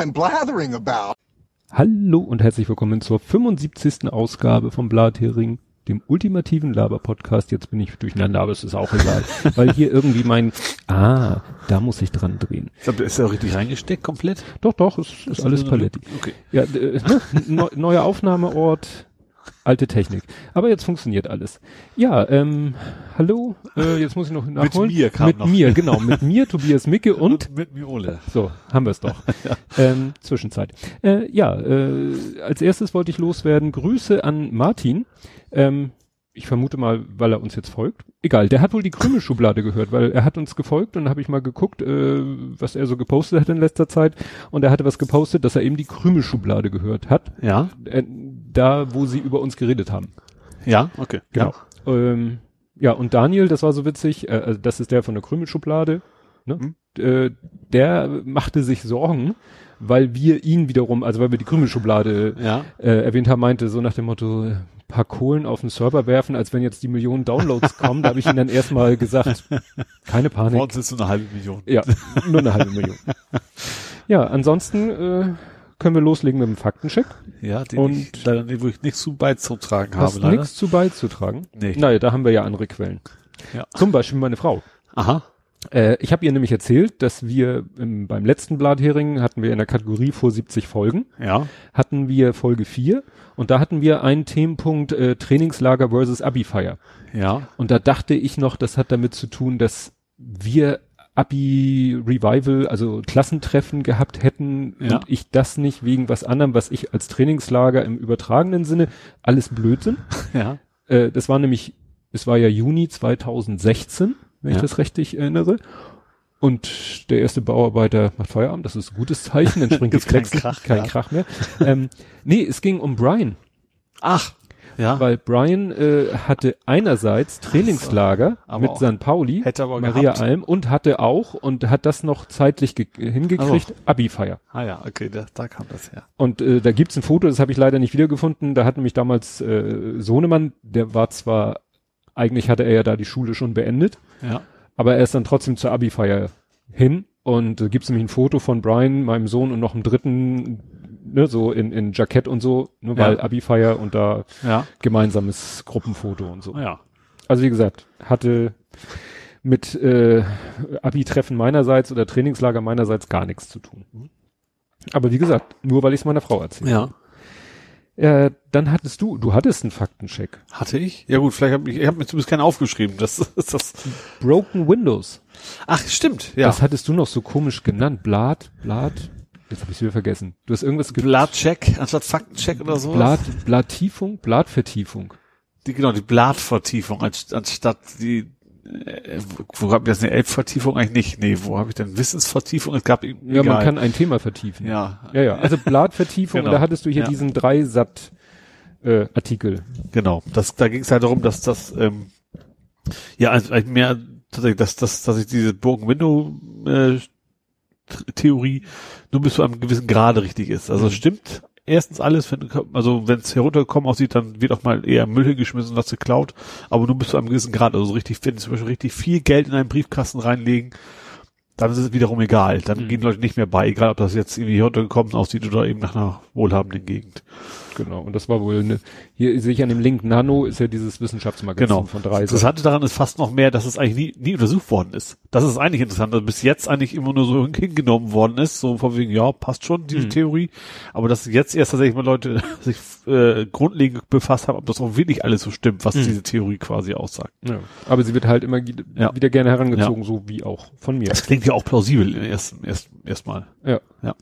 I'm blathering about. Hallo und herzlich willkommen zur 75. Ausgabe vom Blathering, dem ultimativen Laber-Podcast. Jetzt bin ich durcheinander, aber es ist auch egal, weil hier irgendwie mein, ah, da muss ich dran drehen. Ich glaube, ist ja auch richtig reingesteckt, komplett. Doch, doch, es ist, ist alles Paletti. Okay. Ja, äh, ne? neuer Aufnahmeort, alte Technik. Aber jetzt funktioniert alles. Ja, ähm, hallo, äh, jetzt muss ich noch nachholen. Mit mir kam Mit noch. mir, genau, mit mir, Tobias Micke und mit Miole. so, haben wir es doch. ähm, Zwischenzeit. Äh, ja, äh, als erstes wollte ich loswerden. Grüße an Martin. Ähm, ich vermute mal, weil er uns jetzt folgt. Egal, der hat wohl die Krümelschublade gehört, weil er hat uns gefolgt und habe ich mal geguckt, äh, was er so gepostet hat in letzter Zeit. Und er hatte was gepostet, dass er eben die Krümelschublade gehört hat. Ja, Äh, da, wo sie über uns geredet haben. ja, okay. Genau. Ja, ähm, ja und Daniel, das war so witzig, äh, also das ist der von der Krümelschublade, ne? Mhm. Äh, der machte sich Sorgen, weil wir ihn wiederum, also weil wir die Krümelschublade Ja. äh, erwähnt haben, meinte so nach dem Motto, paar Kohlen auf den Server werfen, als wenn jetzt die Millionen Downloads kommen. Da habe ich ihm dann erstmal gesagt, keine Vor Panik. uns ist so eine halbe Million. Ja, nur eine halbe Million. Ja, ansonsten äh, können wir loslegen mit dem Faktencheck. Ja, den Und- ich leider, wo ich nichts zu beizutragen habe, leider. nichts zu beizutragen? Nee. Naja, da haben wir ja andere Quellen. Ja. Zum Beispiel meine Frau. Aha. Äh, ich habe ihr nämlich erzählt, dass wir im, beim letzten Blathering hatten wir in der Kategorie vor 70 Folgen, Ja. hatten wir Folge 4 und da hatten wir einen Themenpunkt äh, Trainingslager versus Abi-Feier. Ja. Und da dachte ich noch, das hat damit zu tun, dass wir Abi-Revival, also Klassentreffen gehabt hätten Ja. und ich das nicht wegen was anderem, was ich als Trainingslager im übertragenen Sinne alles Blödsinn. Ja. Äh, das war nämlich, es war ja Juni 2016, wenn ich Ja. das richtig erinnere. Und der erste Bauarbeiter macht Feierabend, das ist ein gutes Zeichen, dann springt die keinen Flexen, Krach, kein ja. Krach mehr. ähm, nee, es ging um Brian, Ach. Ja. weil Brian äh, hatte einerseits Trainingslager aber mit St. Pauli, Maria gehabt. Alm und hatte auch und hat das noch zeitlich ge- hingekriegt, Abi-Feier. ah ja, okay, da, da kam das her. Und äh, da gibt's ein Foto, das habe ich leider nicht wiedergefunden. Da hat nämlich damals äh, Sohnemann, der war zwar, eigentlich hatte er ja da die Schule schon beendet, Ja. aber er ist dann trotzdem zur Abi-Feier hin. Und äh, gibt's nämlich ein Foto von Brian, meinem Sohn und noch einem dritten, ne, so in, in Jackett und so, nur Ja. weil Abi-Feier und da Ja. gemeinsames Gruppenfoto und so. Ja. Also wie gesagt, hatte mit äh, Abi-Treffen meinerseits oder Trainingslager meinerseits gar nichts zu tun. Aber wie gesagt, nur weil ich es meiner Frau erzähle. Ja. Äh, dann hattest du, du hattest einen Faktencheck. Hatte ich? Ja gut, vielleicht habe ich, ich habe mir zumindest keinen aufgeschrieben. Das ist das. Broken Windows. Ach, stimmt. Ja. Das hattest du noch so komisch genannt. Blatt, Blatt. Jetzt habe ich wieder vergessen. Du hast irgendwas ge Blattcheck anstatt Faktencheck oder so. Blatt, Blatttiefung, Blattvertiefung. Die, genau, die Blattvertiefung anst- anstatt die, äh, wo, wo habe ich das eine Elbvertiefung eigentlich nicht? Nee, wo habe ich denn Wissensvertiefung? Es gab Ja, egal. man kann ein Thema vertiefen. ja, Ja, ja. Also Blattvertiefung, Genau. und da hattest du hier Ja. diesen Dreisat äh, Artikel. genau. Das, da ging es halt darum, dass das, ähm, ja, also eigentlich mehr tatsächlich, dass, dass, dass ich diese Broken Window äh, Theorie nur bis zu einem gewissen Grade richtig ist. Also Mhm. es stimmt erstens alles, wenn also wenn es heruntergekommen aussieht, dann wird auch mal eher Müll geschmissen, was geklaut, aber nur bis zu einem gewissen Grad. Also so richtig, wenn zum Beispiel richtig viel Geld in einen Briefkasten reinlegen, dann ist es wiederum egal. Dann Mhm. gehen Leute nicht mehr bei, egal ob das jetzt irgendwie heruntergekommen aussieht oder eben nach einer wohlhabenden Gegend. Genau. Und das war wohl eine, hier sehe ich an dem Link Nano ist ja dieses Wissenschaftsmagazin Genau. von Das Dreisat. Interessante daran ist fast noch mehr, dass es eigentlich nie, nie untersucht worden ist. Das ist eigentlich interessant, dass bis jetzt eigentlich immer nur so hingenommen worden ist, so von wegen, ja, passt schon, diese Mhm. Theorie. Aber dass jetzt erst tatsächlich mal Leute sich äh, grundlegend befasst haben, ob das auch wirklich alles so stimmt, was Mhm. diese Theorie quasi aussagt. Ja. Aber sie wird halt immer Ja. wieder gerne herangezogen, so wie auch von mir. Das klingt ja auch plausibel erst, erst, erstmal. Ja. Ja.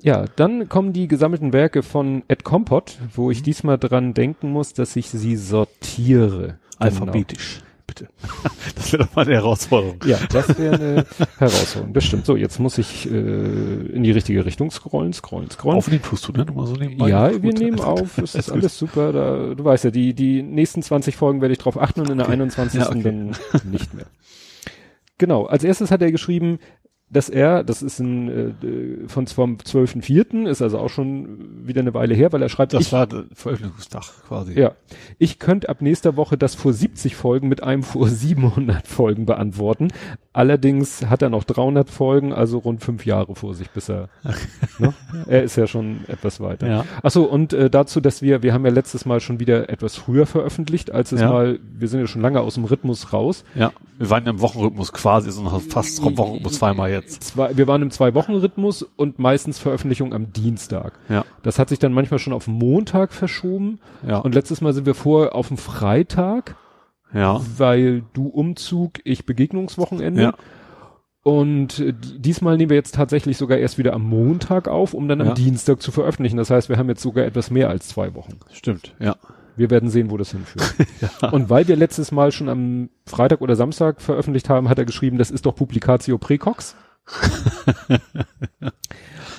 Ja, dann kommen die gesammelten Werke von Ed Compot, wo ich diesmal dran denken muss, dass ich sie sortiere. Alphabetisch, bitte. Das wäre doch mal eine Herausforderung. Genau. Ja, das wäre eine Herausforderung. Das stimmt. So, jetzt muss ich äh, in die richtige Richtung scrollen, scrollen, scrollen. Aufnehmen tust du, ne? Mal so nebenbei. ja, wir Gut. nehmen auf. Es ist alles super. Da, du weißt ja, die, die nächsten 20 Folgen werde ich drauf achten und in der 21. Ja, okay. dann nicht mehr. Genau. Als erstes hat er geschrieben, dass er, das ist ein, äh, von vom 12.04., ist also auch schon wieder eine Weile her, weil er schreibt, Das ich, war der Veröffentlichungstag quasi. ja, ich könnte ab nächster Woche das vor 70 Folgen mit einem vor 700 Folgen beantworten. Allerdings hat er noch 300 Folgen, also rund fünf Jahre vor sich, bis er, ne? er ist ja schon etwas weiter. Ja. Achso, und äh, dazu, dass wir, wir haben ja letztes Mal schon wieder etwas früher veröffentlicht, als es Ja. mal, wir sind ja schon lange aus dem Rhythmus raus. Ja. Wir waren ja im Wochenrhythmus quasi, so fast Wochenrhythmus zweimal jetzt. Zwei, wir waren im Zwei-Wochen-Rhythmus und meistens Veröffentlichung am Dienstag. Ja. Das hat sich dann manchmal schon auf Montag verschoben. Ja. Und letztes Mal sind wir vor auf dem Freitag, Ja. weil du Umzug, ich Begegnungswochenende. Ja. Und äh, die- diesmal nehmen wir jetzt tatsächlich sogar erst wieder am Montag auf, um dann am Ja. Dienstag zu veröffentlichen. Das heißt, wir haben jetzt sogar etwas mehr als zwei Wochen. Stimmt. Ja. Wir werden sehen, wo das hinführt. Und weil wir letztes Mal schon am Freitag oder Samstag veröffentlicht haben, hat er geschrieben, das ist doch Publicatio Precox.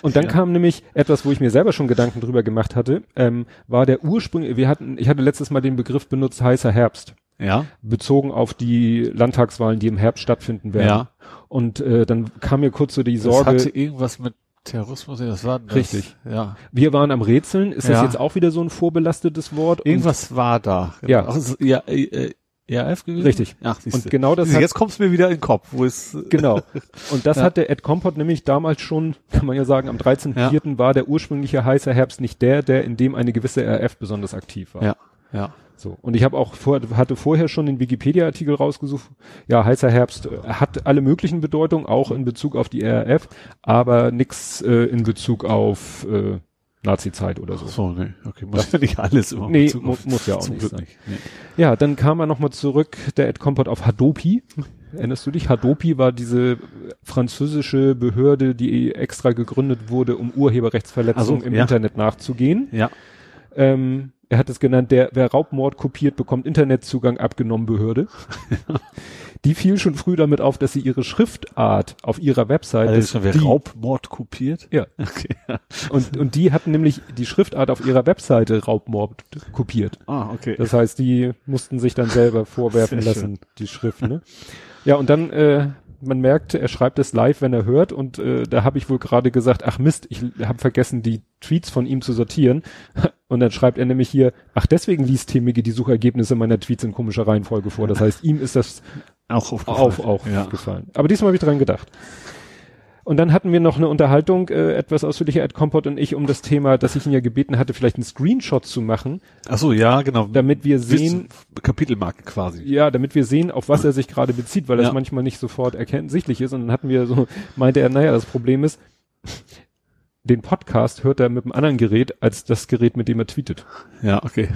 Und dann Ja. kam nämlich etwas, wo ich mir selber schon Gedanken drüber gemacht hatte, ähm, war der Ursprung, wir hatten, ich hatte letztes Mal den Begriff benutzt, heißer Herbst, Ja. bezogen auf die Landtagswahlen, die im Herbst stattfinden werden. Ja. Und äh, dann kam mir kurz so die Das Sorge, hatte irgendwas mit Terrorismus, das war das, Richtig. Ja. wir waren am Rätseln, ist das Ja. jetzt auch wieder so ein vorbelastetes Wort? Und- Irgendwas war da. Ja. Ach, es ist ja, äh, ERF gewesen? Richtig. Ach, siehste. Und genau das hat- Jetzt kommt's mir wieder in den Kopf, wo es, Genau. Und das Ja. hatte Ed Compot nämlich damals schon, kann man ja sagen, am 13.04. war der ursprüngliche heiße Herbst nicht der, der in dem eine gewisse RF besonders aktiv war. ja, ja. So. Und ich habe auch vor, hatte vorher schon den Wikipedia-Artikel rausgesucht. Ja, heißer Herbst äh, hat alle möglichen Bedeutungen, auch in Bezug auf die RAF, aber nix äh, in Bezug auf äh, Nazi-Zeit oder so. So, nee, okay, muss ja nicht alles immer Nee, mu muss ja auch nicht Glück sein. nicht. Nee. Ja, dann kam er nochmal zurück, der Ed Compot auf Hadopi. Erinnerst du dich? Hadopi war diese französische Behörde, die extra gegründet wurde, um Urheberrechtsverletzungen Also, im ja. Internet nachzugehen. Ja, Ähm, er hat es genannt, der, wer Raubmord kopiert, bekommt Internetzugang abgenommen Behörde. Die fiel schon früh damit auf, dass sie ihre Schriftart auf ihrer Webseite, also schon die, Raubmord kopiert. ja, Okay. Und, und die hatten nämlich die Schriftart auf ihrer Webseite Raubmord kopiert. Ah, okay. Das heißt, die mussten sich dann selber vorwerfen Sehr lassen, die Schrift, ne? Ja, und dann, äh, man merkt, er schreibt es live, wenn er hört und äh, da habe ich wohl gerade gesagt, ach Mist, ich habe vergessen, die Tweets von ihm zu sortieren. Und dann schreibt er nämlich hier, ach deswegen liest Temige die Suchergebnisse meiner Tweets in komischer Reihenfolge vor. Das heißt, ihm ist das auch aufgefallen. auf, auch ja. gefallen. Aber diesmal habe ich dran gedacht. Und dann hatten wir noch eine Unterhaltung, äh, etwas ausführlicher, Ed Compot und ich, um das Thema, dass ich ihn ja gebeten hatte, vielleicht einen Screenshot zu machen, Ach so, ja, genau. damit wir sehen, Kapitelmarken quasi. ja, damit wir sehen, auf was er sich gerade bezieht, weil das Ja. manchmal nicht sofort erkenntlich ist. Und dann hatten wir so, meinte er, naja, das Problem ist, den Podcast hört er mit einem anderen Gerät als das Gerät, mit dem er tweetet. Ja, okay.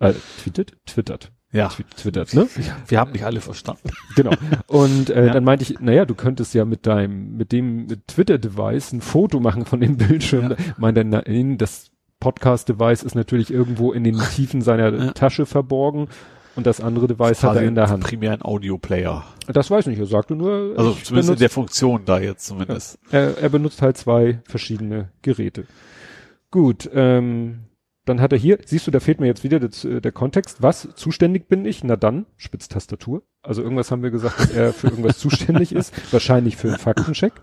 Äh, tweetet? Twittert. Ja. Twi- Twittert, ne? Wir haben nicht alle verstanden. Genau. Und äh, Ja. dann meinte ich, naja, du könntest ja mit deinem, mit dem mit Twitter-Device ein Foto machen von dem Bildschirm. Ja. Meinte er, nein, das Podcast-Device ist natürlich irgendwo in den Tiefen seiner Ja. Tasche verborgen und das andere Device hat er in der Hand. Primär ein Audioplayer. Das weiß ich nicht, er sagte nur, Also zumindest in benutze, der Funktion da jetzt zumindest. er, er benutzt halt zwei verschiedene Geräte. Gut, ähm, dann hat er hier, siehst du, da fehlt mir jetzt wieder das, äh, der Kontext. Was? Zuständig bin ich? Na dann, Spitztastatur. Also irgendwas haben wir gesagt, dass er für irgendwas zuständig ist. Wahrscheinlich für einen Faktencheck.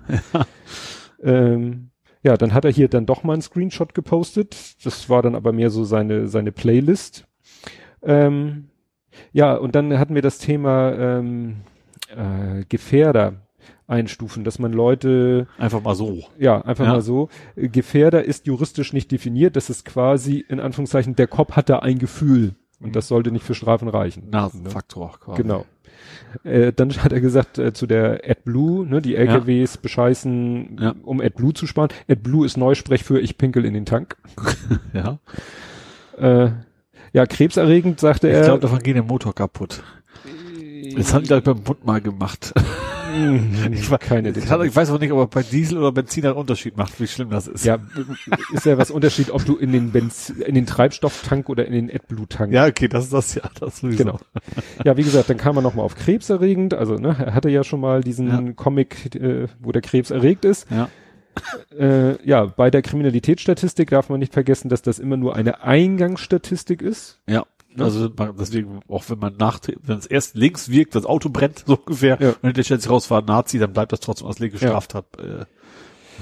Ähm, ja, dann hat er hier dann doch mal einen Screenshot gepostet. Das war dann aber mehr so seine, seine Playlist. Ähm, ja, und dann hatten wir das Thema ähm, äh, Gefährder einstufen, dass man Leute Einfach mal so. ja, einfach Ja. mal so. Äh, Gefährder ist juristisch nicht definiert. Das ist quasi, in Anführungszeichen, der Cop hat da ein Gefühl. Und das sollte nicht für Strafen reichen. Nasenfaktor quasi. Genau. Äh, dann hat er gesagt, äh, zu der AdBlue, ne, die LKWs bescheißen, Ja. um AdBlue zu sparen. AdBlue ist Neusprech für ich pinkel in den Tank. Ja. Äh, ja, krebserregend, sagte Ich er. glaube, davon geht der Motor kaputt. Das haben die glaube ich beim Bund mal gemacht. Ich war keine Ich, Details. ich weiß aber nicht, ob er bei Diesel oder Benzin einen Unterschied macht, wie schlimm das ist. Ja, ist ja was Unterschied, ob du in den Benz in den Treibstofftank oder in den AdBlue-Tank Ja, okay, das ist das ja, das sowieso. Genau. Ja, wie gesagt, dann kam er nochmal auf krebserregend. Also, ne, er hatte ja schon mal diesen Ja. Comic, äh, wo der Krebs erregt ist. Ja. Äh, ja, bei der Kriminalitätsstatistik darf man nicht vergessen, dass das immer nur eine Eingangsstatistik ist. Ja. Ne? Also man, deswegen, auch wenn man nach, wenn es erst links wirkt, das Auto brennt, so ungefähr, Ja. und hinterher stellt sich raus, war Nazi, dann bleibt das trotzdem als linke Ja. Straftat äh,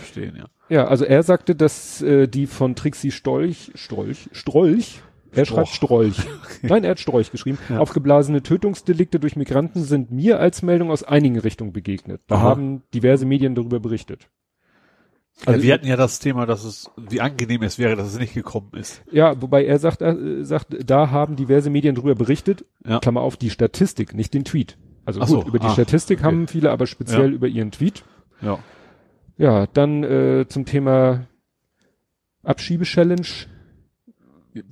stehen, ja. Ja, also er sagte, dass äh, die von Trixie Stolch, Strolch, Strolch, Er schreibt Strolch. Nein, er hat Strolch geschrieben. Ja. Aufgeblasene Tötungsdelikte durch Migranten sind mir als Meldung aus einigen Richtungen begegnet. Da Aha. haben diverse Medien darüber berichtet. Also- wir hatten ja das Thema, dass es, wie angenehm es wäre, dass es nicht gekommen ist. Ja, wobei er sagt, äh, sagt, da haben diverse Medien darüber berichtet. Ja. Klammer auf, die Statistik, nicht den Tweet. Also Ach gut, so, über die ah, Statistik okay. haben viele, aber speziell Ja. über ihren Tweet. Ja. Ja, dann äh, zum Thema Abschiebe-Challenge.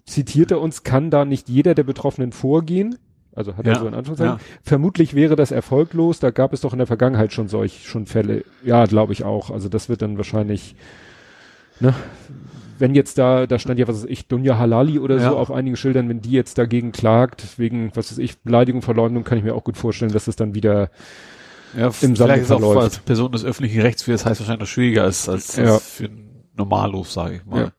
Zitiert er uns, kann da nicht jeder der Betroffenen vorgehen? Also hat er Ja, so in Anführungszeichen. ja. Vermutlich wäre das erfolglos. Da gab es doch in der Vergangenheit schon solch schon Fälle. Ja, glaube ich auch. Also das wird dann wahrscheinlich, ne, wenn jetzt da, da stand ja, was weiß ich, Dunja Halali oder Ja. so auf einigen Schildern, wenn die jetzt dagegen klagt, wegen, was weiß ich, Beleidigung, Verleumdung, kann ich mir auch gut vorstellen, dass es dann wieder, Ja, Im Sande ist auch verläuft. als Person des öffentlichen Rechts, wie das heißt, wahrscheinlich noch schwieriger als, als, Ja. als für einen Normalos, sage ich mal.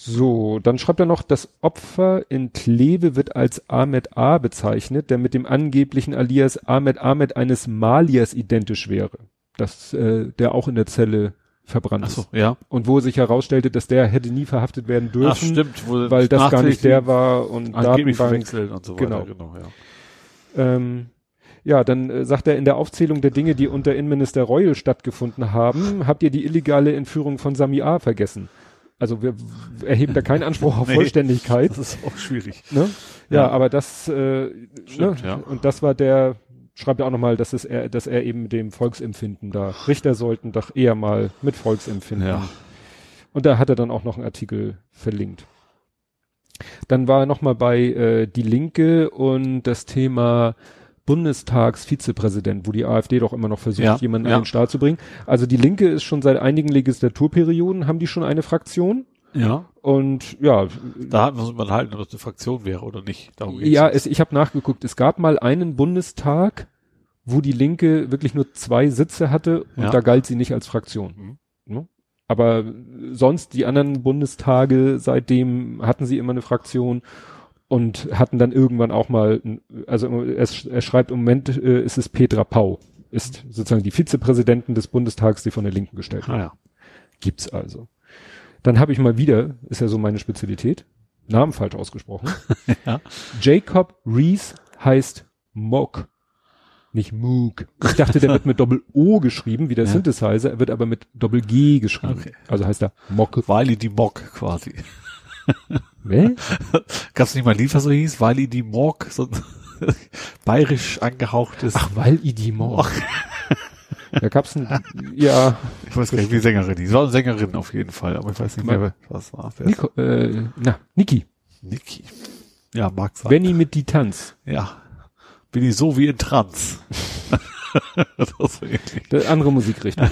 So, dann schreibt er noch, das Opfer in Kleve wird als Ahmed A. bezeichnet, der mit dem angeblichen Alias Ahmed Ahmed eines Maliers identisch wäre. Das, äh, der auch in der Zelle verbrannt Ach so, ist. ja. Und wo sich herausstellte, dass der hätte nie verhaftet werden dürfen, Ach, stimmt. Wo weil das gar nicht der war und Angeblich Datenbank. und so weiter. Genau. genau ja. Ähm, ja, dann äh, sagt er in der Aufzählung der Dinge, die unter Innenminister Reul stattgefunden haben, habt ihr die illegale Entführung von Sami A. vergessen. Also wir erheben da keinen Anspruch auf Nee. Vollständigkeit. Das ist auch schwierig. Ne? Ja, Ja. aber das, äh, Stimmt, ne? ja. und das war der, schreibt er auch nochmal, dass es er, dass er eben mit dem Volksempfinden da, Richter sollten doch eher mal mit Volksempfinden. Ja. Und da hat er dann auch noch einen Artikel verlinkt. Dann war er nochmal bei äh, Die Linke und das Thema Bundestagsvizepräsident, wo die AfD doch immer noch versucht, Ja, jemanden ja. an den Start zu bringen. Also die Linke ist schon seit einigen Legislaturperioden, haben die schon eine Fraktion. Ja. Und ja, Da wir uns unterhalten, ob das eine Fraktion wäre oder nicht. Darum Ja, es, ich habe nachgeguckt. Es gab mal einen Bundestag, wo die Linke wirklich nur zwei Sitze hatte und Ja. da galt sie nicht als Fraktion. Mhm. Ne? Aber sonst die anderen Bundestage seitdem hatten sie immer eine Fraktion und hatten dann irgendwann auch mal, also es, er schreibt im Moment äh, ist es Petra Pau, ist sozusagen die Vizepräsidentin des Bundestags, die von der Linken gestellt wird. Ah, ja. Gibt's also. Dann habe ich mal wieder, ist ja so meine Spezialität, Namen falsch ausgesprochen. Ja. Jacob Rees heißt Mock, nicht Moog. Ich dachte, der wird mit Doppel O geschrieben, wie der Ja. Synthesizer, er wird aber mit Doppel G geschrieben. Okay. Also heißt er Mock. Wiley die Mock quasi. Wer? Gab's nicht mal ein Lied, was so hieß? Wiley die Mock, so ein bayerisch angehauchtes. Ach, weil Idi Mock. Da gab's ein, ja, ich weiß gar nicht, wie Sängerin die. Sie war eine Sängerin auf jeden Fall, aber ich weiß nicht mehr, was war. Nico, äh, na, Niki. Niki. Ja, mag sein. Benny mit die Tanz. Ja. Bin ich so wie in Trans. das. Der andere Musikrichtung.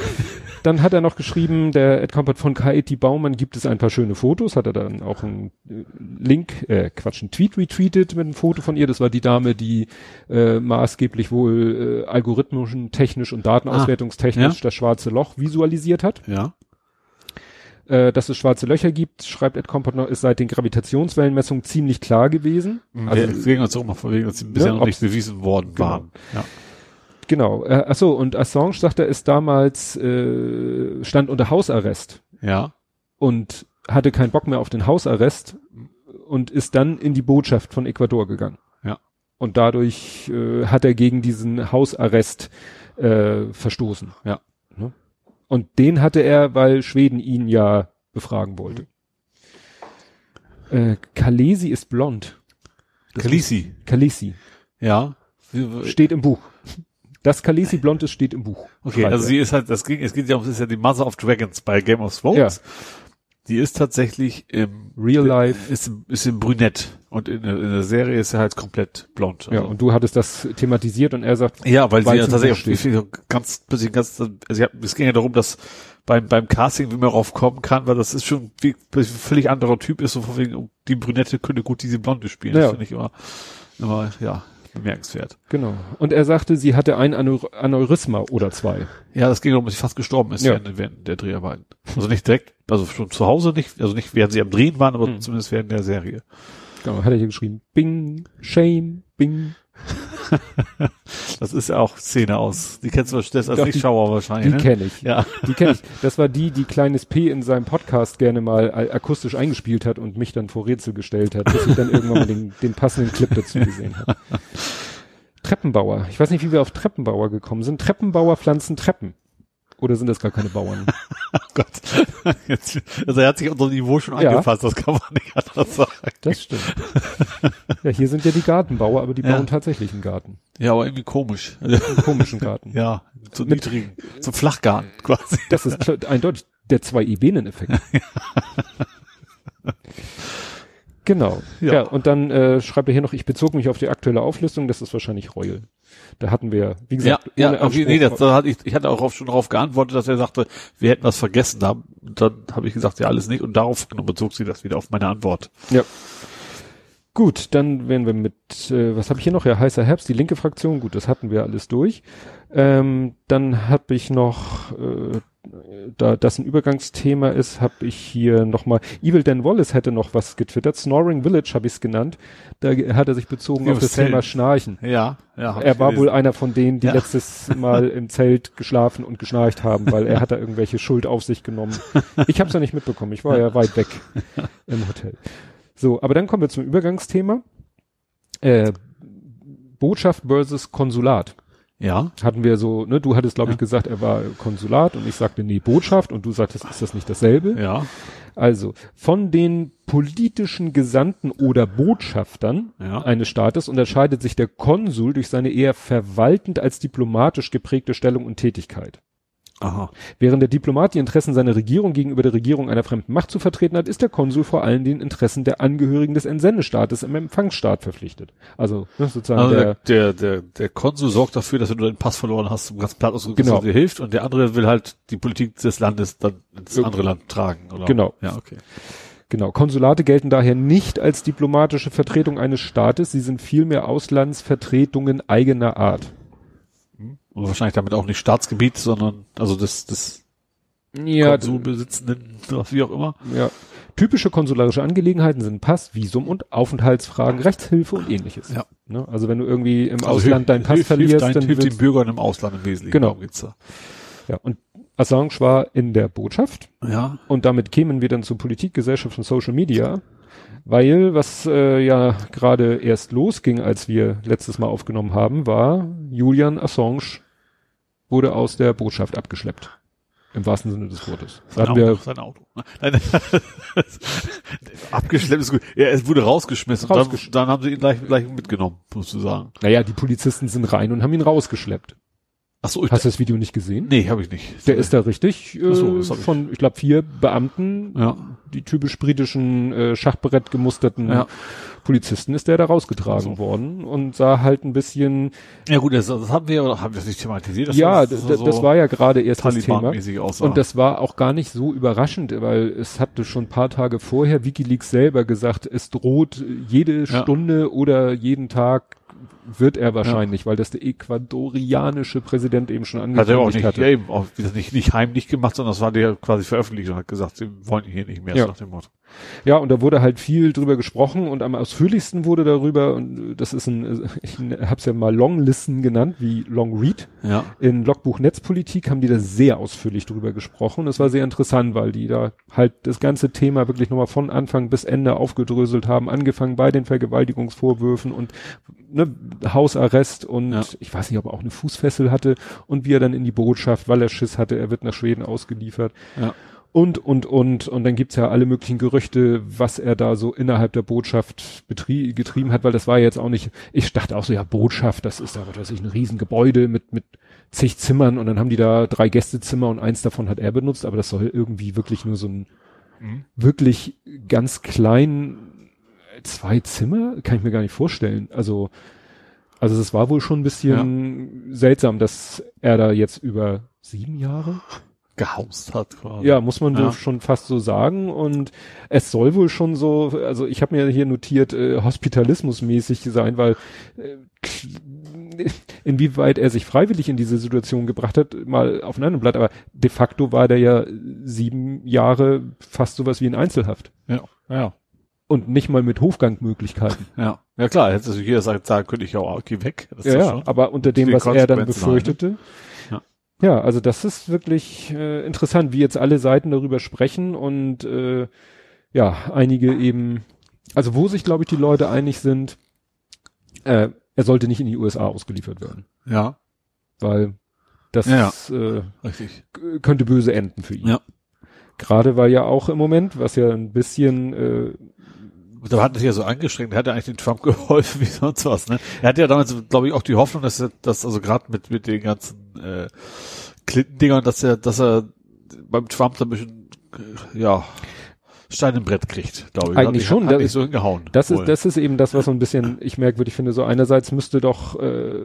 Dann hat er noch geschrieben, der Ed Kompott von Kaeti Baumann gibt es ein paar schöne Fotos, hat er dann auch einen äh, Link, äh, Quatsch, einen Tweet retweetet mit einem Foto von ihr. Das war die Dame, die äh, maßgeblich wohl äh, algorithmischen, technisch und datenauswertungstechnisch Ah, ja. das schwarze Loch visualisiert hat. Ja. Äh, dass es schwarze Löcher gibt, schreibt Ed Kompott noch, ist seit den Gravitationswellenmessungen ziemlich klar gewesen. Also, Also es ging uns auch mal vor wegen, dass sie bisher Ne, noch nicht bewiesen worden Genau. waren. Ja. Genau. Äh, achso, und Assange sagt er, ist damals äh, stand unter Hausarrest. Ja. und hatte keinen Bock mehr auf den Hausarrest und ist dann in die Botschaft von Ecuador gegangen. Ja. Und dadurch äh, hat er gegen diesen Hausarrest äh, verstoßen. Ja. Ne? Und den hatte er, weil Schweden ihn ja befragen wollte. Äh, Kalesi ist blond. Das Kalisi. Kalesi. Ja. Steht im Buch. Dass Kalesi blond ist, steht im Buch. Okay, also sie ist halt, das ging, es geht ja um, es ist ja die Mother of Dragons bei Game of Thrones. Die ist tatsächlich im Real life. ist, ist im Brünett und in, der- in der Serie ist sie halt komplett blond. Ja, Also- und du hattest das thematisiert und er sagt, Ja, weil sie ja tatsächlich ganz, bisschen ganz, also hat, es ging ja darum, dass beim, beim Casting, wie man darauf kommen kann, weil das ist schon wie, ein völlig anderer Typ ist, so von wegen, die Brünette könnte gut diese Blonde spielen. Ja. Das finde ich immer, immer, ja, bemerkenswert. Genau. Und er sagte, sie hatte ein Aneu- Aneurysma oder zwei. Ja, das ging darum, dass sie fast gestorben ist Ja. während, während der Dreharbeiten. Also nicht direkt, also schon zu Hause nicht, also nicht während sie am Drehen waren, aber Mhm. zumindest während der Serie. Genau, hat er hier geschrieben. Bing, Shame, Bing. Das ist ja auch Szene aus. Die kennst du das als Doch, die- Nicht-Schauer wahrscheinlich. Die ne? kenne ich. Ja. Die kenne ich. Das war die, die kleines P in seinem Podcast gerne mal a- akustisch eingespielt hat und mich dann vor Rätsel gestellt hat, bis ich dann irgendwann mal den, den passenden Clip dazu gesehen habe. Treppenbauer. Ich weiß nicht, wie wir auf Treppenbauer gekommen sind. Treppenbauer pflanzen Treppen. Oder sind das gar keine Bauern? Oh Gott. Jetzt, also er hat sich unser Niveau schon Ja. angepasst, das kann man nicht anders sagen. Das stimmt. Ja, hier sind ja die Gartenbauer, aber die Ja. bauen tatsächlich einen Garten. Ja, aber irgendwie komisch. Einen komischen Garten. Ja, zu niedrigen, zum Flachgarten quasi. Das ist eindeutig der zwei Ebenen-Effekt. genau. Ja. Ja. und dann äh, schreibt er hier noch, ich bezog mich auf die aktuelle Auflistung, das ist wahrscheinlich Reul. Da hatten wir, wie Ja, gesagt, ja, auf jeden, nee, Anspruch- das, da hatte ich, ich hatte auch schon darauf geantwortet, dass er sagte, wir hätten was vergessen. Da, dann habe ich gesagt, ja, alles nicht. Und darauf genau, bezog sie das wieder auf meine Antwort. Ja. Gut, dann werden wir mit, äh, was habe ich hier noch? Ja, heißer Herbst, die linke Fraktion. Gut, das hatten wir alles durch. Ähm, dann habe ich noch, äh, da das ein Übergangsthema ist, habe ich hier nochmal, Evil Dan Wallace hätte noch was getwittert. Snoring Village habe ich es genannt. Da hat er sich bezogen Ja, auf das Zelt. Thema Schnarchen. Ja, ja. Er war gelesen. wohl einer von denen, die Ja. letztes Mal im Zelt geschlafen und geschnarcht haben, weil er hat da irgendwelche Schuld auf sich genommen. Ich habe es ja nicht mitbekommen. Ich war ja weit weg im Hotel. So, aber dann kommen wir zum Übergangsthema. Äh, Botschaft versus Konsulat. Ja, Hatten wir so, ne, du hattest, glaube ich, Ja. gesagt, er war Konsulat und ich sagte, nee, Botschaft und du sagtest, ist das nicht dasselbe? ja, Also, von den politischen Gesandten oder Botschaftern Ja. eines Staates unterscheidet sich der Konsul durch seine eher verwaltend als diplomatisch geprägte Stellung und Tätigkeit. Aha. Während der Diplomat die Interessen seiner Regierung gegenüber der Regierung einer fremden Macht zu vertreten hat, ist der Konsul vor allem den Interessen der Angehörigen des Entsendestaates im Empfangsstaat verpflichtet. Also ne, sozusagen Also der, der, der, der, Konsul sorgt dafür, dass wenn du deinen Pass verloren hast, ganz platt ausgedrückt, Genau. dir hilft und der andere will halt die Politik des Landes dann ins Ja. andere Land tragen, oder? Genau. Ja, okay. Genau, Konsulate gelten daher nicht als diplomatische Vertretung eines Staates, sie sind vielmehr Auslandsvertretungen eigener Art. Und wahrscheinlich damit auch nicht Staatsgebiet, sondern, also des, des Ja, Konsulbesitzenden, wie auch immer. ja. Typische konsularische Angelegenheiten sind Pass, Visum und Aufenthaltsfragen, Rechtshilfe und ähnliches. Ja. Ne? Also wenn du irgendwie im Also Ausland deinen Pass hilft, verlierst, hilft, dein, dann hilft den Bürgern im Ausland im Wesentlichen. Genau. Darum geht's da. ja. Und Assange war in der Botschaft Ja. und damit kämen wir dann zu Politik, Gesellschaft und Social Media, weil was äh, ja gerade erst losging, als wir letztes Mal aufgenommen haben, war Julian Assange wurde aus der Botschaft abgeschleppt. Im wahrsten Sinne des Wortes. Sein hatten wir Auto, sein Auto. Nein, abgeschleppt ist gut. Ja, es wurde rausgeschmissen. und Rausgesch- dann, dann haben sie ihn gleich, gleich mitgenommen, sozusagen. Naja, die Polizisten sind rein und haben ihn rausgeschleppt. Ach so, ich, Hast du das Video nicht gesehen? nee, habe ich nicht. Der ist da richtig äh, Ach so, von, ich glaube, vier Beamten, Ja. die typisch britischen äh, Schachbrett gemusterten Ja. Polizisten, ist der da rausgetragen Ach so. worden und sah halt ein bisschen, Ja gut, das, das haben wir, oder haben wir das nicht thematisiert? Das ja, das das, das war ja gerade erst das Thema. Aussah. Und das war auch gar nicht so überraschend, weil es hatte schon ein paar Tage vorher WikiLeaks selber gesagt, es droht jede Ja. Stunde oder jeden Tag wird er wahrscheinlich, weil das der ecuadorianische Präsident eben schon hat er auch angekündigt nicht, hatte. ja, eben, auch nicht, nicht heimlich gemacht, sondern das war der quasi veröffentlicht und hat gesagt, sie wollen hier nicht mehr, Ja. so nach dem Motto. Ja, und da wurde halt viel drüber gesprochen und am ausführlichsten wurde darüber, und das ist ein, ich hab's ja mal Longlisten genannt, wie Long Read. Ja. In Logbuch Netzpolitik haben die da sehr ausführlich drüber gesprochen. Das war sehr interessant, weil die da halt das ganze Thema wirklich nochmal von Anfang bis Ende aufgedröselt haben, angefangen bei den Vergewaltigungsvorwürfen und ne, Hausarrest und Ja. ich weiß nicht, ob er auch eine Fußfessel hatte und wie er dann in die Botschaft, weil er Schiss hatte, er wird nach Schweden ausgeliefert Ja. Und, und, und. Und dann gibt's ja alle möglichen Gerüchte, was er da so innerhalb der Botschaft betrie getrieben hat, weil das war jetzt auch nicht, ich dachte auch so, ja, Botschaft, das ist da, was weiß ich, ein Riesengebäude mit, mit zig Zimmern und dann haben die da drei Gästezimmer und eins davon hat er benutzt, aber das soll irgendwie wirklich nur so ein, Mhm. wirklich ganz klein, zwei Zimmer, kann ich mir gar nicht vorstellen. Also, also es war wohl schon ein bisschen seltsam, dass er da jetzt über sieben Jahre Gehaust hat quasi. ja, muss man Ja. schon fast so sagen. Und es soll wohl schon so, also ich habe mir hier notiert, äh, hospitalismusmäßig sein, weil äh, inwieweit er sich freiwillig in diese Situation gebracht hat, mal auf einem Blatt, aber de facto war der ja sieben Jahre fast sowas wie in Einzelhaft. Ja. ja. Und nicht mal mit Hofgangmöglichkeiten. Ja. Ja klar, hätte also jeder sagt, sagen, könnte ich auch, geh weg. Ja, ja aber unter dem, was er dann befürchtete. Ja. Ja, also das ist wirklich äh, interessant, wie jetzt alle Seiten darüber sprechen und äh, ja, einige eben, also wo sich, glaube ich, die Leute einig sind, äh, er sollte nicht in die USA ausgeliefert werden. Ja, Weil das Ja, äh, richtig. k- könnte böse enden für ihn. Ja. Gerade weil ja auch im Moment, was ja ein bisschen äh, Da hat er sich ja so angestrengt, er hat ja eigentlich den Trump geholfen wie sonst was, ne? Er hatte ja damals, glaube ich, auch die Hoffnung, dass er, dass also gerade mit, mit den ganzen äh, Clinton-Dingern, dass er, dass er beim Trump so ein bisschen, äh, ja, Stein im Brett kriegt, glaube ich. Eigentlich hat, schon, Hat das nicht ist- so hingehauen. Das wohl. ist, das ist eben das, was so ein bisschen ich merkwürdig finde. So einerseits müsste doch äh,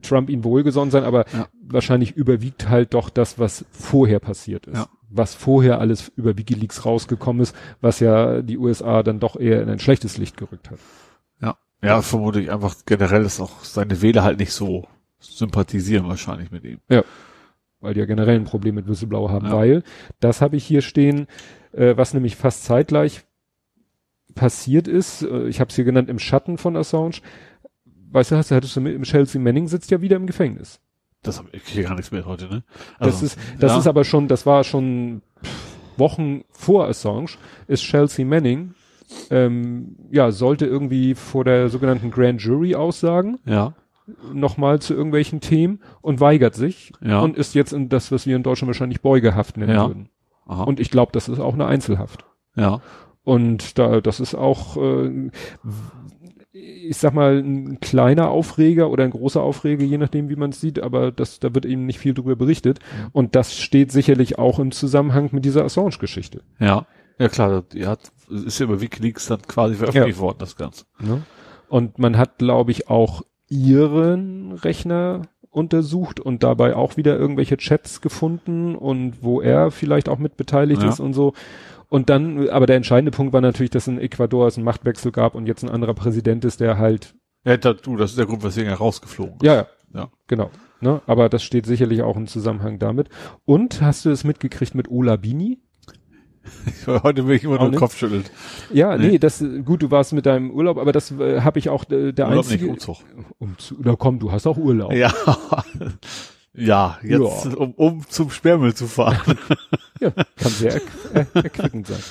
Trump ihm wohlgesonnen sein, aber Ja. wahrscheinlich überwiegt halt doch das, was vorher passiert ist. Ja. Was vorher alles über WikiLeaks rausgekommen ist, was ja die USA dann doch eher in ein schlechtes Licht gerückt hat. Ja, ja, vermutlich einfach generell ist auch seine Wähler halt nicht so sympathisieren wahrscheinlich mit ihm. Weil die ja generell ein Problem mit Whistleblower haben, Ja. weil, das habe ich hier stehen, äh, was nämlich fast zeitgleich passiert ist, äh, ich habe es hier genannt, im Schatten von Assange. Weißt du, hast du, hattest du mit, Chelsea Manning sitzt ja wieder im Gefängnis. Das ich hier gar nichts mehr heute, ne? Das ist, das ja. ist aber schon, das war schon Wochen vor Assange, ist Chelsea Manning, ähm, ja, sollte irgendwie vor der sogenannten Grand Jury aussagen, ja, nochmal zu irgendwelchen Themen und weigert sich ja, und ist jetzt in das, was wir in Deutschland wahrscheinlich Beugehaft nennen Ja. würden. aha, Und ich glaube, das ist auch eine Einzelhaft. ja, Und da, das ist auch, äh, ich sag mal, ein kleiner Aufreger oder ein großer Aufreger, je nachdem, wie man es sieht, aber das, da wird eben nicht viel drüber berichtet. Und das steht sicherlich auch im Zusammenhang mit dieser Assange-Geschichte. ja, ja klar, die hat, ist ja über WikiLeaks dann quasi veröffentlicht worden, das Ganze. Ne? Und man hat, glaube ich, auch ihren Rechner untersucht und dabei auch wieder irgendwelche Chats gefunden und wo er vielleicht auch mit beteiligt Ja. ist und so. Und dann, aber der entscheidende Punkt war natürlich, dass in Ecuador es einen Machtwechsel gab und jetzt ein anderer Präsident ist, der halt, Ja, da, du, das ist der Grund, weswegen er rausgeflogen ist. ja, ja, Ja. genau. Ne? Aber das steht sicherlich auch im Zusammenhang damit. Und hast du es mitgekriegt mit Ola Bini? Heute will ich immer Auch nur den nicht? Kopf schütteln. Ja, nee, Nee. das gut, du warst mit deinem Urlaub, aber das äh, habe ich auch äh, der Urlaub einzige. nicht, Umzug. Umzug. Na komm, du hast auch Urlaub. Ja. Ja, jetzt, Ja. Um, um zum Sperrmüll zu fahren. Ja, kann sehr erqu äh, erquickend sein.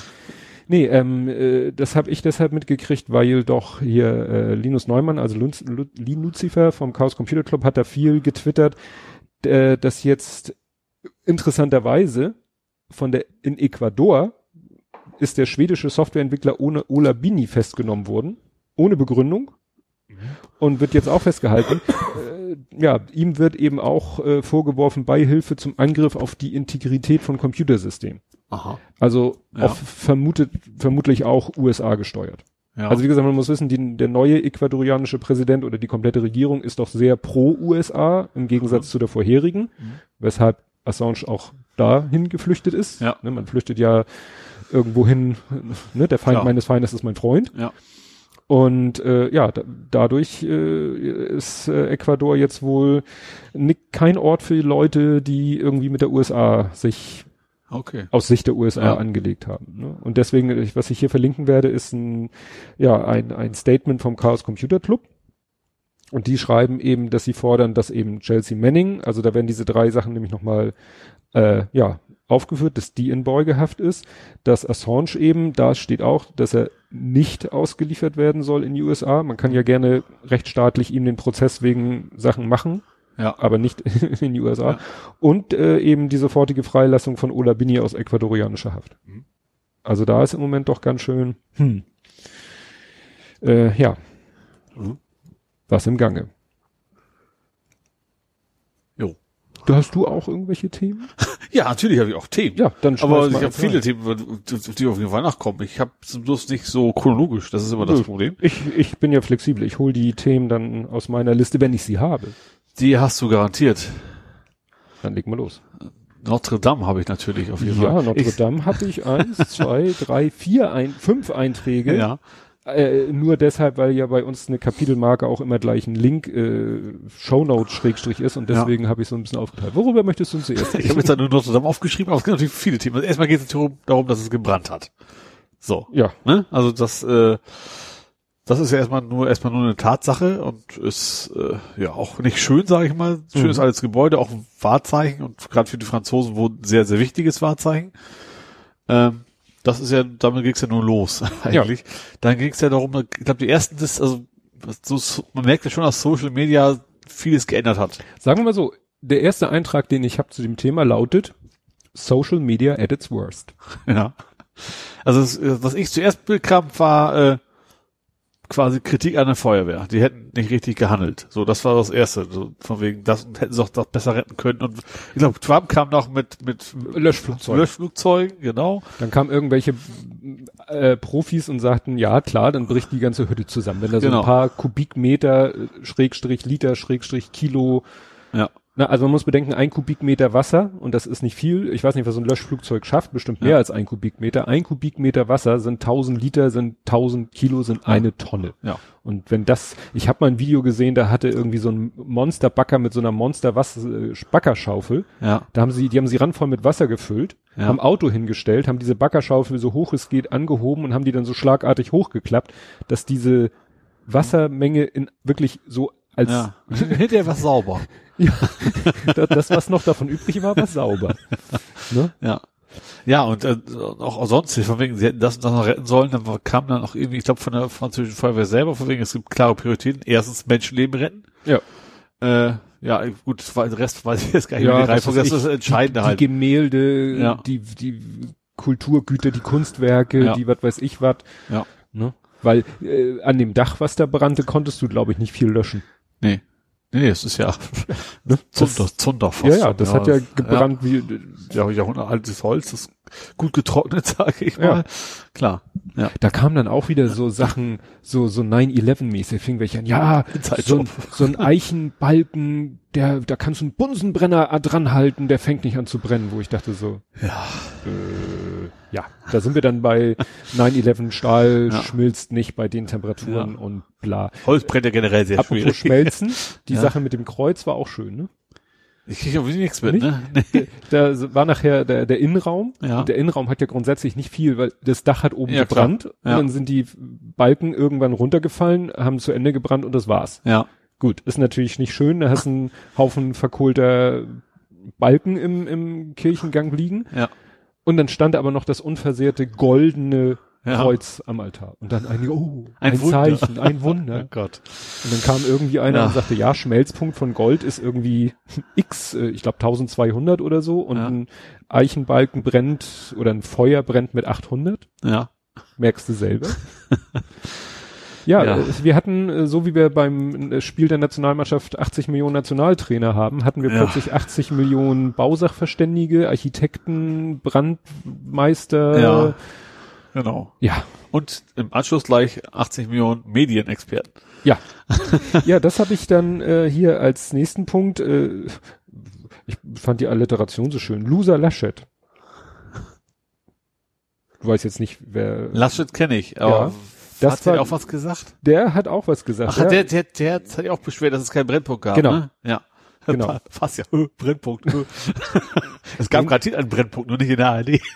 Nee, ähm, äh, das habe ich deshalb mitgekriegt, weil doch hier äh, Linus Neumann, also Lun Lu Lin Lucifer vom Chaos Computer Club, hat da viel getwittert, äh, dass jetzt interessanterweise von der in Ecuador ist der schwedische Softwareentwickler ohne Ola Bini festgenommen worden, ohne Begründung und wird jetzt auch festgehalten. Ja, ihm wird eben auch äh, vorgeworfen Beihilfe zum Angriff auf die Integrität von Computersystemen. Aha. Also Ja. auf vermutet, vermutlich auch USA gesteuert. Ja. Also wie gesagt, man muss wissen, die, der neue ecuadorianische Präsident oder die komplette Regierung ist doch sehr pro USA im Gegensatz zu der vorherigen, Mhm. weshalb Assange auch dahin geflüchtet ist. Ja. Ne, man flüchtet ja irgendwo hin, ne, der Feind Klar. meines Feindes ist mein Freund. ja. Und äh, ja, da, dadurch äh, ist äh, Ecuador jetzt wohl ni- kein Ort für Leute, die irgendwie mit der USA sich Okay. aus Sicht der USA Ja. angelegt haben. Ne? Und deswegen, ich- was ich hier verlinken werde, ist ein, ja, ein, ein Statement vom Chaos Computer Club. Und die schreiben eben, dass sie fordern, dass eben Chelsea Manning, also da werden diese drei Sachen nämlich nochmal, äh, ja, aufgeführt, dass die in Beugehaft ist, dass Assange eben, da steht auch, dass er nicht ausgeliefert werden soll in die USA. Man kann ja gerne rechtsstaatlich ihm den Prozess wegen Sachen machen, Ja. aber nicht in die USA. Ja. Und äh, eben die sofortige Freilassung von Ola Bini aus ecuadorianischer Haft. Mhm. Also da ist im Moment doch ganz schön, hm, äh, ja, Mhm. was im Gange. Jo. Du hast du auch irgendwelche Themen? Ja, natürlich habe ich auch Themen. Ja, dann Aber ich habe viele rein. Themen, die auf jeden Fall nachkommen. Ich habe Schluss nicht so chronologisch. Das ist immer das Nö. Problem. Ich, ich bin ja flexibel. Ich hole die Themen dann aus meiner Liste, wenn ich sie habe. Die hast du garantiert. Dann leg mal los. Notre Dame habe ich natürlich auf jeden Ja, Fall. Notre Dame hatte ich eins, zwei, drei, vier, ein, fünf Einträge. Ja. Äh, nur deshalb, weil ja bei uns eine Kapitelmarke auch immer gleich ein Link äh, Shownote Schrägstrich ist und Ja. deswegen habe ich so ein bisschen aufgeteilt. Worüber möchtest du zuerst? Ich habe jetzt da nur Notre Dame aufgeschrieben, aber es gibt natürlich viele Themen. Also erstmal geht es darum, darum, dass es gebrannt hat. So. Ja. Ne? Also das, äh, das ist ja erstmal nur erstmal nur eine Tatsache und ist äh, ja auch nicht schön, sage ich mal. Schön ist Mhm. alles Gebäude, auch ein Wahrzeichen und gerade für die Franzosen wohl ein sehr, sehr wichtiges Wahrzeichen. Ähm, das ist ja, damit ging es ja nur los eigentlich. Dann ging es ja darum, ich glaube, die ersten, das, also so, so- man merkt ja schon, dass Social Media vieles geändert hat. Sagen wir mal so, der erste Eintrag, den ich habe zu dem Thema, lautet Social Media at its worst. Ja. Also das, was ich zuerst bekam, war äh, quasi Kritik an der Feuerwehr. Die hätten nicht richtig gehandelt. So, das war das Erste. So, von wegen, das hätten sie auch das besser retten können. Und ich glaube, Trump kam noch mit mit Löschflugzeug. Löschflugzeugen, genau. Dann kamen irgendwelche äh, Profis und sagten, ja klar, dann bricht die ganze Hütte zusammen. Wenn da so Genau. ein paar Kubikmeter, äh, Schrägstrich Liter, Schrägstrich Kilo, Ja. Na, also man muss bedenken, ein Kubikmeter Wasser, und das ist nicht viel, ich weiß nicht, was so ein Löschflugzeug schafft, bestimmt mehr Ja. als ein Kubikmeter. Ein Kubikmeter Wasser sind 1000 Liter, sind 1000 Kilo, sind eine Tonne. Ja. Und wenn das, ich habe mal ein Video gesehen, da hatte irgendwie so ein Monsterbacker mit so einer Monster-Backerschaufel, Ja. da haben sie, die haben sie randvoll mit Wasser gefüllt, Ja. haben Auto hingestellt, haben diese Backerschaufel so hoch es geht angehoben und haben die dann so schlagartig hochgeklappt, dass diese Wassermenge in wirklich so als Ja. Hinterher war sauber. das, das, was noch davon übrig war, war sauber. Ne? Ja. Ja, und äh, auch sonst, von wegen, sie hätten das und das noch retten sollen, dann kam dann auch irgendwie, ich glaube, von der französischen Feuerwehr selber, von wegen, es gibt klare Prioritäten. Erstens Menschenleben retten. Ja. Äh, ja, gut, das war- den Rest weiß ich jetzt gar nicht Ja, mehr. Das das ist das Entscheidende die, halt. Die Gemälde, Ja. die, die Kulturgüter, die Kunstwerke, Ja. die was weiß ich was. Ja. Ne? Weil äh, an dem Dach, was da brannte, konntest du, glaube ich, nicht viel löschen. Nee. Nee, es ist ja Ne? Zunder, Zunder fast. Ja, ja, das hat ja gebrannt wie, Ja, ja jahrhundertaltes Holz, das ist gut getrocknet, sage ich Ja. mal. Klar. Ja. da kamen dann auch wieder so Sachen, so, so 9-11-mäßig, fing welche an, ja, so ein, so ein Eichenbalken, der, da kannst du einen Bunsenbrenner dran halten, der fängt nicht an zu brennen, wo ich dachte so, Ja. äh, ja, da sind wir dann bei 9-11 Stahl Ja. schmilzt nicht bei den Temperaturen Ja. und bla. Holz brennt ja generell sehr Apropos schwierig. schmelzen, die Ja. Sache mit dem Kreuz war auch schön, ne? Ich kriege auch nichts mit, Nicht? ne? Da war nachher der, der Innenraum. Ja. Und der Innenraum hat ja grundsätzlich nicht viel, weil das Dach hat oben Ja, gebrannt. Ja. dann sind die Balken irgendwann runtergefallen, haben zu Ende gebrannt und das war's. Ja. Gut, ist natürlich nicht schön. Da hast du einen Haufen verkohlter Balken im, im Kirchengang liegen. Ja. Und dann stand aber noch das unversehrte goldene Ja. Kreuz am Altar. Und dann einige, oh, Ein ein. Zeichen, ein Wunder. Oh Gott. Und dann kam irgendwie einer Ja. und sagte, ja, Schmelzpunkt von Gold ist irgendwie X, äh, ich glaube 1200 oder so und Ja. ein Eichenbalken brennt oder ein Feuer brennt mit 800. Ja. Merkst du selber. ja, Ja. wir hatten, äh, so wie wir beim äh, Spiel der Nationalmannschaft 80 Millionen Nationaltrainer haben, hatten wir Ja. plötzlich 80 Millionen Bausachverständige, Architekten, Brandmeister. Ja. Genau. Ja, Und im Anschluss gleich 80 Millionen Medienexperten. Ja. ja, das habe ich dann äh, hier als nächsten Punkt. Äh, ich fand die Alliteration so schön. Loser Laschet. Du weißt jetzt nicht, wer. Laschet kenne ich, aber Ja. Das hat der war- auch was gesagt? Der hat auch was gesagt. Ach, ja. der, der, der hat sich auch beschwert, dass es keinen Brennpunkt gab. Genau. Ne? Ja. Genau. Fast ja. Äh, Brennpunkt. Äh. es gab garantiert einen Brennpunkt, nur nicht in der ARD.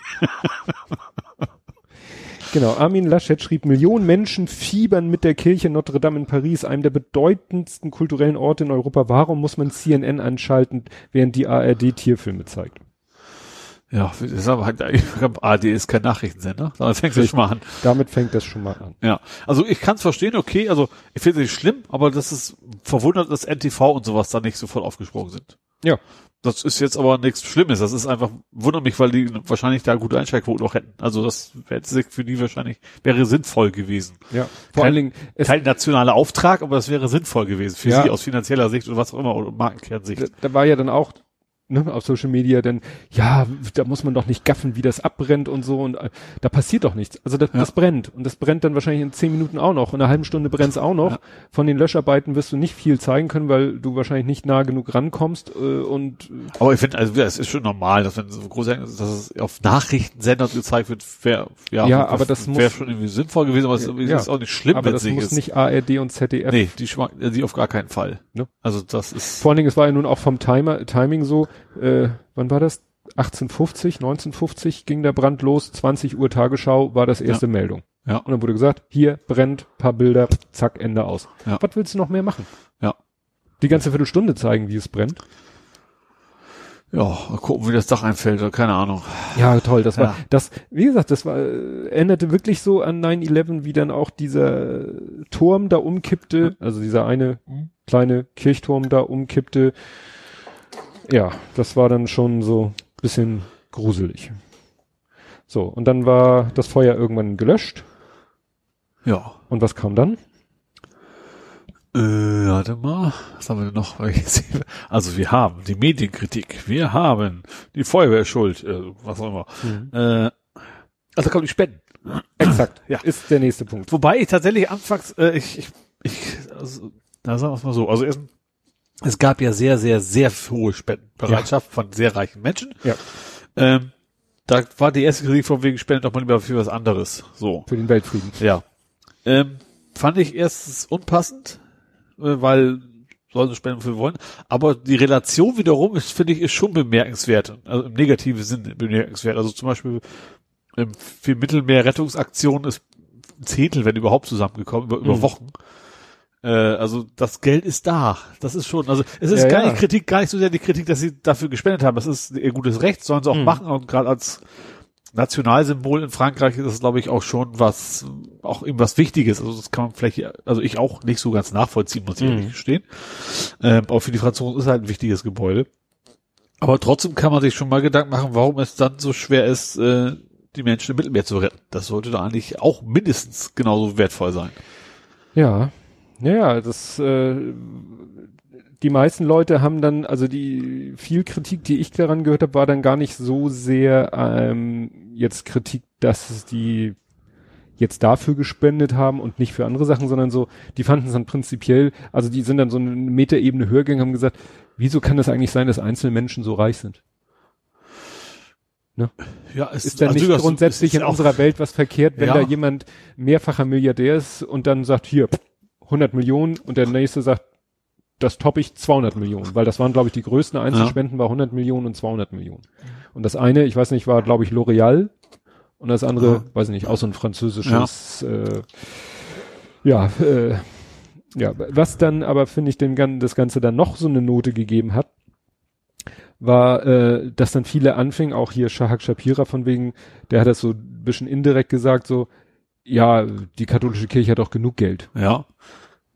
Genau, Armin Laschet schrieb, Millionen Menschen fiebern mit der Kirche Notre Dame in Paris, einem der bedeutendsten kulturellen Orte in Europa. Warum muss man CNN anschalten, während die ARD Tierfilme zeigt? Ja, das ist aber halt, ARD ist kein Nachrichtensender. Damit fängst du schon mal an. Damit fängt das schon mal an. Ja, also ich kann es verstehen, okay, also ich finde es nicht schlimm, aber das ist verwundert, dass NTV und sowas da nicht sofort aufgesprungen sind. Ja. Das ist jetzt aber nichts Schlimmes. Das ist einfach, wundert mich, weil die wahrscheinlich da gute Einsteigquoten noch hätten. Also das wäre jetzt für die wahrscheinlich, wäre sinnvoll gewesen. Ja. Vor Kein- allen Dingen, es, Kein nationaler Auftrag, aber das wäre sinnvoll gewesen für Ja. sie aus finanzieller Sicht oder was auch immer, oder Markenkernsicht. da, da war ja dann auch ne, auf Social Media dann, ja, da muss man doch nicht gaffen, wie das abbrennt und so und äh, da passiert doch nichts. Also das, Ja. das brennt und das brennt dann wahrscheinlich in zehn Minuten auch noch. In einer halben Stunde brennt es auch noch. Ja. Von den Löscharbeiten wirst du nicht viel zeigen können, weil du wahrscheinlich nicht nah genug rankommst äh, und äh, Aber ich finde, also es ist schon normal, dass wenn so groß, dass es auf Nachrichtensendern gezeigt wird, wäre ja, Ja, aber das wäre muss- schon irgendwie sinnvoll gewesen, aber es Ja. ist auch nicht schlimm, aber wenn das es nicht muss ist. nicht ARD und ZDF. Nee, die, die auf gar keinen Fall. Ne? Also das ist Vor allen Dingen, es war ja nun auch vom Timer, Timing so, äh, wann war das? 1850, 1950 ging der Brand los, 20 Uhr Tagesschau war das erste Meldung. Ja. Und dann wurde gesagt, hier brennt, paar Bilder, zack, Ende aus. Ja. Was willst du noch mehr machen? Ja. Die ganze Viertelstunde zeigen, wie es brennt. Ja, mal gucken, wie das Dach einfällt, keine Ahnung. Ja, toll. Das war, Ja. das, wie gesagt, das war, äh, erinnerte wirklich so an 9-11, wie dann auch dieser Turm da umkippte, also dieser eine kleine Kirchturm da umkippte. Ja, das war dann schon so bisschen gruselig. So, und dann war das Feuer irgendwann gelöscht. Ja. Und was kam dann? Äh, warte mal, was haben wir denn noch? Also wir haben die Medienkritik, wir haben die Feuerwehr schuld, äh, was auch immer. Äh, also kommen die Spenden. Exakt. Ja. Ist der nächste Punkt. Wobei ich tatsächlich anfangs, äh, ich, ich, ich also, na sagen wir es mal so, also erst, es gab ja sehr, sehr, sehr hohe Spendenbereitschaft von sehr reichen Menschen. Ja. Ähm, da war die erste Kritik von wegen Spenden doch mal lieber für was anderes. So. Für den Weltfrieden. Ja. Ähm, fand ich erstens unpassend, äh, weil sollen sie spenden, wofür wollen. Aber die Relation wiederum ist, finde ich, ist schon bemerkenswert. Also im negativen Sinne bemerkenswert. Also zum Beispiel ähm, für Mittelmeer-Rettungsaktionen ist ein Zehntel, wenn überhaupt, zusammengekommen, über, über Mhm. Wochen. Äh, also das Geld ist da. Das ist schon, also es ist Ja, gar ja. nicht Kritik, gar nicht so sehr die Kritik, dass sie dafür gespendet haben. Das ist ihr gutes Recht, sollen sie auch Mhm. machen. Und gerade als Nationalsymbol in Frankreich ist das, glaube ich, auch schon was, auch irgendwas Wichtiges. Also das kann man vielleicht, also ich auch nicht so ganz nachvollziehen, muss ich Mhm. ehrlich gestehen. Ähm, aber für die Franzosen ist es halt ein wichtiges Gebäude. Aber trotzdem kann man sich schon mal Gedanken machen, warum es dann so schwer ist, äh, die Menschen im Mittelmeer zu retten. Das sollte doch eigentlich auch mindestens genauso wertvoll sein. Ja, ja, das, äh, die meisten Leute haben dann, also die viel Kritik, die ich daran gehört habe, war dann gar nicht so sehr ähm, jetzt Kritik, dass es die jetzt dafür gespendet haben und nicht für andere Sachen, sondern so, die fanden es dann prinzipiell, also die sind dann so eine Metaebene höher gegangen, haben gesagt, wieso kann das eigentlich sein, dass einzelne Menschen so reich sind? Ja, es Ist da nicht durchaus- grundsätzlich in unserer Welt was verkehrt, wenn Ja. da jemand mehrfacher Milliardär ist und dann sagt, hier, 100 Millionen und der nächste sagt, das topp ich 200 Millionen, weil das waren, glaube ich, die größten Einzelspenden war 100 Millionen und 200 Millionen. Und das eine, ich weiß nicht, war, glaube ich, L'Oreal und das andere, Ja. weiß ich nicht, auch so ein französisches, äh, ja, äh, ja, was dann aber, finde ich, dem, Gan- das Ganze dann noch so eine Note gegeben hat, war, äh, dass dann viele anfingen, auch hier Shahak Shapira von wegen, der hat das so ein bisschen indirekt gesagt, so, ja, die katholische Kirche hat auch genug Geld. Ja.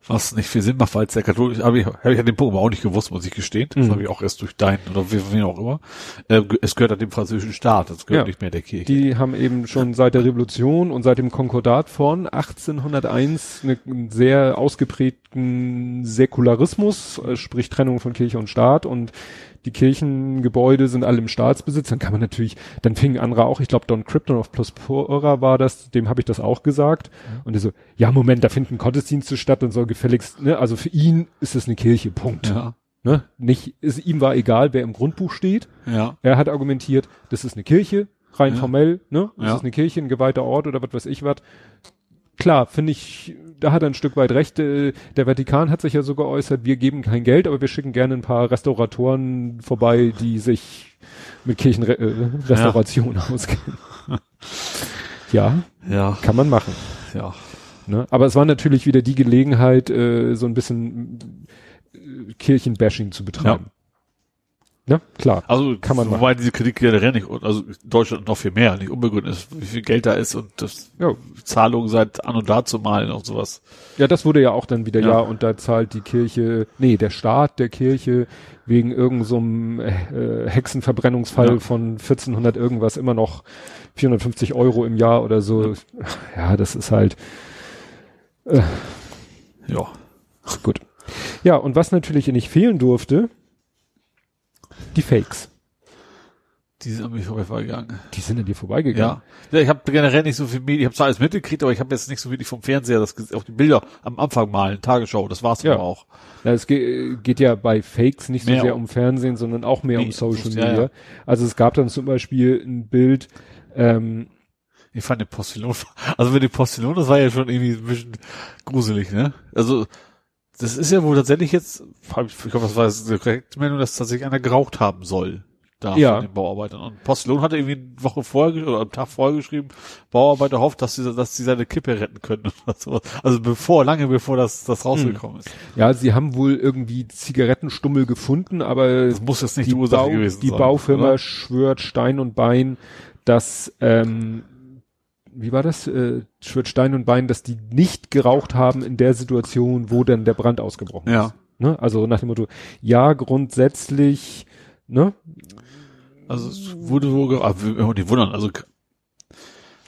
Was nicht viel Sinn macht, weil es der katholische, habe ich, hab ich an dem Punkt aber auch nicht gewusst, muss ich gestehen. Das Mhm. habe ich auch erst durch deinen oder wie, wie auch immer. Äh, es gehört an dem französischen Staat, es gehört Ja. nicht mehr der Kirche. Die haben eben schon seit der Revolution und seit dem Konkordat von 1801 eine, einen sehr ausgeprägten Säkularismus, äh, sprich Trennung von Kirche und Staat und die Kirchengebäude sind alle im Staatsbesitz, dann kann man natürlich, dann fingen andere auch, ich glaube Don Krypton of Pluspora war das, dem habe ich das auch gesagt und er so, ja Moment, da finden Gottesdienste statt und soll gefälligst, ne, also für ihn ist es eine Kirche, Punkt. ja, Ne? Nicht, ist, ihm war egal, wer im Grundbuch steht, ja, er hat argumentiert, das ist eine Kirche, rein Ja. formell, ne? Das Ja. ist eine Kirche, ein geweihter Ort oder was weiß ich was. Klar, finde ich, da hat er ein Stück weit recht. Äh, Der Vatikan hat sich ja so geäußert, wir geben kein Geld, aber wir schicken gerne ein paar Restauratoren vorbei, die sich mit Kirchenrestauration äh, Restauration auskennen. ja, ja, kann man machen. ja. Ne? Aber es war natürlich wieder die Gelegenheit, äh, so ein bisschen äh, Kirchenbashing zu betreiben. Ne? Klar. Also Kann man wobei diese Kritik generell nicht, also Deutschland noch viel mehr, nicht unbegründet ist, wie viel Geld da ist und das Ja. Zahlungen seit an und dazu malen und sowas. Ja, das wurde ja auch dann wieder, ja. Ja. und da zahlt die Kirche, nee, der Staat der Kirche wegen irgendeinem so äh, Hexenverbrennungsfall Ja. von 1400 irgendwas immer noch 450 Euro im Jahr oder so. Ja, das ist halt Ja. gut. Ja, und was natürlich nicht fehlen durfte, die Fakes. Die sind an mir vorbeigegangen. Die sind an dir vorbeigegangen. Ja. ja ich habe generell nicht so viel Medien, ich habe zwar alles mitgekriegt, aber ich habe jetzt nicht so wirklich vom Fernseher das auch die Bilder am Anfang malen, Tagesschau, das war's Ja. aber auch. Na, es ge geht ja bei Fakes nicht so Mehr sehr um- um Fernsehen, sondern auch mehr Nee, um Social ja, Media. ja. Also es gab dann zum Beispiel ein Bild, ähm, Ich fand den Postillon, also mit dem Postillon, das war ja schon irgendwie ein bisschen gruselig, ne? Also, das ist ja wohl tatsächlich jetzt, ich, hoffe, das war jetzt die korrekte Meldung, dass tatsächlich einer geraucht haben soll. da Ja. von den Bauarbeitern. Und Postlohn hatte irgendwie eine Woche vorher oder am Tag vorher geschrieben, Bauarbeiter hofft, dass sie, dass sie seine Kippe retten können oder sowas. Also bevor, lange bevor das, das rausgekommen ist. Ja, sie haben wohl irgendwie Zigarettenstummel gefunden, aber Das muss jetzt nicht die, die Ursache Bau, gewesen die sein. Baufirma oder? schwört Stein und Bein, dass, ähm, wie war das? Äh, schwört Stein und Bein, dass die nicht geraucht haben in der Situation, wo dann der Brand ausgebrochen Ja. ist. Ne? Also nach dem Motto, ja, grundsätzlich, ne? Also es wurde wohl, ge- aber wir wir nicht wundern, also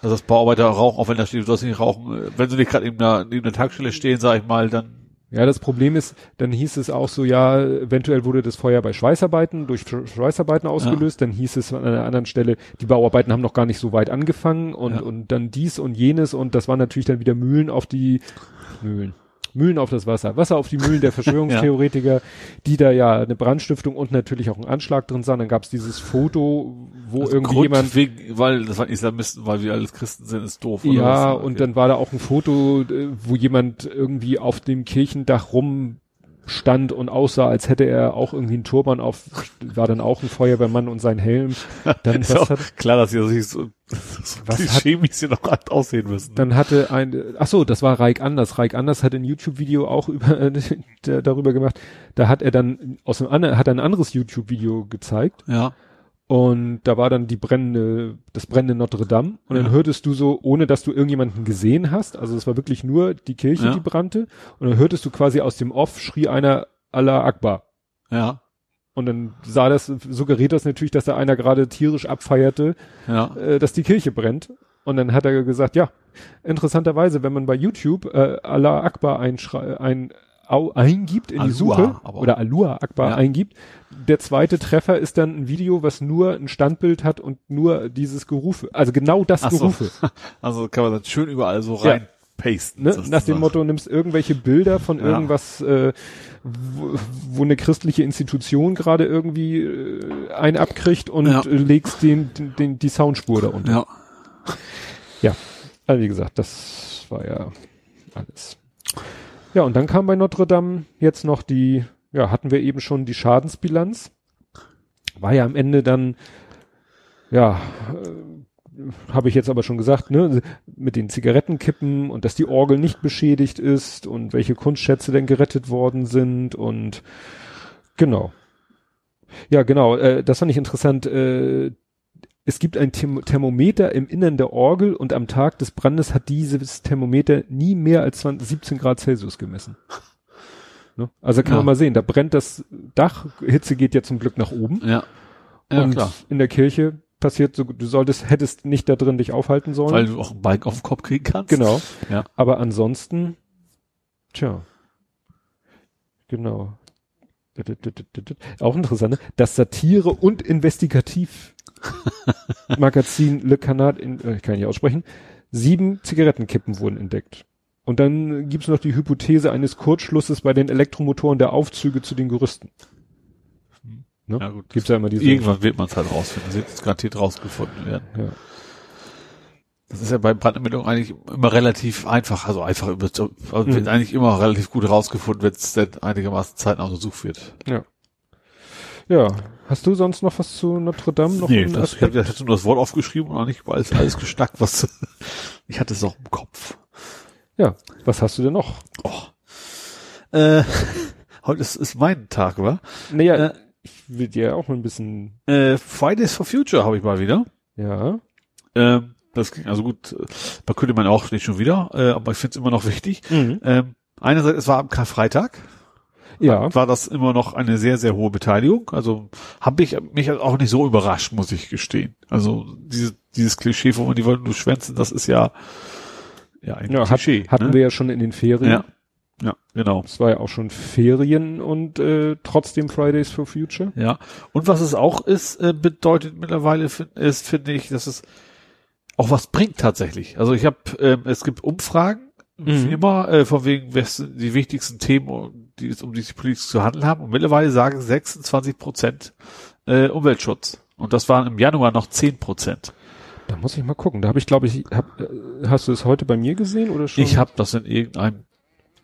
also das Bauarbeiter rauchen, auch wenn da steht, du sollst nicht rauchen, äh, wenn sie nicht gerade neben der, neben der Tankstelle stehen, sag ich mal, dann Ja, das Problem ist, dann hieß es auch so, ja, eventuell wurde das Feuer bei Schweißarbeiten, durch Sch- Schweißarbeiten ausgelöst, dann hieß es an einer anderen Stelle, die Bauarbeiten haben noch gar nicht so weit angefangen und, Ja. und dann dies und jenes und das waren natürlich dann wieder Mühlen auf die Mühlen. Mühlen auf das Wasser. Wasser auf die Mühlen der Verschwörungstheoretiker, die da ja eine Brandstiftung und natürlich auch einen Anschlag drin sahen. Dann gab es dieses Foto, wo also irgendwie Grund jemand wegen, weil das waren Islamisten, weil wir alles Christen sind, ist doof. oder ja, was? und dann war da auch ein Foto, äh, wo jemand irgendwie auf dem Kirchendach rumstand und aussah, als hätte er auch irgendwie einen Turban auf, war dann auch ein Feuerwehrmann und sein Helm. Dann, ist was hat, klar, dass sie sich so, so Was hat- Chemis hier noch aussehen müssen. dann hatte ein, ach so, das war Reik Anders. Reik Anders hat ein YouTube-Video auch über, äh, darüber gemacht. Da hat er dann aus dem anderen, hat er ein anderes YouTube-Video gezeigt. ja. Und da war dann die brennende, das brennende Notre Dame. Und dann Ja. hörtest du so, ohne dass du irgendjemanden gesehen hast, also es war wirklich nur die Kirche, Ja. die brannte. Und dann hörtest du quasi aus dem Off, schrie einer Allah Akbar. Ja. Und dann sah das, suggeriert das natürlich, dass da einer gerade tierisch abfeierte, Ja. äh, dass die Kirche brennt. Und dann hat er gesagt, ja, interessanterweise, wenn man bei YouTube äh, Allah Akbar ein, au, eingibt in die Alua, Suche aber- oder Alua Akbar Ja. eingibt, der zweite Treffer ist dann ein Video, was nur ein Standbild hat und nur dieses Gerufe, also genau das Ach so. Gerufe. Also kann man das schön überall so Ja. rein pasten. Ne? Nach dem Motto, nimmst irgendwelche Bilder von Ja. irgendwas, äh, wo, wo eine christliche Institution gerade irgendwie äh, einen abkriegt und Ja. äh, legst den, den, den, die Soundspur darunter. Ja. Also wie gesagt, das war ja alles. Ja, und dann kam bei Notre Dame jetzt noch die, ja, hatten wir eben schon die Schadensbilanz. War ja am Ende dann, ja, äh, habe ich jetzt aber schon gesagt, ne, mit den Zigarettenkippen und dass die Orgel nicht beschädigt ist und welche Kunstschätze denn gerettet worden sind und genau. Ja, genau, äh, das fand ich interessant. Äh, es gibt ein Therm Thermometer im Innern der Orgel und am Tag des Brandes hat dieses Thermometer nie mehr als 20, 17 Grad Celsius gemessen. Ne? Also kann Ja. man mal sehen, da brennt das Dach, Hitze geht ja zum Glück nach oben Ja. Ja, und klar. in der Kirche passiert so, du solltest, hättest nicht da drin dich aufhalten sollen. Weil du auch einen Balken auf den Kopf kriegen kannst. genau. Ja. Aber ansonsten, tja, genau. Auch interessant, ne? Das Satire- und Investigativ-Magazin Le Canard, in, äh, ich kann nicht aussprechen, sieben Zigarettenkippen wurden entdeckt. Und dann gibt's noch die Hypothese eines Kurzschlusses bei den Elektromotoren der Aufzüge zu den Gerüsten. Ne? Ja, gut. Gibt's ja immer diese. Irgendwann wird man es halt rausfinden. Das wird garantiert rausgefunden werden. Ja. Das ist ja bei Brandermittlungen eigentlich immer relativ einfach. Also einfach wird, also wird Mhm. eigentlich immer relativ gut rausgefunden, wenn es denn einigermaßen zeitnah untersucht wird. Ja. Hast du sonst noch was zu Notre Dame? Noch nee, das, ich Aspekt? hatte nur das Wort aufgeschrieben und eigentlich alles, alles gestackt, was ich hatte es auch im Kopf. Ja. Was hast du denn noch? Oh. Äh, heute ist, ist mein Tag, wa? Naja, Äh. ich will dir auch mal ein bisschen, Äh, Fridays for Future habe ich mal wieder. ja. Ähm, das ging also gut. Man könnte man auch nicht schon wieder, äh, aber ich finde es immer noch wichtig. Ähm, einerseits, es war am Karfreitag. Ja. War das immer noch eine sehr, sehr hohe Beteiligung. Also habe ich mich auch nicht so überrascht, muss ich gestehen. Also diese, dieses Klischee, wo man die wollen nur schwänzen, das ist ja, ja ein Ja, hat, Klischee. hatten ne? wir ja schon in den Ferien. Ja. Ja, genau. Es war ja auch schon Ferien und äh, trotzdem Fridays for Future. Ja. Und was es auch ist, äh, bedeutet mittlerweile, ist, finde ich, dass es auch was bringt tatsächlich. Also ich habe, ähm, es gibt Umfragen, Mhm. wie immer, äh, von wegen, was sind die wichtigsten Themen, die es um diese Politik zu handeln haben. Und mittlerweile sagen 26 Prozent äh, Umweltschutz. Und das waren im Januar noch 10 Prozent. Da muss ich mal gucken. Da habe ich, glaube ich, hab, äh, hast du es heute bei mir gesehen oder schon? Ich habe das in irgendeinem,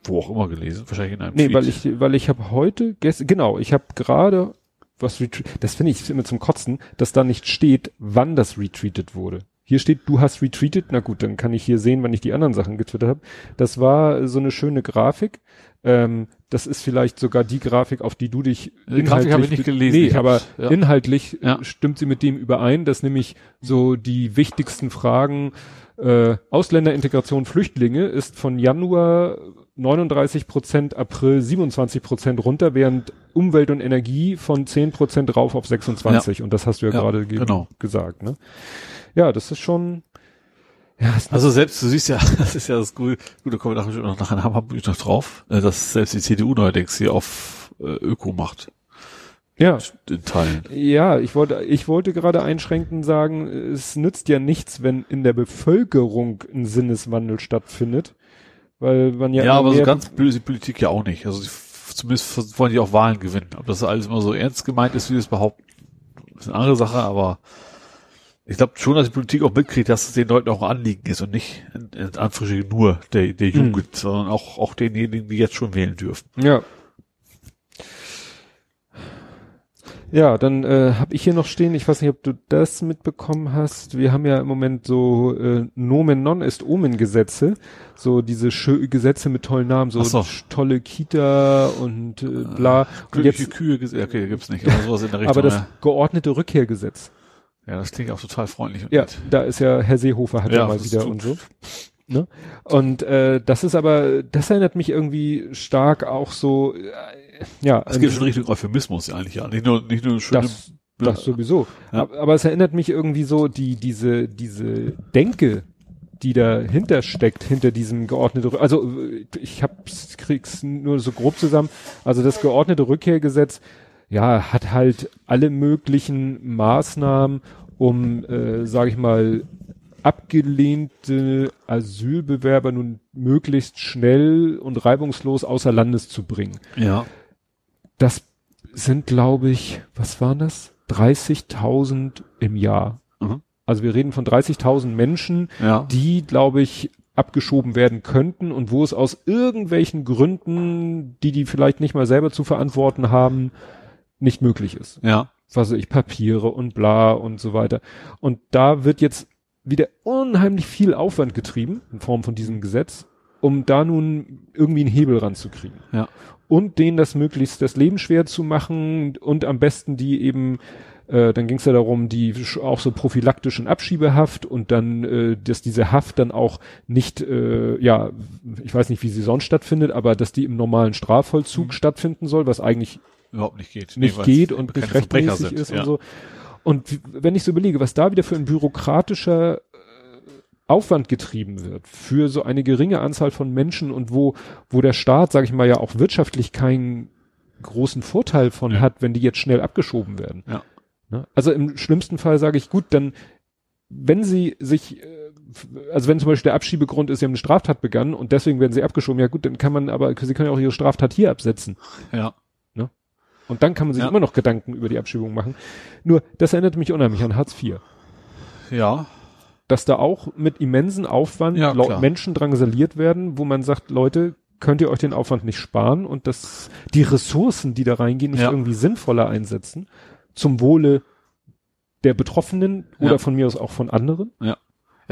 wo auch immer gelesen, wahrscheinlich in einem Nee, Tweet. weil ich, weil ich habe heute, gest, genau, ich habe gerade was retweet, das finde ich immer zum Kotzen, dass da nicht steht, wann das retweetet wurde. Hier steht, du hast retweetet, na gut, dann kann ich hier sehen, wann ich die anderen Sachen getwittert habe. Das war so eine schöne Grafik. Ähm, das ist vielleicht sogar die Grafik, auf die du dich Die Grafik habe ich nicht gelesen. Nee, Ich aber ja. inhaltlich Ja. äh, stimmt sie mit dem überein, dass nämlich so die wichtigsten Fragen äh, Ausländerintegration, Flüchtlinge ist von Januar 39 Prozent, April 27 Prozent runter, während Umwelt und Energie von 10 Prozent rauf auf 26. Und das hast du ja, Ja, gerade ge genau. gesagt. Ne? Ja, das ist schon. Ja, ist Also selbst, du siehst ja, das ist ja das gute, gute kommen wir nachher noch nachher haben wir noch drauf, äh, dass selbst die CDU neuerdings hier auf äh, Öko macht, ja, in Teilen. Ja, ich wollte, ich wollte gerade einschränkend sagen, es nützt ja nichts, wenn in der Bevölkerung ein Sinneswandel stattfindet, weil man ja, Ja, aber so ganz blöd ist die Politik ja auch nicht. Also zumindest wollen die auch Wahlen gewinnen. Ob das alles immer so ernst gemeint ist, wie es behaupten, ist eine andere Sache, aber ich glaube schon, dass die Politik auch mitkriegt, dass es den Leuten auch ein Anliegen ist und nicht in, in Anführungsstrichen nur der, der Hm. Jugend, sondern auch, auch denjenigen, die jetzt schon wählen dürfen. Ja. Ja, dann äh, habe ich hier noch stehen, ich weiß nicht, ob du das mitbekommen hast. Wir haben ja im Moment so äh, Nomen non est Omen Gesetze, so diese schö Gesetze mit tollen Namen, so, so. tolle Kita und äh, bla. Und Glückliche jetzt, Kühe, okay, gibt's nicht, aber sowas in der Richtung. aber das ja. geordnete Rückkehrgesetz. Ja, das klingt auch total freundlich. Und Ja, nett. da ist ja Herr Seehofer hat ja, Ja, mal wieder und so. Ne? Und äh, das ist aber, das erinnert mich irgendwie stark auch so, äh, ja, Es geht schon Richtung Euphemismus eigentlich, ja. Nicht nur, nicht nur schöne, das, das sowieso. Ja. Aber, aber es erinnert mich irgendwie so, die, diese, diese Denke, die dahinter steckt, hinter diesem geordneten, also äh, ich hab's, krieg's nur so grob zusammen, also das geordnete Rückkehrgesetz, ja, hat halt alle möglichen Maßnahmen, um, äh, sage ich mal, abgelehnte Asylbewerber nun möglichst schnell und reibungslos außer Landes zu bringen. ja. Das sind, glaube ich, was waren das? 30.000 im Jahr. Mhm. Also wir reden von 30.000 Menschen, Ja. die, glaube ich, abgeschoben werden könnten und wo es aus irgendwelchen Gründen, die die vielleicht nicht mal selber zu verantworten haben, nicht möglich ist. Ja. Was ich, Papiere und bla und so weiter. Und da wird jetzt wieder unheimlich viel Aufwand getrieben in Form von diesem Gesetz, um da nun irgendwie einen Hebel ranzukriegen Ja. und denen das möglichst das Leben schwer zu machen und am besten die eben, äh, dann ging es ja darum, die auch so prophylaktischen Abschiebehaft und dann, äh, dass diese Haft dann auch nicht, äh, ja, ich weiß nicht, wie sie sonst stattfindet, aber dass die im normalen Strafvollzug Mhm. stattfinden soll, was eigentlich Überhaupt nicht geht. nicht geht und nicht rechtmäßig ist ja. und so. Und wenn ich so überlege, was da wieder für ein bürokratischer äh, Aufwand getrieben wird für so eine geringe Anzahl von Menschen und wo, wo der Staat, sage ich mal, ja auch wirtschaftlich keinen großen Vorteil von Ja. hat, wenn die jetzt schnell abgeschoben werden. Ja. Ne? Also im schlimmsten Fall sage ich, gut, dann, wenn sie sich, äh, also wenn zum Beispiel der Abschiebegrund ist, sie haben eine Straftat begangen und deswegen werden sie abgeschoben, ja gut, dann kann man aber, sie können ja auch ihre Straftat hier absetzen. Ja. Und dann kann man sich Ja. immer noch Gedanken über die Abschiebung machen. Nur, das erinnert mich unheimlich an Hartz IV. Ja. Dass da auch mit immensen Aufwand Ja. Menschen drangsaliert werden, wo man sagt, Leute, könnt ihr euch den Aufwand nicht sparen und das, die Ressourcen, die da reingehen, nicht Ja. irgendwie sinnvoller einsetzen, zum Wohle der Betroffenen oder Ja. von mir aus auch von anderen. Ja,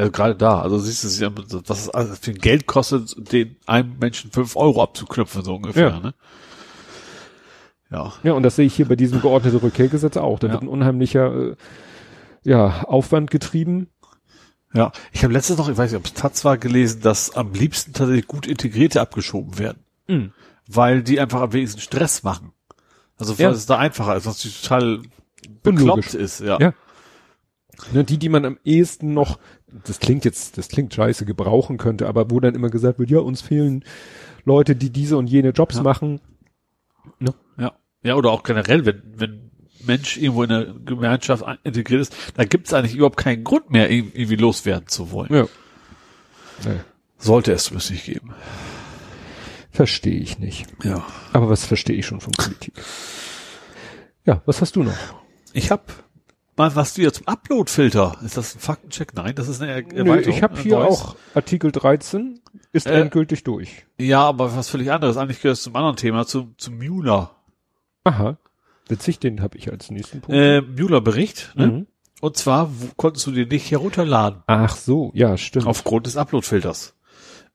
gerade da. Also siehst du, ja, was es ein Geld kostet, den einem Menschen fünf Euro abzuknüpfen, so ungefähr, Ja. ne? Ja. Ja, und das sehe ich hier bei diesem geordneten Rückkehrgesetz auch. Da Ja. wird ein unheimlicher, äh, ja, Aufwand getrieben. Ja. Ich habe letztens noch, ich weiß nicht, ob es Taz war, gelesen, dass am liebsten tatsächlich gut Integrierte abgeschoben werden. Mhm. Weil die einfach am wenigsten Stress machen. Also weil Ja. es da einfacher ist, was die total bekloppt ist, ja. Ja. Ne, die, die man am ehesten noch, das klingt jetzt, das klingt scheiße, gebrauchen könnte, aber wo dann immer gesagt wird, ja, uns fehlen Leute, die diese und jene Jobs Ja. machen. Ja. Ja, oder auch generell, wenn, wenn Mensch irgendwo in der Gemeinschaft ein- integriert ist, da gibt es eigentlich überhaupt keinen Grund mehr, irgendwie loswerden zu wollen. Ja. Nee, Sollte es zumindest nicht geben. verstehe ich nicht. Ja. Aber was verstehe ich schon von Politik? Ja, was hast du noch? Ich hab mal was wieder zum Upload-Filter. Ist das ein Faktencheck? Nein, das ist eine Er Nö, Erweiterung. ich habe hier neues. auch Artikel 13, ist Äh, endgültig durch. Ja, aber was völlig anderes. Eigentlich gehört es zum anderen Thema, zum, zum Mueller. Aha. Witzig, den habe ich als nächsten Punkt. Äh, Mueller-Bericht, ne? Mhm. Und zwar wo, konntest du den nicht herunterladen. Ach so, ja, stimmt. Aufgrund des Upload-Filters.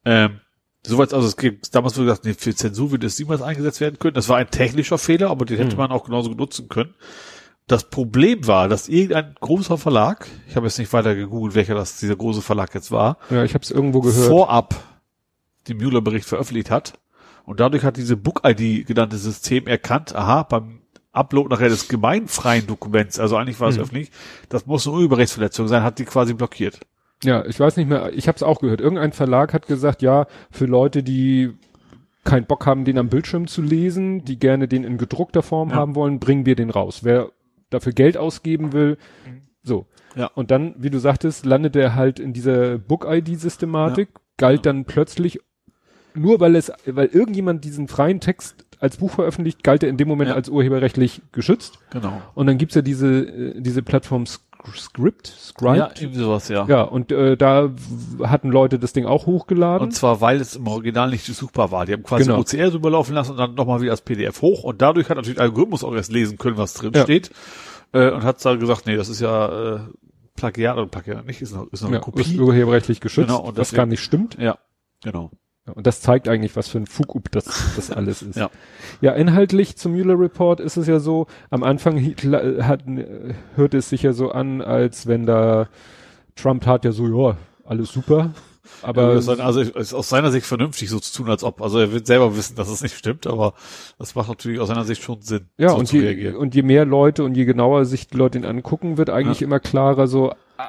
Ähm, soweit, also es gibt, damals wurde gesagt, nee, für Zensur wird es niemals eingesetzt werden können. Das war ein technischer Fehler, aber den hätte Hm. man auch genauso nutzen können. Das Problem war, dass irgendein großer Verlag, ich habe jetzt nicht weiter gegoogelt, welcher das dieser große Verlag jetzt war, ja, ich habe es irgendwo gehört. vorab den Mueller-Bericht veröffentlicht hat. Und dadurch hat diese Book-ID genannte System erkannt, aha, beim Upload nachher des gemeinfreien Dokuments, also eigentlich war es Hm. öffentlich, das muss eine Urheberrechtsverletzung sein, hat die quasi blockiert. Ja, ich weiß nicht mehr, ich habe es auch gehört. Irgendein Verlag hat gesagt, ja, für Leute, die keinen Bock haben, den am Bildschirm zu lesen, die gerne den in gedruckter Form Ja. haben wollen, bringen wir den raus. Wer dafür Geld ausgeben will, so. Ja. Und dann, wie du sagtest, landet er halt in dieser Book-ID-Systematik, galt dann plötzlich, nur weil es, weil irgendjemand diesen freien Text als Buch veröffentlicht, galt er in dem Moment Ja. als urheberrechtlich geschützt. Genau. Und dann gibt's ja diese, äh, diese Plattform Sc- Script, Scribe. Ja, irgendwie sowas, ja. Ja, und äh, da hatten Leute das Ding auch hochgeladen. Und zwar, weil es im Original nicht durchsuchbar war. Die haben quasi Genau. OCR drüber laufen lassen und dann nochmal wieder als PDF hoch. Und dadurch hat natürlich der Algorithmus auch erst lesen können, was drin Ja. steht. Äh, und hat dann gesagt, nee, das ist ja äh, Plagiat oder Plagiat nicht, ist noch, ist noch ja, eine ist Kopie. urheberrechtlich geschützt, Genau, und was deswegen- gar nicht stimmt. Ja, genau. Und das zeigt eigentlich, was für ein Fugub das, das alles ist. Ja. ja, inhaltlich zum Mueller Report ist es ja so, am Anfang hi- kla- hat, äh, hört es sich ja so an, als wenn da Trump tat ja so, ja, alles super. Aber also ist aus seiner Sicht vernünftig so zu tun, als ob. Also er wird selber wissen, dass es nicht stimmt, aber das macht natürlich aus seiner Sicht schon Sinn, Ja, so und zu je, reagieren. und je mehr Leute und je genauer sich die Leute ihn angucken, wird eigentlich immer klarer so, ah,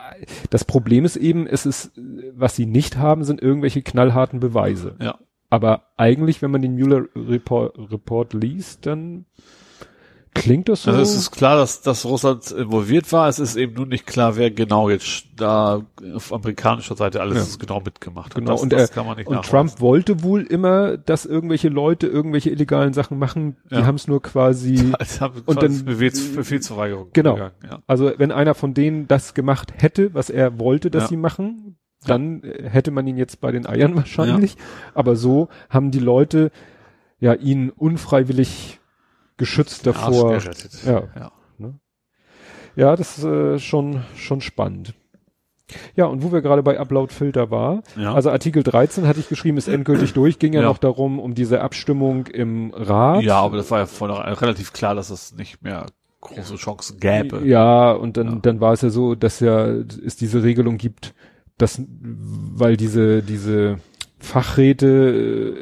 das Problem ist eben, es ist, was sie nicht haben, sind irgendwelche knallharten Beweise. Ja. Aber eigentlich, wenn man den Mueller Report, Report liest, dann klingt das so. Also es ist klar, dass, dass Russland involviert war. Es ist eben nur nicht klar, wer genau jetzt da auf amerikanischer Seite alles genau mitgemacht hat. Genau, das, und, das kann man nicht und. Trump wollte wohl immer, dass irgendwelche Leute irgendwelche illegalen Sachen machen, die Ja. haben es nur quasi, Also haben und dann- Befehls, Befehlsverweigerung. Genau. Ja. also wenn einer von denen das gemacht hätte, was er wollte, dass Ja. sie machen, dann äh, hätte man ihn jetzt bei den Eiern wahrscheinlich. Aber so haben die Leute ja ihn unfreiwillig geschützt davor. Ja. ja. Ja, das ist äh, schon, schon spannend. Ja, und wo wir gerade bei Upload-Filter war, Ja. also Artikel 13 hatte ich geschrieben, ist endgültig durch, ging ja, Ja. noch darum, um diese Abstimmung im Rat. ja, aber das war ja vornherein relativ klar, dass es nicht mehr große Chancen gäbe. Ja, und dann, Ja. dann war es ja so, dass ja es diese Regelung gibt, dass, weil diese, diese Fachräte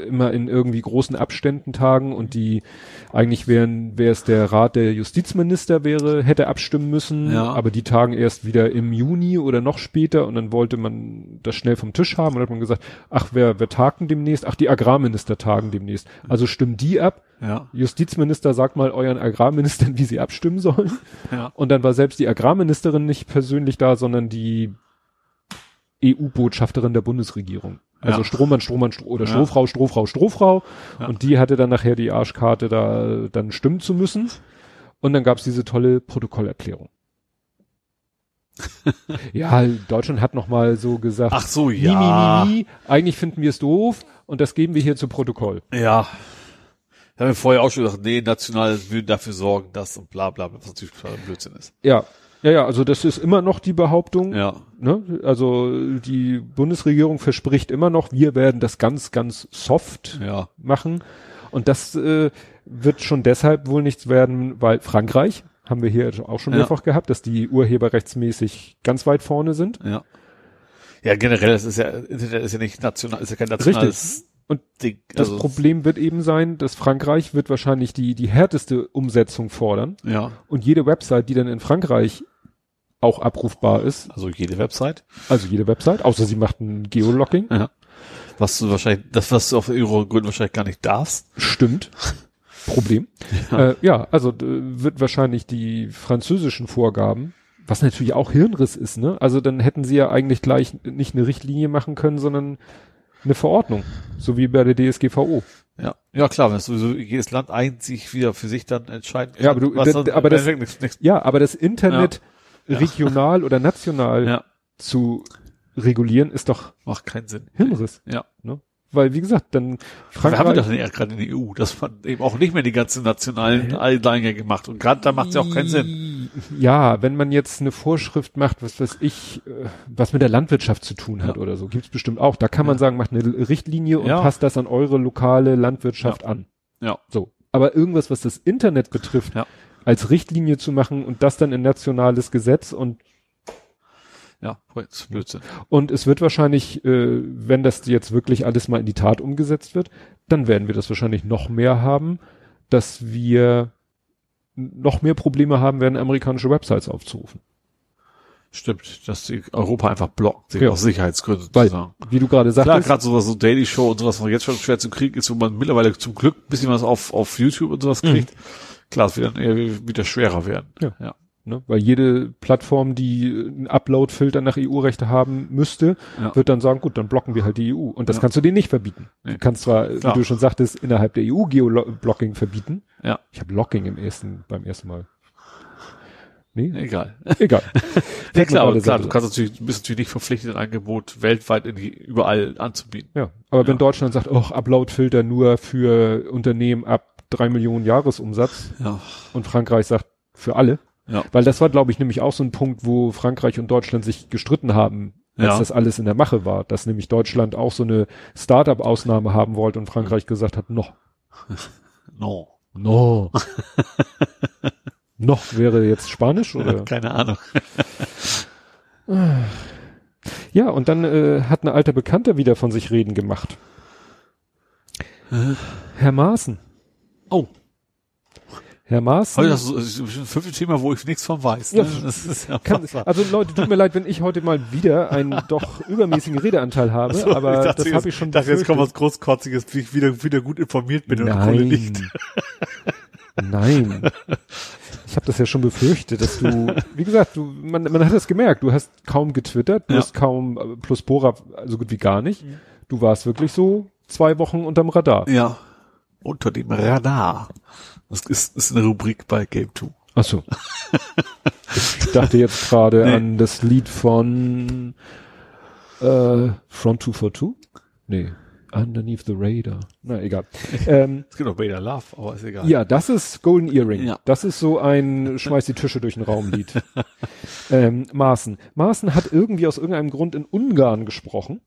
äh, immer in irgendwie großen Abständen tagen und die eigentlich wären, wäre es der Rat der Justizminister wäre, hätte abstimmen müssen, Ja. aber die tagen erst wieder im Juni oder noch später und dann wollte man das schnell vom Tisch haben und hat man gesagt, ach, wer, wer tagt denn demnächst? Ach, die Agrarminister tagen demnächst. Also stimmen die ab. Ja. Justizminister sagt mal euren Agrarministern, wie sie abstimmen sollen. Ja. Und dann war selbst die Agrarministerin nicht persönlich da, sondern die EU-Botschafterin der Bundesregierung. Also Ja. Strohmann, Strohmann, Stroh oder Ja. Strohfrau, Strohfrau, Strohfrau. Ja. Und die hatte dann nachher die Arschkarte, da dann stimmen zu müssen. Und dann gab's diese tolle Protokollerklärung. ja, Deutschland hat noch mal so gesagt, Ach so, ja. mi, mi, mi, eigentlich finden wir es doof und das geben wir hier zu Protokoll. Ja. Da haben wir vorher auch schon gesagt, nee, national würden dafür sorgen, dass und bla bla bla, was natürlich Blödsinn ist. Ja, ja, ja, also das ist immer noch die Behauptung. Ja. Ne? Also die Bundesregierung verspricht immer noch, wir werden das ganz, ganz soft Ja. machen. Und das äh, wird schon deshalb wohl nichts werden, weil Frankreich, haben wir hier auch schon Ja. mehrfach gehabt, dass die urheberrechtsmäßig ganz weit vorne sind. Ja. Ja, generell, das ist ja, Internet ist ja nicht national, ist ja kein nationales Und Ding. das also, Problem wird eben sein, dass Frankreich wird wahrscheinlich die, die härteste Umsetzung fordern. Ja. Und jede Website, die dann in Frankreich auch abrufbar ist, Also jede Website. also jede Website, außer sie macht ein Geologging, Ja. Was du wahrscheinlich, das, was du auf Euro-Gründen wahrscheinlich gar nicht darfst. Stimmt. Problem. Ja, äh, ja also wird wahrscheinlich die französischen Vorgaben, was natürlich auch Hirnriss ist, ne? Also dann hätten sie ja eigentlich gleich nicht eine Richtlinie machen können, sondern eine Verordnung, so wie bei der DSGVO. Ja. Ja, klar, wenn es sowieso jedes Land einzig wieder für sich dann entscheiden kann. Ja, aber du- was aber das- nichts, nichts, Ja, aber das Internet regional oder national ja, zu regulieren ist doch macht keinen Sinn. Hirnriss. Ja. Ne? weil wie gesagt, dann wir haben wir das ja gerade in der EU, dass man eben auch nicht mehr die ganzen nationalen Alleingänge macht und gerade da macht es ja auch keinen Sinn. Ja, wenn man jetzt eine Vorschrift macht, was weiß ich, äh, was mit der Landwirtschaft zu tun hat Ja. oder so, gibt's bestimmt auch. Da kann man Ja. sagen, macht eine Richtlinie und Ja. passt das an eure lokale Landwirtschaft an. Ja. So. Aber irgendwas, was das Internet betrifft, Ja. Als Richtlinie zu machen und das dann in nationales Gesetz und Ja, ist Blödsinn. Und es wird wahrscheinlich, äh, wenn das jetzt wirklich alles mal in die Tat umgesetzt wird, dann werden wir das wahrscheinlich noch mehr haben, dass wir noch mehr Probleme haben werden, amerikanische Websites aufzurufen. Stimmt, dass die Europa einfach blockt, sich Ja. aus Sicherheitsgründen Weil, sozusagen. wie du gerade Klar, sagtest, gerade sowas so Daily Show und sowas, was jetzt schon schwer zu kriegen ist, wo man mittlerweile zum Glück ein bisschen was auf, auf YouTube und sowas kriegt. Klar, es wird dann eher wieder schwerer werden. Ja. ja. ne, weil jede Plattform, die einen Upload-Filter nach EU-Rechte haben müsste, Ja. wird dann sagen, gut, dann blocken wir halt die EU. Und das Ja. kannst du denen nicht verbieten. Nee. Du kannst zwar, Klar. wie du schon sagtest, innerhalb der EU Geoblocking verbieten. Ja. Ich habe Locking im ersten, beim ersten Mal. Nee? Egal. Egal. Ja, klar, aber klar, du kannst natürlich, bist natürlich nicht verpflichtet, ein Angebot weltweit in die, überall anzubieten. Ja, aber wenn Ja. Deutschland sagt, oh, Upload-Filter nur für Unternehmen ab drei Millionen Jahresumsatz Ja. und Frankreich sagt für alle, Ja. weil das war, glaube ich, nämlich auch so ein Punkt, wo Frankreich und Deutschland sich gestritten haben, als Ja. das alles in der Mache war, dass nämlich Deutschland auch so eine Startup-Ausnahme haben wollte und Frankreich gesagt hat, noch, No. no. noch wäre jetzt Spanisch oder? Keine Ahnung. Ja, und dann äh, hat ein alter Bekannter wieder von sich reden gemacht. Herr Maaßen. Oh. Herr Maaßen. Heute das ist das ein fünftes Thema, wo ich nichts von weiß. Ja, Ne? Das ist ja Kann, also Leute, tut mir leid, wenn ich heute mal wieder einen doch übermäßigen Redeanteil habe, So, aber ich dachte, das habe ich schon dachte, jetzt kommt was. Großkotziges, wie ich wieder, wieder gut informiert bin und Kohle nicht. Nein. Ich habe das ja schon befürchtet, dass du, wie gesagt, du, man, man hat es gemerkt, du hast kaum getwittert, du Ja. hast kaum, äh, plus Bora so gut wie gar nicht. Du warst wirklich so zwei Wochen unterm Radar. Ja. Unter dem Radar. Das ist, ist eine Rubrik bei Game 2. Ach so. Ich dachte jetzt gerade Nee. an das Lied von äh, Front 242? Nee. Underneath the Radar. Na, egal. ähm, Es gibt auch Vader Love, aber ist egal. ja, das ist Golden Earring. Ja. Das ist so ein Schmeiß die Tische durch den Raum Lied. ähm, Maaßen. Maaßen hat irgendwie aus irgendeinem Grund in Ungarn gesprochen.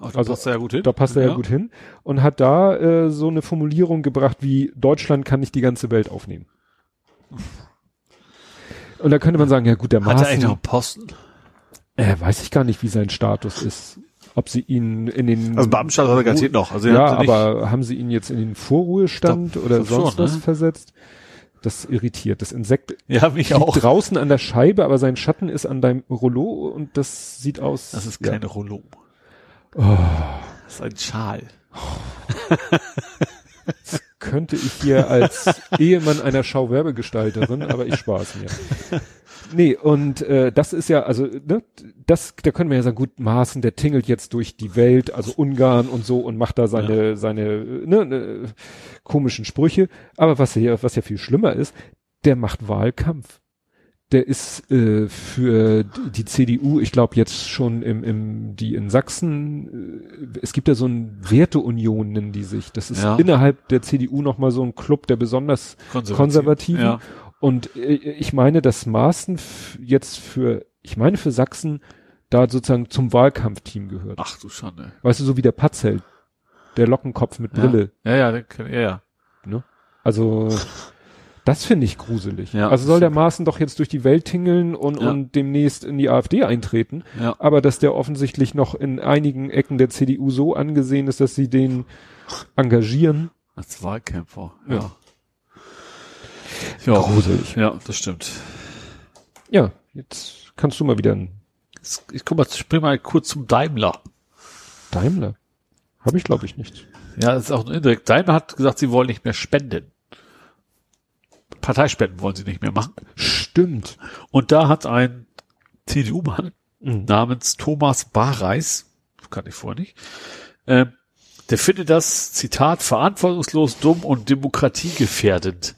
Ach, da Also, passt er ja gut hin. Da passt er ja. gut hin. Und hat da äh, so eine Formulierung gebracht wie Deutschland kann nicht die ganze Welt aufnehmen. Und da könnte man sagen, ja gut, der Hat er eigentlich Maaßen, noch einen Posten? äh, weiß ich gar nicht, wie sein Status ist. Ob sie ihn in den Also Beamtenstand hat er garantiert noch. Also ja, haben aber haben sie ihn jetzt in den Vorruhestand glaub- oder sonst schon, was ne? versetzt? Das irritiert. Das Insekt Ja, mich liegt auch. draußen an der Scheibe, aber sein Schatten ist an deinem Rollo und das sieht aus. Das ist ja. keine Rollo. Oh, Das ist ein Schal. könnte ich hier als Ehemann einer Schauwerbegestalterin, aber ich spaß mir. Nee, und äh, das ist ja, also, ne, das, da können wir ja sagen, gut, Maaßen, der tingelt jetzt durch die Welt, also Ungarn und so und macht da seine, seine, ne, ne, komischen Sprüche. Aber was ja, was ja viel schlimmer ist, der macht Wahlkampf. Der ist äh, für die CDU, ich glaube jetzt schon im, im die in Sachsen, äh, es gibt ja so ein Werteunion, nennen die sich. Das ist Ja. innerhalb der CDU nochmal so ein Club, der besonders Konservativ. Konservativen. Ja. Und äh, ich meine, dass Maaßen jetzt für, ich meine für Sachsen da sozusagen zum Wahlkampfteam gehört. Ach du Schande. Weißt du, so wie der Patzelt, der Lockenkopf mit Brille. Ja, ja, den kenn- ja, ja. Also das finde ich gruselig. Ja, also soll der Maaßen doch jetzt durch die Welt tingeln und, Ja. und demnächst in die AfD eintreten. Ja. Aber dass der offensichtlich noch in einigen Ecken der CDU so angesehen ist, dass sie den engagieren. Als Wahlkämpfer. Ja. Ja. Gruselig. ja, das stimmt. Ja, jetzt kannst du mal wieder ein Ich guck mal, spring mal kurz zum Daimler. Daimler. Habe ich glaube ich nicht. Ja, das ist auch ein indirekt. Daimler hat gesagt, sie wollen nicht mehr spenden. Parteispenden wollen sie nicht mehr machen. Stimmt. Und da hat ein CDU-Mann Mhm. namens Thomas Barreis, kann ich vorher nicht, ähm, der findet das, Zitat, verantwortungslos, dumm und demokratiegefährdend.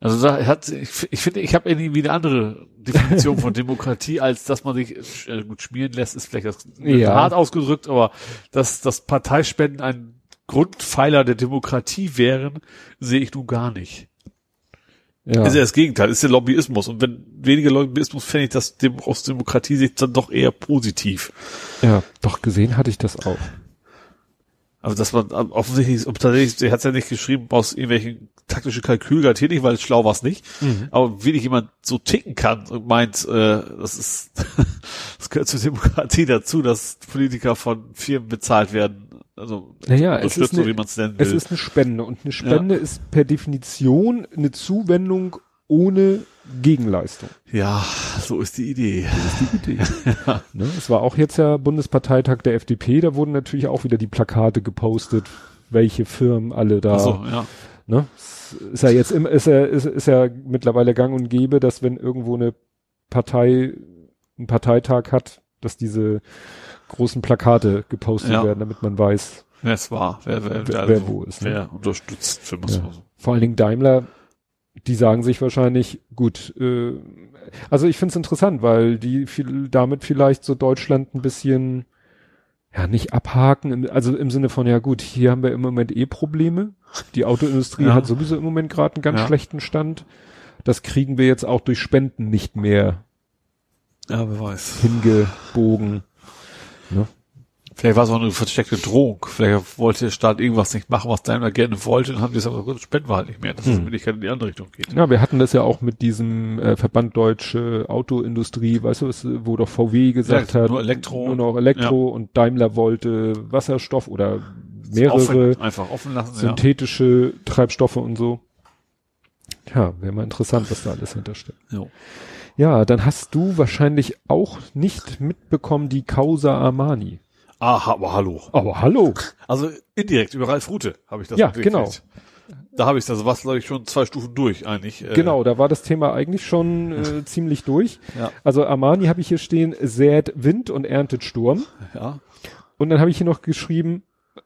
Also da hat ich, ich finde, ich habe irgendwie eine andere Definition von Demokratie, als dass man sich äh, gut schmieren lässt, ist vielleicht das Ja. hart ausgedrückt, aber dass, dass Parteispenden ein Grundpfeiler der Demokratie wären, sehe ich nun gar nicht. Ja. Ist ja das Gegenteil, ist der Lobbyismus. Und wenn weniger Lobbyismus, fände ich das dem, aus Demokratie-Sicht dann doch eher positiv. ja, doch gesehen hatte ich das auch. Also dass man ähm, offensichtlich, ob tatsächlich, er hat es ja nicht geschrieben aus irgendwelchen taktischen Kalkül, garantiert nicht, weil schlau war es nicht. Aber wie nicht jemand so ticken kann und meint, äh, das ist, das gehört zur Demokratie dazu, dass Politiker von Firmen bezahlt werden. Also Naja, es unterstützt, ist so eine- wie man es nennen will. Es ist eine Spende und eine Spende ist per Definition eine Zuwendung ohne Gegenleistung. ja, so ist die Idee. Die Idee. ne? Es war auch jetzt ja Bundesparteitag der FDP, da wurden natürlich auch wieder die Plakate gepostet, welche Firmen alle da. Ach so, ja. Ne? Es Ist ja jetzt immer, ist ja, ist, ist ja mittlerweile gang und gäbe, dass wenn irgendwo eine Partei einen Parteitag hat, dass diese großen Plakate gepostet Ja. werden, damit man weiß, Wer es war, wer, wer, wer, wer, wer wo ist. Ne? wer unterstützt für was. Ja. Vor allen Dingen Daimler, die sagen sich wahrscheinlich, gut, äh, also ich finde es interessant, weil die viel, damit vielleicht so Deutschland ein bisschen, ja, nicht abhaken, also im Sinne von, ja gut, hier haben wir im Moment eh Probleme. Die Autoindustrie Ja. hat sowieso im Moment gerade einen ganz Ja. schlechten Stand. Das kriegen wir jetzt auch durch Spenden nicht mehr Ja, wer weiß. hingebogen. Ne? Vielleicht war es auch eine versteckte Drohung. Vielleicht wollte der Staat irgendwas nicht machen, was Daimler gerne wollte, und haben die gesagt, gut, spenden wir halt nicht mehr, dass es Hm. in Wirklichkeit in die andere Richtung geht. Ja, wir hatten das ja auch mit diesem äh, Verband Deutsche Autoindustrie, weißt du, was, wo doch VW gesagt Ja, hat, nur Elektro. nur noch Elektro und Daimler wollte Wasserstoff oder mehrere Offen, einfach offen lassen, ja. synthetische Treibstoffe und so. Ja, wäre mal interessant, was da alles hintersteckt. Jo. Ja, dann hast du wahrscheinlich auch nicht mitbekommen die Causa Armani. Ah, aber hallo. Aber hallo. Also indirekt über Ralf Rute habe ich das Ja, genau. Da habe ich das, also was glaube ich schon zwei Stufen durch eigentlich. Äh, Genau, da war das Thema eigentlich schon äh, ziemlich durch. Ja. Also Armani habe ich hier stehen, sät Wind und erntet Sturm. Ja. Und dann habe ich hier noch geschrieben,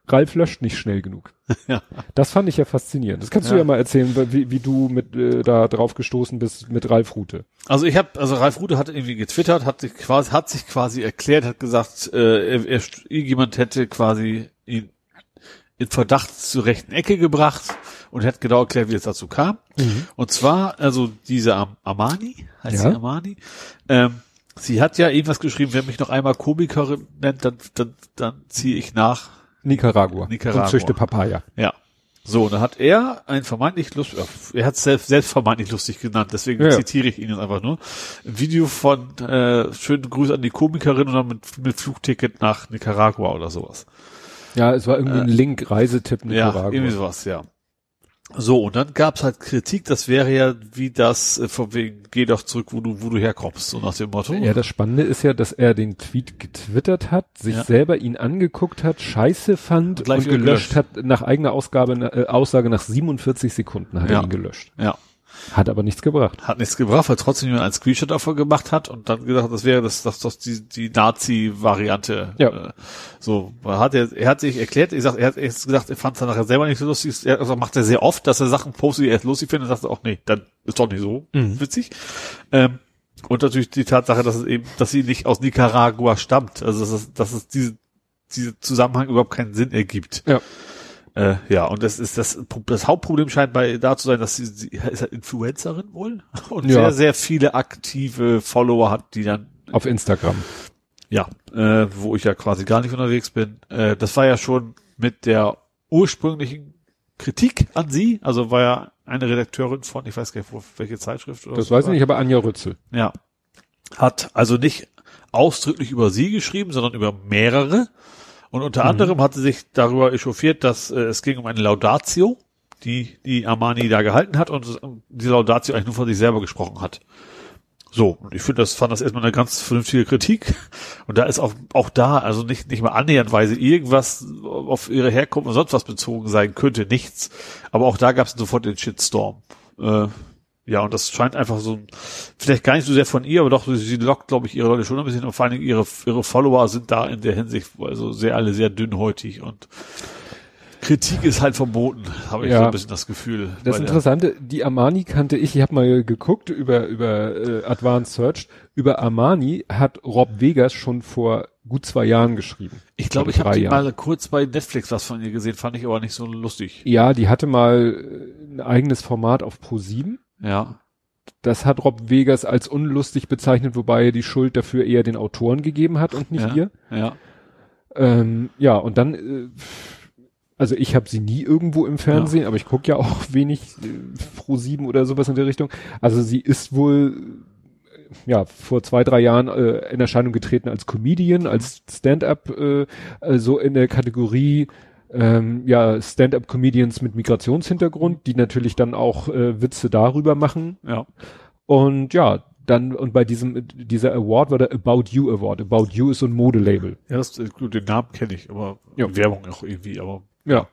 Ralf löscht nicht schnell genug. Ja. Das fand ich ja faszinierend. Das kannst du Ja. ja mal erzählen, wie, wie du mit äh, da drauf gestoßen bist mit Ralf Rute. Also ich habe, also Ralf Rute hat irgendwie getwittert, hat sich quasi, hat sich quasi erklärt, hat gesagt, äh, er, er, irgendjemand hätte quasi ihn in Verdacht zur rechten Ecke gebracht und hat genau erklärt, wie es dazu kam. Und zwar, also diese Am Armani, heißt Ja. sie Armani, ähm, sie hat ja irgendwas geschrieben, wer mich noch einmal Komikerin nennt, dann, dann, dann ziehe ich nach. Nicaragua. Nicaragua. Und züchte Papaya. Ja. So, und dann hat er ein vermeintlich lustig, er hat es selbst, selbst vermeintlich lustig genannt, deswegen Ja. zitiere ich ihn jetzt einfach nur. Ein Video von äh, schönen Gruß an die Komikerin und dann mit, mit Flugticket nach Nicaragua oder sowas. Ja, es war irgendwie ein Link, Reisetipp Nicaragua. Ja, irgendwie sowas, ja. So, und dann gab's halt Kritik, das wäre ja wie das, äh, von wegen, geh doch zurück, wo du, wo du herkommst, so nach dem Motto. Ja, das Spannende ist ja, dass er den Tweet getwittert hat, sich Ja. selber ihn angeguckt hat, scheiße fand Und und gelöscht gelöscht. hat, nach eigener Ausgabe, äh, Aussage nach 47 Sekunden hat Ja. er ihn gelöscht. ja. Hat aber nichts gebracht. Hat nichts gebracht, weil trotzdem jemand einen Screenshot davon gemacht hat und dann gesagt, das wäre das, das, das die, die Nazi-Variante. Ja. Äh, so, man hat er, er hat sich erklärt, ich sag, er hat erst gesagt, er fand es dann nachher selber nicht so lustig. Er also macht er sehr oft, dass er Sachen postet, die er erst lustig findet, und sagt auch, nee, dann ist doch nicht so Mhm. witzig. Ähm, und natürlich die Tatsache, dass es eben, dass sie nicht aus Nicaragua stammt. Also dass es, dass es diese, diese Zusammenhang überhaupt keinen Sinn ergibt. Ja. Äh, ja, und das ist das, das Hauptproblem scheint bei da zu sein, dass sie, sie ist halt Influencerin wohl und Ja. sehr, sehr viele aktive Follower hat, die dann, Auf Instagram. ja, äh, wo ich ja quasi gar nicht unterwegs bin. Äh, das war ja schon mit der ursprünglichen Kritik an sie, also war ja eine Redakteurin von, ich weiß gar nicht, wo, welche Zeitschrift oder Das so weiß ich nicht, aber Anja Rützel. Ja. Hat also nicht ausdrücklich über sie geschrieben, sondern über mehrere. Und unter anderem hatte sich darüber echauffiert, dass äh, es ging um eine Laudatio, die die Armani da gehalten hat und äh, die Laudatio eigentlich nur von sich selber gesprochen hat. So, und ich finde, das fand das erstmal eine ganz vernünftige Kritik. Und da ist auch, auch da, also nicht, nicht mal annäherndweise irgendwas auf ihre Herkunft und sonst was bezogen sein könnte, nichts. Aber auch da gab es sofort den Shitstorm. Äh, ja, und das scheint einfach so, vielleicht gar nicht so sehr von ihr, aber doch, sie lockt, glaube ich, ihre Leute schon ein bisschen und vor allen Dingen ihre, ihre Follower sind da in der Hinsicht, also sehr, alle sehr dünnhäutig und Kritik ist halt verboten, habe ich Ja. so ein bisschen das Gefühl. Das Interessante, die Armani kannte ich, ich habe mal geguckt über, über äh, Advanced Search, über Armani hat Rob Vegas schon vor gut zwei Jahren geschrieben. Ich glaube, ich habe mal kurz bei Netflix was von ihr gesehen, fand ich aber nicht so lustig. Ja, die hatte mal äh, ein eigenes Format auf Pro7. Ja. Das hat Rob Vegas als unlustig bezeichnet, wobei er die Schuld dafür eher den Autoren gegeben hat und nicht Ja. ihr. Ja. Ähm, ja, und dann, äh, also ich habe sie nie irgendwo im Fernsehen, aber ich gucke ja auch wenig äh, Pro 7 oder sowas in der Richtung. Also sie ist wohl äh, ja vor zwei, drei Jahren äh, in Erscheinung getreten als Comedian, als Stand-up, äh, also in der Kategorie ähm, ja Stand-up-Comedians mit Migrationshintergrund, die natürlich dann auch äh, Witze darüber machen. Ja. Und ja, dann und bei diesem dieser Award war der About You Award. About You ist so ein Modelabel. Ja, das ist gut, den Namen kenne ich, aber Ja. Werbung auch irgendwie, aber Ja.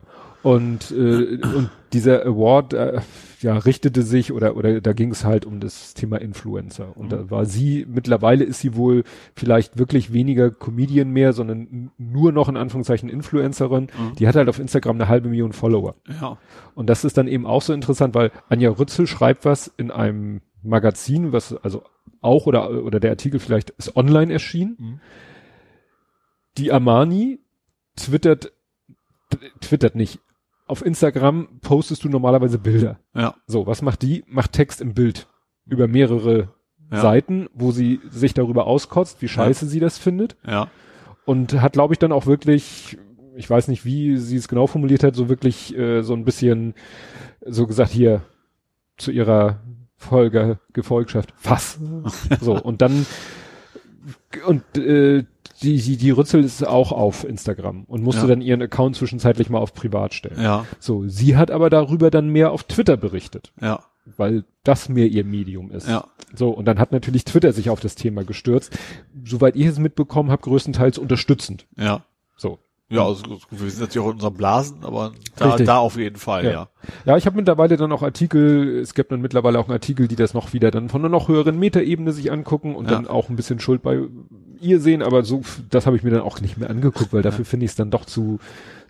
Und, äh, und dieser Award äh, ja, richtete sich oder oder da ging es halt um das Thema Influencer. Und da war sie, mittlerweile ist sie wohl vielleicht wirklich weniger Comedian mehr, sondern nur noch in Anführungszeichen Influencerin. Mhm. Die hat halt auf Instagram eine halbe Million Follower. ja. Und das ist dann eben auch so interessant, weil Anja Rützel schreibt was in einem Magazin, was also auch oder, oder der Artikel vielleicht ist online erschienen. Mhm. Die Armani twittert, twittert nicht. Auf Instagram postest du normalerweise Bilder. Ja. So, was macht die? Macht Text im Bild über mehrere Ja. Seiten, wo sie sich darüber auskotzt, wie scheiße sie das findet Ja. und hat, glaube ich, dann auch wirklich, ich weiß nicht, wie sie es genau formuliert hat, so wirklich äh, so ein bisschen so gesagt hier zu ihrer Folge Gefolgschaft. Was? so und dann und äh, die, die, die Rützel ist auch auf Instagram und musste Ja. dann ihren Account zwischenzeitlich mal auf privat stellen. Ja. So, sie hat aber darüber dann mehr auf Twitter berichtet, Ja. weil das mehr ihr Medium ist. Ja. So, und dann hat natürlich Twitter sich auf das Thema gestürzt. Soweit ich es mitbekommen habe, größtenteils unterstützend. Ja. So. Ja, also wir sind natürlich auch in unserer Blasen, aber da, Richtig. da auf jeden Fall, Ja. ja. Ja, ich habe mittlerweile dann auch Artikel, es gibt dann mittlerweile auch Artikel, die das noch wieder dann von einer noch höheren Metaebene sich angucken und Ja. dann auch ein bisschen Schuld bei ihr sehen, aber so, das habe ich mir dann auch nicht mehr angeguckt, weil dafür finde ich es dann doch zu,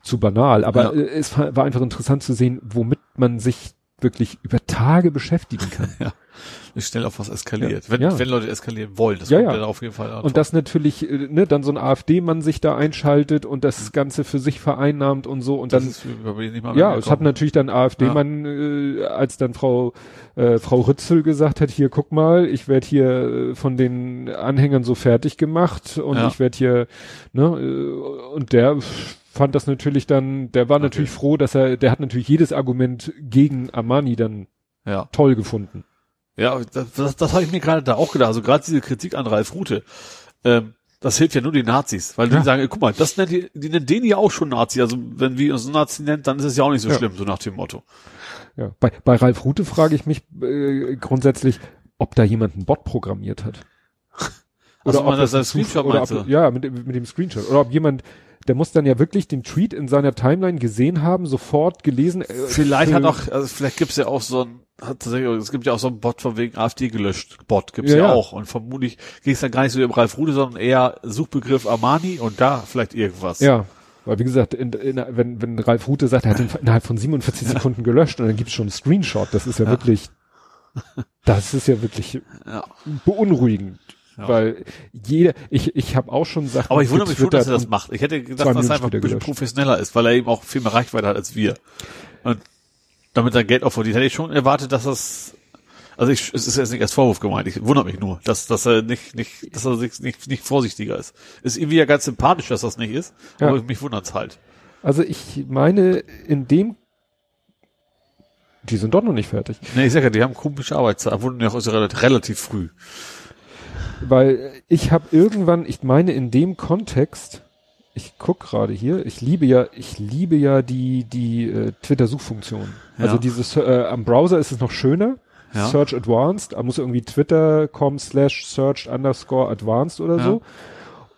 zu banal. Aber Ja. es war, war einfach interessant zu sehen, womit man sich wirklich über Tage beschäftigen kann. Ist schnell auf was eskaliert. Ja. Wenn, Ja. wenn Leute eskalieren wollen, das Ja, kommt ja. dann auf jeden Fall an. Und das natürlich, äh, ne, dann so ein AfD-Mann sich da einschaltet und das Ganze für sich vereinnahmt und so und das dann ist Ja, es hat natürlich dann AfD-Mann, äh, als dann Frau äh, Frau Rützel gesagt hat, hier guck mal, ich werde hier äh, von den Anhängern so fertig gemacht und ich werde hier, ne, äh, und der fand das natürlich dann, der war Okay. natürlich froh, dass er, der hat natürlich jedes Argument gegen Armani dann Ja. toll gefunden. Ja, das, das, das habe ich mir gerade da auch gedacht. Also gerade diese Kritik an Ralf Rute, ähm, das hilft ja nur den Nazis, weil Ja. die sagen, ey, guck mal, das nennt die, die nennen den ja auch schon Nazi. Also wenn wir uns Nazi nennen, dann ist es ja auch nicht so Ja. schlimm, so nach dem Motto. Ja. Bei, bei Ralf Rute frage ich mich äh, grundsätzlich, ob da jemand einen Bot programmiert hat. Also man ob das ein als Screenshot oder ob? Ja, mit, mit dem Screenshot. Oder ob jemand, der muss dann ja wirklich den Tweet in seiner Timeline gesehen haben, sofort gelesen. Äh, Vielleicht hat auch, also vielleicht gibt's ja auch so ein, hat tatsächlich, es gibt ja auch so einen Bot von wegen AfD gelöscht. Bot gibt's Ja, ja, ja. auch. Und vermutlich ging es dann gar nicht so um Ralf Rute, sondern eher Suchbegriff Armani und da vielleicht irgendwas. Ja. Weil wie gesagt, in, in, wenn, wenn Ralf Rute sagt, er hat ihn innerhalb von 47 Sekunden gelöscht und dann gibt's schon einen Screenshot, das ist ja, Ja. wirklich, das ist ja wirklich beunruhigend. Ja. Weil jeder, ich, ich habe auch schon Sachen Aber ich wundere mich schon, dass er das macht. Ich hätte gedacht, dass er einfach ein bisschen gelöscht. professioneller ist, weil er eben auch viel mehr Reichweite hat als wir. Und damit er Geld auch verdient, hätte ich schon erwartet, dass das, also ich, es ist jetzt nicht als Vorwurf gemeint, ich wundere mich nur, dass, dass er nicht, nicht, dass er sich nicht, nicht vorsichtiger ist. Ist irgendwie ja ganz sympathisch, dass das nicht ist, Ja. aber mich wundert's halt. Also ich meine, in dem, die sind doch noch nicht fertig. Nee, ich sag ja, die haben komische Arbeitszeit, wurden ja auch relativ früh. Weil ich habe irgendwann, ich meine in dem Kontext, ich guck gerade hier, ich liebe ja, ich liebe ja die die äh, Twitter-Suchfunktion. Ja. Also dieses äh, am Browser ist es noch schöner. Ja. Search Advanced, da muss irgendwie twitter.com slash search underscore advanced oder Ja. so.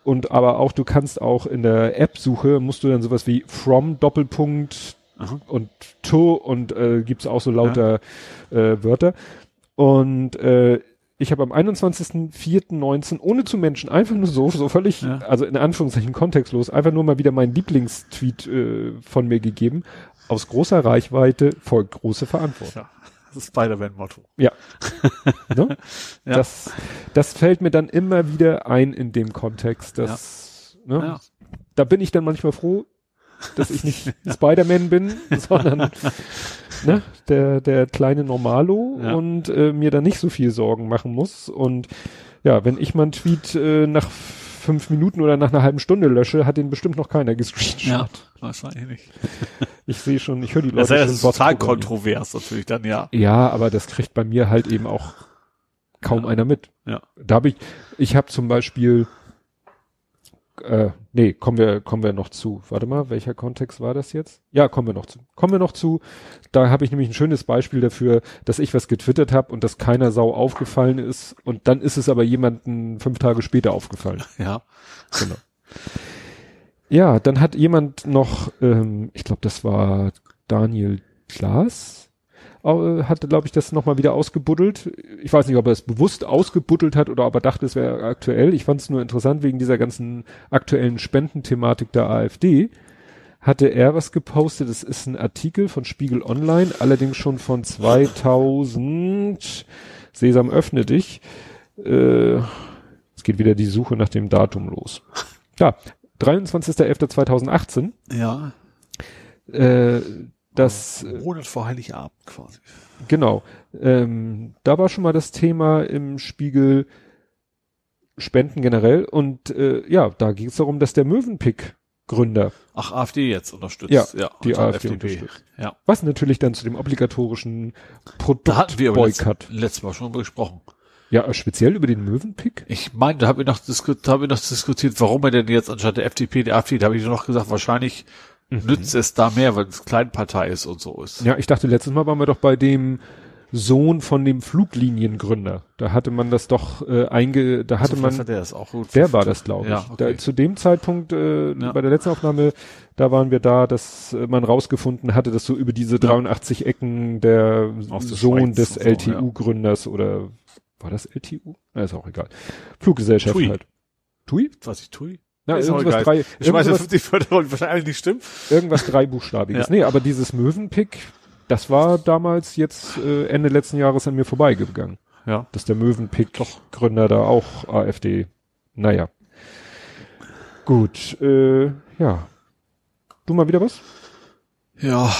Und aber auch, du kannst auch in der App-Suche, musst du dann sowas wie from Doppelpunkt Aha. und to und äh, gibt's auch so lauter äh, Wörter. Und äh, ich habe am 21.04.19 ohne zu Menschen einfach nur so, so völlig, Ja. also in Anführungszeichen kontextlos, einfach nur mal wieder meinen Lieblingstweet äh, von mir gegeben. Aus großer Reichweite folgt große Verantwortung. Ja. Das Spider-Man-Motto. Ja. ne? Ja. Das, das fällt mir dann immer wieder ein in dem Kontext, dass, ne? Ja. da bin ich dann manchmal froh, dass ich nicht Spider-Man bin, sondern ne, der, der kleine Normalo Ja. und äh, mir da nicht so viel Sorgen machen muss. Und ja, wenn ich mal einen Tweet äh, nach fünf Minuten oder nach einer halben Stunde lösche, hat den bestimmt noch keiner gescreenshot. Ja, wahrscheinlich nicht. Ich sehe schon, ich höre die Das Leute ist schon ja total Bots programmieren. kontrovers natürlich dann, ja. Ja, aber das kriegt bei mir halt eben auch kaum Ja. einer mit. Ja. Da habe ich, ich habe zum Beispiel, äh, nee, kommen wir, kommen wir noch zu. Warte mal, welcher Kontext war das jetzt? Ja, kommen wir noch zu. Kommen wir noch zu. Da habe ich nämlich ein schönes Beispiel dafür, dass ich was getwittert habe und dass keiner Sau aufgefallen ist und dann ist es aber jemanden fünf Tage später aufgefallen. Ja. Genau. Ja, dann hat jemand noch, ähm, ich glaube, das war Daniel Klaas, äh, hatte, glaube ich, das nochmal wieder ausgebuddelt. Ich weiß nicht, ob er es bewusst ausgebuddelt hat oder ob er dachte, es wäre aktuell. Ich fand es nur interessant wegen dieser ganzen aktuellen Spendenthematik der AfD. Hatte er was gepostet? Das ist ein Artikel von Spiegel Online, allerdings schon von 2000. Sesam öffne dich. Äh, es geht wieder die Suche nach dem Datum los. Ja, 23.11.2018. Ja. Äh, das, äh, Monat vor Heiligabend quasi. genau. Ähm, da war schon mal das Thema im Spiegel Spenden generell. Und äh, ja, da ging es darum, dass der Mövenpick Gründer, Ach, AfD jetzt unterstützt. Ja, ja die AfD FDP. unterstützt. Ja. was natürlich dann zu dem obligatorischen wir aber letztes, Produktboykott. Mal schon drüber gesprochen. Ja, äh, speziell über den Mövenpick. Ich meine, da haben wir noch, disku da haben wir noch diskutiert, warum er denn jetzt anstatt der FDP, der AfD, da habe ich noch gesagt, wahrscheinlich nützt es da mehr, weil es Kleinpartei ist und so ist. Ja, ich dachte, letztes Mal waren wir doch bei dem Sohn von dem Flugliniengründer. Da hatte man das doch äh, einge, da hatte So, man, der ist auch gut. der war das, glaube ich. Ja, okay. da, zu dem Zeitpunkt, äh, Ja. bei der letzten Aufnahme, da waren wir da, dass äh, man rausgefunden hatte, dass so über diese 83 Ecken der Sohn Schweiz des so, LTU-Gründers oder war das LTU? Na, ist auch egal. Fluggesellschaft Tui. halt. Tui? Was ich tue? Na, Ist irgendwas drei, Ich irgendwas, 50 Wörter und wahrscheinlich nicht stimmt. irgendwas dreibuchstabiges. Ja. Nee, aber dieses Möwenpick, das war damals jetzt äh, Ende letzten Jahres an mir vorbeigegangen. Ja. Dass der Möwenpick Gründer da auch AfD. Naja. Gut, äh, ja. Du mal wieder was? Ja.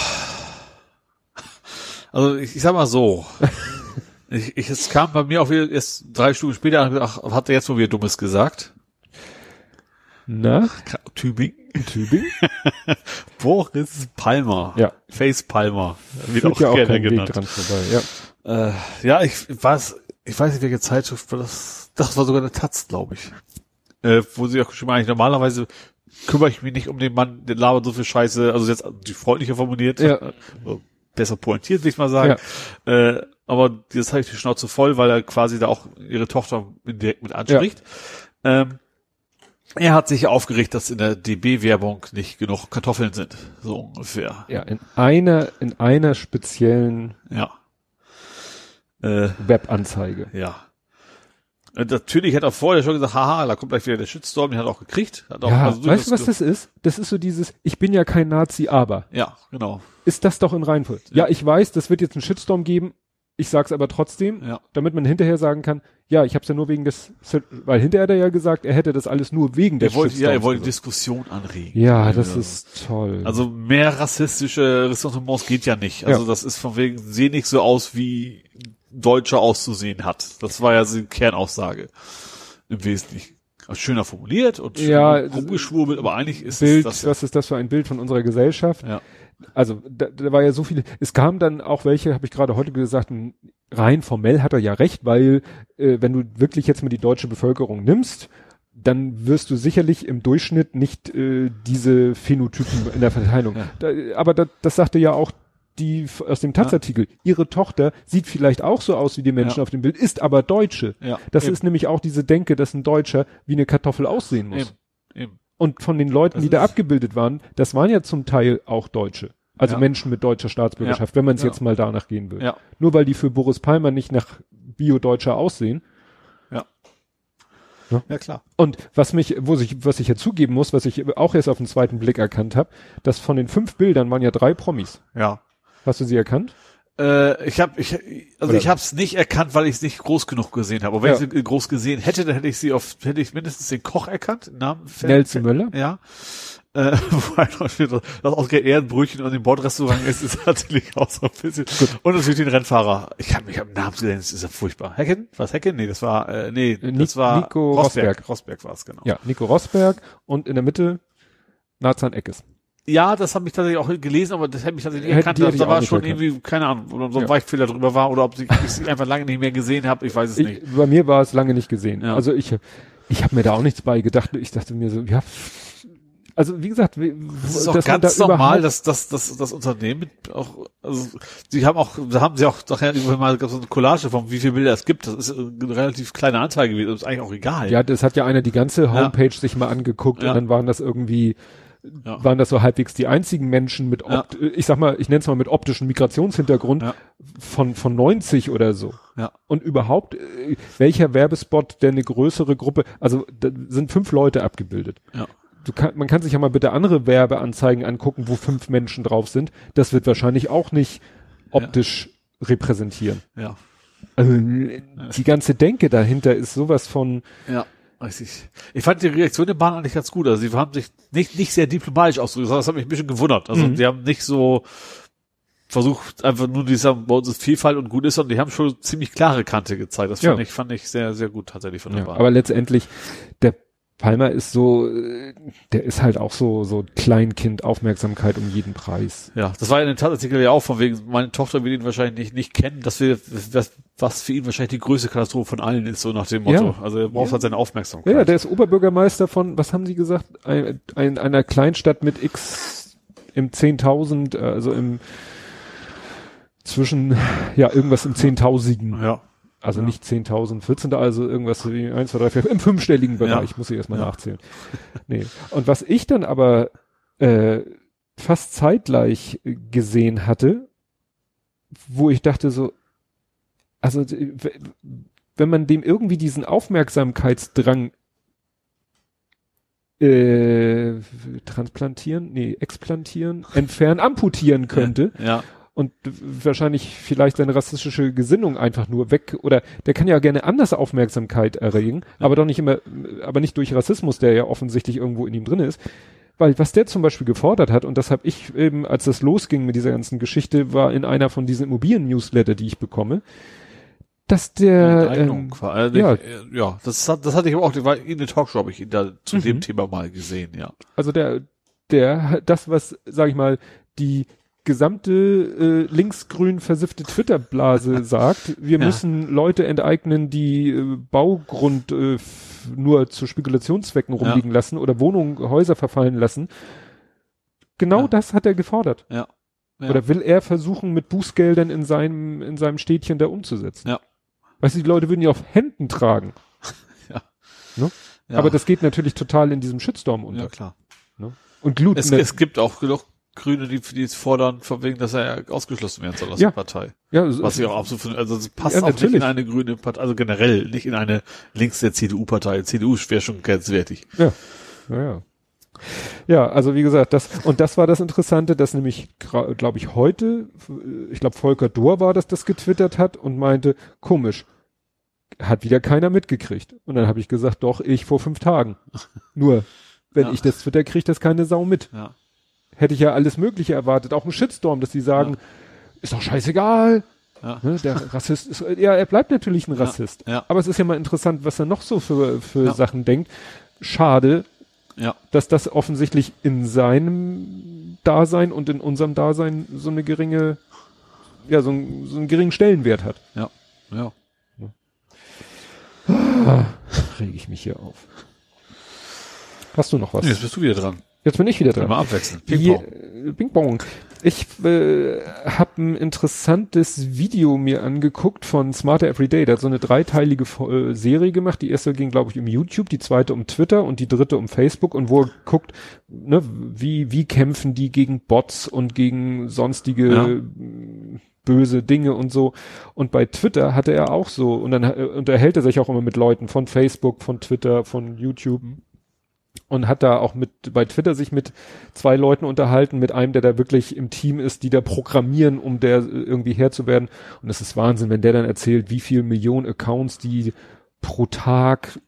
Also ich, ich sag mal so. ich, ich, es kam bei mir auch wieder erst drei Stunden später an, ach, hat er jetzt wohl wieder Dummes gesagt? Na, Tübingen. Tübingen? Boris Palmer. Ja. Face Palmer. Wird auch ja auch gerne kein Weg genannt. dran vorbei, ja. Äh, ja, ich weiß, ich weiß nicht, welche Zeitschrift war das. Das war sogar eine Taz, glaube ich. Äh, wo sie auch geschrieben haben, eigentlich normalerweise kümmere ich mich nicht um den Mann, der labert so viel Scheiße, also jetzt die freundlicher formuliert, Ja. besser pointiert, will ich mal sagen. Äh, aber jetzt habe ich die Schnauze voll, weil er quasi da auch ihre Tochter direkt mit anspricht. Ähm, er hat sich aufgeregt, dass in der DB-Werbung nicht genug Kartoffeln sind. So ungefähr. Ja, in einer, in einer speziellen Ja. Äh, Webanzeige. Ja. Und natürlich hat er vorher schon gesagt, haha, da kommt gleich wieder der Shitstorm, den hat er auch gekriegt. Hat auch Ja, also weißt du, was das ist? Das ist so dieses, ich bin ja kein Nazi, aber. Ja, genau. Ist das doch in Reihenfolge? Ja, ich weiß, das wird jetzt einen Shitstorm geben. Ich sag's aber trotzdem, Ja. damit man hinterher sagen kann, ja, ich hab's ja nur wegen des, weil hinterher hat er ja gesagt, er hätte das alles nur wegen des Er wollte, ja, er wollte gesagt. Diskussion anregen. Ja, das ist toll. Also mehr rassistische Ressentiments geht ja nicht. Also Ja. das ist von wegen, seh nicht so aus, wie Deutscher auszusehen hat. Das war ja die Kernaussage. Im Wesentlichen. Also schöner formuliert und Ja, rumgeschwurbelt, aber eigentlich ist Bild, es das ja. was ist das für ein Bild von unserer Gesellschaft? Ja. Also da, da war ja so viele, es kam dann auch welche, habe ich gerade heute gesagt, rein formell hat er ja recht, weil äh, wenn du wirklich jetzt mal die deutsche Bevölkerung nimmst, dann wirst du sicherlich im Durchschnitt nicht äh, diese Phänotypen in der Verteilung. Ja. Da, aber da, das sagte ja auch die aus dem Taz-Artikel. Ihre Tochter sieht vielleicht auch so aus wie die Menschen Ja. auf dem Bild, ist aber Deutsche. Ja, Das eben. ist nämlich auch diese Denke, dass ein Deutscher wie eine Kartoffel aussehen muss. Eben. Eben. Und von den Leuten, Das die da abgebildet waren, das waren ja zum Teil auch Deutsche. Also Ja. Menschen mit deutscher Staatsbürgerschaft, wenn man es Ja. jetzt mal danach gehen will. Ja. Nur weil die für Boris Palmer nicht nach bio-deutscher aussehen. Ja, klar. Und was mich, wo ich, was ich ja zugeben muss, was ich auch erst auf den zweiten Blick erkannt habe, dass von den fünf Bildern waren ja drei Promis. Ja. Hast du sie erkannt? Äh, ich habe, ich, also Oder- ich habe es nicht erkannt, weil ich es nicht groß genug gesehen habe. Aber wenn Ja. ich sie groß gesehen hätte, dann hätte ich sie auf, hätte ich mindestens den Koch erkannt, Namen. Nelson Möller? Ja. Äh, wobei steht, das ausgerechnet er ein Brötchen und im Bordrestaurant ist, ist natürlich auch so ein bisschen. Und natürlich den Rennfahrer. Ich habe mich am Namen gesehen, das ist ja furchtbar. Hecken? Was Hecken? Nee, das war, äh, nee, Ni- das war Nico Rosberg. Rosberg war es, genau. Ja, Nico Rosberg und in der Mitte Nathan Eckes. Ja, das habe ich tatsächlich auch gelesen, aber das hätte mich tatsächlich nicht erkannt. die Da, hätte ich da war nicht schon erkannt. irgendwie, keine Ahnung, oder so ein Ja. Weichfehler drüber war oder ob ich, sie einfach lange nicht mehr gesehen habe. Ich weiß es nicht. Ich, bei mir war es lange nicht gesehen. Ja. Also ich, ich habe mir da auch nichts bei gedacht. Ich dachte mir so, ja, also wie gesagt, Das ist auch ganz da normal, dass, dass, dass das Unternehmen auch, also sie haben auch, da haben sie auch nachher irgendwann mal so eine Collage von wie viele Bilder es gibt. Das ist eine relativ kleine Anzahl gewesen. Das ist eigentlich auch egal. Ja, das hat ja einer die ganze Homepage sich mal angeguckt Ja. und dann waren das irgendwie, Ja. waren das so halbwegs die einzigen Menschen mit, Ja. ich sag mal, ich nenne es mal mit optischen Migrationshintergrund Ja. von, von 90 oder so. Ja. Und überhaupt, äh, welcher Werbespot, der eine größere Gruppe, also da sind fünf Leute abgebildet. Ja. Du kann, man kann sich ja mal bitte andere Werbeanzeigen angucken, wo fünf Menschen drauf sind. Das wird wahrscheinlich auch nicht optisch repräsentieren. Ja. Also, die ganze Denke dahinter ist sowas von, Ja. Ich fand die Reaktion der Bahn eigentlich ganz gut. Also sie haben sich nicht, nicht sehr diplomatisch ausgedrückt, sondern das hat mich ein bisschen gewundert. Also Mhm. die haben nicht so versucht, einfach nur die sagen, bei uns ist Vielfalt und gut ist, sondern die haben schon ziemlich klare Kante gezeigt. Das fand Ja. ich, fand ich sehr, sehr gut tatsächlich von der Ja, Bahn. aber letztendlich, der Palmer ist so, äh, der ist halt auch so, so Kleinkind Aufmerksamkeit um jeden Preis. Ja, das war in dem Tatartikel ja auch von wegen, meine Tochter will ihn wahrscheinlich nicht, nicht kennen, dass wir, was, was für ihn wahrscheinlich die größte Katastrophe von allen ist, so nach dem Motto. Ja. Also er braucht halt seine Aufmerksamkeit. Ja, ja, der ist Oberbürgermeister von, was haben Sie gesagt, ein, ein, einer Kleinstadt mit X im 10.000, also im zwischen, ja, irgendwas im Zehntausenden. ja. Also Ja. nicht 10.000, 14. Also irgendwas wie 1, 2, 3, 4, im fünfstelligen Bereich, Ja. muss ich erstmal Ja. nachzählen. Nee. Und was ich dann aber äh, fast zeitgleich äh, gesehen hatte, wo ich dachte so, also äh, wenn man dem irgendwie diesen Aufmerksamkeitsdrang äh, transplantieren, nee, explantieren, entfernen, amputieren könnte, Ja. Und wahrscheinlich vielleicht seine rassistische Gesinnung einfach nur weg oder der kann ja gerne anders Aufmerksamkeit erregen, aber doch nicht immer, aber nicht durch Rassismus, der ja offensichtlich irgendwo in ihm drin ist. Weil was der zum Beispiel gefordert hat, und das habe ich eben, als das losging mit dieser ganzen Geschichte, war in einer von diesen Immobilien-Newsletter, die ich bekomme, dass der, Enteignung ähm, ja. ja, das hat, das hatte ich aber auch, war in der Talkshow habe ich ihn da zu Mhm. dem Thema mal gesehen, ja. also der, der, das, was, sag ich mal, die gesamte äh, linksgrün versiffte Twitter-Blase sagt, wir Ja. müssen Leute enteignen, die äh, Baugrund äh, nur zu Spekulationszwecken rumliegen lassen oder Wohnungen, Häuser verfallen lassen. Genau Ja. das hat er gefordert. Ja. Ja. Oder will er versuchen, mit Bußgeldern in seinem, in seinem Städtchen da umzusetzen. Ja. Weißt du, die Leute würden ja auf Händen tragen. ja. Aber das geht natürlich total in diesem Shitstorm unter. ja, klar. Und Glut, Es, ne- es gibt auch genug Grüne, die, die es fordern, von wegen, dass er ausgeschlossen werden soll aus Ja. der Partei. ja, so- Was ich auch absolut finde, also es passt Ja, auch nicht natürlich. in eine grüne Partei, also generell nicht in eine links der CDU-Partei. CDU wäre schon grenzwertig. Ja, ja, ja. Ja, also wie gesagt, das und das war das Interessante, dass nämlich, glaube ich, heute, ich glaube Volker Dohr war das, das getwittert hat und meinte, komisch, hat wieder keiner mitgekriegt. Und dann habe ich gesagt, doch, ich vor fünf Tagen. Nur, wenn Ja. ich das Twitter kriege, das keine Sau mit. Ja. Hätte ich ja alles Mögliche erwartet, auch ein Shitstorm, dass die sagen, ist doch scheißegal. Ja. Ne, der Rassist ist, ja, er bleibt natürlich ein Rassist. Ja. Aber es ist ja mal interessant, was er noch so für, für Ja. Sachen denkt. Schade, Ja. dass das offensichtlich in seinem Dasein und in unserem Dasein so eine geringe, ja, so, ein, so einen geringen Stellenwert hat. Ja. Ja. Rege ich mich hier auf. Hast du noch was? Jetzt bist du wieder dran. Jetzt bin ich wieder dran. Mal abwechseln. Ping-Pong. äh, Ping-Pong. Ich äh, habe ein interessantes Video mir angeguckt von Smarter Everyday. Der hat so eine dreiteilige äh, Serie gemacht. Die erste ging, glaube ich, um YouTube, die zweite um Twitter und die dritte um Facebook und wo er guckt, ne, wie, wie kämpfen die gegen Bots und gegen sonstige Ja. böse Dinge und so. Und bei Twitter hatte er auch so, und dann äh, unterhält er sich auch immer mit Leuten von Facebook, von Twitter, von YouTube und hat da auch mit bei Twitter sich mit zwei Leuten unterhalten, mit einem, der da wirklich im Team ist, die da programmieren, um der äh, irgendwie Herr zu werden. Und es ist Wahnsinn, wenn der dann erzählt, wie viel Millionen Accounts die pro Tag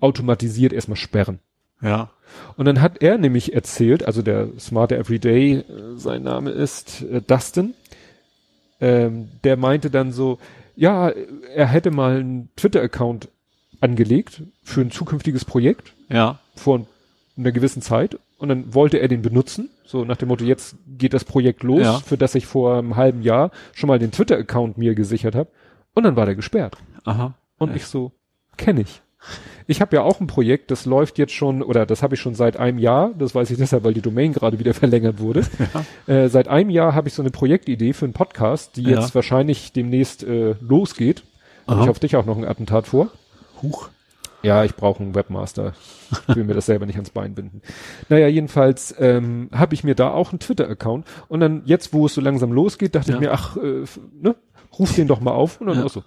automatisiert erstmal sperren. Ja. Und dann hat er nämlich erzählt, also der Smarter Everyday, äh, sein Name ist äh, Dustin, ähm, der meinte dann so, ja, er hätte mal einen Twitter-Account angelegt für ein zukünftiges Projekt Ja. vor einer gewissen Zeit und dann wollte er den benutzen, so nach dem Motto, jetzt geht das Projekt los, Ja. für das ich vor einem halben Jahr schon mal den Twitter-Account mir gesichert habe und dann war der gesperrt. Aha. Und ich so, kenne ich. Ich habe ja auch ein Projekt, das läuft jetzt schon, oder das habe ich schon seit einem Jahr, das weiß ich deshalb, weil die Domain gerade wieder verlängert wurde. Äh, seit einem Jahr habe ich so eine Projektidee für einen Podcast, die Ja. jetzt wahrscheinlich demnächst äh, losgeht. Habe ich auf dich auch noch ein Attentat vor. Huch. Ja, ich brauche einen Webmaster. Ich will mir das selber nicht ans Bein binden. Naja, jedenfalls ähm, habe ich mir da auch einen Twitter-Account. Und dann jetzt, wo es so langsam losgeht, dachte Ja. ich mir, ach, äh, ne, ruf den doch mal auf. Und dann Ja. auch so,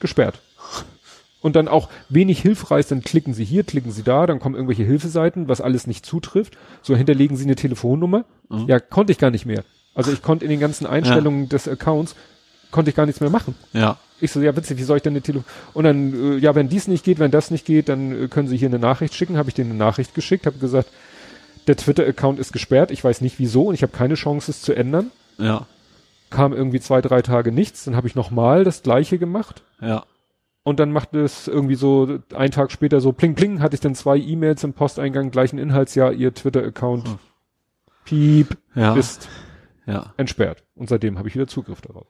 gesperrt. Und dann auch wenig hilfreich, dann klicken sie hier, klicken sie da, dann kommen irgendwelche Hilfeseiten, was alles nicht zutrifft. So hinterlegen sie eine Telefonnummer. Mhm. Ja, konnte ich gar nicht mehr. Also ich konnte in den ganzen Einstellungen des Accounts, konnte ich gar nichts mehr machen. Ja. Ich so, ja witzig, wie soll ich denn eine Telefon... Und dann, äh, ja, wenn dies nicht geht, wenn das nicht geht, dann äh, können Sie hier eine Nachricht schicken. Habe ich denen eine Nachricht geschickt, habe gesagt, der Twitter-Account ist gesperrt, ich weiß nicht wieso und ich habe keine Chance, es zu ändern. Ja. Kam irgendwie zwei, drei Tage nichts, dann habe ich nochmal das gleiche gemacht. Ja. Und dann macht es irgendwie so, einen Tag später so pling pling, hatte ich dann zwei E-Mails im Posteingang, gleichen Inhaltsjahr, Ihr Twitter-Account, Hm. piep, Ja. ist Ja. entsperrt. Und seitdem habe ich wieder Zugriff darauf.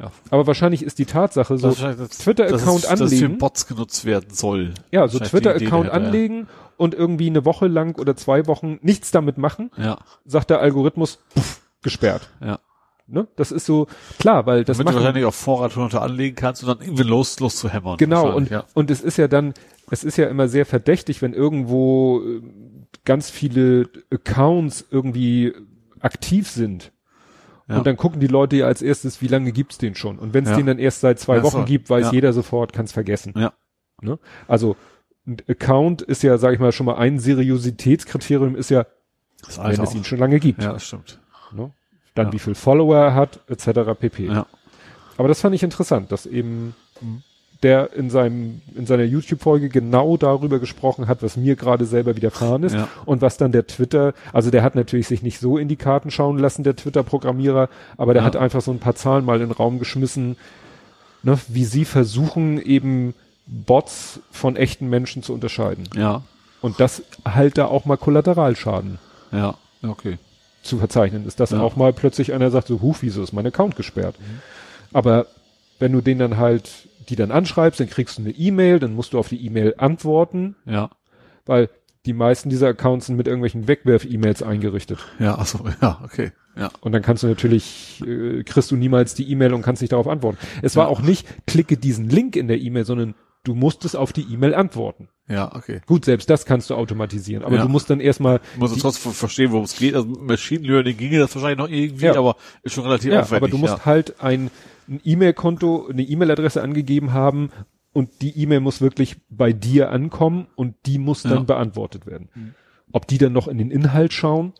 Ja. Aber wahrscheinlich ist die Tatsache so, Twitter-Account dass es- dass für anlegen. Bots genutzt werden soll. Ja, so Twitter-Account anlegen und irgendwie eine Woche lang oder zwei Wochen nichts damit machen, Ja. sagt der Algorithmus, puff, gesperrt. Ja. Ne? Das ist so klar, weil das Damit du wahrscheinlich auf Vorrat runter anlegen kannst und dann irgendwie los, los zu hämmern. genau und ja. und es ist ja dann, es ist ja immer sehr verdächtig, wenn irgendwo äh, ganz viele Accounts irgendwie aktiv sind. Ja. Und dann gucken die Leute ja als erstes, wie lange gibt's den schon? Und wenn es Ja. den dann erst seit zwei Ja, Wochen so. gibt, weiß Ja. jeder sofort, kann's vergessen. Ja. Ne? Also ein Account ist ja, sage ich mal, schon mal ein Seriositätskriterium ist ja, Das wenn es auch. ihn schon lange gibt. Ja, das stimmt. Ne? Dann wie viel Follower er hat, etc. pp. Ja. Aber das fand ich interessant, dass eben Mhm. Der in seinem, in seiner YouTube-Folge genau darüber gesprochen hat, was mir gerade selber widerfahren ist Ja. und was dann der Twitter, also der hat natürlich sich nicht so in die Karten schauen lassen, der Twitter-Programmierer, aber der Ja. hat einfach so ein paar Zahlen mal in den Raum geschmissen, ne, wie sie versuchen eben Bots von echten Menschen zu unterscheiden. Ja. Und das halt da auch mal Kollateralschaden Ja. Okay. zu verzeichnen ist, dass Ja. auch mal plötzlich einer sagt, so, huch, wieso ist mein Account gesperrt? Aber wenn du den dann halt, die dann anschreibst, dann kriegst du eine E-Mail, dann musst du auf die E-Mail antworten, Ja. weil die meisten dieser Accounts sind mit irgendwelchen Wegwerf-E-Mails eingerichtet. Ja, achso, ja, okay. Ja. Und dann kannst du natürlich, äh, kriegst du niemals die E-Mail und kannst nicht darauf antworten. Es war Ja. auch nicht, klicke diesen Link in der E-Mail, sondern du musstest auf die E-Mail antworten. Ja, okay. Gut, selbst das kannst du automatisieren, aber Ja. du musst dann erstmal Ich muss Die- trotzdem verstehen, worum es geht. Also Machine Learning ginge das wahrscheinlich noch irgendwie, Ja. aber ist schon relativ Ja, aufwendig. aber du musst ja. halt ein, ein E-Mail-Konto, eine E-Mail-Adresse angegeben haben und die E-Mail muss wirklich bei dir ankommen und die muss dann Ja. beantwortet werden. Ob die dann noch in den Inhalt schauen,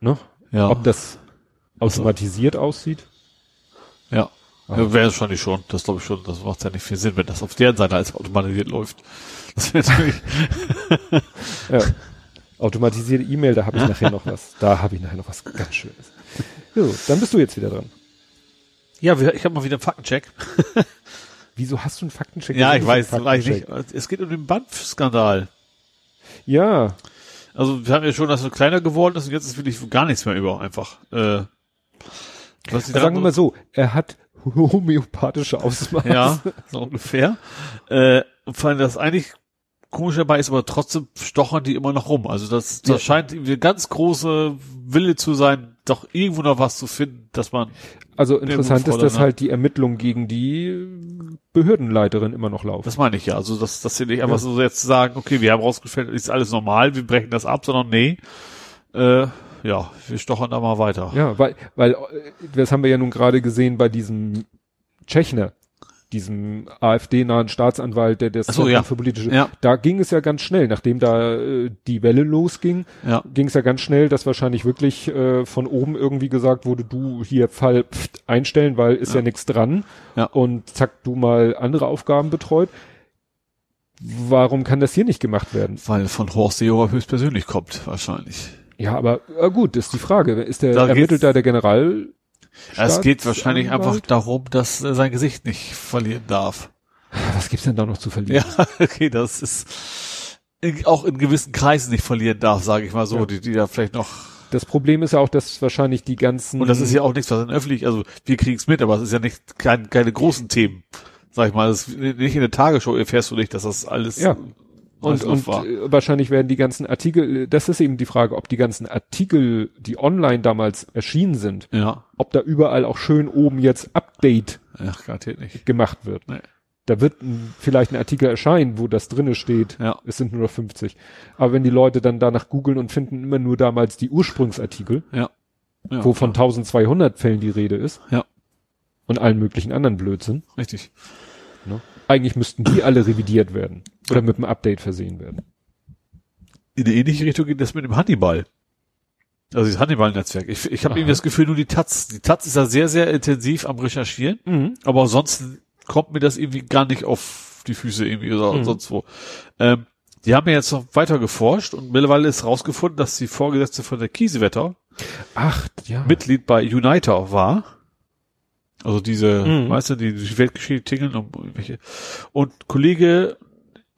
ne? Ja. ob das automatisiert aussieht. Ja. Ah. ja Wäre es wahrscheinlich schon. Das glaube ich schon. Das macht ja nicht viel Sinn, wenn das auf deren Seite als automatisiert läuft. Das wäre natürlich, Ja. Automatisierte E-Mail, da habe ich nachher noch was. Da habe ich nachher noch was ganz Schönes. So, dann bist du jetzt wieder dran. Ja, ich habe mal wieder einen Faktencheck. Wieso hast du einen Faktencheck? Ja, ich weiß, weiß nicht. Faktencheck? Es geht um den Banff-Skandal. Ja, Also wir haben ja schon, dass er kleiner geworden ist und jetzt ist wirklich gar nichts mehr über, einfach. Äh, was die sagen wir mal so, er hat homöopathische Ausmaße. Ja, so ungefähr. Äh, und vor allem das eigentlich komisch dabei ist, aber trotzdem stochern die immer noch rum. Also das, das Ja. scheint irgendwie eine ganz große Wille zu sein, doch irgendwo noch was zu finden, dass man. Also interessant ist, dass halt die Ermittlungen gegen die Behördenleiterin immer noch laufen. Das meine ich ja. Also, dass, dass sie nicht einfach so jetzt sagen, okay, wir haben rausgefunden, ist alles normal, wir brechen das ab, sondern nee, äh, ja, wir stochern da mal weiter. Ja, weil, weil, äh, das haben wir ja nun gerade gesehen bei diesem Tschechner, diesem AfD-nahen Staatsanwalt, der das so, ja. für politische, Ja. da ging es ja ganz schnell, nachdem da äh, die Welle losging, Ja. ging es ja ganz schnell, dass wahrscheinlich wirklich äh, von oben irgendwie gesagt wurde, du hier Fall pft, einstellen, weil ist ja, Ja. nichts dran und zack, du mal andere Aufgaben betreut. Warum kann das hier nicht gemacht werden? Weil von Horst Seehofer höchstpersönlich kommt, wahrscheinlich. Ja, aber äh, gut, ist die Frage. Ist der Da ermittelt da der General? Es geht wahrscheinlich einfach darum, dass er sein Gesicht nicht verlieren darf. Was gibt's denn da noch zu verlieren? Ja, okay, das ist in, auch in gewissen Kreisen nicht verlieren darf, sage ich mal so, Ja. die, die da vielleicht noch Das Problem ist ja auch, dass wahrscheinlich die ganzen. und das ist ja auch nichts, was in öffentlich, also wir kriegen es mit, aber es ist ja nicht kein, keine großen Themen, sag ich mal. Das, nicht in der Tagesschau erfährst du nicht, dass das alles Ja. Und, und war. äh, wahrscheinlich werden die ganzen Artikel, das ist eben die Frage, ob die ganzen Artikel, die online damals erschienen sind, ja, ob da überall auch schön oben jetzt Update nicht. gemacht wird. Nee. Da wird ein, vielleicht ein Artikel erscheinen, wo das drinne steht. Ja. Es sind nur noch 50. Aber wenn die Leute dann danach googeln und finden immer nur damals die Ursprungsartikel, Ja. ja wo von 1200 Fällen die Rede ist. Ja. Und allen möglichen anderen Blödsinn. richtig. Ne? Eigentlich müssten die alle revidiert werden. Oder mit einem Update versehen werden. In eine ähnliche Richtung geht das mit dem Hannibal. Also das Hannibal-Netzwerk. Ich, ich habe irgendwie das Gefühl, nur die Taz. Die Taz ist da sehr, sehr intensiv am Recherchieren. Mhm. Aber ansonsten kommt mir das irgendwie gar nicht auf die Füße irgendwie oder Mhm. sonst wo. Ähm, die haben ja jetzt noch weiter geforscht und mittlerweile ist rausgefunden, dass die Vorgesetzte von der Kiesewetter Ach, ja. Mitglied bei Uniter war. Also diese, Mhm. weißt du, die durch die Weltgeschichte tingeln und irgendwelche. Und Kollege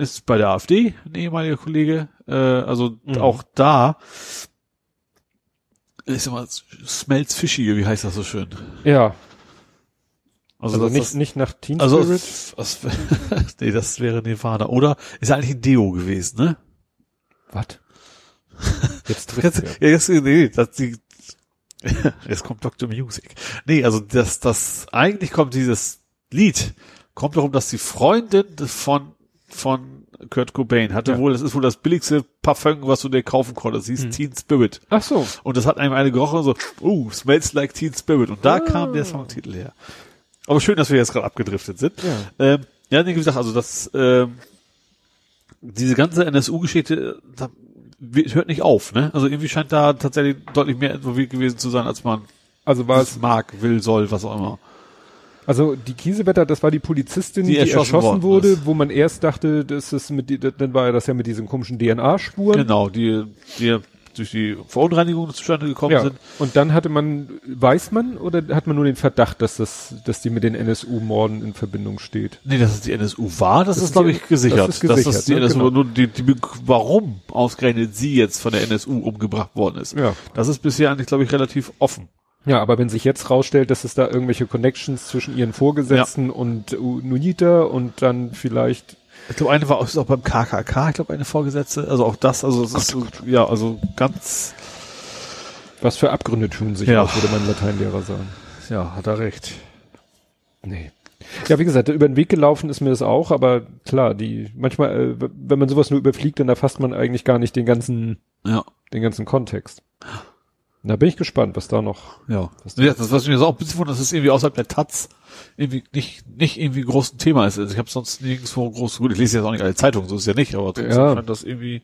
ist bei der AfD, ein ehemaliger Kollege, äh, also Mhm. auch da ist immer smells fishy, wie heißt das so schön? Ja. Also, Also, das, nicht, das, nicht nach Teen also Spirit. was, nee, das wäre Nirvana. Oder ist ja eigentlich ein Deo gewesen, ne? Was? Jetzt trifft Jetzt, ja, jetzt, nee, das, die, jetzt kommt Dr. Music. Nee, also das, das, eigentlich kommt dieses Lied, kommt darum, dass die Freundin von, von Kurt Cobain hatte Ja. wohl, das ist wohl das billigste Parfum, was du dir kaufen konntest, hieß Hm. Teen Spirit. Ach so. Und das hat einem eine gerochen und so, oh, smells like Teen Spirit. Und da Ah. kam der Songtitel her. Aber schön, dass wir jetzt gerade abgedriftet sind. Ja. Ähm, ja, nee, wie gesagt, also das, ähm, diese ganze NSU-Geschichte, da hört nicht auf, ne? Also irgendwie scheint da tatsächlich deutlich mehr involviert gewesen zu sein, als man Also war es mag, will, soll, was auch immer. Also die Kiesewetter, das war die Polizistin, Die die, erschossen erschossen, wurde, ist. wo man erst dachte, das ist mit, dann war ja das ja mit diesen komischen DNA-Spuren. Genau, die, die durch die Verunreinigungen zustande gekommen Ja. sind. Und dann hatte man, weiß man, oder hat man nur den Verdacht, dass das, dass die mit den NSU-Morden in Verbindung steht? Nee, dass es die NSU war, das, Das ist, glaube ich, gesichert. das ist gesichert, dass das die ne? NSU, Genau. nur die, die, warum ausgerechnet sie jetzt von der NSU umgebracht worden ist. Ja. Das ist bisher eigentlich, glaube ich, relativ offen. Ja, aber wenn sich jetzt rausstellt, dass es da irgendwelche Connections zwischen ihren Vorgesetzten und UNITA und dann vielleicht, Ich glaube, eine war auch, auch beim KKK, ich glaube, eine Vorgesetzte. Also auch das, also es ist ja, also ganz, was für Abgründe tun sich Ja. auf, würde mein Lateinlehrer sagen. ja, hat er recht. Nee. Ja, wie gesagt, über den Weg gelaufen ist mir das auch, aber klar, die, manchmal, äh, wenn man sowas nur überfliegt, dann erfasst man eigentlich gar nicht den ganzen, Ja, den ganzen Kontext. Da bin ich gespannt, was da noch, ja. Was ja das, was mich jetzt auch ein bisschen wundert, dass es irgendwie außerhalb der Taz irgendwie nicht, nicht irgendwie groß ein Thema ist. Also ich habe sonst nirgendwo groß, gut, ich lese jetzt auch nicht alle Zeitungen, so ist es ja nicht, aber trotzdem Ja. scheint das irgendwie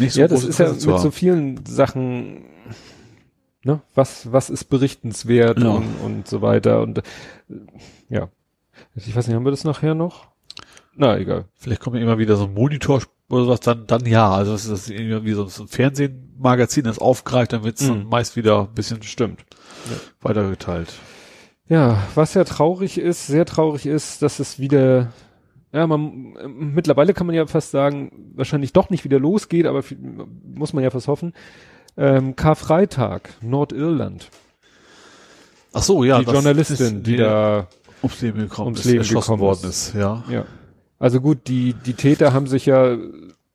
nicht so ja, das ist ja mit zu so haben. vielen Sachen, ne, was, was ist berichtenswert Ja. und, und so weiter und, äh, ja. Ich weiß nicht, haben wir das nachher noch? Na, egal. Vielleicht kommt ja immer wieder so ein Monitor oder sowas, dann, dann ja. Also das ist irgendwie wie so ein Fernsehmagazin, das aufgreift, dann wird's dann Mhm. meist wieder ein bisschen Stimmt. weitergeteilt. Ja, was ja traurig ist, sehr traurig ist, dass es wieder, ja, man, mittlerweile kann man ja fast sagen, wahrscheinlich doch nicht wieder losgeht, aber muss man ja fast hoffen. Ähm, Karfreitag, Nordirland. Ach so, ja. die Journalistin, die da, ums Leben gekommen ums ist, Leben erschossen gekommen worden ist. ist, ja. ja. Also gut, die, die Täter haben sich ja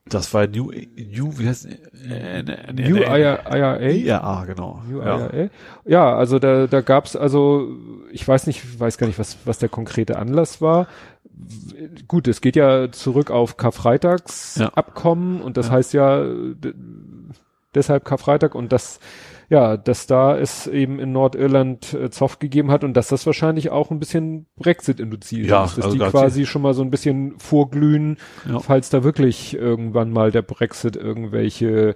Das war New, New, wie heißt äh, New IRA? IRA, genau. New ja. IRA. Ja, also da, da gab's also, ich weiß nicht, weiß gar nicht, was, was der konkrete Anlass war. Gut, es geht ja zurück auf Karfreitagsabkommen und das Ja. heißt ja deshalb Karfreitag und das ja, dass da es eben in Nordirland äh, Zoff gegeben hat und dass das wahrscheinlich auch ein bisschen Brexit induziert Ja, ist, dass also die quasi schon mal so ein bisschen vorglühen, Ja. falls da wirklich irgendwann mal der Brexit irgendwelche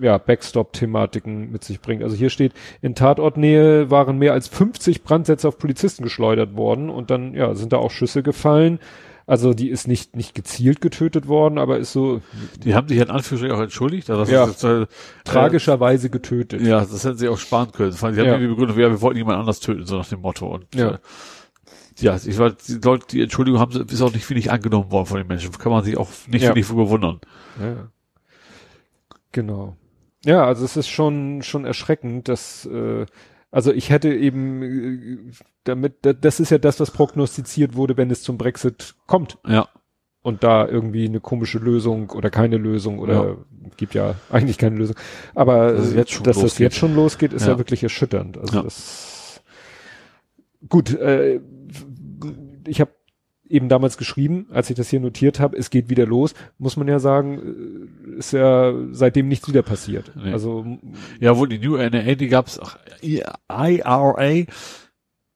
ja, Backstop-Thematiken mit sich bringt. Also hier steht, in Tatortnähe waren mehr als 50 Brandsätze auf Polizisten geschleudert worden und dann, ja, sind da auch Schüsse gefallen. Also die ist nicht, nicht gezielt getötet worden, aber ist so Die haben sich in Anführungsstrichen auch entschuldigt. Also Ja. ist, äh, tragischerweise getötet. Ja, das hätten sie auch sparen können. Sie haben Ja. die Begründung, ja, wir wollten jemand anders töten, so nach dem Motto. Und Ja. äh, ja, ich weiß, die Leute, die Entschuldigung haben, sie- ist auch nicht wenig angenommen worden von den Menschen. Kann man sich auch nicht Ja. wenig. Ja. Genau. Ja, also es ist schon, schon erschreckend, dass, äh, also ich hätte eben, äh, damit, da- das ist ja das, was prognostiziert wurde, wenn es zum Brexit kommt Ja, und da irgendwie eine komische Lösung oder keine Lösung oder Ja. gibt ja eigentlich keine Lösung. Aber Dass jetzt schon dass das jetzt schon losgeht, ist ja, Ja. wirklich erschütternd. Also Ja. das gut, äh, ich habe eben damals geschrieben, als ich das hier notiert habe, es geht wieder los, muss man ja sagen, äh, ist ja seitdem nichts wieder passiert. Nee. Also ja, wohl die New NRA, die gab's, ach, IRA,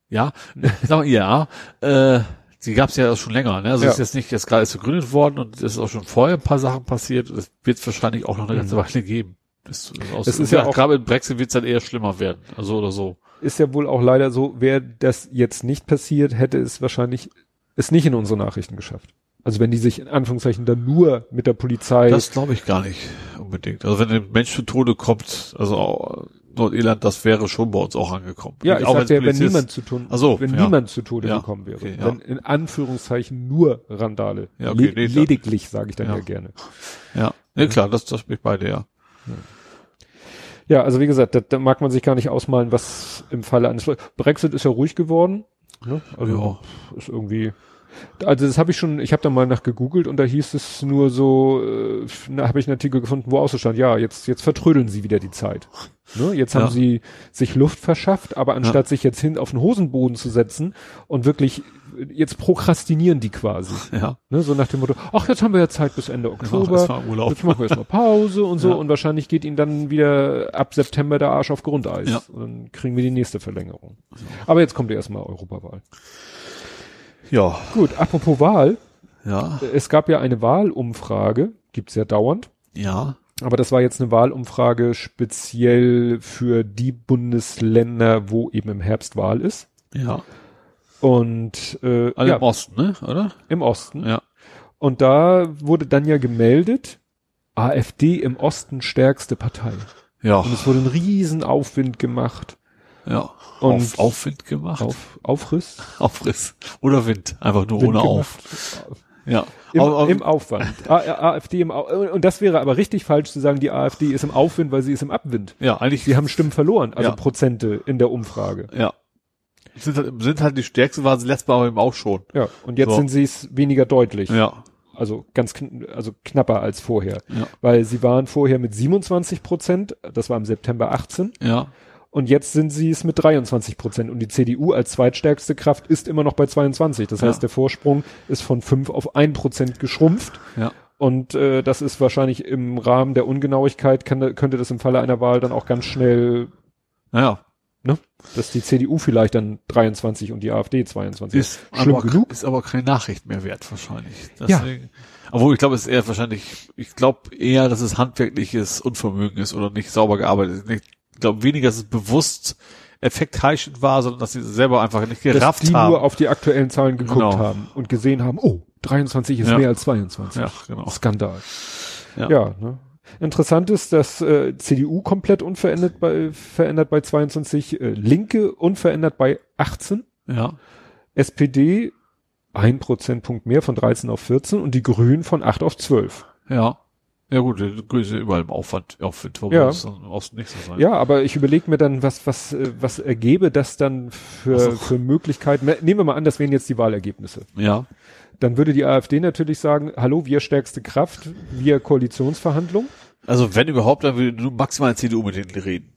ja, sag mal, ja, äh, die gab's ja schon länger, ne? Also Ja. ist jetzt nicht jetzt gerade erst gegründet worden und es ist auch schon vorher ein paar Sachen passiert. Es wird wahrscheinlich auch noch eine ganze Mhm. Weile geben. Das, aus, Es ist ja auch- gerade mit Brexit wird's dann eher schlimmer werden. Also oder so. ist ja wohl auch leider so, wäre das jetzt nicht passiert, hätte es wahrscheinlich es nicht in unsere Nachrichten geschafft. Also wenn die sich in Anführungszeichen dann nur mit der Polizei Das glaube ich gar nicht unbedingt. Also wenn ein Mensch zu Tode kommt, also auch Nordirland, das wäre schon bei uns auch angekommen. Ja, ich auch sagte ja, wenn niemand zu tun, so, wenn ja. niemand zu Tode Ja, gekommen wäre. okay, ja. wenn in Anführungszeichen nur Randale. Ja, okay, Le nee, lediglich, sage ich dann ja, gerne. Ja, nee, klar, das, das bin ich bei dir. ja. Ja, also wie gesagt, da, da mag man sich gar nicht ausmalen, was im Falle eines Brexit ist ja ruhig geworden. Ne? Also ist irgendwie. Also das habe ich schon, ich habe da mal nach gegoogelt und da hieß es nur so, äh, habe ich einen Artikel gefunden, wo auch so stand, ja, jetzt, jetzt vertrödeln sie wieder die Zeit. Ne? Jetzt haben Ja. sie sich Luft verschafft, aber anstatt sich jetzt hin auf den Hosenboden zu setzen und wirklich, jetzt prokrastinieren die quasi. Ja, Ne? So nach dem Motto, ach, jetzt haben wir ja Zeit bis Ende genau, Oktober. war Urlaub. Jetzt machen wir erstmal Pause und so Ja. und wahrscheinlich geht ihnen dann wieder ab September der Arsch auf Grundeis. Ja. Und dann kriegen wir die nächste Verlängerung. Aber jetzt kommt ja erstmal Europawahl. Ja, Gut, apropos Wahl. ja, Es gab ja eine Wahlumfrage, gibt's ja dauernd. ja, Aber das war jetzt eine Wahlumfrage speziell für die Bundesländer, wo eben im Herbst Wahl ist. ja. Und äh, Alle ja, im Osten, ne, oder? im Osten. Ja, Und da wurde dann ja gemeldet, AfD im Osten stärkste Partei. ja, Und es wurde ein riesen Aufwind gemacht. ja. Und- auf, Aufwind gemacht. Auf, Aufriss? Aufriss. Oder Wind. Einfach nur Wind ohne gemacht. auf. Ja. Im, Au- au- Im Aufwand. A AfD im Au Und das wäre aber richtig falsch zu sagen, die AfD ist im Aufwind, weil sie ist im Abwind. ja, eigentlich, Sie haben Stimmen verloren, also Ja. Prozente in der Umfrage. ja. Sind halt, sind halt die stärksten, waren sie letztes Mal eben auch schon. Ja, und jetzt So. sind sie es weniger deutlich. Ja, Also ganz, kn also knapper als vorher. Ja. Weil sie waren vorher mit 27 Prozent, das war im September 18, ja, und jetzt sind sie es mit 23 Prozent. Und die CDU als zweitstärkste Kraft ist immer noch bei 22. Das Ja. heißt, der Vorsprung ist von 5 auf 1 Prozent geschrumpft. ja. Und äh, das ist wahrscheinlich im Rahmen der Ungenauigkeit, kann, könnte das im Falle einer Wahl dann auch ganz schnell, Naja, ne, dass die CDU vielleicht dann 23 und die AfD 22. ist Schlimm aber, genug. ist aber keine Nachricht mehr wert wahrscheinlich. Deswegen, Obwohl, ich glaube, es ist eher wahrscheinlich, ich glaube eher, dass es handwerkliches Unvermögen ist oder nicht sauber gearbeitet ist. Ich glaube weniger, dass es bewusst effektheischend war, sondern dass sie selber einfach nicht dass gerafft die haben. nur auf die aktuellen Zahlen geguckt Genau. haben und gesehen haben, oh, 23 ist Ja. mehr als 22. ja, genau. Skandal. Ja. Ja, ne? Interessant ist, dass äh, CDU komplett unverändert bei verändert bei 22, äh, Linke unverändert bei 18, Ja, SPD ein Prozentpunkt mehr von 13 auf 14 und die Grünen von 8 auf 12. ja. Ja gut, der Größe überall im Aufwand, Aufwind, warum Ja. das dann auch nicht so sein? Ja, aber ich überlege mir dann, was, was, äh, was ergebe das dann für, so. für Möglichkeiten. Ne- Nehmen wir mal an, das wären jetzt die Wahlergebnisse. Ja. Dann würde die AfD natürlich sagen, hallo, wir stärkste Kraft, wir Koalitionsverhandlungen. Also wenn überhaupt, dann will nur maximal CDU mit denen reden.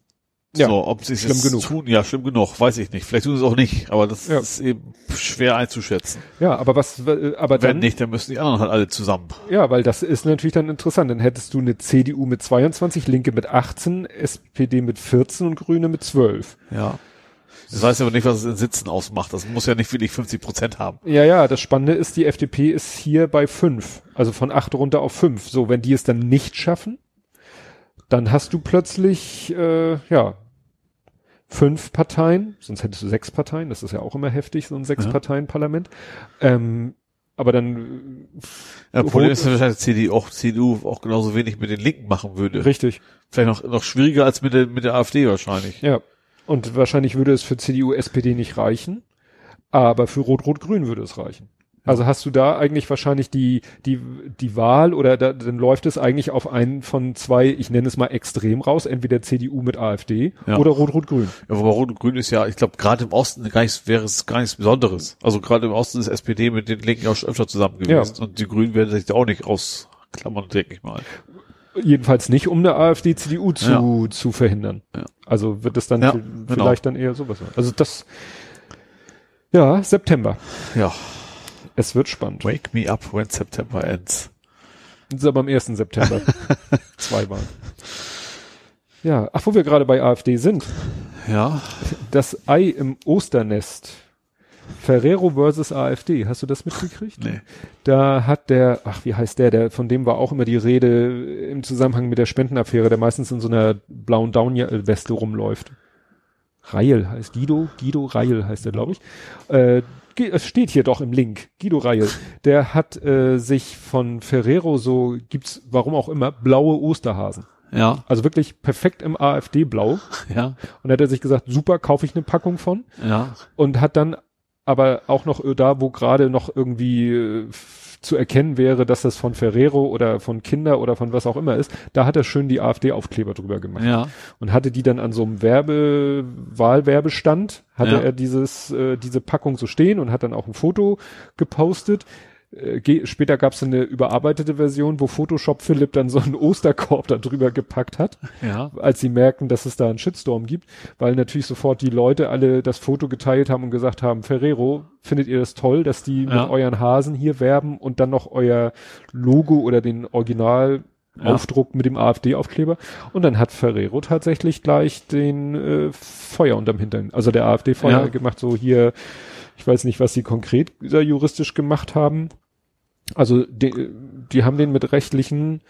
Ja, so, ob sie es schlimm genug. tun, ja, schlimm genug, weiß ich nicht. Vielleicht tun sie es auch nicht, aber das Ja. ist eben schwer einzuschätzen. Ja, aber was, äh, aber Wenn dann, nicht, dann müssen die anderen halt alle zusammen. ja, weil das ist natürlich dann interessant. Dann hättest du eine CDU mit 22, Linke mit 18, SPD mit 14 und Grüne mit 12. Ja. Das weiß aber nicht, was es in Sitzen ausmacht. Das muss ja nicht wirklich 50 Prozent haben. Ja, ja, das Spannende ist, die FDP ist hier bei 5, also von 8 runter auf 5. So, wenn die es dann nicht schaffen, dann hast du plötzlich, äh, ja, fünf Parteien, sonst hättest du sechs Parteien, das ist ja auch immer heftig, so ein Sechs-Parteien-Parlament. Ähm, aber dann Ja, Rot- Problem ist wahrscheinlich, dass CDU auch, CDU auch genauso wenig mit den Linken machen würde. richtig, Vielleicht noch, noch schwieriger als mit der, mit der AfD wahrscheinlich. ja. Und wahrscheinlich würde es für CDU, SPD nicht reichen, aber für Rot-Rot-Grün würde es reichen. Also hast du da eigentlich wahrscheinlich die, die, die Wahl oder da, dann läuft es eigentlich auf einen von zwei, ich nenne es mal extrem raus, entweder CDU mit AfD Ja. oder Rot-Rot-Grün. Ja, wobei Rot und Grün ist ja, ich glaube, gerade im Osten gar nicht, wäre es gar nichts Besonderes. Also gerade im Osten ist SPD mit den Linken auch schon öfter zusammen gewesen. Und die Grünen werden sich da auch nicht rausklammern, denke ich mal. Jedenfalls nicht, um eine AfD, CDU zu, Ja. zu verhindern. Ja. Also wird es dann Ja, genau. vielleicht dann eher sowas sein. Also das, ja, September. Ja. Es wird spannend. Wake me up when September ends. Das ist aber am 1. September. Zwei Wahlen. Ja, ach, wo wir gerade bei AfD sind. Ja. Das Ei im Osternest. Ferrero versus AfD. Hast du das mitgekriegt? Nee. Da hat der, ach, wie heißt der, der, von dem war auch immer die Rede im Zusammenhang mit der Spendenaffäre, der meistens in so einer blauen Down-Weste rumläuft. Reil heißt Guido, Guido Reil heißt er, glaube ich. Äh, es steht hier doch im Link, Guido Reil. Der hat äh, sich von Ferrero so, gibt's, warum auch immer, blaue Osterhasen. Ja. Also wirklich perfekt im AfD-Blau. Ja. Und da hat er sich gesagt, super, kaufe ich eine Packung von Ja. und hat dann aber auch noch äh, da, wo gerade noch irgendwie äh, zu erkennen wäre, dass das von Ferrero oder von Kinder oder von was auch immer ist, da hat er schön die AfD-Aufkleber drüber gemacht Ja. und hatte die dann an so einem Werbe Wahlwerbestand hatte Ja. er dieses äh, diese Packung so stehen und hat dann auch ein Foto gepostet. Äh, später gab es eine überarbeitete Version, wo Photoshop Philipp dann so einen Osterkorb da drüber gepackt hat Ja. als sie merken, dass es da einen Shitstorm gibt, weil natürlich sofort die Leute alle das Foto geteilt haben und gesagt haben, Ferrero, findet ihr das toll, dass die Ja. mit euren Hasen hier werben und dann noch euer Logo oder den Original Aufdruck mit dem AfD-Aufkleber. Und dann hat Ferrero tatsächlich gleich den äh, Feuer unterm Hintern, also der AfD Feuer Ja. gemacht, so hier, ich weiß nicht, was sie konkret da juristisch gemacht haben. Also die, die haben den mit rechtlichen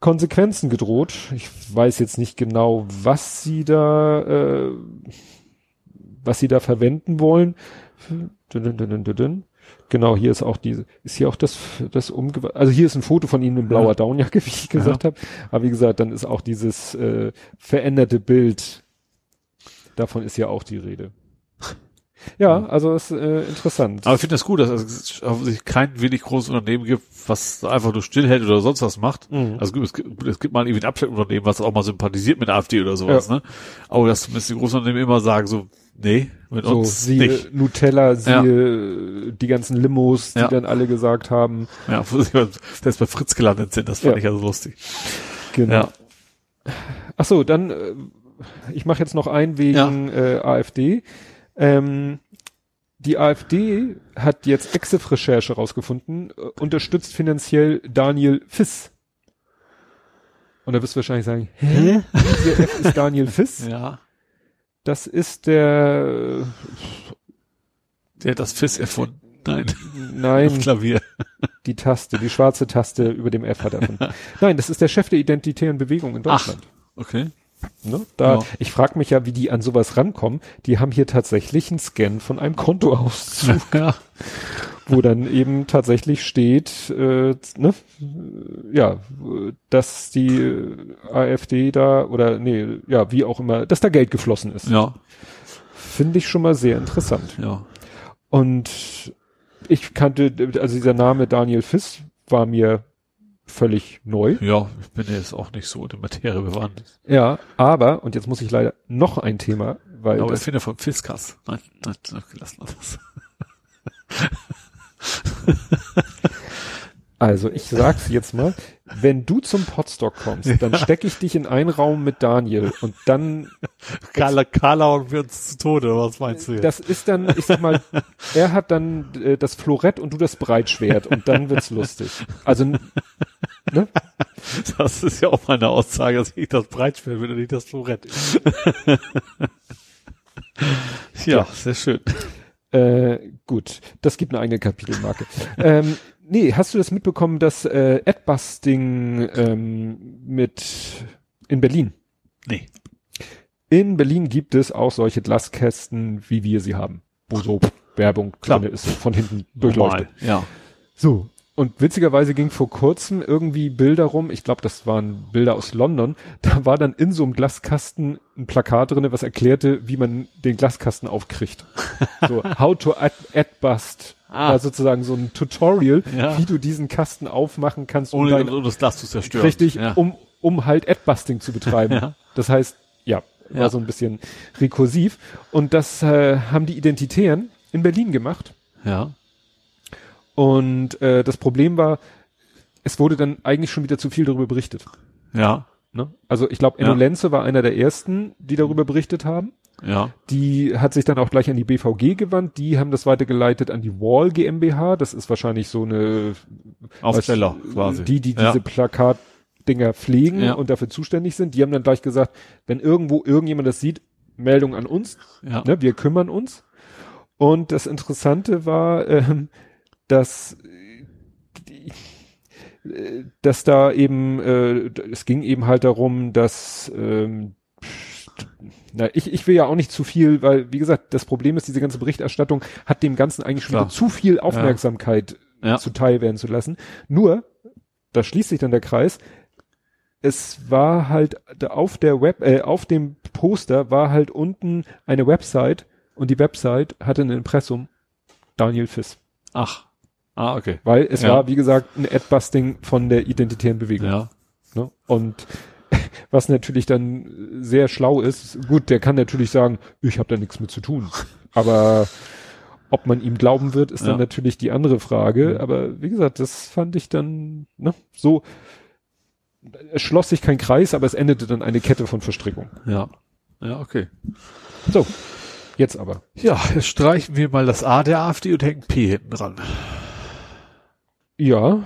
Konsequenzen gedroht. Ich weiß jetzt nicht genau, was sie da, äh, was sie da verwenden wollen. Genau, hier ist auch diese, ist hier auch das, das umge, also hier ist ein Foto von ihnen in blauer Ja. Downjacke, wie ich gesagt habe. Aber wie gesagt, dann ist auch dieses äh, veränderte Bild, davon ist ja auch die Rede. Ja, also ist äh, interessant. Aber ich finde das gut, dass es offensichtlich kein wenig großes Unternehmen gibt, was einfach nur stillhält oder sonst was macht. Mhm. Also gut, es gibt, es gibt mal irgendwie ein Abschnittunternehmen, was auch mal sympathisiert mit AfD oder sowas, ne? Aber dass zumindest die großen Unternehmen immer sagen so, nee, mit so, uns siehe nicht. Nutella, siehe die ganzen Limos, die Ja. dann alle gesagt haben. Ja, wo sie selbst bei Fritz gelandet sind, das fand Ja. ich also lustig. Genau. Ja. Ach so, dann, äh, ich mache jetzt noch ein wegen äh, AfD. Ähm, die AfD hat jetzt Exif-Recherche rausgefunden, äh, unterstützt finanziell Daniel Fiss. Und da wirst du wahrscheinlich sagen, hä? Wer ist Daniel Fiss? Ja. Das ist der, Der hat das FIS erfunden. Nein, das nein, Klavier. die Taste, die schwarze Taste über dem F hat er erfunden. Nein, das ist der Chef der Identitären Bewegung in Deutschland. Okay. Ne? Da, Ja. Ich frage mich ja, wie die an sowas rankommen. Die haben hier tatsächlich einen Scan von einem Kontoauszug, Ja. wo dann eben tatsächlich steht, äh, ne, ja, dass die äh, AfD da oder nee, ja, wie auch immer, dass da Geld geflossen ist. Ja. Finde ich schon mal sehr interessant. Ja. Und ich kannte, also dieser Name Daniel Fiss war mir völlig neu. Ja, ich bin jetzt auch nicht so in der Materie bewandt. Ja, aber, und jetzt muss ich leider noch ein Thema, weil Aber ich finde vom Fiskas. Nein, nein, nein, lassen wir das. also ich sag's jetzt mal, wenn du zum Podstock kommst, dann stecke ich dich in einen Raum mit Daniel und dann, Carla und wir uns zu Tode, was meinst du jetzt? das ist dann, ich sag mal, er hat dann äh, das Florett und du das Breitschwert und dann wird's lustig. Also, ne? Das ist ja auch mal eine Aussage, dass ich das Breitschwert bin und nicht das Florett. ja, Ja. sehr schön. Äh, gut, das gibt eine eigene Kapitelmarke. ähm, nee, hast du das mitbekommen, dass äh, Adbusting ähm, mit in Berlin? Nee. In Berlin gibt es auch solche Glaskästen, wie wir sie haben, wo so Werbung Klar. drin ist, von hinten durchleuchtet. Ja. So. Und witzigerweise ging vor kurzem irgendwie Bilder rum, ich glaube, das waren Bilder aus London, da war dann in so einem Glaskasten ein Plakat drinne, was erklärte, wie man den Glaskasten aufkriegt. So, how to add, adbust. Ah. War sozusagen so ein Tutorial, Ja. wie du diesen Kasten aufmachen kannst, um Ohne dein, um das Glas zu zerstören. richtig, Ja. um, um halt Adbusting zu betreiben. Ja. Das heißt, ja, war Ja. so ein bisschen rekursiv. Und das äh, haben die Identitären in Berlin gemacht. ja. Und äh, das Problem war, es wurde dann eigentlich schon wieder zu viel darüber berichtet. Ja. Ne? Also ich glaube, Ja. Enno Lenze war einer der ersten, die darüber berichtet haben. Ja. Die hat sich dann auch gleich an die BVG gewandt. Die haben das weitergeleitet an die Wall GmbH. Das ist wahrscheinlich so eine Aufsteller was- quasi. Die, die ja. diese Plakatdinger pflegen Ja. und dafür zuständig sind. Die haben dann gleich gesagt, wenn irgendwo irgendjemand das sieht, Meldung an uns. Ja. Ne, wir kümmern uns. Und das Interessante war, ähm, dass, die, äh, dass da eben, äh, es ging eben halt darum, dass, ähm, na, ich, ich will ja auch nicht zu viel, weil, wie gesagt, das Problem ist, diese ganze Berichterstattung hat dem Ganzen eigentlich schon wieder zu viel Aufmerksamkeit Ja. zuteil werden zu lassen. Nur, da schließt sich dann der Kreis, es war halt auf der Web, äh, auf dem Poster war halt unten eine Website und die Website hatte ein Impressum Daniel Fiss. Ach. Ah, okay. Weil es Ja. war, wie gesagt, ein Adbusting von der identitären Bewegung. Ja. Ne? Und was natürlich dann sehr schlau ist, gut, der kann natürlich sagen, ich habe da nichts mit zu tun. Aber ob man ihm glauben wird, ist Ja. dann natürlich die andere Frage. Aber wie gesagt, das fand ich dann ne, so. Es schloss sich kein Kreis, aber es endete dann eine Kette von Verstrickung. Ja. Ja, okay. So, jetzt aber. Ja, jetzt streichen wir mal das A der AfD und hängen P hinten dran. Ja,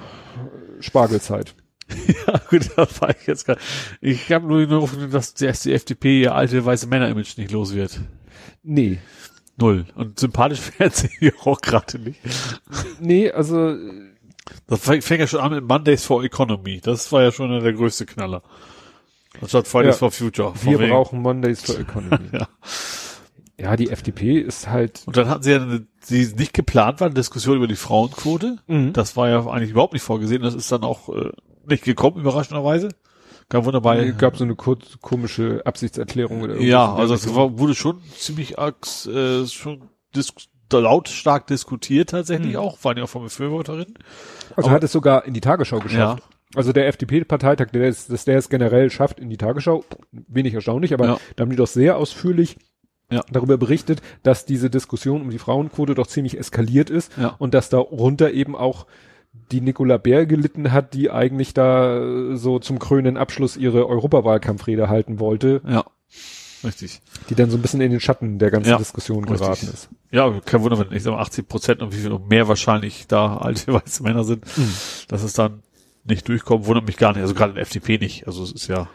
Spargelzeit. Ja, gut, da war ich jetzt gerade. Ich habe nur nur hoffen, dass die die FDP ihr alte weiße Männer-Image nicht los wird. Nee. Null. Und sympathisch werden sie auch gerade nicht. Nee, also Das fängt ja schon an mit Mondays for Economy. Das war ja schon der größte Knaller. Anstatt Fridays Ja. for Future. Wir wegen- brauchen Mondays for Economy. Ja. ja, die FDP ist halt. Und dann hatten sie ja eine, die nicht geplant war, eine Diskussion über die Frauenquote. Mhm. Das war ja eigentlich überhaupt nicht vorgesehen. Das ist dann auch äh, nicht gekommen, überraschenderweise. Kam wunderbar. Es gab so eine kurz komische Absichtserklärung oder ja, irgendwas also es war, wurde schon ziemlich äh, schon lautstark diskutiert tatsächlich Mhm. auch, waren ja auch von Befürworterinnen. Also aber- hat es sogar in die Tagesschau geschafft. Also der FDP-Parteitag, der ist, dass der es generell schafft in die Tagesschau, wenig erstaunlich, aber Ja. da haben die doch sehr ausführlich Ja. darüber berichtet, dass diese Diskussion um die Frauenquote doch ziemlich eskaliert ist Ja. und dass da runter eben auch die Nicola Bär gelitten hat, die eigentlich da äh, so zum krönenden Abschluss ihre Europawahlkampfrede halten wollte, Ja. Richtig. die dann so ein bisschen in den Schatten der ganzen Ja, Diskussion richtig. geraten ist. Ja, kein Wunder, wenn ich sag mal 80 Prozent und wie viel und mehr wahrscheinlich da alte weiße Männer sind, Mhm. dass es dann nicht durchkommt, wundert mich gar nicht. Also gerade in der FDP nicht. Also es ist ja.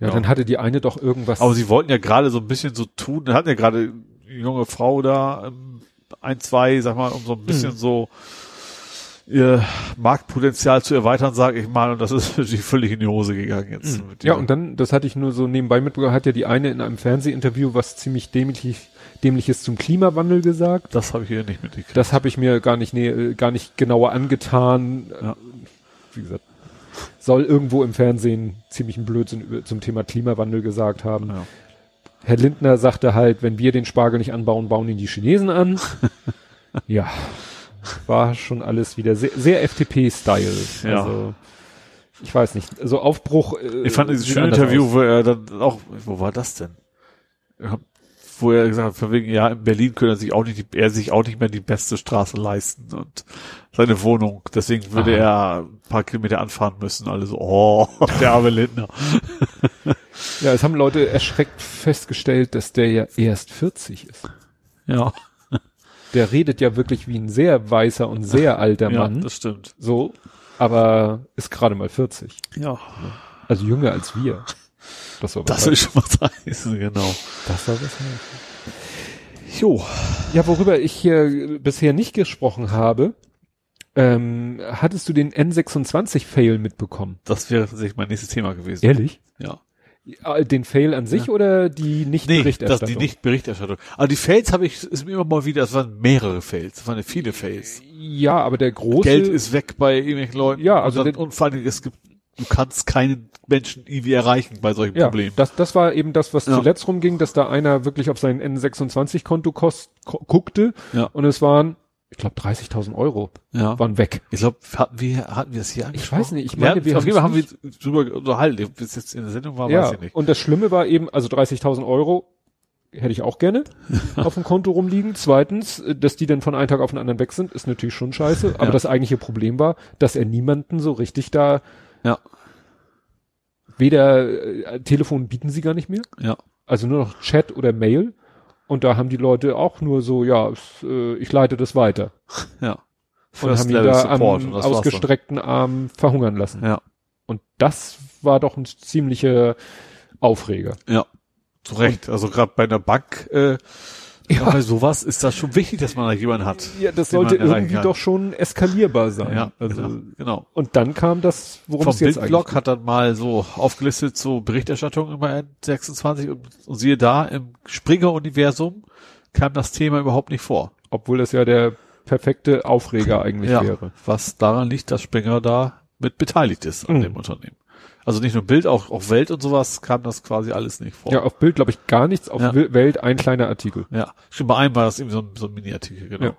Ja, Ja. dann hatte die eine doch irgendwas. Aber sie wollten ja gerade so ein bisschen so tun, da hatten ja gerade junge Frau da, ähm, ein, zwei, sag mal, um so ein bisschen Mhm. so ihr Marktpotenzial zu erweitern, sage ich mal, und das ist natürlich völlig in die Hose gegangen jetzt. mit Ja, und dann, das hatte ich nur so nebenbei mitbekommen, hat ja die eine in einem Fernsehinterview was ziemlich dämlich, dämliches zum Klimawandel gesagt. das habe ich hier nicht mitgekriegt. Das habe ich mir gar nicht, nä- gar nicht genauer angetan. Ja. Wie gesagt, soll irgendwo im Fernsehen ziemlichen Blödsinn zum Thema Klimawandel gesagt haben. Ja. Herr Lindner sagte halt, wenn wir den Spargel nicht anbauen, bauen ihn die Chinesen an. ja, war schon alles wieder sehr, sehr FDP-Style. Ja. Also, ich weiß nicht, so Aufbruch. Äh, ich fand dieses schöne Interview, aus. wo er dann auch, wo war das denn? Wo er gesagt hat, von wegen, ja, in Berlin könnte er sich auch nicht, er sich auch nicht mehr die beste Straße leisten und seine Wohnung. Deswegen würde Aha. er ein paar Kilometer anfahren müssen. Alle so, oh, der arme Lindner. ja, es haben Leute erschreckt festgestellt, dass der ja erst 40 ist. Ja. Der redet ja wirklich wie ein sehr weißer und sehr alter Mann. Ja, das stimmt. So, aber ist gerade mal 40. Ja. Also jünger als wir. Das, war das will schon mal heißen, genau. Das war was heißen. Jo. Ja, worüber ich hier bisher nicht gesprochen habe, ähm, hattest du den N26-Fail mitbekommen? Das wäre tatsächlich mein nächstes Thema gewesen. Ehrlich? Ja. Den Fail an sich ja. oder die Nicht-Berichterstattung? Nee, das, die Nicht-Berichterstattung. Aber die Fails habe ich, ist mir immer mal wieder, es waren mehrere Fails, es waren viele Fails. Ja, aber der große... Geld ist weg bei irgendwelchen Leuten. Ja, also... Und, dann, und vor allem, es gibt, du kannst keinen Menschen irgendwie erreichen bei solchen ja, Problemen. Das, das war eben das, was ja. zuletzt rumging, dass da einer wirklich auf sein N26-Konto guckte ja. und es waren ich glaube 30.000 Euro ja. waren weg. Ich glaube, hatten wir hatten wir es hier Ich weiß nicht, ich meine, ja, wir auf jeden Fall haben wir drüber unterhalten, bis jetzt in der Sendung war, ja, weiß ich nicht. Und das Schlimme war eben, also 30.000 Euro hätte ich auch gerne auf dem Konto rumliegen. Zweitens, dass die dann von einem Tag auf den anderen weg sind, ist natürlich schon scheiße. Aber ja. das eigentliche Problem war, dass er niemanden so richtig da ja. weder äh, Telefon bieten sie gar nicht mehr. Ja. Also nur noch Chat oder Mail. Und da haben die Leute auch nur so, ja, äh, ich leite das weiter. Ja. und haben ihn da am ausgestreckten Arm verhungern lassen. Ja. Und das war doch ein ziemlicher Aufreger. Ja. Zu Recht. Und, also gerade bei einer Bank, äh, ja. Bei sowas ist das schon wichtig, dass man da jemanden hat. Ja, das sollte irgendwie doch schon eskalierbar sein. Ja, also, genau. genau. Und dann kam das, worum es jetzt Bildblock hat dann mal so aufgelistet, so Berichterstattung immer 26 und, und siehe da, im Springer-Universum kam das Thema überhaupt nicht vor. Obwohl das ja der perfekte Aufreger eigentlich ja, wäre. Was daran liegt, dass Springer da mit beteiligt ist an mhm. dem Unternehmen. Also nicht nur Bild, auch auf Welt und sowas kam das quasi alles nicht vor. Ja, auf Bild glaube ich gar nichts, auf ja. Welt ein kleiner Artikel. Ja, schon bei einem war das eben so ein, so ein Mini-Artikel, genau. Ja.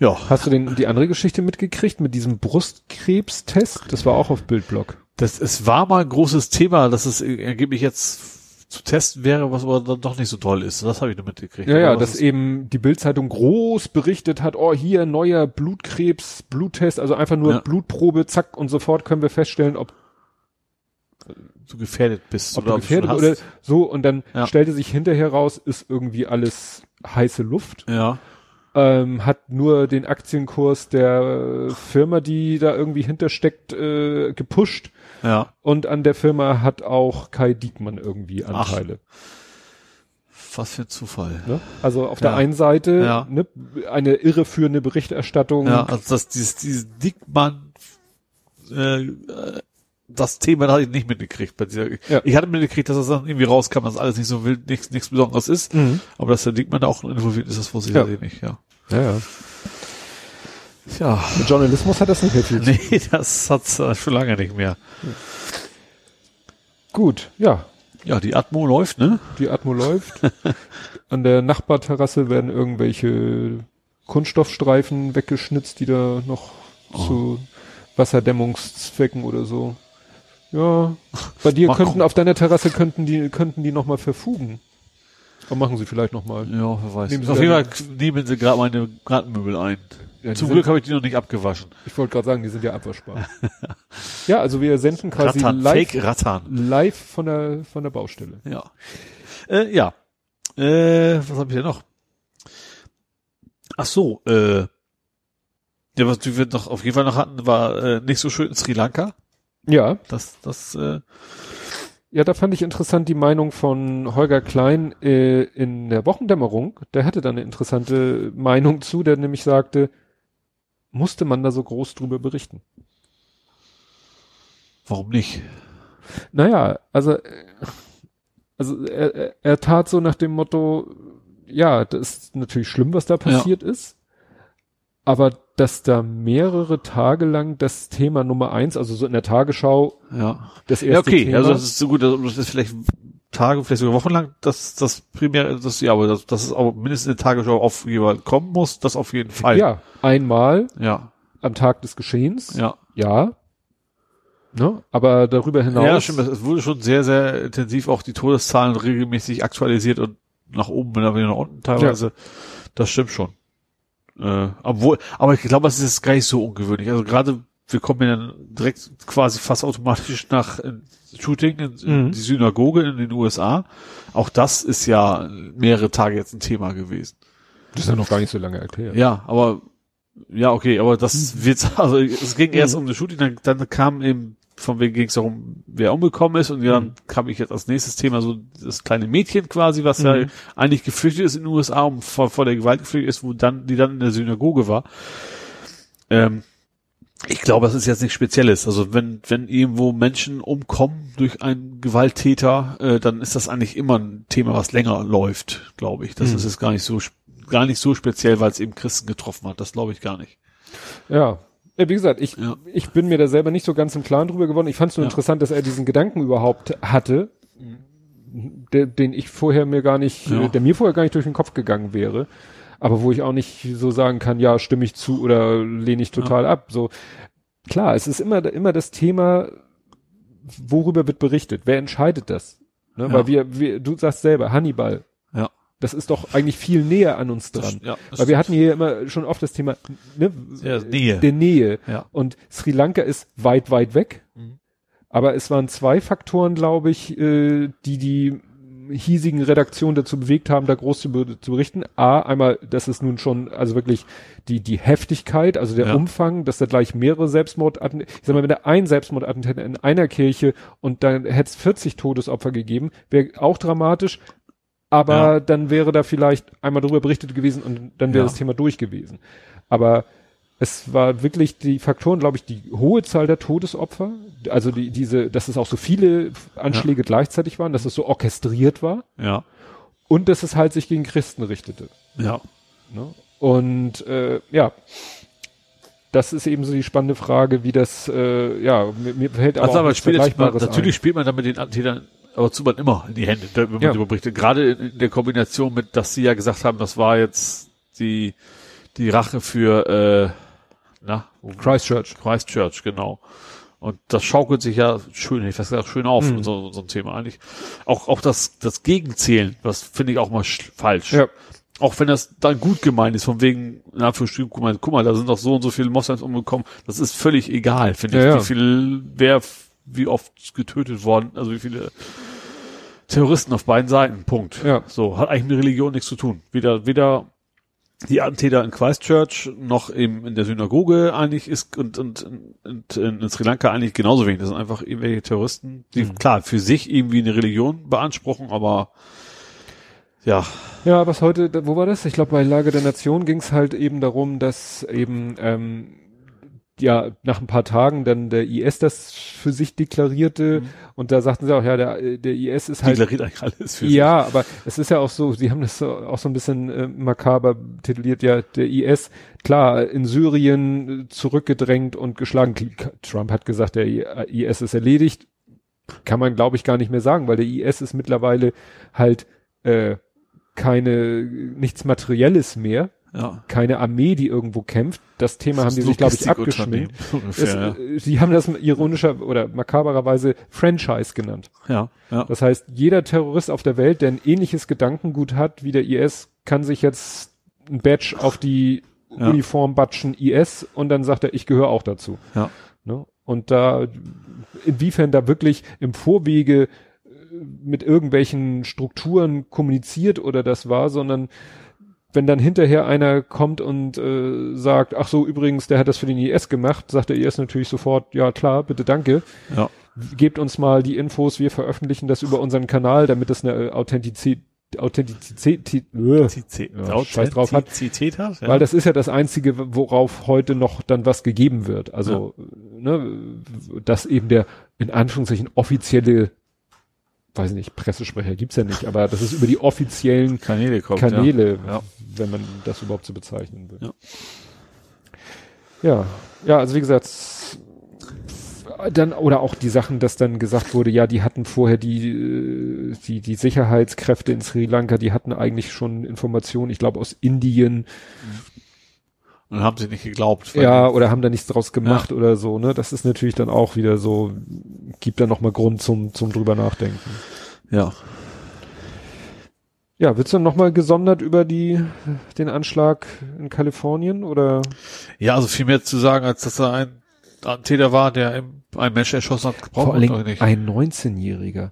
ja. Hast du denn die andere Geschichte mitgekriegt mit diesem Brustkrebstest? Das war auch auf Bildblog. Das, es war mal ein großes Thema, dass es angeblich jetzt zu testen wäre, was aber dann doch nicht so toll ist. Das habe ich nur mitgekriegt. Ja, ja, dass eben die Bildzeitung groß berichtet hat, oh, hier neuer Blutkrebs, Bluttest, also einfach nur ja. Blutprobe, zack, und sofort können wir feststellen, ob du gefährdet bist ob oder du gefährdet oder so und dann ja. stellte sich hinterher raus, ist irgendwie alles heiße Luft. Ja. Ähm, hat nur den Aktienkurs der Firma, die da irgendwie hintersteckt, äh, gepusht. Ja. Und an der Firma hat auch Kai Diekmann irgendwie Anteile. Ach, was für ein Zufall. Ne? Also auf ja. der einen Seite ja. ne, eine irreführende Berichterstattung. Ja, also das, dieses, dieses Diekmann äh, das Thema hatte ich nicht mitgekriegt. Bei dieser, ja. Ich hatte mitgekriegt, dass das dann irgendwie rauskam, dass alles nicht so wild, nichts, nichts Besonderes ist. Mhm. Aber dass der Dickmann da auch involviert ist, das wusste ich ja. nicht, ja. Ja, ja. Ja. Mit Journalismus hat das nicht mehr viel Nee, das hat's äh, schon lange nicht mehr. Ja. Gut, ja. Ja, die Atmo läuft, ne? Die Atmo läuft. An der Nachbarterrasse werden irgendwelche Kunststoffstreifen weggeschnitzt, die da noch oh. zu Wasserdämmungszwecken oder so ja, bei dir Mach könnten auf deiner Terrasse könnten die könnten die noch mal verfugen. Aber machen sie vielleicht noch mal. Ja, wer weiß. Nehmen auf jeden Fall nehmen sie gerade meine Gartenmöbel ein. Ja, Zum Glück habe ich die noch nicht abgewaschen. Ich wollte gerade sagen, die sind ja abwaschbar. ja, also wir senden quasi Rattern, live, Fake Rattern. live von der von der Baustelle. Ja. Äh, ja. Äh, was habe ich denn noch? Ach so, äh, ja, was wir noch auf jeden Fall noch hatten, war äh, nicht so schön in Sri Lanka. Ja. Das, das, äh, ja, da fand ich interessant die Meinung von Holger Klein äh, in der Wochendämmerung. Der hatte da eine interessante Meinung zu, der nämlich sagte, musste man da so groß drüber berichten? Warum nicht? Naja, also, also er, er, er tat so nach dem Motto, ja, das ist natürlich schlimm, was da passiert ja. ist. Aber dass da mehrere Tage lang das Thema Nummer eins, also so in der Tagesschau, ja, das erste ja, okay, Thema. also das ist so gut, das ist vielleicht Tage, vielleicht sogar Wochen lang, dass das primär, das ja, aber das, das ist auch mindestens in der Tagesschau auf jeweils kommen muss, das auf jeden Fall. Ja, einmal, ja, am Tag des Geschehens, ja, ja, Ne? Aber darüber hinaus. Ja, stimmt. Es wurde schon sehr, sehr intensiv auch die Todeszahlen regelmäßig aktualisiert und nach oben, wenn wieder nach unten teilweise. Ja. Das stimmt schon. Äh, obwohl, aber ich glaube, es ist gar nicht so ungewöhnlich. Also gerade, wir kommen ja dann direkt quasi fast automatisch nach in Shooting in, in mhm. die Synagoge in den USA. Auch das ist ja mehrere Tage jetzt ein Thema gewesen. Das ist ja noch gar nicht so lange erklärt. Ja, aber ja, okay, aber das mhm. wird, also es ging erst mhm. um das Shooting, dann, dann kam eben, von wegen ging es darum, wer umgekommen ist und dann mhm. kam ich jetzt als nächstes Thema so das kleine Mädchen quasi, was ja mhm. eigentlich geflüchtet ist in den USA und vor, vor der Gewalt geflüchtet ist, wo dann, die dann in der Synagoge war. Ähm, ich glaube, das ist jetzt nichts Spezielles. Also wenn, wenn irgendwo Menschen umkommen durch einen Gewalttäter, äh, dann ist das eigentlich immer ein Thema, was länger läuft, glaube ich. Das mhm. ist jetzt gar nicht so gar nicht so speziell, weil es eben Christen getroffen hat. Das glaube ich gar nicht. Ja. Wie gesagt, ich, ja. ich bin mir da selber nicht so ganz im Klaren drüber geworden. Ich fand es nur ja. interessant, dass er diesen Gedanken überhaupt hatte, der, den ich vorher mir gar nicht, ja. der mir vorher gar nicht durch den Kopf gegangen wäre. Aber wo ich auch nicht so sagen kann, ja, stimme ich zu oder lehne ich total ab. So, klar, es ist immer, immer das Thema, worüber wird berichtet? Wer entscheidet das? Ne? Weil wir, wir, du sagst selber, Hannibal, das ist doch eigentlich viel näher an uns dran. Das, ja, Weil wir hatten hier immer schon oft das Thema ne, ja, Nähe. der Nähe. Ja. Und Sri Lanka ist weit, weit weg. Mhm. Aber es waren zwei Faktoren, glaube ich, äh, die die hiesigen Redaktionen dazu bewegt haben, da groß zu, zu, berichten. A, einmal, dass es nun schon, also wirklich die, die Heftigkeit, also der ja. Umfang, dass da gleich mehrere Selbstmordattentäter, ich sag mal, wenn da ein Selbstmordattentat in einer Kirche und dann hätte es 40 Todesopfer gegeben, wäre auch dramatisch aber ja. dann wäre da vielleicht einmal darüber berichtet gewesen und dann wäre ja. das Thema durch gewesen. Aber es war wirklich die Faktoren, glaube ich, die hohe Zahl der Todesopfer, also die, diese, dass es auch so viele Anschläge ja. gleichzeitig waren, dass es so orchestriert war. Ja. Und dass es halt sich gegen Christen richtete. Ja. Ne? Und äh, ja, das ist eben so die spannende Frage, wie das, äh, ja, mir, mir fällt aber, also, aber spielt natürlich ein. spielt man da mit den Attentätern aber zu man immer in die Hände, wenn man ja. darüber berichtet. Gerade in der Kombination mit, dass sie ja gesagt haben, das war jetzt die, die Rache für, äh, na, Christchurch. Christchurch, genau. Und das schaukelt sich ja schön, ich weiß gesagt, schön auf, mhm. so, so ein Thema eigentlich. Auch, auch das, das Gegenzählen, das finde ich auch mal falsch. Ja. Auch wenn das dann gut gemeint ist, von wegen, na, für guck mal, guck mal, da sind doch so und so viele Moslems umgekommen, das ist völlig egal, finde ja, ich, ja. wie viel, wer, wie oft getötet worden, also wie viele Terroristen auf beiden Seiten. Punkt. Ja. So, hat eigentlich mit Religion nichts zu tun. Weder, weder die Attentäter in Christchurch noch eben in der Synagoge eigentlich ist und, und, und, und in Sri Lanka eigentlich genauso wenig. Das sind einfach irgendwelche Terroristen, die mhm. klar für sich irgendwie eine Religion beanspruchen, aber ja. Ja, was heute, wo war das? Ich glaube, bei Lage der Nation ging es halt eben darum, dass eben ähm, ja nach ein paar Tagen dann der IS das für sich deklarierte mhm. und da sagten sie auch, ja, der, der IS ist halt. Deklariert eigentlich alles für Ja, sich. aber es ist ja auch so, sie haben das auch so ein bisschen äh, makaber tituliert, ja, der IS, klar, in Syrien zurückgedrängt und geschlagen. Trump hat gesagt, der IS ist erledigt. Kann man, glaube ich, gar nicht mehr sagen, weil der IS ist mittlerweile halt äh, keine, nichts Materielles mehr ja. keine Armee, die irgendwo kämpft. Das Thema das haben die sich, glaube ich, abgeschminkt. es, ja. Sie haben das ironischer oder makabererweise Franchise genannt. Ja, ja. Das heißt, jeder Terrorist auf der Welt, der ein ähnliches Gedankengut hat wie der IS, kann sich jetzt ein Badge auf die ja. Uniform batschen IS und dann sagt er, ich gehöre auch dazu. Ja. Ne? Und da, inwiefern da wirklich im Vorwege äh, mit irgendwelchen Strukturen kommuniziert oder das war, sondern wenn dann hinterher einer kommt und äh, sagt, ach so, übrigens, der hat das für den IS gemacht, sagt der IS natürlich sofort, ja klar, bitte danke. Ja. Gebt uns mal die Infos, wir veröffentlichen das über unseren Kanal, damit es eine Authentizität Authentizität, äh, ja, Scheiß drauf hat, hat ja. weil das ist ja das einzige, worauf heute noch dann was gegeben wird. Also, ja. ne, dass eben der in Anführungszeichen offizielle weiß nicht, Pressesprecher gibt's ja nicht, aber das ist über die offiziellen Kanäle, kommt, Kanäle ja. wenn man das überhaupt so bezeichnen will. Ja. ja, ja, also wie gesagt, dann oder auch die Sachen, dass dann gesagt wurde, ja, die hatten vorher die äh, die die Sicherheitskräfte in Sri Lanka, die hatten eigentlich schon Informationen, ich glaube aus Indien. Und haben sie nicht geglaubt. Ja, oder haben da nichts draus gemacht ja. oder so, ne? Das ist natürlich dann auch wieder so, gibt da nochmal Grund zum, zum drüber nachdenken. Ja. Ja, wird's dann nochmal gesondert über die, den Anschlag in Kalifornien oder? Ja, also viel mehr zu sagen, als dass er ein Täter war, der einen Menschen erschossen hat, gebraucht Vor allen nicht. ein 19-Jähriger.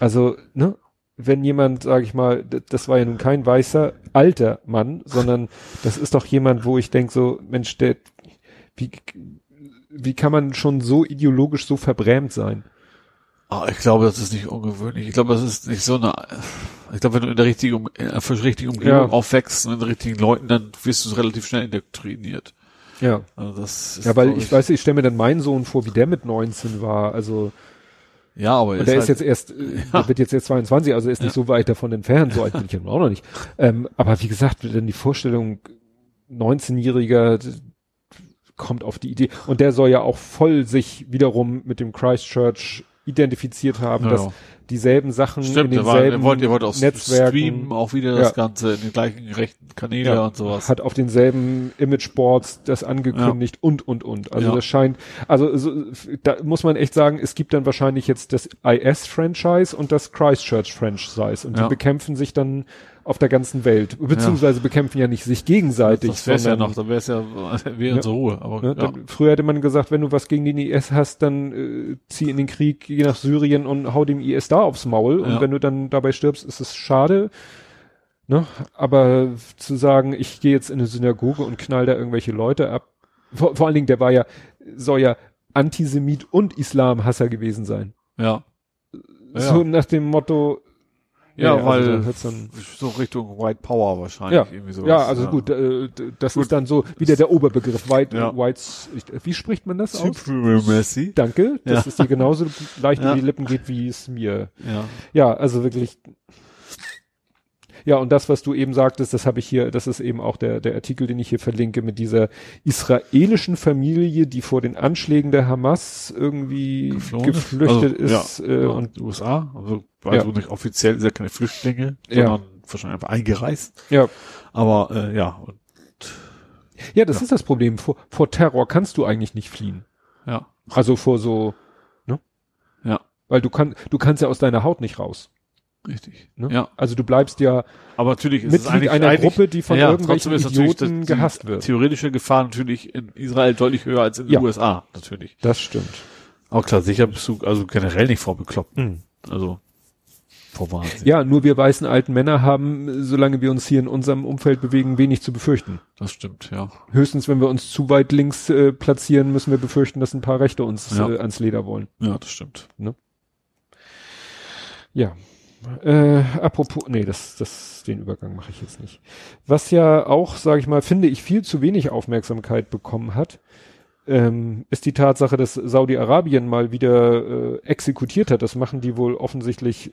Also, ne? Wenn jemand, sag ich mal, das war ja nun kein weißer, alter Mann, sondern das ist doch jemand, wo ich denk so, Mensch, der, wie, wie kann man schon so ideologisch so verbrämt sein? Oh, ich glaube, das ist nicht ungewöhnlich. Ich glaube, das ist nicht so eine, ich glaube, wenn du in der richtigen, in der richtigen Umgebung ja. aufwächst und mit den richtigen Leuten, dann wirst du relativ schnell indoktriniert. Ja. Also das ist, ja, weil ich, ich weiß, ich stelle mir dann meinen Sohn vor, wie der mit 19 war, also. Ja, aber und der ist, halt, ist jetzt erst, äh, ja. der wird jetzt jetzt 22, also ist nicht ja. so weit davon entfernt, so alt bin ich ja auch noch nicht. Ähm, aber wie gesagt, denn die Vorstellung, 19-Jähriger kommt auf die Idee und der soll ja auch voll sich wiederum mit dem Christchurch identifiziert haben, ja. dass dieselben Sachen Stimmt, in denselben war, wollte, wollte auch Netzwerken. streamen auch wieder das Ganze in den gleichen rechten Kanäle ja, und sowas. Hat auf denselben Imageboards das angekündigt und und und. Also das scheint, also so, da muss man echt sagen, es gibt dann wahrscheinlich jetzt das IS-Franchise und das Christchurch-Franchise und die bekämpfen sich dann auf der ganzen Welt, beziehungsweise bekämpfen ja nicht sich gegenseitig. Das wäre ja noch, dann wäre es ja wäre ja, unsere Ruhe. Aber ne, ja. früher hätte man gesagt, wenn du was gegen den IS hast, dann äh, zieh in den Krieg, geh nach Syrien und hau dem IS da aufs Maul. Und wenn du dann dabei stirbst, ist es schade. Ne? Aber zu sagen, ich gehe jetzt in eine Synagoge und knall da irgendwelche Leute ab, vor, vor allen Dingen, der war ja, soll ja Antisemit und Islamhasser gewesen sein. Ja. So ja. nach dem Motto, ja, ja weil also dann, so Richtung White Power wahrscheinlich ja, irgendwie so. Ja, also ja. gut, äh, das gut. ist dann so wieder der Oberbegriff White ja. Whites. Wie spricht man das Supremacy. aus? Danke, dass es dir genauso leicht über die Lippen geht, wie es mir. Ja. Ja, also wirklich. Ja, und das, was du eben sagtest, das habe ich hier, das ist eben auch der, der Artikel, den ich hier verlinke, mit dieser israelischen Familie, die vor den Anschlägen der Hamas irgendwie Geflohen geflüchtet also, ist. Ja, äh, und USA, also also ja. nicht offiziell sind ja keine Flüchtlinge, sondern ja. wahrscheinlich einfach eingereist. Ja. Aber äh, ja. Und, ja, das ja. ist das Problem. Vor, vor Terror kannst du eigentlich nicht fliehen. Ja. Also vor so, ne? Ja. Weil du kannst, du kannst ja aus deiner Haut nicht raus. Richtig. Ne? Ja. Also du bleibst ja aber natürlich ist Mitglied es eigentlich, einer eigentlich, Gruppe, die von ja, irgendwelchen Idioten das, gehasst wird. Theoretische Gefahr natürlich in Israel deutlich höher als in den ja. USA, natürlich. Das stimmt. Auch klar, sicher bist du also generell nicht vorbekloppt. Mhm. Also vor Wahnsinn. Ja, nur wir weißen alten Männer haben, solange wir uns hier in unserem Umfeld bewegen, wenig zu befürchten. Das stimmt, ja. Höchstens, wenn wir uns zu weit links äh, platzieren, müssen wir befürchten, dass ein paar Rechte uns ja. äh, ans Leder wollen. Ja, das stimmt. Ne? Ja. Äh, apropos, nee, das, das, den Übergang mache ich jetzt nicht. Was ja auch, sage ich mal, finde ich viel zu wenig Aufmerksamkeit bekommen hat, ähm, ist die Tatsache, dass Saudi-Arabien mal wieder äh, exekutiert hat. Das machen die wohl offensichtlich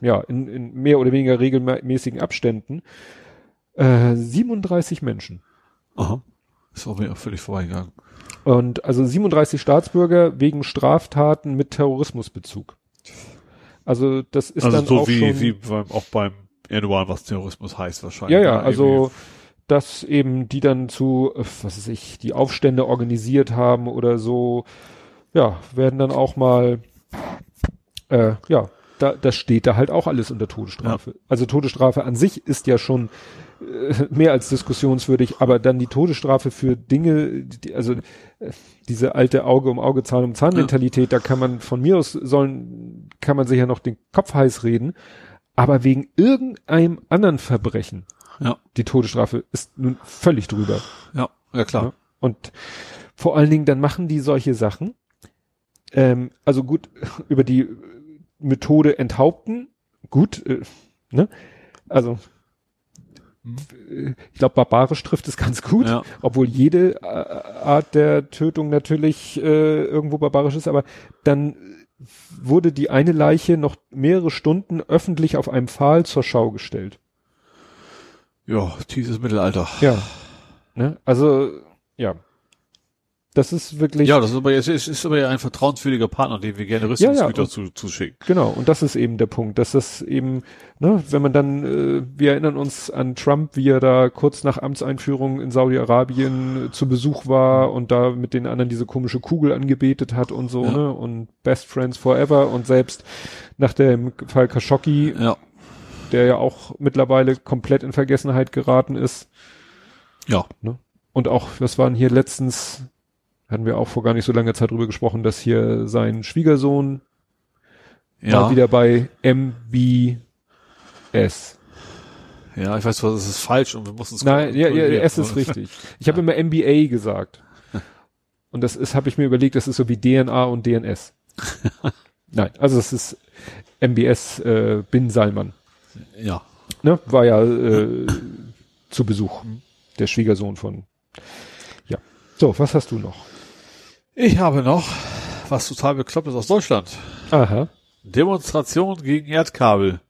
ja, in, in mehr oder weniger regelmäßigen Abständen, äh, 37 Menschen. Aha. Ist auch mir völlig vorbeigegangen. Und also 37 Staatsbürger wegen Straftaten mit Terrorismusbezug. Also das ist also dann so auch wie, schon, wie beim, auch beim Erdogan, was Terrorismus heißt wahrscheinlich. Ja, ja, also dass eben die dann zu, äh, was weiß ich, die Aufstände organisiert haben oder so, ja, werden dann auch mal, äh, ja, da, das steht da halt auch alles unter Todesstrafe. Ja. Also Todesstrafe an sich ist ja schon mehr als diskussionswürdig, aber dann die Todesstrafe für Dinge, die, also äh, diese alte Auge um Auge, Zahn um Zahn Mentalität, ja. da kann man von mir aus sollen, kann man sich ja noch den Kopf heiß reden, aber wegen irgendeinem anderen Verbrechen, ja. die Todesstrafe ist nun völlig drüber. Ja, ja klar. Ja? Und vor allen Dingen dann machen die solche Sachen. Ähm, also gut, über die Methode enthaupten, gut, äh, ne? Also ich glaube, barbarisch trifft es ganz gut, ja. obwohl jede äh, Art der Tötung natürlich äh, irgendwo barbarisch ist, aber dann wurde die eine Leiche noch mehrere Stunden öffentlich auf einem Pfahl zur Schau gestellt. Ja, dieses Mittelalter. Ja. Ne? Also, ja. Das ist wirklich. Ja, das ist aber, es ist, ist aber ja ein vertrauenswürdiger Partner, dem wir gerne Rüstungsgüter Ja, ja, zu, zuschicken. Genau, und das ist eben der Punkt, dass das eben, ne, wenn man dann, äh, wir erinnern uns an Trump, wie er da kurz nach Amtseinführung in Saudi-Arabien äh, zu Besuch war und da mit den anderen diese komische Kugel angebetet hat und so, Ja. ne, und Best Friends Forever und selbst nach dem Fall Khashoggi, Ja. der ja auch mittlerweile komplett in Vergessenheit geraten ist, Ja. und auch, was waren hier letztens, hatten wir auch vor gar nicht so langer Zeit drüber gesprochen, dass hier sein Schwiegersohn Ja. war wieder bei MBS. ja, ich weiß, was ist falsch und wir mussten es Nein, ja, ja. S ist richtig. Ich habe immer MBA gesagt. Und das ist, habe ich mir überlegt, das ist so wie DNA und DNS. Nein, also es ist MBS äh, Bin Salman. Ja. Ne? War ja äh, zu Besuch. Der Schwiegersohn von. Ja. So, was hast du noch? Ich habe noch was total beklopptes aus Deutschland. Aha. Demonstration gegen Erdkabel.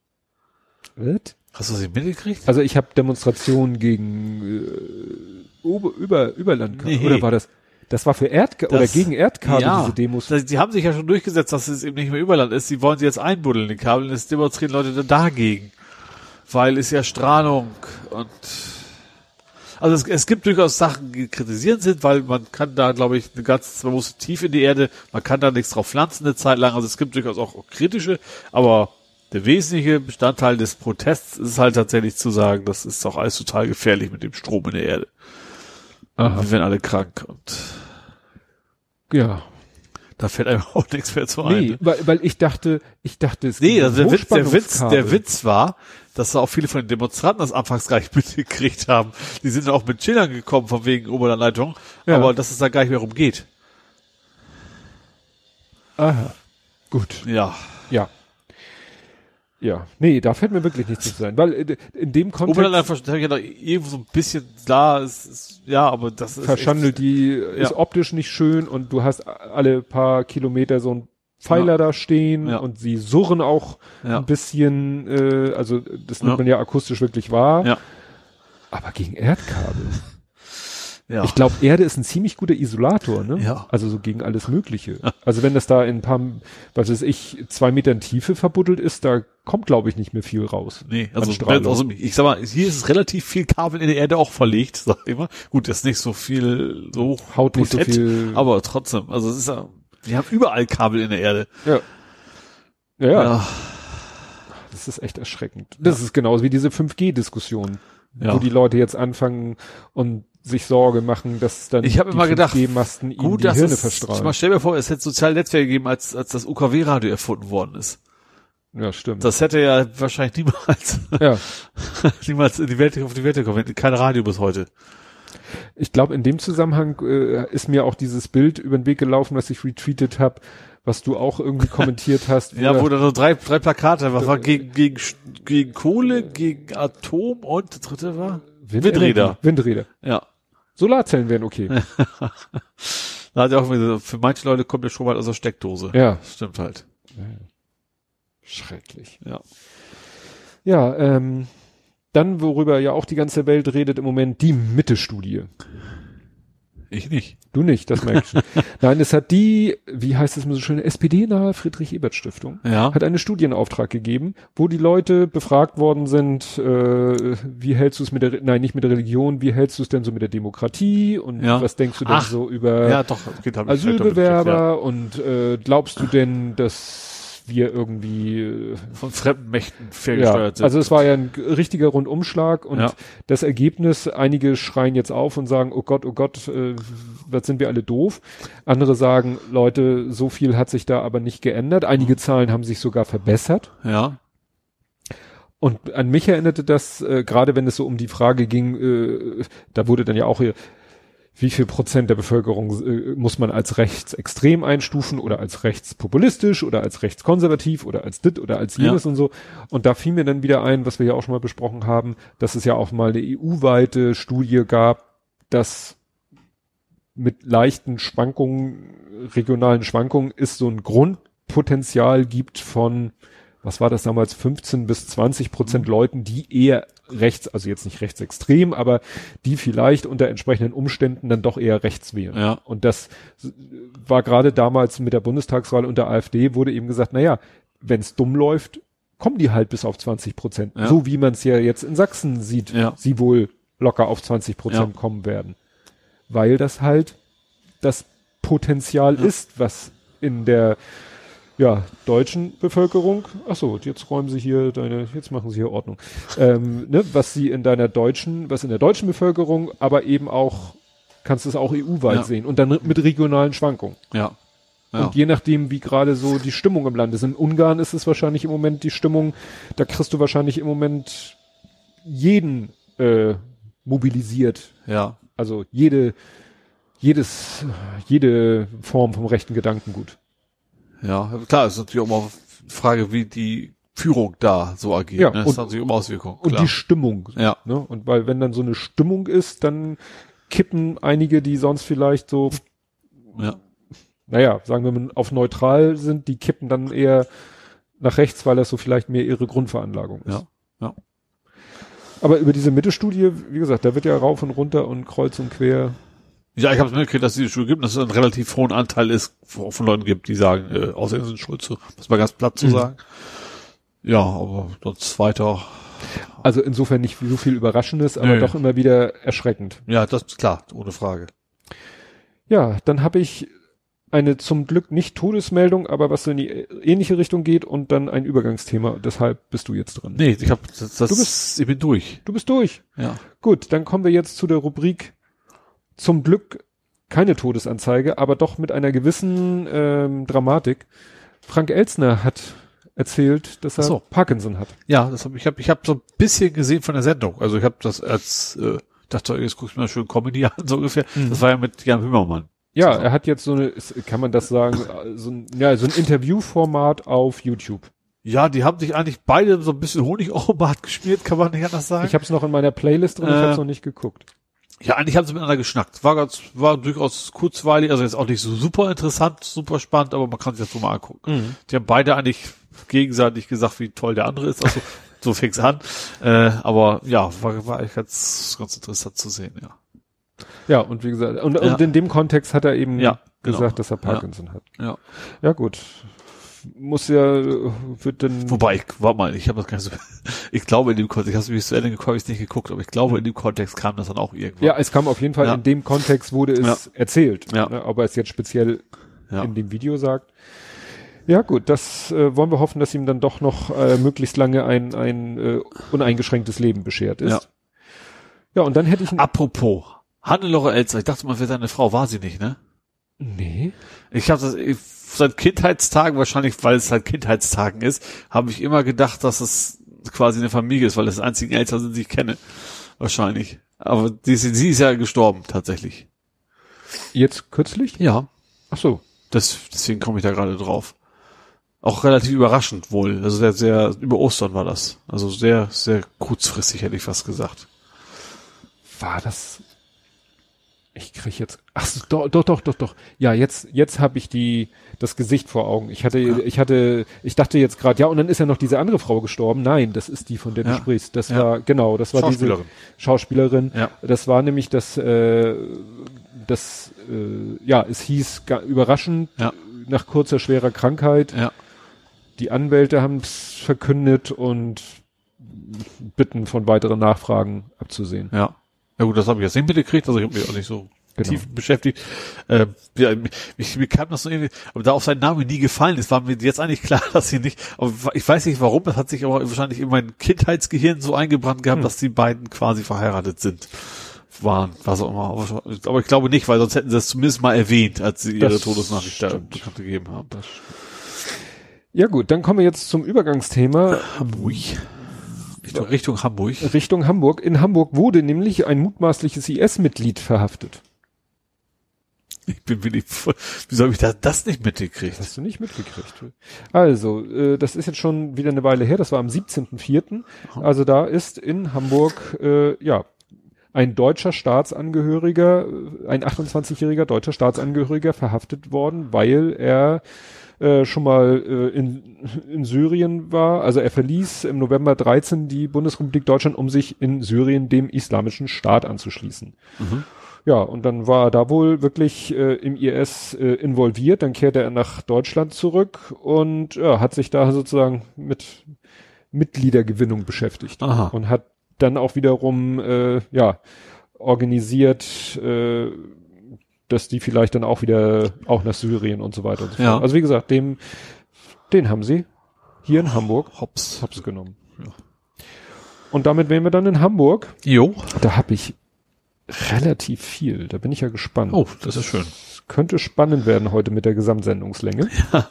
Was? Hast du nicht mitgekriegt? Also ich habe Demonstrationen gegen äh, Ober, über Überland Nee. oder war das? Das war für Erdkabel oder gegen Erdkabel ja, diese Demos. das- Die haben sich ja schon durchgesetzt, dass es eben nicht mehr Überland ist. Sie wollen sie jetzt einbuddeln, die Kabel, und jetzt demonstrieren Leute dann dagegen. Weil es ja Strahlung und also es, es gibt durchaus Sachen, die kritisieren sind, weil man kann da, glaube ich, eine ganz, man muss tief in die Erde, man kann da nichts drauf pflanzen eine Zeit lang. Also es gibt durchaus auch kritische, aber der wesentliche Bestandteil des Protests ist halt tatsächlich zu sagen, das ist doch alles total gefährlich mit dem Strom in der Erde. Aha. Wir werden alle krank und Ja. Da fällt einem auch nichts mehr zu ein. Nee, ne? weil, weil ich dachte, ich dachte, es Nee, also der Witz, der Witz, der Witz war, dass da auch viele von den Demonstranten das anfangs gar nicht mitgekriegt haben. Die sind auch mit Chillern gekommen von wegen Oberlandleitung, Ja. aber dass es da gar nicht mehr umgeht. Aha. Gut. Ja. Ja. Ja. Nee, da fällt mir wirklich nichts zu sein, weil äh, in dem Kontext Oberlandleitung habe ich ja noch irgendwo so ein bisschen da, es ist, ja, aber das ist verschandelt, echt- die ist Ja. optisch nicht schön und du hast alle paar Kilometer so ein Pfeiler Ja. da stehen Ja. und sie surren auch Ja. ein bisschen, äh, also das nimmt man ja akustisch wirklich wahr. Ja. Aber gegen Erdkabel. Ja. Ich glaube, Erde ist ein ziemlich guter Isolator, ne? Ja. Also so gegen alles Mögliche. Also wenn das da in ein paar, was weiß ich, zwei Metern Tiefe verbuddelt ist, da kommt, glaube ich, nicht mehr viel raus. Nee, also, also ich sag mal, hier ist relativ viel Kabel in der Erde auch verlegt, sag ich immer. Gut, das ist nicht so viel, so Haut nicht so potent, viel- aber trotzdem, also es ist ja, wir haben überall Kabel in der Erde. Ja. Ja, ja. Ja. das ist echt erschreckend. Das ist genauso wie diese 5G-Diskussion, Ja. wo die Leute jetzt anfangen und sich Sorge machen, dass dann Ich habe immer gedacht, 5G-Masten ihnen Gut, dass Hirne es, verstrahlen. mal stell dir vor, es hätte soziale Netzwerke gegeben, als, als das UKW-Radio erfunden worden ist. Ja, stimmt. Das hätte ja wahrscheinlich niemals, ja. niemals in die Welt, auf die Welt gekommen. Kein Radio bis heute. Ich glaube, in dem Zusammenhang äh, ist mir auch dieses Bild über den Weg gelaufen, was ich retweetet habe, was du auch irgendwie kommentiert hast. Ja, da- wo da so drei, drei Plakate, was war gegen, gegen, gegen Kohle, gegen Atom und das dritte war? Windräder. Windräder. Ja. Solarzellen wären okay. Da hat er auch für manche Leute kommt der Strom halt aus der Steckdose. Ja. Stimmt halt. Schrecklich. Ja. Ja, ähm, dann, worüber ja auch die ganze Welt redet im Moment, die Mitte-Studie. Ich nicht. Du nicht, das merkst du. Nein, es hat die, wie heißt es mir so schön, SPD-nahe Friedrich-Ebert-Stiftung, Ja. hat einen Studienauftrag gegeben, wo die Leute befragt worden sind, äh, wie hältst du es mit der, nein, nicht mit der Religion, wie hältst du es denn so mit der Demokratie und Ja. was denkst du denn Ach, so über Ja, doch, geht halt Asylbewerber und äh, glaubst du denn, dass wir irgendwie äh, Von fremden Mächten ja, fairgesteuert sind. also es war ja ein richtiger Rundumschlag und Ja. das Ergebnis, einige schreien jetzt auf und sagen, oh Gott, oh Gott, äh, was sind wir alle doof. Andere sagen, Leute, so viel hat sich da aber nicht geändert. Einige Zahlen haben sich sogar verbessert. ja. Und an mich erinnerte das, äh, gerade wenn es so um die Frage ging, äh, da wurde dann ja auch hier, wie viel Prozent der Bevölkerung äh, muss man als rechtsextrem einstufen oder als rechtspopulistisch oder als rechtskonservativ oder als dit oder als jenes und so. Und da fiel mir dann wieder ein, was wir ja auch schon mal besprochen haben, dass es ja auch mal eine EU-weite Studie gab, dass mit leichten Schwankungen, regionalen Schwankungen, es so ein Grundpotenzial gibt von was war das damals, 15 bis 20 Prozent Leuten, die eher rechts, also jetzt nicht rechtsextrem, aber die vielleicht unter entsprechenden Umständen dann doch eher rechts wären. Ja. Und das war gerade damals mit der Bundestagswahl unter AfD, wurde eben gesagt, naja, wenn es dumm läuft, kommen die halt bis auf 20 Prozent. Ja. So wie man es ja jetzt in Sachsen sieht, Ja. sie wohl locker auf 20 Prozent Ja. kommen werden. Weil das halt das Potenzial ist, was in der ja, deutschen Bevölkerung, ach so, jetzt räumen sie hier deine, jetzt machen sie hier Ordnung, ähm, ne, was sie in deiner deutschen, was in der deutschen Bevölkerung, aber eben auch, kannst du es auch EU-weit Ja. sehen und dann mit regionalen Schwankungen. Ja. Ja. Und je nachdem, wie gerade so die Stimmung im Land ist. In Ungarn ist es wahrscheinlich im Moment die Stimmung, da kriegst du wahrscheinlich im Moment jeden äh, mobilisiert. ja. Also jede, jedes, jede Form vom rechten Gedankengut. Ja, klar, es ist natürlich auch mal eine Frage, wie die Führung da so agiert. Ja, ne? Das und- hat natürlich immer Auswirkungen. Und klar. die Stimmung. ja, Ne? Und weil wenn dann so eine Stimmung ist, dann kippen einige, die sonst vielleicht so, ja, naja, sagen wir mal, auf neutral sind, die kippen dann eher nach rechts, weil das so vielleicht mehr ihre Grundveranlagung ist. ja, ja. Aber über diese Mittelstudie, wie gesagt, da wird ja rauf und runter und kreuz und quer. Ja, ich habe es mitgekriegt, dass es diese Schule gibt, dass es einen relativ hohen Anteil ist, von Leuten gibt, die sagen, äh, Ausländer sind schuld zu, muss man ganz platt zu Mhm. sagen. Ja, aber sonst weiter. Also insofern nicht so viel Überraschendes, aber Nö. doch immer wieder erschreckend. Ja, das ist klar, ohne Frage. Ja, dann habe ich eine zum Glück nicht Todesmeldung, aber was so in die ähnliche Richtung geht und dann ein Übergangsthema. Deshalb bist du jetzt dran. Nee, ich hab das, das Du bist- ich bin durch. Du bist durch. Ja. Gut, dann kommen wir jetzt zu der Rubrik zum Glück keine Todesanzeige, aber doch mit einer gewissen ähm, Dramatik. Frank Elzner hat erzählt, dass er so. Parkinson hat. Ja, das hab, ich habe ich hab so ein bisschen gesehen von der Sendung. Also ich habe das als äh, dachte, jetzt guckst du mal schön Comedy an, so ungefähr. Mhm. Das war ja mit Jan Hümmermann. Ja, So. er hat jetzt so eine, kann man das sagen, so ein, ja, so ein Interviewformat auf YouTube. Ja, die haben sich eigentlich beide so ein bisschen Honig auf den Bart geschmiert, kann man nicht anders sagen. Ich habe es noch in meiner Playlist drin, ich habe es Äh, noch nicht geguckt. Ja, eigentlich haben sie miteinander geschnackt. War ganz, war durchaus kurzweilig, also jetzt auch nicht so super interessant, super spannend, aber man kann sich das so mal angucken. Die haben beide eigentlich gegenseitig gesagt, wie toll der andere ist. Also so fing's an. Äh, aber ja, war, war eigentlich ganz, ganz interessant zu sehen, ja. Ja, und wie gesagt, und, Ja. und in dem Kontext hat er eben Ja, genau. gesagt, dass er Ja. Parkinson hat. Ja. Ja, gut. Muss ja, wird dann, Wobei, ich, warte mal, ich habe das gar nicht so, ich glaube in dem Kontext, ich habe es zu Ende hab ich's nicht geguckt, aber ich glaube in dem Kontext kam das dann auch irgendwann. ja, es kam auf jeden Fall, Ja. in dem Kontext wurde es erzählt. Ja. Ne, ob er es jetzt speziell Ja. in dem Video sagt. Ja, gut, das äh, wollen wir hoffen, dass ihm dann doch noch äh, möglichst lange ein, ein äh, uneingeschränktes Leben beschert ist. Ja. Ja, und dann hätte ich, Apropos, Hannelore Elster, ich dachte mal, wäre seine Frau, war sie nicht, ne? nee, Ich habe das ich, seit Kindheitstagen, wahrscheinlich weil es halt Kindheitstagen ist, habe ich immer gedacht, dass es quasi eine Familie ist, weil es die einzigen Eltern sind, die ich kenne. Wahrscheinlich. Aber die, sie ist ja gestorben, tatsächlich. jetzt kürzlich? Ja. Ach so. Das, deswegen komme ich da gerade drauf. Auch relativ überraschend wohl. Also sehr, sehr, über Ostern war das. Also sehr, sehr kurzfristig, hätte ich fast gesagt. War das, ich krieg jetzt, ach so, doch, doch, doch, doch, doch. Ja, jetzt, jetzt habe ich die, das Gesicht vor Augen. Ich hatte, ich hatte, ich dachte jetzt gerade, ja, und dann ist ja noch diese andere Frau gestorben. Nein, das ist die, von der du Ja. sprichst. Das Ja. war, genau, das war diese Schauspielerin. Schauspielerin. Ja. Das war nämlich das, äh, das, äh, ja, es hieß überraschend, Ja. nach kurzer schwerer Krankheit. Ja. Die Anwälte haben es verkündet und bitten von weiteren Nachfragen abzusehen. Ja. Ja gut, das habe ich jetzt nicht mitgekriegt, also ich habe mich auch nicht so Genau. tief beschäftigt. Äh, ja, mich, mir kam das so irgendwie, aber da auf sein Name nie gefallen ist, war mir jetzt eigentlich klar, dass sie nicht, aber ich weiß nicht warum, das hat sich aber wahrscheinlich in mein Kindheitsgehirn so eingebrannt gehabt, Hm. dass die beiden quasi verheiratet sind. Waren, was auch immer. Aber, ich glaube nicht, weil sonst hätten sie es zumindest mal erwähnt, als sie ihre Das Todesnachricht da bekannt gegeben haben. Ja gut, dann kommen wir jetzt zum Übergangsthema Hamburg. Richtung, Richtung Hamburg. Richtung Hamburg. In Hamburg wurde nämlich ein mutmaßliches IS-Mitglied verhaftet. Ich bin voll- wieso habe ich da das nicht mitgekriegt? Das hast du nicht mitgekriegt. Also, äh, das ist jetzt schon wieder eine Weile her, das war am 17.04. Also da ist in Hamburg, äh, ja, ein deutscher Staatsangehöriger, äh, ein 28-jähriger deutscher Staatsangehöriger verhaftet worden, weil er äh, schon mal äh, in, in Syrien war. Also er verließ im November 13 die Bundesrepublik Deutschland, um sich in Syrien dem islamischen Staat anzuschließen. Mhm. Ja, und dann war er da wohl wirklich äh, im IS äh, involviert. Dann kehrte er nach Deutschland zurück und ja, hat sich da sozusagen mit Mitgliedergewinnung beschäftigt Aha. und hat dann auch wiederum äh, ja organisiert, äh, dass die vielleicht dann auch wieder auch nach Syrien und so weiter und so Ja. fort. Also wie gesagt, dem den haben sie hier in Hamburg Hops. hops genommen. Ja. Und damit wären wir dann in Hamburg. Jo. Da habe ich relativ viel. Da bin ich ja gespannt. Oh, das ist schön. Könnte spannend werden heute mit der Gesamtsendungslänge. Ja.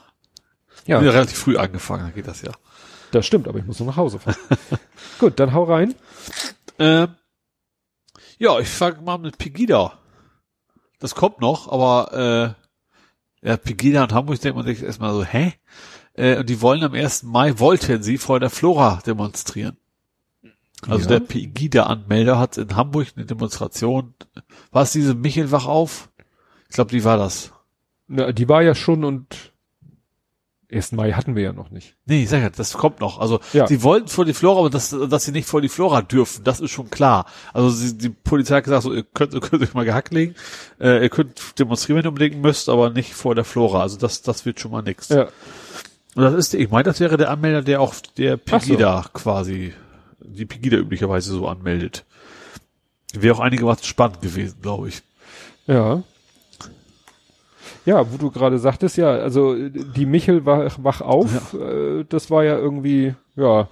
Ja, Ja. relativ früh angefangen, dann geht das ja. das stimmt, aber ich muss noch nach Hause fahren. Gut, dann hau rein. Ähm, ja, ich fange mal mit Pegida. Das kommt noch, aber äh, ja, Pegida und Hamburg denkt man sich erstmal so, hä? Äh, und die wollen am 1. Mai, wollten sie vor der Flora demonstrieren. Also Ja. der Pegida-Anmelder hat in Hamburg eine Demonstration, war es diese Michelwach auf? Ich glaube, die war das. Na, die war ja schon und 1. Mai hatten wir ja noch nicht. Nee, ich sag ja, das kommt noch. Also Ja. sie wollten vor die Flora, aber dass, dass sie nicht vor die Flora dürfen, das ist schon klar. Also sie, die Polizei hat gesagt, so, ihr könnt, ihr könnt euch mal gehackt legen, äh, ihr könnt demonstrieren, wenn ihr unbedingt müsst, aber nicht vor der Flora. Also das, das wird schon mal nix. Ja. Und das ist, ich meine, das wäre der Anmelder, der auch der Ach so. Pegida quasi, die Pegida üblicherweise so anmeldet. Wäre auch einigermaßen spannend gewesen, glaube ich. Ja. Ja, wo du gerade sagtest, ja, also äh, die Michel wach, wach auf, äh, das war ja irgendwie, ja,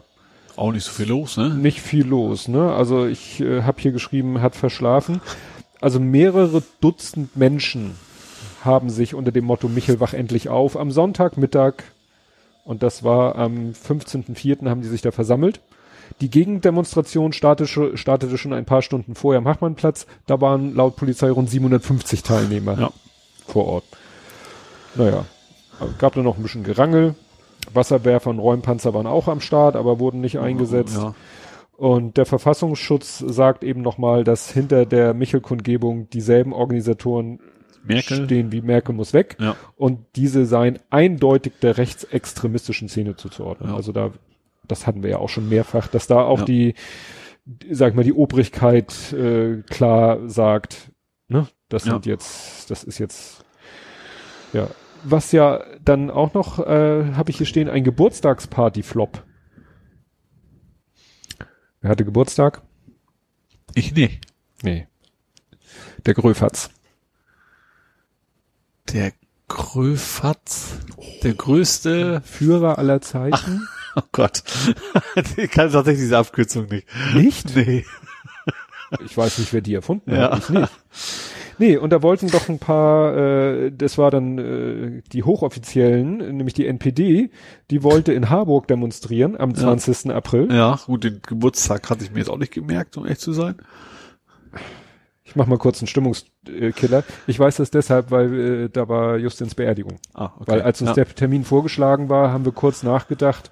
Auch nicht so viel los, ne? nicht viel los, ne? Also ich äh, habe hier geschrieben, hat verschlafen. Also mehrere Dutzend Menschen haben sich unter dem Motto Michel wach endlich auf am Sonntagmittag und das war am 15.04. haben die sich da versammelt. Die Gegendemonstration startete, startete schon ein paar Stunden vorher am Hachmannplatz. Da waren laut Polizei rund 750 Teilnehmer Ja. Vor Ort. Naja, gab da noch ein bisschen Gerangel. Wasserwerfer und Räumpanzer waren auch am Start, aber wurden nicht eingesetzt. Ja. Und der Verfassungsschutz sagt eben nochmal, dass hinter der Michel-Kundgebung dieselben Organisatoren Merkel. stehen wie Merkel muss weg. Ja. Und diese seien eindeutig der rechtsextremistischen Szene zuzuordnen. Ja. Also da, das hatten wir ja auch schon mehrfach, dass da auch die, sag mal, die Obrigkeit äh, klar sagt, ne, das sind jetzt, das ist jetzt, ja. Was ja dann auch noch, äh, habe ich hier stehen, ein Geburtstagsparty-Flop. Wer hatte Geburtstag? Ich nicht. Nee. Der Gröfatz. Der Gröfatz, der größte, Führer aller Zeiten. oh Gott, ich kann tatsächlich diese Abkürzung nicht. Nicht? Nee. Ich weiß nicht, wer die erfunden Ja. hat. Ich nicht. Nee, und da wollten doch ein paar, äh, das war dann äh, die Hochoffiziellen, nämlich die NPD, die wollte in Harburg demonstrieren am 20. April. Ja, gut, den Geburtstag hatte ich mir jetzt auch nicht gemerkt, um echt zu sein. Ich mach mal kurz einen Stimmungskiller. Ich weiß das deshalb, weil äh, da war Justins Beerdigung. Ah, okay. Weil als uns ja. der Termin vorgeschlagen war, haben wir kurz nachgedacht.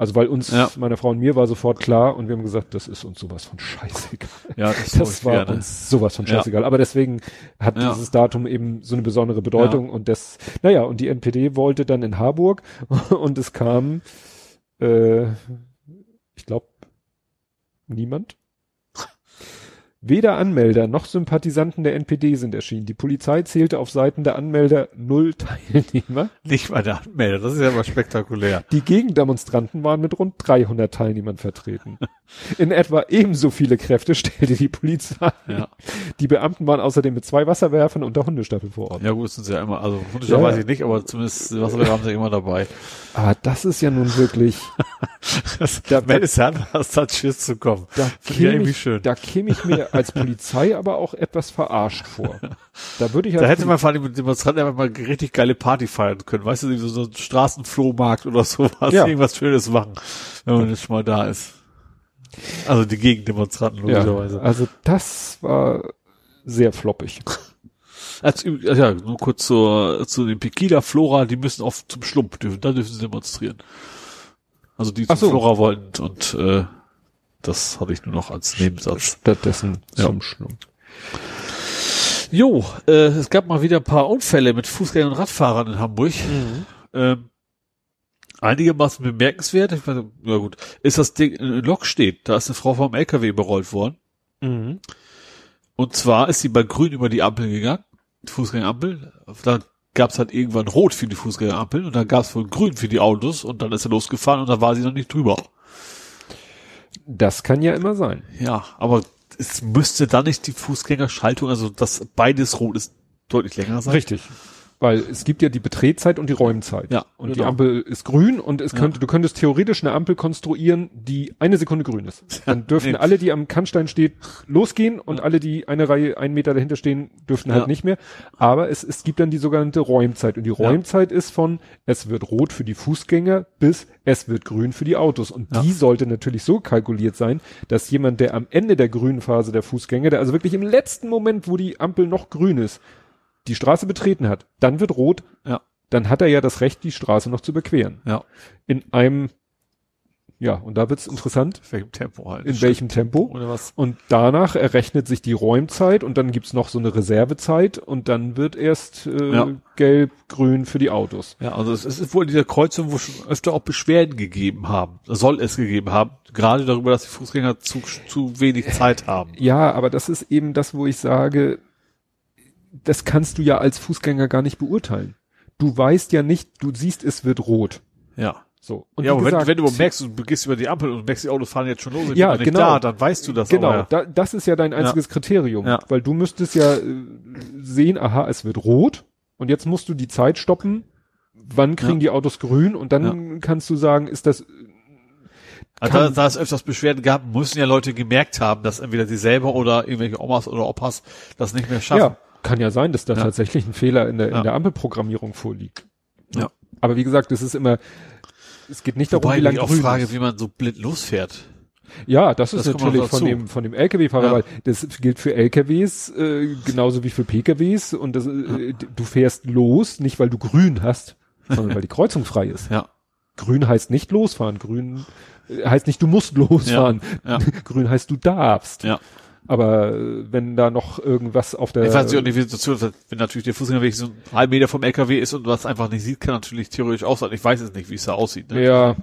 Also weil uns, Ja. meiner Frau und mir war sofort klar und wir haben gesagt, das ist uns sowas von scheißegal. ja, das, Das war gerne. uns sowas von Ja. scheißegal. Aber deswegen hat Ja. dieses Datum eben so eine besondere Bedeutung und das, naja, und die NPD wollte dann in Harburg und es kam, äh, ich glaube, niemand. Weder Anmelder noch Sympathisanten der NPD sind erschienen. Die Polizei zählte auf Seiten der Anmelder null Teilnehmer. Nicht mal der Anmelder, das ist ja mal spektakulär. Die Gegendemonstranten waren mit rund 300 Teilnehmern vertreten. In etwa ebenso viele Kräfte stellte die Polizei. Ja. Die Beamten waren außerdem mit zwei Wasserwerfern und der Hundestaffel vor Ort. Ja, gut, sind sie ja immer, also Hundescher Ja. weiß ich nicht, aber zumindest was haben sie immer dabei. Aber das ist ja nun wirklich, Das, Da- wenn es an, hast hat Schiss zu kommen. da ich käme ich, schön. da käme ich mir als Polizei aber auch etwas verarscht vor. Da würde ich Da hätte man vor allem mit Demonstranten einfach mal richtig geile Party feiern können. Weißt du, so, so ein Straßenflohmarkt oder sowas. Ja. Irgendwas Schönes machen, wenn man jetzt schon mal da ist. Also die Gegendemonstranten ja, logischerweise. also das war sehr floppig. Als, also ja, nur kurz zur, zu den Pekida Flora, die müssen auf zum Schlump dürfen, da dürfen sie demonstrieren. Also die Ach zum so. Flora wollten und äh, das hatte ich nur noch als Nebensatz. Stattdessen Ja. zum Schlump. Jo, äh, es gab mal wieder ein paar Unfälle mit Fußgängern und Radfahrern in Hamburg. Ähm, einigermaßen bemerkenswert. Ich weiß, ja gut, ist das Ding in Lok steht. Da ist eine Frau vom LKW überrollt worden. Mhm. Und zwar ist sie bei Grün über die Ampel gegangen, Fußgängerampel. Dann gab es halt irgendwann Rot für die Fußgängerampel und dann gab es wohl Grün für die Autos und dann ist er losgefahren und dann war sie noch nicht drüber. Das kann ja immer sein. Ja, aber es müsste dann nicht die Fußgängerschaltung, also dass beides rot ist, deutlich länger sein. Richtig. Weil es gibt ja die Betretzeit und die Räumzeit. Ja, Und die genau. Ampel ist grün und es Ja. könnte, du könntest theoretisch eine Ampel konstruieren, die eine Sekunde grün ist. Dann dürften nee. alle, die am Kannstein steht, losgehen und alle, die eine Reihe, einen Meter dahinter stehen, dürften halt Ja. nicht mehr. Aber es, es gibt dann die sogenannte Räumzeit. Und die Räumzeit ist von, es wird rot für die Fußgänger bis es wird grün für die Autos. Und Ja. die sollte natürlich so kalkuliert sein, dass jemand, der am Ende der grünen Phase der Fußgänger, der also wirklich im letzten Moment, wo die Ampel noch grün ist, die Straße betreten hat, dann wird rot, Ja, dann hat er ja das Recht, die Straße noch zu überqueren. ja. In einem, ja, und da wird's interessant, In welchem Tempo halt. in welchem Tempo. Oder was? Und danach errechnet sich die Räumzeit und dann gibt's noch so eine Reservezeit und dann wird erst äh, Ja. gelb, grün für die Autos. Ja, also es ist wohl in dieser Kreuzung, wo schon öfter auch Beschwerden gegeben haben, soll es gegeben haben, gerade darüber, dass die Fußgänger zu, zu wenig Zeit haben. Ja, aber das ist eben das, wo ich sage, das kannst du ja als Fußgänger gar nicht beurteilen. Du weißt ja nicht, du siehst, es wird rot. Ja. So. Und ja, aber gesagt, wenn, wenn du merkst, du gehst über die Ampel und merkst, die Autos fahren jetzt schon los, Ja, genau. da, dann weißt du das Genau, aber. da, das ist ja dein einziges Kriterium, Ja. weil du müsstest ja äh, sehen, aha, es wird rot und jetzt musst du die Zeit stoppen, wann kriegen Ja. die Autos grün und dann kannst du sagen, ist das, Also kann- da, da es öfters Beschwerden gab, müssen ja Leute gemerkt haben, dass entweder sie selber oder irgendwelche Omas oder Opas das nicht mehr schaffen. ja, kann ja sein, dass da Ja. tatsächlich ein Fehler in der, Ja. in der Ampelprogrammierung vorliegt. Ja. Aber wie gesagt, es ist immer, es geht nicht darum, Wobei wie ich lange mich auch grün frage, ist. wie man so blind losfährt. Ja, das ist Das kommt natürlich von dem, von dem LKW-Fahrer, Ja. weil das gilt für LKWs äh, genauso wie für PKWs und das, äh, du fährst los, nicht weil du grün hast, sondern weil die Kreuzung frei ist. Ja. Grün heißt nicht losfahren, grün äh, heißt nicht du musst losfahren, Ja, ja. grün heißt du darfst. Ja. Aber äh, wenn da noch irgendwas auf der Ich weiß nicht, wie die Situation wenn natürlich der Fußgänger wirklich so einen halben Meter vom LKW ist und was einfach nicht sieht, kann natürlich theoretisch auch sein. Ich weiß es nicht, wie es da aussieht. Ne? ja,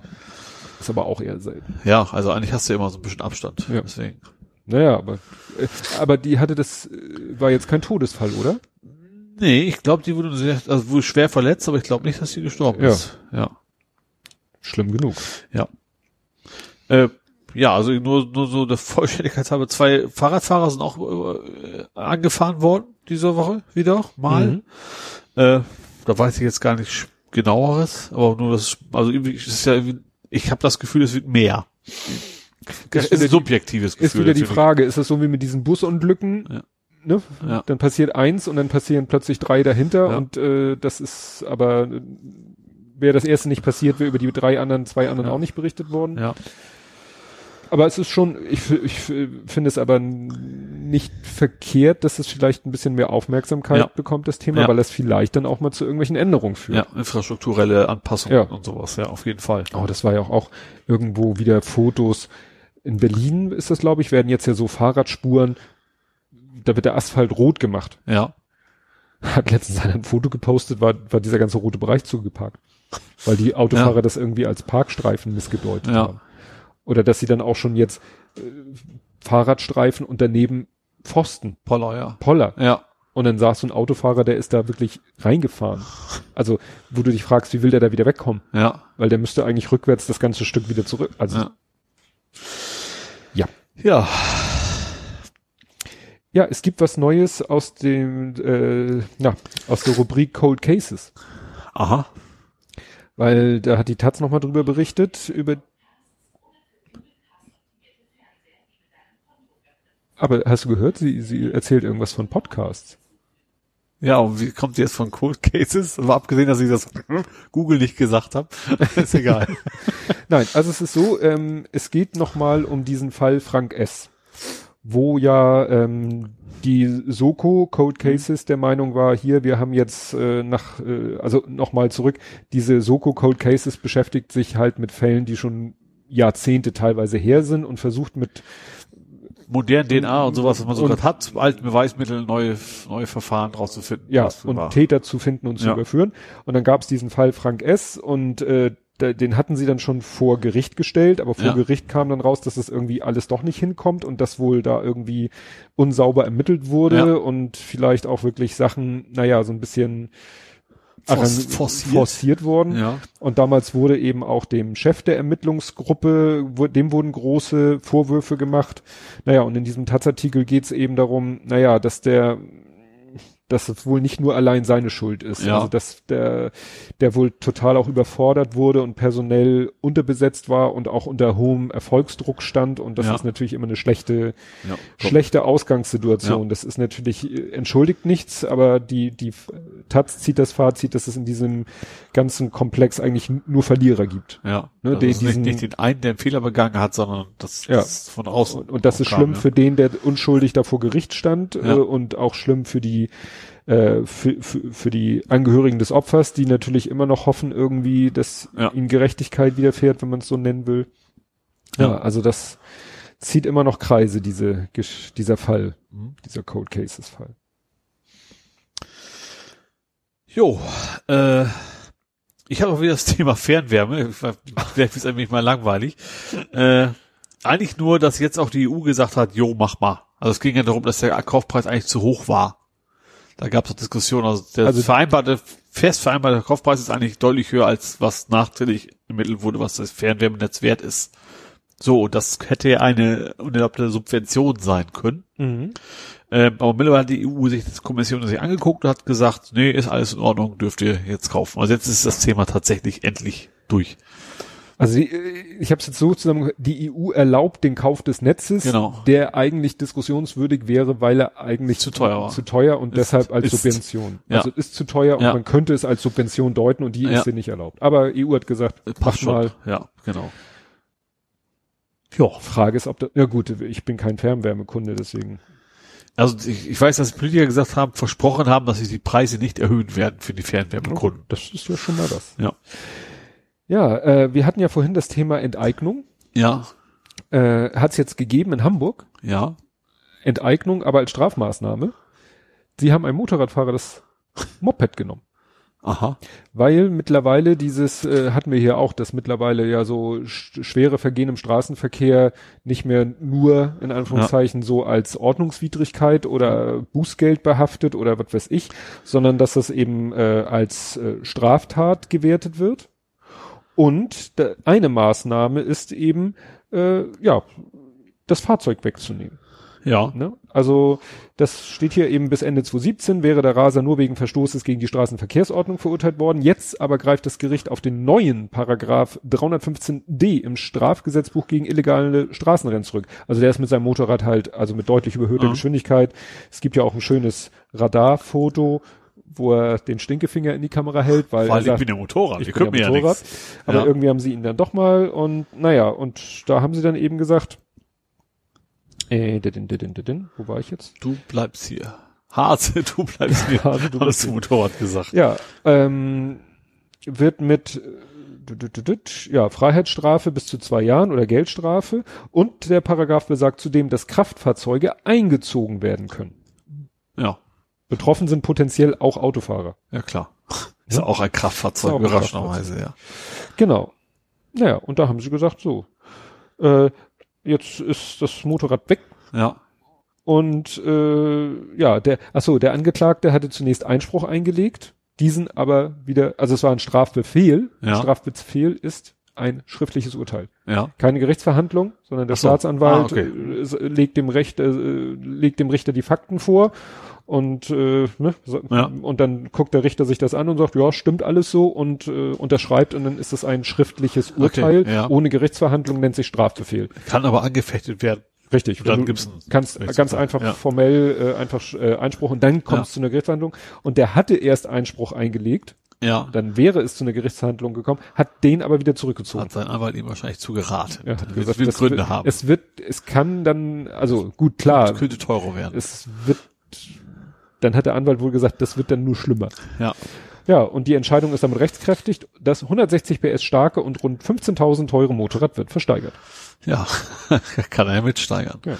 ist aber auch eher selten. Ja, also eigentlich hast du ja immer so ein bisschen Abstand. Ja. Deswegen. Naja, aber äh, aber die hatte das äh, war jetzt kein Todesfall, oder? Nee, ich glaube, die wurde sehr, also wurde schwer verletzt, aber ich glaube nicht, dass sie gestorben Ja. ist. Ja. Schlimm genug. Ja. Äh, ja, also nur, nur so der Vollständigkeit halber, zwei Fahrradfahrer sind auch äh, angefahren worden diese Woche wieder mal. Mhm. Äh, da weiß ich jetzt gar nicht genaueres, aber nur das, also ist ja ich habe das Gefühl, es wird mehr. Das ist ein subjektives Gefühl. Ist wieder die. Frage, ist das so wie mit diesen Busunglücken? Ja. Ne? Ja. Dann passiert eins und dann passieren plötzlich drei dahinter Ja. und äh, das ist aber äh, wäre das erste nicht passiert, wäre über die drei anderen, zwei anderen auch nicht berichtet worden. Ja. Aber es ist schon, ich, ich finde es aber nicht verkehrt, dass es vielleicht ein bisschen mehr Aufmerksamkeit Ja. bekommt, das Thema, Ja. weil es vielleicht dann auch mal zu irgendwelchen Änderungen führt. ja, infrastrukturelle Anpassungen Ja. und sowas, ja, auf jeden Fall. Oh, das war ja auch, auch irgendwo wieder Fotos. In Berlin ist das, glaube ich, werden jetzt ja so Fahrradspuren, da wird der Asphalt rot gemacht. Ja. Hat letztens einer ein Foto gepostet, war, war dieser ganze rote Bereich zugeparkt. Weil die Autofahrer das irgendwie als Parkstreifen missgedeutet Ja. haben. Oder dass sie dann auch schon jetzt äh, Fahrradstreifen und daneben Pfosten, Poller, ja. Poller. Ja. Und dann saß so ein Autofahrer, der ist da wirklich reingefahren. Also, wo du dich fragst, wie will der da wieder wegkommen? Ja. Weil der müsste eigentlich rückwärts das ganze Stück wieder zurück. Also, Ja. ja. Ja. Ja, es gibt was Neues aus dem, äh, na, aus der Rubrik Cold Cases. Aha. Weil da hat die Taz nochmal drüber berichtet, über Aber hast du gehört, sie, sie erzählt irgendwas von Podcasts. Ja, und wie kommt sie jetzt von Cold Cases? Aber abgesehen, dass ich das Google nicht gesagt habe, ist egal. Nein, also es ist so, ähm, es geht nochmal um diesen Fall Frank S., wo ja ähm, die Soko Code Cases der Meinung war, hier, wir haben jetzt äh, nach, äh, also nochmal zurück, diese Soko Code Cases beschäftigt sich halt mit Fällen, die schon Jahrzehnte teilweise her sind und versucht mit modernen DNA und sowas, was man so gerade hat, alten Beweismittel, neue, neue Verfahren rauszufinden. ja, was und war. Täter zu finden und zu Ja. überführen. Und dann gab es diesen Fall Frank S. und äh, den hatten sie dann schon vor Gericht gestellt, aber vor Ja. Gericht kam dann raus, dass es irgendwie alles doch nicht hinkommt und dass wohl da irgendwie unsauber ermittelt wurde Ja. und vielleicht auch wirklich Sachen, naja, so ein bisschen Forciert. forciert worden. Ja. Und damals wurde eben auch dem Chef der Ermittlungsgruppe, dem wurden große Vorwürfe gemacht. Naja, und in diesem Taz-Artikel geht es eben darum, naja, dass der, dass es wohl nicht nur allein seine Schuld ist. Ja. Also dass der, der wohl total auch überfordert wurde und personell unterbesetzt war und auch unter hohem Erfolgsdruck stand. Und das Ja. ist natürlich immer eine schlechte, ja. schlechte Ausgangssituation. Das ist natürlich, äh, entschuldigt nichts, aber die, die Taz zieht das Fazit, dass es in diesem ganzen Komplex eigentlich nur Verlierer gibt. Ja. Ne, also es ist nicht, den einen, der einen Fehler begangen hat, sondern das, das von außen. Und, und das ist schlimm ja. für den, der unschuldig da vor Gericht stand äh, und auch schlimm für die äh, für, für, für die Angehörigen des Opfers, die natürlich immer noch hoffen irgendwie, dass Ja. ihnen Gerechtigkeit widerfährt, wenn man es so nennen will. Ja, Ja. also das zieht immer noch Kreise, diese, dieser Fall, Mhm. dieser Cold Cases Fall. Jo, äh, ich habe auch wieder das Thema Fernwärme. Vielleicht ist ein wenig mal langweilig. Äh, eigentlich nur, dass jetzt auch die EU gesagt hat, jo, mach mal. Also es ging ja darum, dass der Kaufpreis eigentlich zu hoch war. Da gab es Diskussionen. Also der Also- vereinbarte, fest vereinbarte Kaufpreis ist eigentlich deutlich höher, als was nachträglich ermittelt wurde, was das Fernwärmenetz wert ist. So, und das hätte ja eine unerlaubte Subvention sein können. Mhm. Ähm, aber mittlerweile hat die EU sich das Kommission sich angeguckt und hat gesagt, nee, ist alles in Ordnung, dürft ihr jetzt kaufen. Also jetzt ist das Thema tatsächlich endlich durch. Also die, äh, ich habe es jetzt so zusammen, die EU erlaubt den Kauf des Netzes, Genau. der eigentlich diskussionswürdig wäre, weil er eigentlich Zu teuer war. zu teuer und Ist- deshalb als ist- Subvention. ja. Also ist zu teuer und Ja. man könnte es als Subvention deuten und die Ja. ist dir nicht erlaubt. Aber EU hat gesagt, Passt macht schon. mal. Ja, genau. Ja, Frage ist, ob da, ja gut, ich bin kein Fernwärmekunde, deswegen. Also ich, ich weiß, dass Politiker gesagt haben, versprochen haben, dass sie die Preise nicht erhöhen werden für die Fernwärmekunden. Das ist ja schon mal was. Ja. Ja, äh, wir hatten ja vorhin das Thema Enteignung. Ja, Äh, hat es jetzt gegeben in Hamburg. ja. Enteignung, aber als Strafmaßnahme. Sie haben einem Motorradfahrer das Moped genommen. Aha. Weil mittlerweile dieses, äh, hatten wir hier auch, dass mittlerweile ja so sch schwere Vergehen im Straßenverkehr nicht mehr nur in Anführungszeichen so als Ordnungswidrigkeit oder Bußgeld behaftet oder was weiß ich, sondern dass das eben äh, als äh, Straftat gewertet wird. Und eine Maßnahme ist eben, äh, ja, das Fahrzeug wegzunehmen. Ja. Ne? Also das steht hier eben bis Ende 2017 wäre der Raser nur wegen Verstoßes gegen die Straßenverkehrsordnung verurteilt worden. Jetzt aber greift das Gericht auf den neuen Paragraph 315d im Strafgesetzbuch gegen illegale Straßenrennen zurück. Also der ist mit seinem Motorrad halt, also mit deutlich überhöhter Mhm. Geschwindigkeit. Es gibt ja auch ein schönes Radarfoto, wo er den Stinkefinger in die Kamera hält, weil, Weil er ich sagt, bin ja Motorrad, ich ich bin können mir ja ja Motorrad. nichts. aber Ja. irgendwie haben sie ihn dann doch mal und naja, und da haben sie dann eben gesagt, äh, didin, didin, didin, wo war ich jetzt? Du bleibst hier. Hase, du bleibst hier. Hase, du Hast du. Motorrad gesagt. Ja, ähm, wird mit äh, ja, Freiheitsstrafe bis zu zwei Jahren oder Geldstrafe und der Paragraph besagt zudem, dass Kraftfahrzeuge eingezogen werden können. Ja. Betroffen sind potenziell auch Autofahrer. Ja, klar. Ist Ja. auch ein Kraftfahrzeug, auch ein überraschenderweise, ja. Genau. Naja, und da haben sie gesagt, so, äh, jetzt ist das Motorrad weg Ja. und äh, ja, der, ach so, der Angeklagte hatte zunächst Einspruch eingelegt, diesen aber wieder, also es war ein Strafbefehl. Ja. Strafbefehl ist ein schriftliches Urteil. Ja. Keine Gerichtsverhandlung, sondern der so. Staatsanwalt Ah, okay. äh, legt dem Recht, äh, legt dem Richter die Fakten vor und äh, ne, so, Ja. und dann guckt der Richter sich das an und sagt, ja, stimmt alles so und äh, unterschreibt und dann ist es ein schriftliches Urteil ja. ohne Gerichtsverhandlung nennt sich Strafbefehl. Kann aber angefechtet werden. Richtig. Und dann Du gibt's kannst ganz einfach Ja. formell äh, einfach äh, Einspruch und dann kommt es Ja. zu einer Gerichtsverhandlung und der hatte erst Einspruch eingelegt, Ja. dann wäre es zu einer Gerichtsverhandlung gekommen, hat den aber wieder zurückgezogen. Hat sein Anwalt ihm wahrscheinlich zugeraten. Ja, hat gesagt, wird das Gründe wird, haben. Es wird, es kann dann, also gut, klar, Es könnte teurer werden. es wird, dann hat der Anwalt wohl gesagt, das wird dann nur schlimmer. Ja. Ja, und die Entscheidung ist damit rechtskräftig. Das 160 PS starke und rund 15.000 teure Motorrad wird versteigert. Ja, kann er ja mitsteigern. Ja.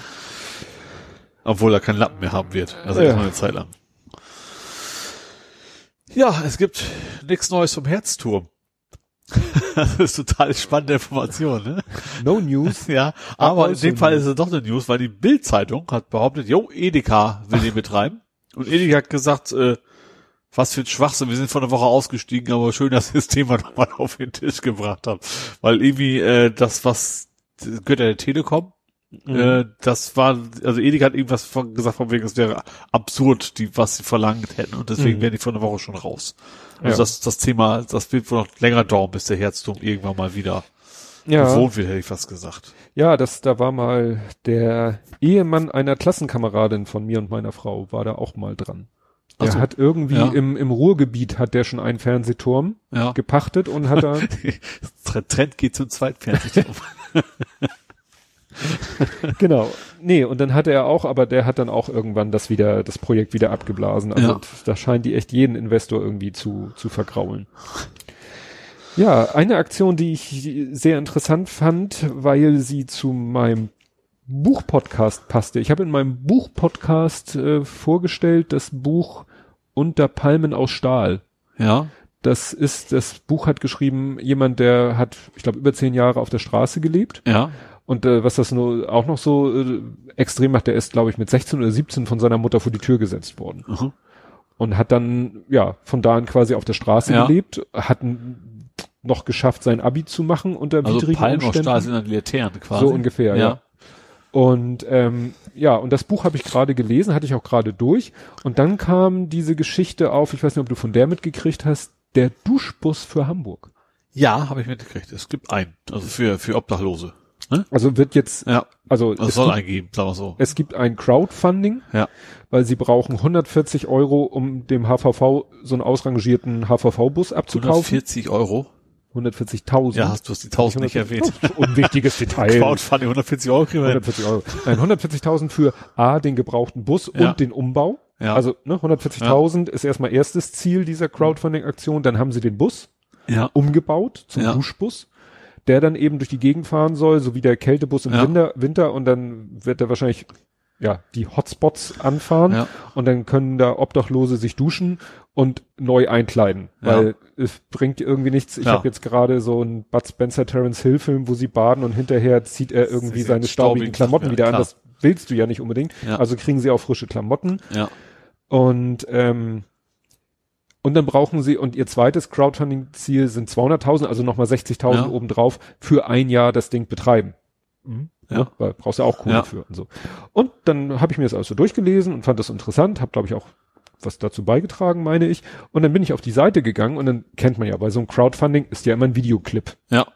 Obwohl er keinen Lappen mehr haben wird. Also Ja. erstmal eine Zeit lang. Ja, es gibt nichts Neues vom Herzturm. das ist total spannende Information, ne? No News. Ja, aber in also dem Fall ist es doch eine News, weil die Bild-Zeitung hat behauptet, jo, Edeka will den betreiben. Und Edeka hat gesagt, äh, was für ein Schwachsinn, wir sind vor einer Woche ausgestiegen, aber schön, dass ihr das Thema nochmal auf den Tisch gebracht habt. Weil irgendwie äh, das, was das gehört ja der Telekom, äh, das war, also Edeka hat irgendwas von, gesagt, von wegen, es wäre absurd, die, was sie verlangt hätten und deswegen Mhm. wären die vor einer Woche schon raus. Also Ja. das, das Thema, das wird wohl noch länger dauern, bis der Herzturm irgendwann mal wieder Ja, bewohnt wird, hätte ich fast gesagt. Ja, das, da war mal der Ehemann einer Klassenkameradin von mir und meiner Frau, war da auch mal dran. Der so. hat irgendwie Ja. im, im Ruhrgebiet hat der schon einen Fernsehturm Ja. gepachtet und hat da, Trend geht zum Zweitfernsehturm. genau. Nee, und dann hatte er auch, aber der hat dann auch irgendwann das wieder, das Projekt wieder abgeblasen. Also Ja. da scheint die echt jeden Investor irgendwie zu, zu vergraulen. Ja, eine Aktion, die ich sehr interessant fand, weil sie zu meinem Buchpodcast passte. Ich habe in meinem Buchpodcast äh, vorgestellt das Buch Unter Palmen aus Stahl. ja. Das ist, das Buch hat geschrieben jemand, der hat, ich glaube, über zehn Jahre auf der Straße gelebt. Ja. Und äh, was das nur auch noch so äh, extrem macht, der ist, glaube ich, mit 16 oder 17 von seiner Mutter vor die Tür gesetzt worden. Mhm. Und hat dann, ja, von da an quasi auf der Straße Ja. gelebt, hat n- noch geschafft, sein Abi zu machen unter Also widrigen Palmen Umständen. Stahl sind dann Laternen quasi. So ungefähr, ja. Und ähm, ja, und das Buch habe ich gerade gelesen, hatte ich auch gerade durch. Und dann kam diese Geschichte auf, ich weiß nicht, ob du von der mitgekriegt hast, der Duschbus für Hamburg. Ja, habe ich mitgekriegt. Es gibt einen. Also für, für Obdachlose. Ne? Also wird jetzt, Ja. also Es es soll gibt, einen geben, sagen wir so. es gibt ein Crowdfunding, Ja. weil sie brauchen 140 Euro, um dem HVV so einen ausrangierten HVV-Bus abzukaufen. 140 Euro. 140.000. Ja, hast du hast die 1000 nicht erwähnt. Unwichtiges Detail. Crowdfunding 140 Euro kriegen wir hin. 140 Euro. Nein, 140.000 für A, den gebrauchten Bus Ja. und den Umbau. Ja. Also ne, 140.000 ist erstmal erstes Ziel dieser Crowdfunding-Aktion. Dann haben sie den Bus Ja. umgebaut zum Ja. Duschbus, der dann eben durch die Gegend fahren soll, so wie der Kältebus im Ja. Winter, Winter und dann wird er wahrscheinlich ja die Hotspots anfahren Ja. und dann können da Obdachlose sich duschen und neu einkleiden, Ja. weil es bringt irgendwie nichts. Ich Ja. habe jetzt gerade so einen Bud Spencer Terence Hill Film, wo sie baden und hinterher zieht er irgendwie seine staubigen staubigen Klamotten wieder ja, an. klar. Das willst du ja nicht unbedingt. Ja. Also kriegen sie auch frische Klamotten. Ja. Und ähm, und dann brauchen sie, und ihr zweites Crowdfunding-Ziel sind 200.000, also nochmal 60.000 Ja. obendrauf, für ein Jahr das Ding betreiben. Ja. Weil brauchst ja auch Kohle Ja. für und so. Und dann habe ich mir das alles so durchgelesen und fand das interessant, habe glaube ich auch was dazu beigetragen, meine ich. Und dann bin ich auf die Seite gegangen und dann kennt man ja, bei so einem Crowdfunding ist ja immer ein Videoclip. Ja.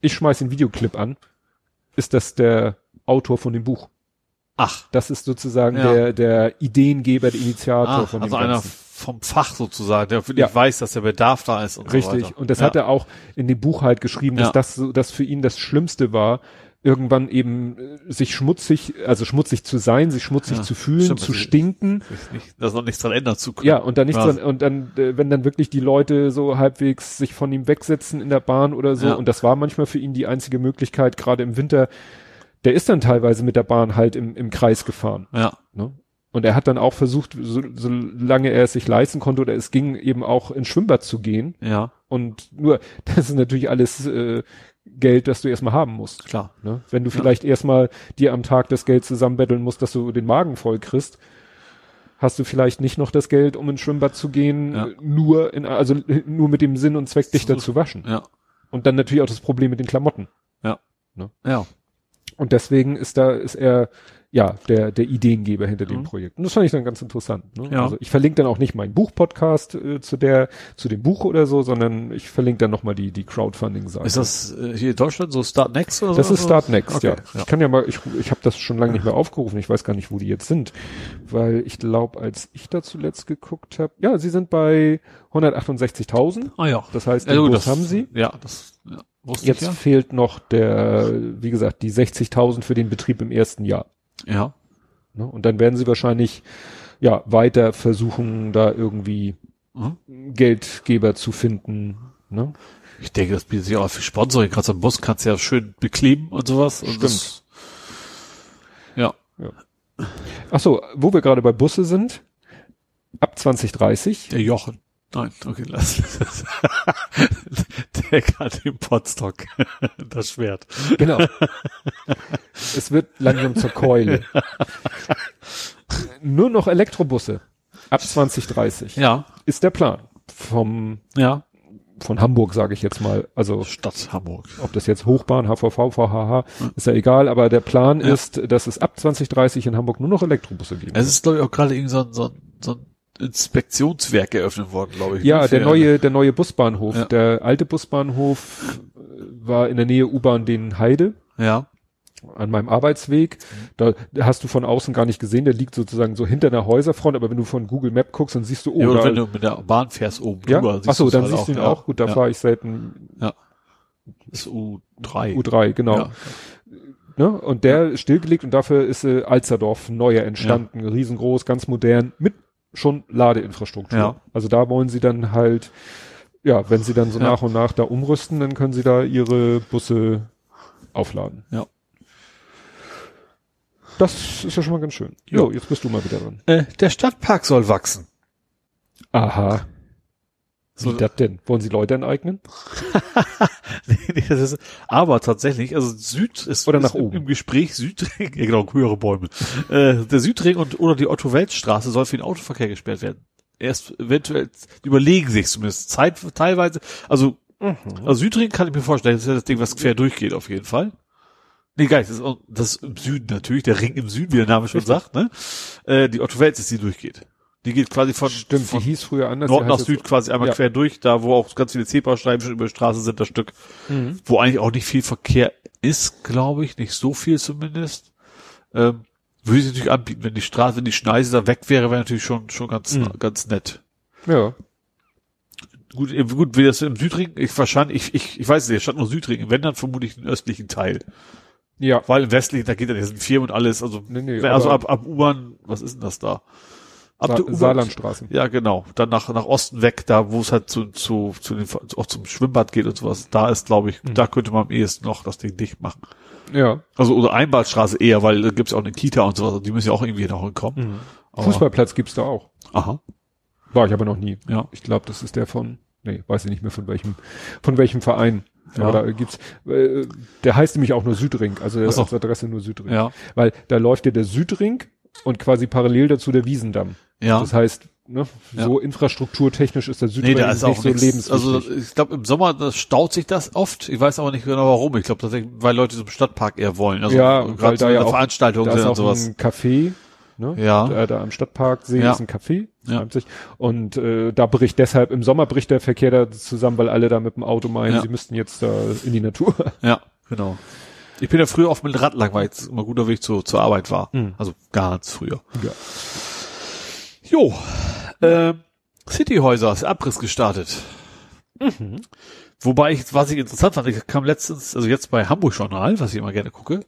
Ich schmeiß den Videoclip an. Ist das der Autor von dem Buch? Ach. Das ist sozusagen Ja. der, der Ideengeber, der Initiator Ah, von also dem einer Ganzen. vom Fach sozusagen, der wirklich Ja. weiß, dass der Bedarf da ist und so Richtig. weiter. Und das ja. hat er auch in dem Buch halt geschrieben, dass das so, dass für ihn das Schlimmste war, irgendwann eben äh, sich schmutzig, also schmutzig zu sein, sich schmutzig Ja, zu fühlen, stimmt, zu das stinken. Nicht, dass noch nichts dran ändern zu können. Ja, und dann nichts Ja. dran, und dann, äh, wenn dann wirklich die Leute so halbwegs sich von ihm wegsetzen in der Bahn oder so, Ja. und das war manchmal für ihn die einzige Möglichkeit, gerade im Winter, der ist dann teilweise mit der Bahn halt im, im Kreis gefahren. Ja. Ne? Und er hat dann auch versucht, so, solange er es sich leisten konnte, oder es ging eben auch ins Schwimmbad zu gehen. Ja. Und nur, das ist natürlich alles äh, Geld, das du erstmal haben musst. Klar. Ne? Wenn du vielleicht erstmal dir am Tag das Geld zusammenbetteln musst, dass du den Magen voll kriegst, hast du vielleicht nicht noch das Geld, um ins Schwimmbad zu gehen, Ja. nur in, also nur mit dem Sinn und Zweck, dich da zu waschen. Ja. Und dann natürlich auch das Problem mit den Klamotten. Ja. Und deswegen ist da, ist er, ja, der, der Ideengeber hinter dem Mhm. Projekt. Und das fand ich dann ganz interessant. Ne? Ja. Also ich verlinke dann auch nicht meinen Buch-Podcast äh, zu der, zu dem Buch oder so, sondern ich verlinke dann nochmal die, die Crowdfunding-Seite. Ist das äh, hier in Deutschland so Start Next oder Das so? ist Start Next, Okay, ja. ja. Ich kann ja mal, ich, ich habe das schon lange nicht mehr aufgerufen. Ich weiß gar nicht, wo die jetzt sind, weil ich glaube, als ich da zuletzt geguckt habe, ja, sie sind bei 168.000. Ah ja. Das heißt, Bus das haben sie. Ja, das ja, wusste Jetzt ich ja. fehlt noch der, wie gesagt, die 60.000 für den Betrieb im ersten Jahr. Ja. Ne? Und dann werden sie wahrscheinlich ja weiter versuchen, da irgendwie Mhm. Geldgeber zu finden. Ne? Ich denke, das bietet sich auch für Sponsoring. Gerade so am Bus kannst du ja schön bekleben und sowas. Und Stimmt. Das, ja. Ach so, wo wir gerade bei Busse sind, ab 2030, Der Jochen. Nein, okay, lass. Der kann den Potstock. Das Schwert. genau. es wird langsam zur Keule. Nur noch Elektrobusse ab 2030 Ja. ist der Plan vom Ja. von Hamburg, sage ich jetzt mal. Also Stadt Hamburg. ob das jetzt Hochbahn, HVV, VHH, ist ja egal, aber der Plan Ja. ist, dass es ab 2030 in Hamburg nur noch Elektrobusse geben Es ist, glaube ich, auch gerade irgendwie so ein, so ein, so ein Inspektionswerk eröffnet worden, glaube ich. Ja, ne, der für- neue, der neue Busbahnhof. Ja. Der alte Busbahnhof äh, war in der Nähe U-Bahn den Heide Ja. an meinem Arbeitsweg. Da hast du von außen gar nicht gesehen. Der liegt sozusagen so hinter einer Häuserfront. Aber wenn du von Google Map guckst, dann siehst du, oh, ja oder da, wenn du mit der Bahn fährst oben ja? drüber. Ach so, du's dann halt siehst du ihn ja. auch. Gut, da ja. fahre ich selten Das ist U3. U3, genau. Ja. Ne? Und der ist stillgelegt und dafür ist äh, Alsterdorf neuer entstanden, riesengroß, ganz modern, mit schon Ladeinfrastruktur. Ja. Also da wollen sie dann halt, ja, wenn sie dann so Ja. nach und nach da umrüsten, dann können sie da ihre Busse aufladen. Ja. Das ist ja schon mal ganz schön. Jo, jetzt bist du mal wieder dran. Äh, der Stadtpark soll wachsen. Aha. Wie So- das denn? Wollen sie Leute enteignen? nee, nee, das ist, aber tatsächlich, also Süd ist, Oder ist nach im, oben. im Gespräch Südring, ja genau, höhere Bäume. äh, der Südring und oder die Otto-Welt-Straße soll für den Autoverkehr gesperrt werden. Erst eventuell überlegen sich zumindest Zeit teilweise. Also, also Südring kann ich mir vorstellen, das ist ja das Ding, was quer durchgeht auf jeden Fall. Nee, gar nicht, das ist, auch, das ist im Süden natürlich, der Ring im Süden, wie der Name schon sagt, ne? Äh, die Otto-Welt ist, die durchgeht. Die geht quasi von, Stimmt, von die hieß früher anders. Nord nach Süd quasi einmal Ja. quer durch, da wo auch ganz viele C-Baustreifen schon über die Straße sind, das Stück, Mhm. wo eigentlich auch nicht viel Verkehr ist, glaube ich, nicht so viel zumindest. Ähm, würde ich natürlich anbieten, wenn die Straße, wenn die Schneise da weg wäre, wäre natürlich schon schon ganz Mhm. ganz nett. Ja. Gut, äh, gut, wie das im Südring, ich wahrscheinlich, ich, ich, ich weiß nicht, statt nur Südring, wenn dann vermutlich den östlichen Teil. Ja. Weil im westlichen, da geht dann jetzt ein Firmen und alles, also, Nee, nee, also ab, ab U-Bahn, was ist denn das da? Ab Sa der Saarlandstraßen. Ja, genau. Dann nach, nach Osten weg, da wo es halt zu, zu, zu den, auch zum Schwimmbad geht und sowas. Da ist, glaube ich, Mhm. da könnte man am ehesten noch das Ding dicht machen. Ja. Also, oder Einbahnstraße eher, weil da gibt's auch eine Kita und sowas. Die müssen ja auch irgendwie noch hinkommen. Mhm. Fußballplatz gibt's da auch. Aha. War ich aber noch nie. Ja. Ich glaube, das ist der von, nee, weiß ich nicht mehr von welchem, von welchem Verein. Ja. Aber da gibt's, äh, der heißt nämlich auch nur Südring, also Ach so. als Adresse nur Südring. Ja. Weil da läuft ja der Südring und quasi parallel dazu der Wiesendamm. Ja. Das heißt, ne, Ja. so infrastrukturtechnisch ist der Südring Nee, da ist nicht auch so nichts. lebenswichtig. Also, ich glaube, im Sommer das staut sich das oft. Ich weiß aber nicht genau warum. Ich glaube tatsächlich, weil Leute zum Stadtpark eher wollen. Also, Ja, gerade da so ja eine auch- Veranstaltungen da sind und sowas. ein Café, ne? Ja. Da, da am Stadtparksee Ja. ist ein Café, Ja. Leipzig. Und äh, da bricht deshalb, im Sommer bricht der Verkehr da zusammen, weil alle da mit dem Auto meinen, Ja. sie müssten jetzt da in die Natur. Ja, genau. Ich bin ja früher oft mit Rad lang, weil es immer guter Weg zu, zur Arbeit war. Mhm. Also ganz früher. Ja. Jo. Ähm, Cityhäuser ist Abriss gestartet. Mhm. Wobei ich, was ich interessant fand, ich kam letztens, also jetzt bei Hamburg Journal, was ich immer gerne gucke,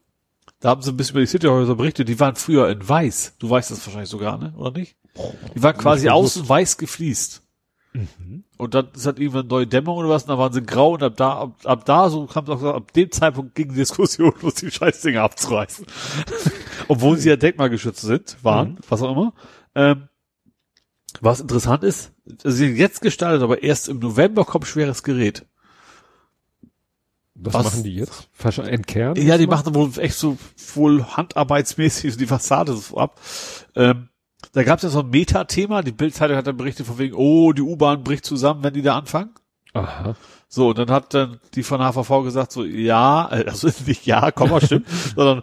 da haben sie ein bisschen über die Cityhäuser berichtet, die waren früher in weiß. Du weißt das wahrscheinlich sogar, ne? Oder nicht? Die waren quasi außen weiß gefliest. Mhm. Und dann ist halt irgendwann neue Dämmung oder was, und dann waren sie grau und ab da, ab, ab da, so kam es auch gesagt, ab dem Zeitpunkt ging die Diskussion los, die Scheißdinger abzureißen. Obwohl sie ja denkmalgeschützt sind, waren, Mhm. was auch immer. Ähm, was interessant ist, also sie sind jetzt gestartet, aber erst im November kommt schweres Gerät. Was, Was- machen die jetzt? Entkernen? Ja, die machen wohl echt so wohl handarbeitsmäßig so die Fassade so ab. Ähm, da gab es ja so ein Meta-Thema, die Bildzeitung hat dann berichtet von wegen, oh, die U-Bahn bricht zusammen, wenn die da anfangen. Aha. So, und dann hat dann die von HVV gesagt so, ja, äh, also nicht ja, Komma, stimmt, sondern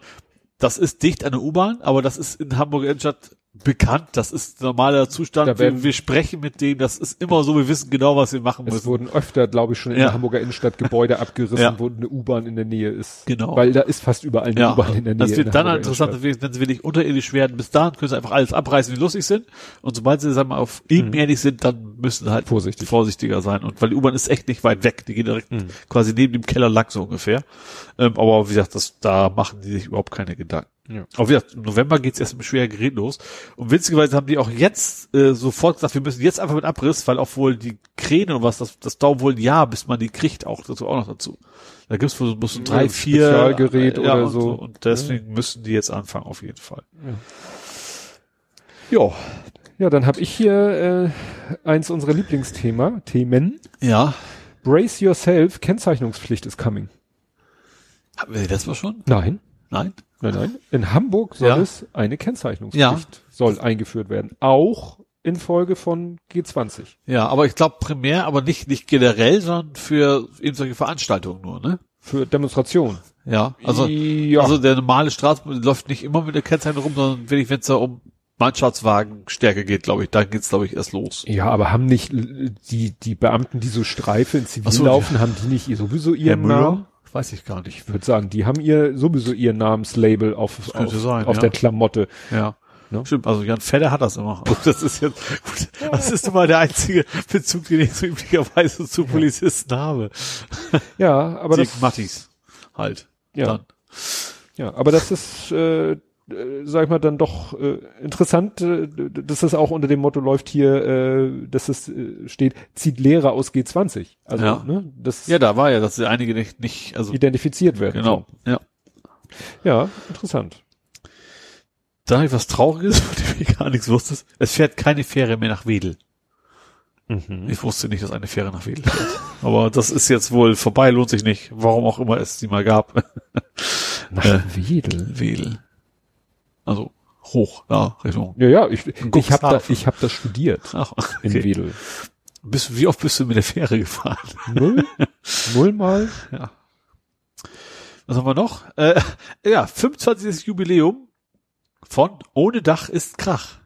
das ist dicht an der U-Bahn, aber das ist in Hamburg Innenstadt bekannt, das ist normaler Zustand, wir, wir sprechen mit denen, das ist immer so, wir wissen genau, was wir machen Es müssen. wurden öfter, glaube ich, schon in Ja. der Hamburger Innenstadt Gebäude abgerissen, Ja. wo eine U-Bahn in der Nähe ist. Genau. Weil da ist fast überall eine Ja, U-Bahn in der Nähe. das in wird der dann interessant, Innenstadt. wenn sie wirklich unterirdisch werden. Bis dahin können sie einfach alles abreißen, wie lustig sind. Und sobald sie, sagen wir mal, auf ebenerdig sind, dann müssen sie halt Mhm. Vorsichtig. vorsichtiger sein. Und weil die U-Bahn ist echt nicht weit weg. Die geht direkt Mhm. quasi neben dem Keller lang, so ungefähr. Ähm, aber wie gesagt, das, da machen die sich überhaupt keine Gedanken. Ja. Aber wie gesagt, im November geht's erst mit schwerer Gerät los. Und witzigerweise haben die auch jetzt äh, sofort gesagt, wir müssen jetzt einfach mit Abriss, weil auch wohl die Tränen und was, das, das dauert wohl ein Jahr, bis man die kriegt, auch dazu auch noch dazu. Da gibt's wohl so so drei, Ja, vier Spezialgerät ja, oder und so. Und deswegen müssen die jetzt anfangen, auf jeden Fall. Ja. Ja, dann habe ich hier äh, eins unserer Lieblingsthema, Themen. Ja. Brace yourself, Kennzeichnungspflicht is coming. Hatten wir das mal schon? Nein. Nein? Nein, nein. In Hamburg soll Ja. es eine Kennzeichnungspflicht Ja. soll eingeführt werden. Auch infolge von G20. Ja, aber ich glaube primär, aber nicht, nicht generell, sondern für eben solche Veranstaltungen nur, ne? Für Demonstrationen. Ja, also, ja. also der normale Straßenbahn läuft nicht immer mit der Kennzeichnung rum, sondern wirklich, wenn es da um Mannschaftswagenstärke geht, glaube ich, dann geht's, glaube ich, erst los. ja, aber haben nicht äh, die, die Beamten, die so Streife in Zivil so, laufen, haben die nicht sowieso ihren Namen? Weiß ich gar nicht. Ich würde sagen, die haben ihr sowieso ihr Namenslabel auf, auf, sein, auf ja. der Klamotte. Ja. Ne? Stimmt, also Jan Fedder hat das immer. Also das ist jetzt, gut, das ist mal der einzige Bezug, den ich so üblicherweise zu Polizisten habe. Ja, aber Dirk das, Mattis halt. ja, Dann. ja, aber das ist, äh, äh, sag ich mal, dann doch äh, interessant, äh, dass das auch unter dem Motto läuft hier, äh, dass es äh, steht, zieht Lehrer aus G20. Also, Ja. ne, das Ja, da war ja, dass einige nicht, nicht also identifiziert werden. genau. Ja. Ja, interessant. Dann habe ich was Trauriges, von dem ich gar nichts wusste. Es fährt keine Fähre mehr nach Wedel. Mhm. Ich wusste nicht, dass eine Fähre nach Wedel fährt. Aber das ist jetzt wohl vorbei, lohnt sich nicht. Warum auch immer es die mal gab. Nach Äh. Wedel. Wedel. Also hoch, da, Richtung. Ja, ja, ich, ich habe da, ich hab das studiert Ach, in okay. Wedel. Bist, wie oft bist du mit der Fähre gefahren? Null? Null mal? Ja. Was haben wir noch? Äh, ja, 25. Jubiläum von Ohne Dach ist Krach.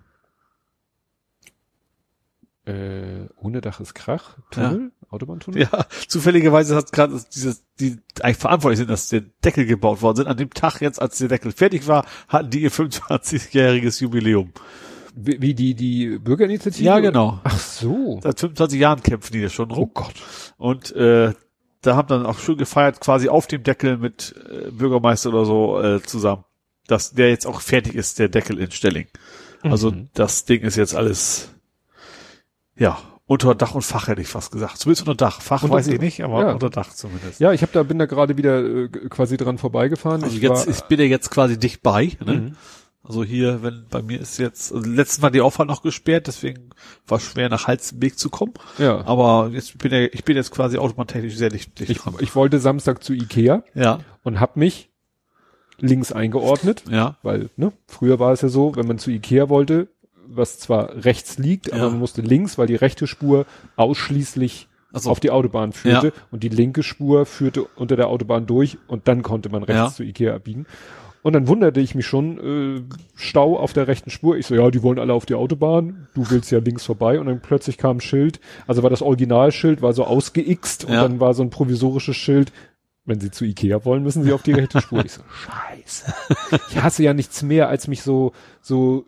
Äh, ohne Dach ist Krach? Tunnel? Autobahntunnel? Ja, zufälligerweise hat gerade dieses, die eigentlich verantwortlich sind, dass der Deckel gebaut worden sind. An dem Tag jetzt, als der Deckel fertig war, hatten die ihr 25-jähriges Jubiläum. Wie, wie die, die Bürgerinitiative? Ja, genau. Ach so. Seit 25 Jahren kämpfen die da schon Oh rum. Gott. Und äh, da haben dann auch schon gefeiert, quasi auf dem Deckel mit äh, Bürgermeister oder so äh, zusammen. Dass der jetzt auch fertig ist, der Deckel in Stelling. Also Mhm. das Ding ist jetzt alles, ja, unter Dach und Fach hätte ich fast gesagt. Zumindest unter Dach. Fach Unter- weiß ich nicht, aber ja. unter Dach zumindest. Ja, ich hab da, bin da gerade wieder äh, quasi dran vorbeigefahren. Also ich jetzt war, ich bin ja jetzt quasi dicht bei. Ne? Mhm. Also hier, wenn bei mir ist jetzt, also letztes Mal die Auffahrt noch gesperrt, deswegen war schwer nach Halsweg zu kommen. ja. Aber jetzt bin ich, ich bin jetzt quasi autobahntechnisch sehr dicht, dicht Ich, dran. ich wollte Samstag zu Ikea ja, und hab mich links eingeordnet, ja, weil, ne, früher war es ja so, wenn man zu Ikea wollte, was zwar rechts liegt, aber Ja. man musste links, weil die rechte Spur ausschließlich Also auf die Autobahn führte Ja. und die linke Spur führte unter der Autobahn durch und dann konnte man rechts Ja. zu Ikea abbiegen. Und dann wunderte ich mich schon, äh, Stau auf der rechten Spur. Ich so, ja, die wollen alle auf die Autobahn, du willst ja links vorbei. Und dann plötzlich kam ein Schild, also war das Originalschild, war so ausgeixt und dann war so ein provisorisches Schild, wenn Sie zu Ikea wollen, müssen Sie auf die rechte Spur. Ich so, scheiße. Ich hasse ja nichts mehr, als mich so, so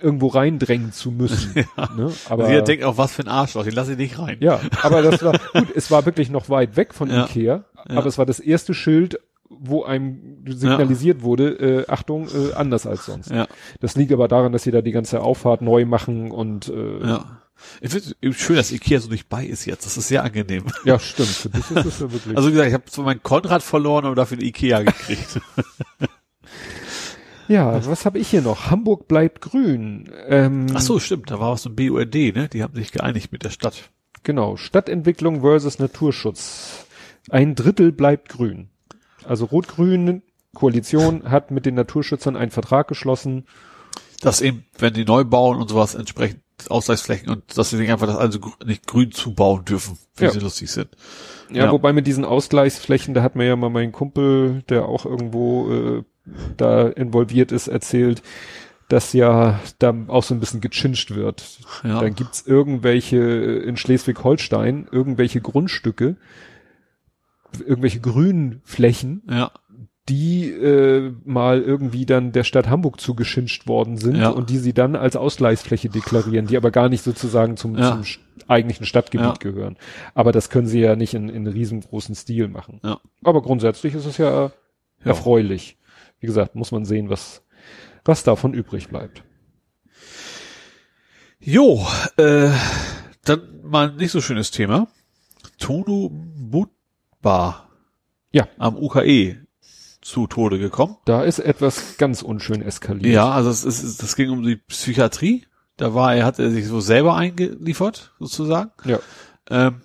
irgendwo reindrängen zu müssen. Ne? Aber Aber ihr denkt auch, was für ein Arschloch, den lasse ich nicht rein. ja, aber das war gut. Es war wirklich noch weit weg von Ja. Ikea, Ja. aber es war das erste Schild, wo einem signalisiert wurde, äh, Achtung, äh, anders als sonst. Ja, Das liegt aber daran, dass sie da die ganze Auffahrt neu machen und äh, ja. ja. Ich finde schön, dass Ikea so nicht bei ist jetzt. Das ist sehr angenehm. stimmt. Für dich ist es ja wirklich. Also wie gesagt, ich habe zwar meinen Konrad verloren, aber dafür Ikea gekriegt. Ja, was habe ich hier noch? Hamburg bleibt grün. Ähm, Ach so, stimmt. Da war was ein BUND, ne? Die haben sich geeinigt mit der Stadt. Genau, Stadtentwicklung versus Naturschutz. Ein Drittel bleibt grün. Also Rot-Grün Koalition hat mit den Naturschützern einen Vertrag geschlossen. Dass eben, wenn die neu bauen und sowas, entsprechend Ausgleichsflächen und dass sie nicht einfach das also nicht grün zubauen dürfen, wie Ja. sie lustig sind. Ja, Ja. wobei mit diesen Ausgleichsflächen, da hat mir ja mal mein Kumpel, der auch irgendwo äh, da involviert ist, erzählt, dass ja da auch so ein bisschen gechinscht wird. Ja. Dann gibt's irgendwelche äh, in Schleswig-Holstein, irgendwelche Grundstücke, irgendwelche Grünflächen, Ja, die äh, mal irgendwie dann der Stadt Hamburg zugeschinscht worden sind Ja. und die sie dann als Ausgleichsfläche deklarieren, die aber gar nicht sozusagen zum, Ja. zum eigentlichen Stadtgebiet gehören. Aber das können sie ja nicht in, in riesengroßen Stil machen. ja. Aber grundsätzlich ist es ja, erfreulich. Wie gesagt, muss man sehen, was, was davon übrig bleibt. Jo, äh, dann mal ein nicht so schönes Thema. Tonu Butba. Ja. Am UKE zu Tode gekommen. Da ist etwas ganz unschön eskaliert. Ja, also es ist, das ging um die Psychiatrie. Da war er, hat er sich so selber eingeliefert, sozusagen. Ja. Ähm,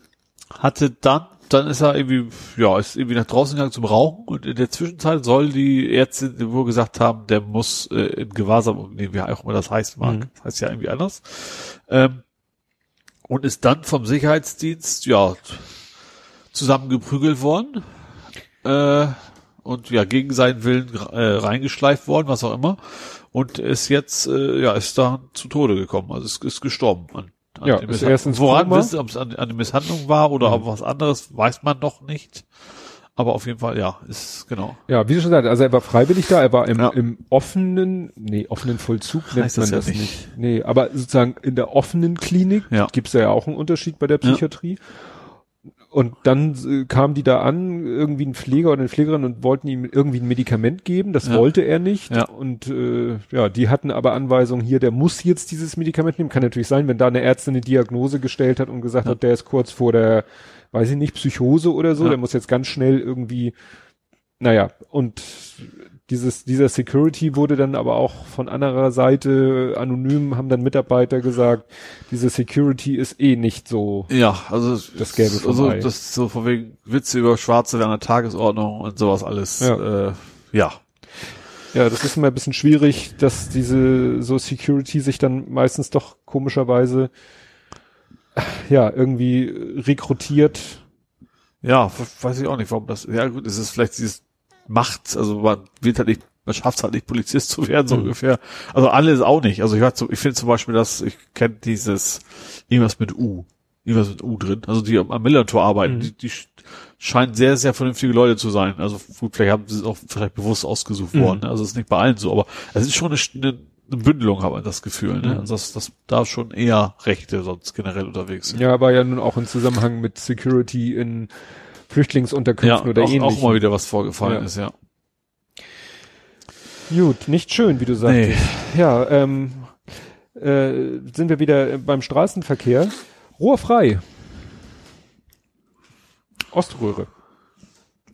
hatte dann, dann ist er irgendwie, ja, ist irgendwie nach draußen gegangen zum Rauchen und in der Zwischenzeit soll die Ärztin wohl gesagt haben, der muss äh, in Gewahrsam, nee, wie auch immer das heißt, mag. Mhm. Das heißt ja irgendwie anders. Ähm, und ist dann vom Sicherheitsdienst, ja, zusammengeprügelt worden. Äh, und ja, gegen seinen Willen äh, reingeschleift worden, was auch immer. Und ist jetzt, äh, ja, ist da zu Tode gekommen. Also ist, ist gestorben an, Ja, ist erst ins Woran Koma. wissen, ob es an, an der Misshandlung war oder Mhm. ob was anderes, weiß man noch nicht. Aber auf jeden Fall, ja, ist genau. Ja, wie du schon sagst, also er war freiwillig da, er war im, Ja. im offenen, nee, offenen Vollzug nennt Heißt man das ja das nicht. nicht. Nee, aber sozusagen in der offenen Klinik Ja. gibt's ja auch einen Unterschied bei der Ja. Und dann äh, kamen die da an, irgendwie ein Pfleger oder eine Pflegerin und wollten ihm irgendwie ein Medikament geben. Das Ja. wollte er nicht. Ja. Und äh, ja, die hatten aber Anweisungen hier, der muss jetzt dieses Medikament nehmen. Kann natürlich sein, wenn da eine Ärztin eine Diagnose gestellt hat und gesagt Ja. hat, der ist kurz vor der, weiß ich nicht, Psychose oder so, der muss jetzt ganz schnell irgendwie, naja, und dieses, dieser Security wurde dann aber auch von anderer Seite anonym, haben dann Mitarbeiter gesagt, diese Security ist eh nicht so. Ja, also Das Gelbe vom also das ist so von wegen Witze über Schwarze während der Tagesordnung und sowas alles. Ja. Äh, ja. Ja, das ist immer ein bisschen schwierig, dass diese so Security sich dann meistens doch komischerweise ja irgendwie rekrutiert. Ja, weiß ich auch nicht, warum das. Ja gut, es ist vielleicht dieses Macht, also man wird halt nicht, man schafft es halt nicht Polizist zu werden, so Mhm. ungefähr. Also alles auch nicht. Also ich, ich finde zum Beispiel, dass ich kenne dieses irgendwas mit U, irgendwas mit U drin. Also die am Millantor arbeiten, Mhm. die, die sch- scheinen sehr, sehr vernünftige Leute zu sein. Also gut, vielleicht haben sie es auch vielleicht bewusst ausgesucht Mhm. worden. Ne? Also es ist nicht bei allen so, aber es ist schon eine, eine, eine Bündelung, hat man das Gefühl. Ne? Mhm. Also dass, dass da schon eher Rechte sonst generell unterwegs sind. Ja, war ja nun auch im Zusammenhang mit Security in Flüchtlingsunterkünften oder auch, ähnlichem. auch mal wieder was vorgefallen Ja. ist, ja. Gut, nicht schön, wie du sagtest. Ja, ähm, äh, sind wir wieder beim Straßenverkehr. Rohr frei. Oströhre.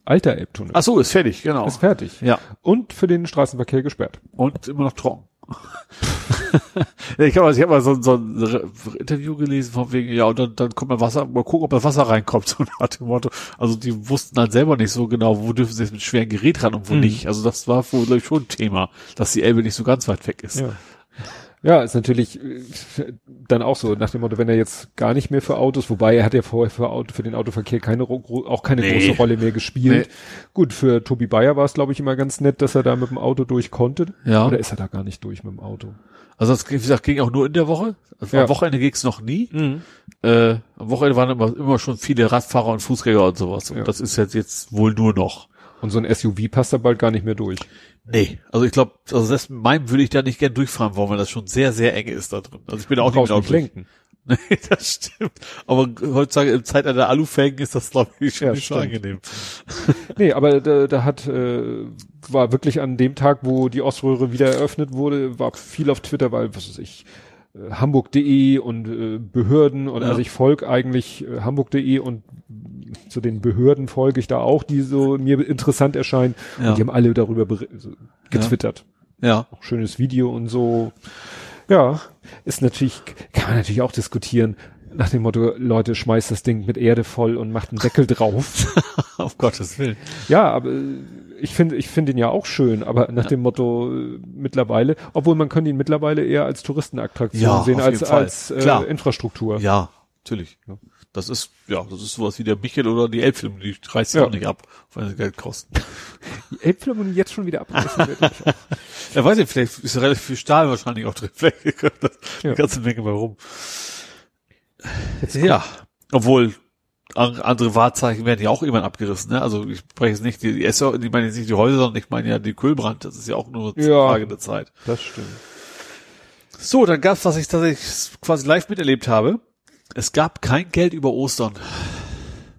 Alter Elbtunnel. Ach so, ist fertig, genau. Ist fertig. Ja. Und für den Straßenverkehr gesperrt. Und immer noch trocken. Ich habe ich hab mal so, so ein Interview gelesen von wegen, ja, und dann, dann kommt mal Wasser, mal gucken, ob das Wasser reinkommt, so nach dem Motto. Also die wussten halt selber nicht so genau, wo dürfen sie jetzt mit schweren Gerät ran und wo Mhm. nicht. Also das war wohl, glaube ich, schon ein Thema, dass die Elbe nicht so ganz weit weg ist. Ja. Ja, ist natürlich äh, dann auch so, nach dem Motto, wenn er jetzt gar nicht mehr für Autos, wobei er hat ja vorher für, Auto, für den Autoverkehr keine, auch keine Nee. große Rolle mehr gespielt. Nee. Gut, für Tobi Bayer war es, glaube ich, immer ganz nett, dass er da mit dem Auto durch konnte. Ja. Oder ist er da gar nicht durch mit dem Auto? Also das, wie gesagt, ging auch nur in der Woche. Also Ja. Am Wochenende ging es noch nie. Äh, am Wochenende waren immer, immer schon viele Radfahrer und Fußgänger und sowas. Und Ja. das ist jetzt, jetzt wohl nur noch. Und so ein SUV passt da bald gar nicht mehr durch. Nee, also ich glaube, also selbst mit meinem würde ich da nicht gern durchfahren wollen, weil das schon sehr, sehr eng ist da drin. Also ich bin da auch nicht mit lenken. Nee, das stimmt. Aber heutzutage im Zeitalter der Alufelgen ist das, glaube ich, schon Ja, stimmt. angenehm. Nee, aber da, da hat, äh, war wirklich an dem Tag, wo die Oströhre wieder eröffnet wurde, war viel auf Twitter, weil, was weiß ich, hamburg.de und äh, Behörden und Ja. also ich folge eigentlich äh, hamburg.de und zu den Behörden folge ich da auch, die so mir interessant erscheinen Ja. und die haben alle darüber also, getwittert. Ja. Auch schönes Video und so. Ja, ist natürlich, kann man natürlich auch diskutieren, nach dem Motto, Leute, schmeißt das Ding mit Erde voll und macht einen Deckel drauf. Auf Gottes Willen. Ja, aber äh, ich finde, ich finde ihn ja auch schön, aber nach dem Motto äh, mittlerweile, obwohl man könnte ihn mittlerweile eher als Touristenattraktion Ja, sehen als als äh, Klar. Infrastruktur. Ja, natürlich. Das ist, ja, das ist sowas wie der Michel oder die Elbphilharmonie, die reißt Ja. ja. auch nicht ab, weil sie Geld kosten. Die Elbphilharmonie jetzt schon wieder abreißen ich auch. Ja, weiß ich, vielleicht ist relativ viel Stahl wahrscheinlich auch drin. Vielleicht kommt das Ja. eine ganze Menge mal rum. ja. Obwohl, andere Wahrzeichen werden ja auch irgendwann abgerissen, ne? Also ich spreche jetzt nicht die, die Esser, ich meine jetzt nicht die Häuser, sondern ich meine ja die Kühlbrand. Das ist ja auch nur eine Ja. Frage der Zeit. Das stimmt. So, dann gab's, was ich tatsächlich quasi live miterlebt habe. Es gab kein Geld über Ostern.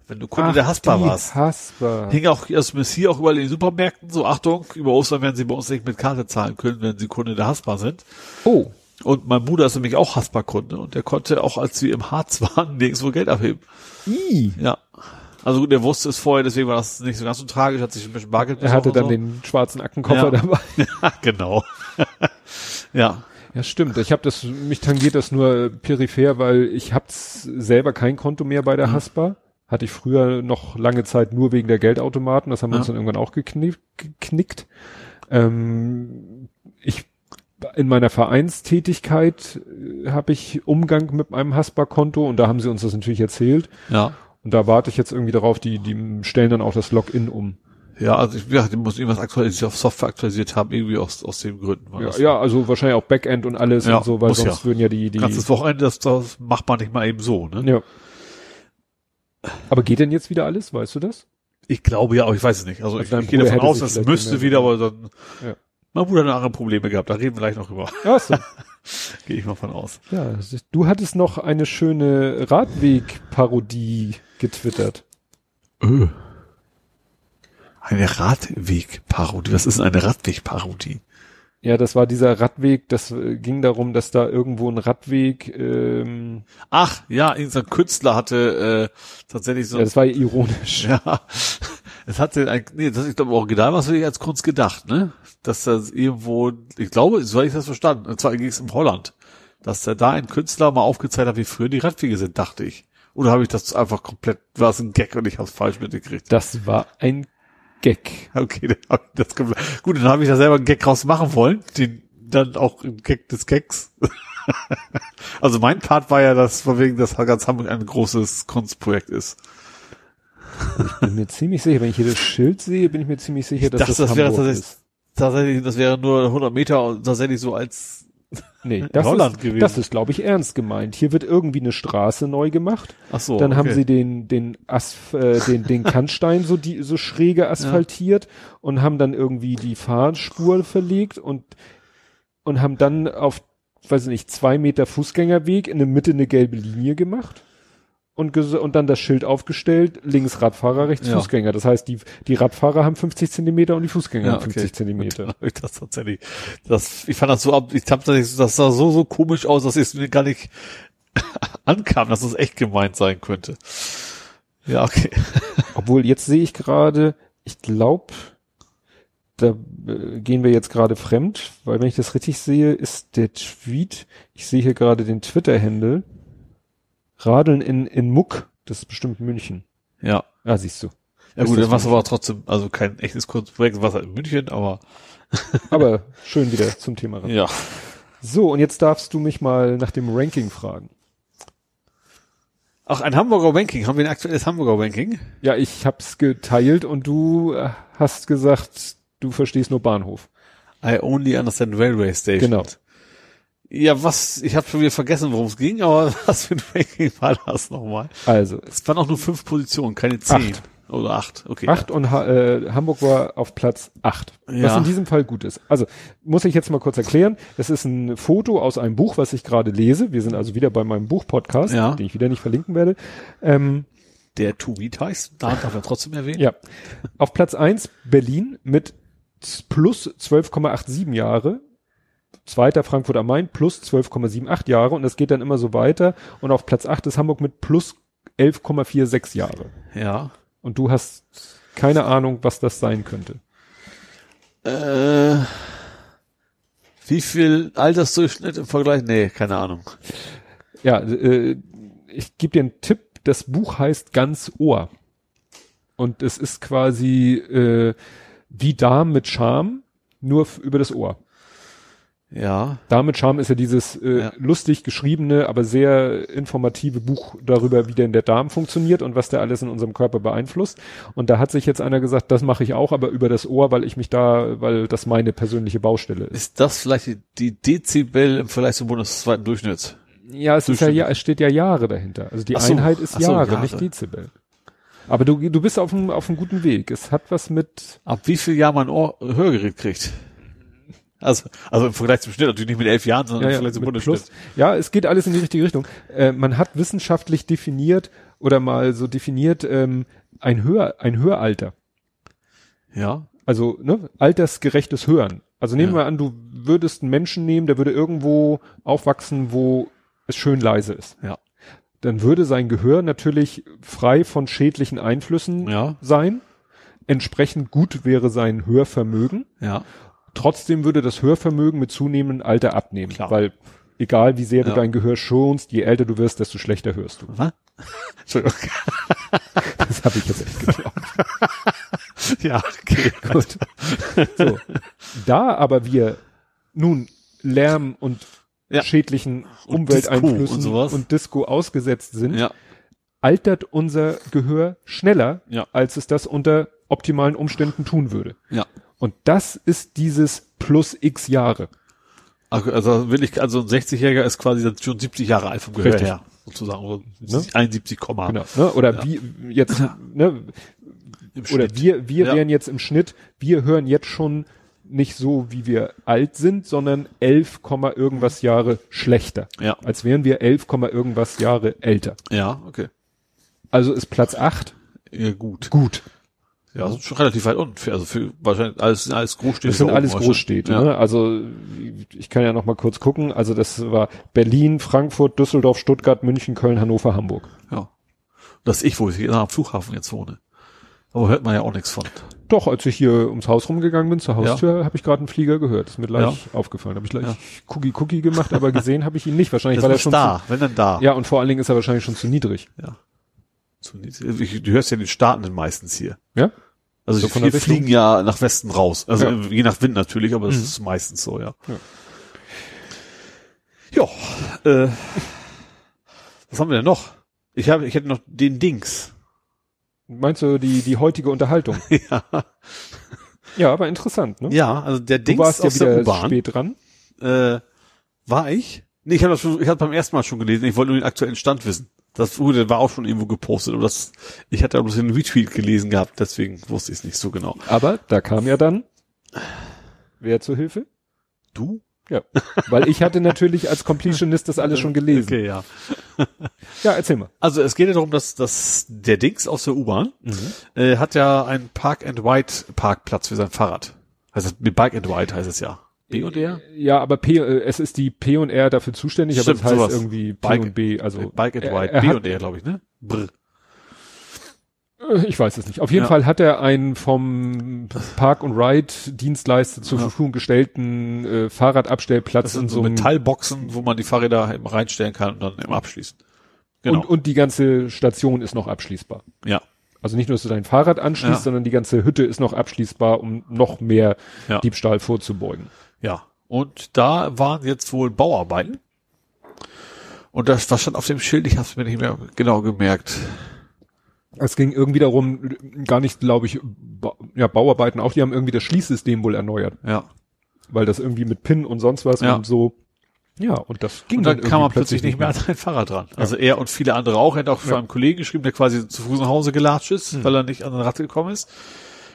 Wenn du Kunde Ach, der Haspa warst. Haspa. Hing auch, also ist hier auch überall in den Supermärkten so, Achtung, über Ostern werden sie bei uns nicht mit Karte zahlen können, wenn sie Kunde der Haspa sind. Oh, Und mein Bruder ist nämlich auch Haspa-Kunde und der konnte auch, als wir im Harz waren, nirgendwo Geld abheben. I. Ja. Also gut, der wusste es vorher, deswegen war das nicht so ganz so tragisch, hat sich ein bisschen Bargeld Er hatte dann und den schwarzen Aktenkoffer Ja. dabei. so. Ja, genau. ja. Ja, stimmt. Ich habe das, mich tangiert das nur peripher, weil ich hab's selber kein Konto mehr bei der Mhm. Haspa. Hatte ich früher noch lange Zeit nur wegen der Geldautomaten. Das haben wir Ja. uns dann irgendwann auch geknickt. geknickt. Ähm, in meiner Vereinstätigkeit äh, habe ich Umgang mit meinem Haspa-Konto und da haben sie uns das natürlich erzählt. Ja. Und da warte ich jetzt irgendwie darauf, die, die stellen dann auch das Login um. Ja, also ich, ja, ich muss irgendwas aktualisiert, auf Software aktualisiert haben, irgendwie aus, aus den Gründen war Ja, das. ja, also wahrscheinlich auch Backend und alles Ja, und so, weil sonst ja. würden ja die, die, Ganzes Wochenende, das, das macht man nicht mal eben so, ne? Ja. Aber geht denn jetzt wieder alles? Weißt du das? Ich glaube ja, aber ich weiß es nicht. Also, Also ich, ich gehe davon aus, vielleicht müsste wieder, aber dann, Ja. Mein Bruder hat andere Probleme gehabt, da reden wir gleich noch drüber. Ja, so. Gehe ich mal von aus. ja, du hattest noch eine schöne Radweg-Parodie getwittert. Öh. Eine Radwegparodie. Was ist denn eine Radwegparodie? Ja, das war dieser Radweg, das äh, ging darum, dass da irgendwo ein Radweg, ähm, Ach, ja, irgendein Künstler hatte äh, tatsächlich so ja, das war ironisch. Ja, es hat ein, nee, das ist, ich glaube, original war es wirklich als Kunst gedacht, ne? Dass das irgendwo, ich glaube, so habe ich das verstanden, und zwar ging es in Holland, dass da da ein Künstler mal aufgezeigt hat, wie früher die Radwege sind, dachte ich. Oder habe ich das einfach komplett, war es ein Gag und ich habe es falsch mitgekriegt? Das war ein Gag. Okay, dann hab ich das komplett, gut, dann habe ich da selber einen Gag raus machen wollen, den dann auch ein Gag des Gags. also mein Part war ja, dass von wegen, dass ganz Hamburg ein großes Kunstprojekt ist. Bin mir ziemlich sicher, wenn ich hier das Schild sehe, bin ich mir ziemlich sicher, dass dachte, das, das wäre tatsächlich- ist. tatsächlich, das wäre nur 100 Meter und tatsächlich so als, Nee, das Holland ist, gewesen. das ist, glaube ich, ernst gemeint. Hier wird irgendwie eine Straße neu gemacht. ach so. Dann haben okay. sie den, den, Asp äh, den, den Kannstein so, die, so schräge asphaltiert und haben dann irgendwie die Fahrspur verlegt und, und haben dann auf, weiß ich nicht, zwei Meter Fußgängerweg in der Mitte eine gelbe Linie gemacht und, und dann das Schild aufgestellt, links Radfahrer, rechts Ja. Fußgänger. Das heißt, die, die Radfahrer haben 50 Zentimeter und die Fußgänger Ja, haben 50 okay. Zentimeter. Ich das tatsächlich, das, ich fand das so ab, ich hab das, das sah so, so komisch aus, dass es mir gar nicht ankam, dass es echt gemeint sein könnte. Ja, okay. Obwohl, jetzt sehe ich gerade, ich glaube, da äh, gehen wir jetzt gerade fremd, weil wenn ich das richtig sehe, ist der Tweet, ich sehe hier gerade den Twitter-Handle, Radeln in, in Muck, das ist bestimmt München. Ja. Ah, siehst du. Ja Ist gut, das dann war es aber trotzdem, also kein echtes Kunstprojekt, was halt in München, aber Aber schön wieder zum Thema ran. ja. So, und jetzt darfst du mich mal nach dem Ranking fragen. Ach, ein Hamburger Ranking. Haben wir ein aktuelles Hamburger Ranking? Ja, ich hab's geteilt und du äh, hast gesagt, du verstehst nur Bahnhof. I only understand railway station. Genau. Ja, was, ich habe schon wieder vergessen, worum es ging, aber was für ein Ranking war das nochmal? Also, Es waren auch nur fünf Positionen, keine zehn. Acht. Oder acht, okay. Acht und ha äh, Hamburg war auf Platz acht. Was Ja. in diesem Fall gut ist. Also muss ich jetzt mal kurz erklären. Es ist ein Foto aus einem Buch, was ich gerade lese. Wir sind also wieder bei meinem Buch-Podcast, Ja. den ich wieder nicht verlinken werde. Ähm, Der To Read heißt, da darf er trotzdem erwähnen. ja. Auf Platz eins Berlin mit plus 12,87 Jahre. Zweiter Frankfurt am Main plus 12,78 Jahre und das geht dann immer so weiter. Und auf Platz acht ist Hamburg mit plus 11,46 Jahre. Ja. Und du hast keine Ahnung, was das sein könnte. Äh, wie viel Altersdurchschnitt im Vergleich? Nee, keine Ahnung. Ja, äh, ich gebe dir einen Tipp. Das Buch heißt Ganz Ohr. Und es ist quasi äh, wie Darm mit Charme, nur über das Ohr. Ja. Darm mit Charme ist ja dieses äh, Ja. lustig geschriebene, aber sehr informative Buch darüber, wie denn der Darm funktioniert und was der alles in unserem Körper beeinflusst. Und da hat sich jetzt einer gesagt, das mache ich auch, aber über das Ohr, weil ich mich da, weil das meine persönliche Baustelle ist. Ist das vielleicht die, die Dezibel im Vergleich zum bundesweiten Durchschnitt? Ja, es ist ja, es steht ja Jahre dahinter. Also die so, Einheit ist so, Jahre, Jahre. nicht Dezibel. Aber du, du bist auf einem, auf einem guten Weg. Es hat was mit, Ab wie viel Jahr man Ohr, Hörgerät kriegt? Also, also im Vergleich zum Schnitt natürlich nicht mit elf Jahren, sondern ja, im ja, Vergleich zum Bundesschnitt. Ja, es geht alles in die richtige Richtung. Äh, man hat wissenschaftlich definiert oder mal so definiert ähm, ein Hör, ein Höralter. Ja. Also ne, altersgerechtes Hören. Also nehmen Ja. wir an, du würdest einen Menschen nehmen, der würde irgendwo aufwachsen, wo es schön leise ist. Ja. Dann würde sein Gehör natürlich frei von schädlichen Einflüssen Ja. sein. Entsprechend gut wäre sein Hörvermögen. Ja. Trotzdem würde das Hörvermögen mit zunehmendem Alter abnehmen, Klar. weil egal wie sehr du Ja. dein Gehör schonst, je älter du wirst, desto schlechter hörst du. Was? Entschuldigung. Das habe ich jetzt echt geglaubt. ja, okay. Gut. So. Da aber wir nun Lärm und Ja. schädlichen Und Umwelteinflüssen Disco und und Disco ausgesetzt sind, Ja. altert unser Gehör schneller, Ja. als es das unter optimalen Umständen tun würde. Ja. Und das ist dieses plus x Jahre. Also will ich, also ein 60-Jähriger ist quasi dann schon 70 Jahre alt vom Gehör Richtig. her, sozusagen. Oder 71, Komma. Genau. Ne? Oder Ja. wie jetzt, ne? Oder Schnitt. wir, wir Ja. wären jetzt im Schnitt, wir hören jetzt schon nicht so, wie wir alt sind, sondern 11, Komma irgendwas Jahre schlechter. Ja. Als wären wir 11, Komma irgendwas Jahre älter. Ja, okay. Also ist Platz 8 Ja, gut. gut. Ja, also schon relativ weit unten. Für, also für wahrscheinlich alles, alles Großstädte. Das sind alles. Großstädte. Ja. Ne? Also ich kann ja noch mal kurz gucken. Also das war Berlin, Frankfurt, Düsseldorf, Stuttgart, München, Köln, Hannover, Hamburg. ja. Das ich, wo ich hier am Flughafen jetzt wohne. Aber hört man ja auch nichts von. Doch, als ich hier ums Haus rumgegangen bin, zur Haustür, habe ich gerade einen Flieger gehört. Ist mir gleich aufgefallen. Habe ich gleich Ja. Cookie Cookie gemacht, aber gesehen habe ich ihn nicht. Wahrscheinlich, Das weil er ist schon da, wenn dann da. Zu, ja, und vor allen Dingen ist er wahrscheinlich schon zu niedrig. Zu niedrig. Du hörst ja den Startenden meistens hier. Ja? Also So der wir fliegen ja nach Westen raus. Also Ja. je nach Wind natürlich, aber das Mhm. ist meistens so, ja. Ja. Ja, äh, was haben wir denn noch? Ich habe, ich hätte noch den Dings. Meinst du die, die heutige Unterhaltung? ja. ja, aber interessant, ne? ja, also der du Dings warst ja aus der wieder U-Bahn. spät dran. Äh, war ich? Nee, ich habe das schon, ich habe beim ersten Mal schon gelesen. Ich wollte nur den aktuellen Stand wissen. Das wurde, war auch schon irgendwo gepostet, aber das, ich hatte aber bloß den Retweet gelesen gehabt, deswegen wusste ich es nicht so genau. Aber da kam ja dann wer zur Hilfe? Du? Ja. Weil ich hatte natürlich als Completionist das alles schon gelesen. Okay, ja. Ja, erzähl mal. Also es geht ja darum, dass, dass der Dings aus der U-Bahn äh, hat ja einen Park and Ride Parkplatz für sein Fahrrad. Also mit Bike and Ride heißt es ja. B und R? Ja, aber P, äh, es ist die P und R dafür zuständig, aber Stimmt, es heißt sowas. irgendwie P Bike- und B, also Bike and er- Ride, er B hat- und R, glaube ich, ne? Brr. Äh, Ich weiß es nicht. Auf jeden Ja. Fall hat er einen vom Park und Ride Dienstleister zur Ja. Verfügung gestellten äh, Fahrradabstellplatz Das sind in so Metallboxen, wo man die Fahrräder reinstellen kann und dann eben abschließen. Genau. und, und die ganze Station ist noch abschließbar. ja. Also nicht nur, dass du dein Fahrrad anschließt, Ja. sondern die ganze Hütte ist noch abschließbar, um noch mehr. Diebstahl vorzubeugen. Ja. Und da waren jetzt wohl Bauarbeiten. Und das, was stand auf dem Schild? Ich habe es mir nicht mehr genau gemerkt. Es ging irgendwie darum, gar nicht, glaube ich, ba ja, Bauarbeiten auch, die haben irgendwie das Schließsystem wohl erneuert, Ja. weil das irgendwie mit PIN und sonst was Ja. und so. Ja, und das ging Und dann irgendwie kam man plötzlich nicht mehr an sein Fahrrad dran. Also er und viele andere auch. Er hat auch für Ja. einen Kollegen geschrieben, der quasi zu Fuß nach Hause gelatscht ist, Hm. weil er nicht an den Rad gekommen ist.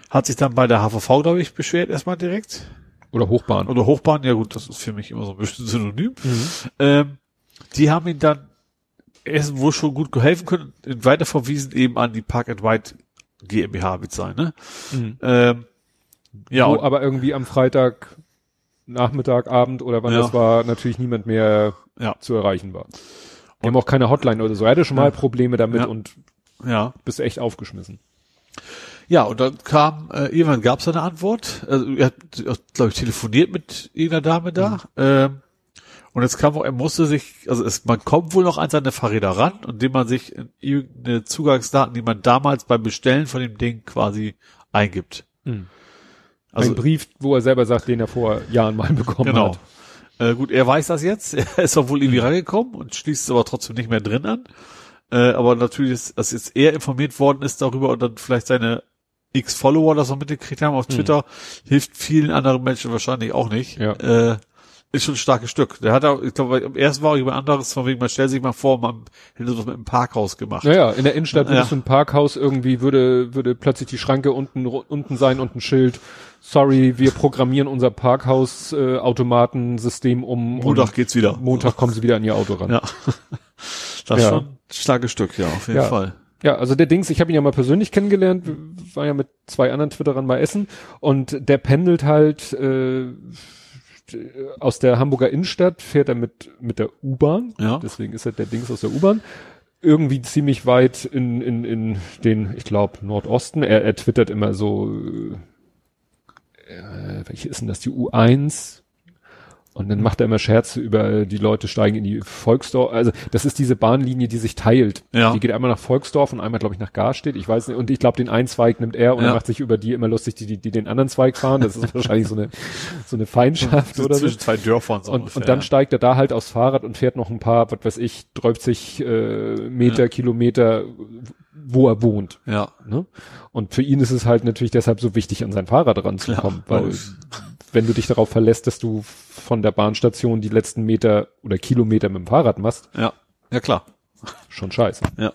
Hat sich dann bei der HVV, glaube ich, beschwert erstmal direkt. Oder Hochbahn. Oder Hochbahn, ja gut, das ist für mich immer so ein bisschen synonym. Mhm. Ähm, die haben ihn dann erst wohl schon gut geholfen können, weiter verwiesen eben an die Park and Ride GmbH wird sein, ne? Mhm. Ähm, ja, Wo aber irgendwie am Freitag, Nachmittag, Abend oder wann Ja. das war, natürlich niemand mehr Ja. zu erreichen war. Die haben auch keine Hotline oder so. Er hatte schon mal Ja. Probleme damit und ja. bist echt aufgeschmissen. Ja, und dann kam, äh, irgendwann gab es eine Antwort. Also er hat, glaube ich, telefoniert mit irgendeiner Dame da. Ähm, und jetzt kam auch, er musste sich, also es, man kommt wohl noch an seine Fahrräder ran, indem man sich in irgendeine Zugangsdaten, die man damals beim Bestellen von dem Ding quasi eingibt. Also Ein Brief, wo er selber sagt, den er vor Jahren mal bekommen genau. hat. Äh, gut, er weiß das jetzt. Er ist auch wohl irgendwie rangekommen und schließt es aber trotzdem nicht mehr drin an. Äh, aber natürlich, ist, dass jetzt er informiert worden ist darüber und dann vielleicht seine x Follower das noch mitgekriegt haben auf Twitter, hilft vielen anderen Menschen wahrscheinlich auch nicht. Ja. Äh, ist schon ein starkes Stück. Der hat auch, ich glaube, am ersten war jemand anderes, von wegen, man stellt sich mal vor, man hätte was mit einem Parkhaus gemaut. Naja, in der Innenstadt Ja. würdest du ein Parkhaus irgendwie, würde, würde plötzlich die Schranke unten, unten sein und ein Schild. Sorry, wir programmieren unser Parkhaus-Automatensystem um. und Montag geht's wieder. Montag kommen sie wieder an ihr Auto ran. Ja. Das ist Ja. schon ein starkes Stück, ja, auf jeden Ja. Fall. Ja, also der Dings, ich habe ihn ja mal persönlich kennengelernt, war ja mit zwei anderen Twitterern mal essen und der pendelt halt äh, aus der Hamburger Innenstadt, fährt er mit mit der U-Bahn, Ja. deswegen ist er der Dings aus der U-Bahn, irgendwie ziemlich weit in, in, in den, ich glaube, Nordosten. Er, er twittert immer so, äh, welche ist denn das, die U1? Und dann macht er immer Scherze über, die Leute steigen in die Volksdorf. Also das ist diese Bahnlinie, die sich teilt. Ja. Die geht einmal nach Volksdorf und einmal, glaube ich, nach Garstedt. Ich weiß nicht. Und ich glaube, den einen Zweig nimmt er und Ja. er macht sich über die immer lustig, die, die, die den anderen Zweig fahren. Das ist wahrscheinlich so eine, so eine Feindschaft oder so. Zwischen zwei Dörfern so Und, ungefähr, und dann ja. steigt er da halt aufs Fahrrad und fährt noch ein paar, was weiß ich, 30 äh, Meter, Kilometer, wo er wohnt. Ja. Ne? Und für ihn ist es halt natürlich deshalb so wichtig, an sein Fahrrad ranzukommen, Klar, weil. Wenn du dich darauf verlässt, dass du von der Bahnstation die letzten Meter oder Kilometer mit dem Fahrrad machst, Ja. Ja, klar. schon scheiße. Ja.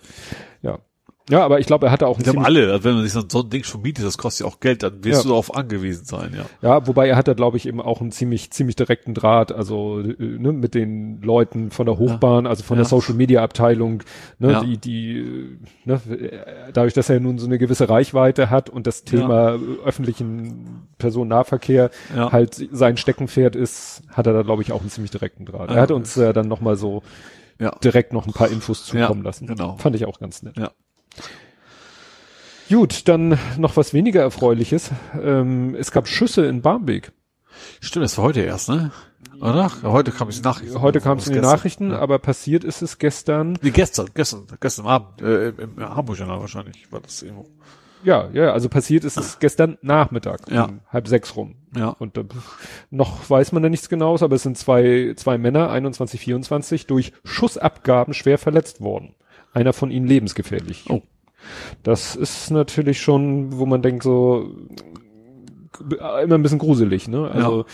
Ja. Ja, aber ich glaube, er hatte auch glaube ziemlich- alle, also wenn man sich so, ein Ding schon mietet, das kostet ja auch Geld, dann wirst Ja. du darauf angewiesen sein, ja. Ja, wobei er hat da, glaube ich, eben auch einen ziemlich, ziemlich direkten Draht, also äh, ne, mit den Leuten von der Hochbahn, also von Ja. der Social Media Abteilung, ne, Ja. die, die, ne, dadurch, dass er nun so eine gewisse Reichweite hat und das Thema öffentlichen Personennahverkehr Ja. halt sein Steckenpferd ist, hat er da, glaube ich, auch einen ziemlich direkten Draht. Ja. Er hat uns äh, dann nochmal so Ja. direkt noch ein paar Infos zukommen Ja, lassen. genau. Fand ich auch ganz nett. Ja. Gut, dann noch was weniger Erfreuliches. Ähm, es gab Schüsse in Barmbek. Stimmt, das war heute erst, ne? Oder? Heute kam es in die Nachrichten. Heute kam es in die Gestern. Nachrichten, Ja. aber passiert ist es gestern. Nee, gestern, gestern, gestern Abend, äh, im, Hamburg-Journal wahrscheinlich, war das irgendwo. Ja, ja, also passiert ist es gestern Nachmittag, Ja. um halb sechs rum. Ja. Und da, noch weiß man da nichts genaues, aber es sind zwei, zwei Männer, 21, 24, durch Schussabgaben schwer verletzt worden. Einer von ihnen lebensgefährlich. Oh. Das ist natürlich schon, wo man denkt so, immer ein bisschen gruselig, ne? Also, Ja.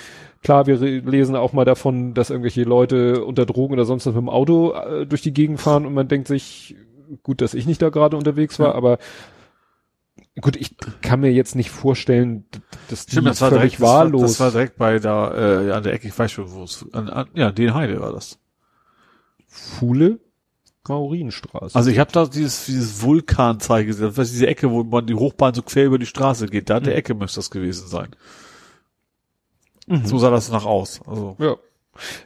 klar, wir lesen auch mal davon, dass irgendwelche Leute unter Drogen oder sonst was mit dem Auto äh, durch die Gegend fahren und man denkt sich, gut, dass ich nicht da gerade unterwegs war, Ja. aber gut, ich kann mir jetzt nicht vorstellen, dass die Stimmt, das war völlig direkt, das war, wahllos. das war direkt bei da, äh, an der Ecke, ich weiß schon, wo es, an, an, ja, den Heide war das. Fuhle, Maurinstraße. Also ich habe da dieses, dieses Vulkanzeichen gesehen, das war diese Ecke, wo man die Hochbahn so quer über die Straße geht, da an der Mhm. Ecke müsste das gewesen sein. Mhm. So sah das nach aus, also. Ja.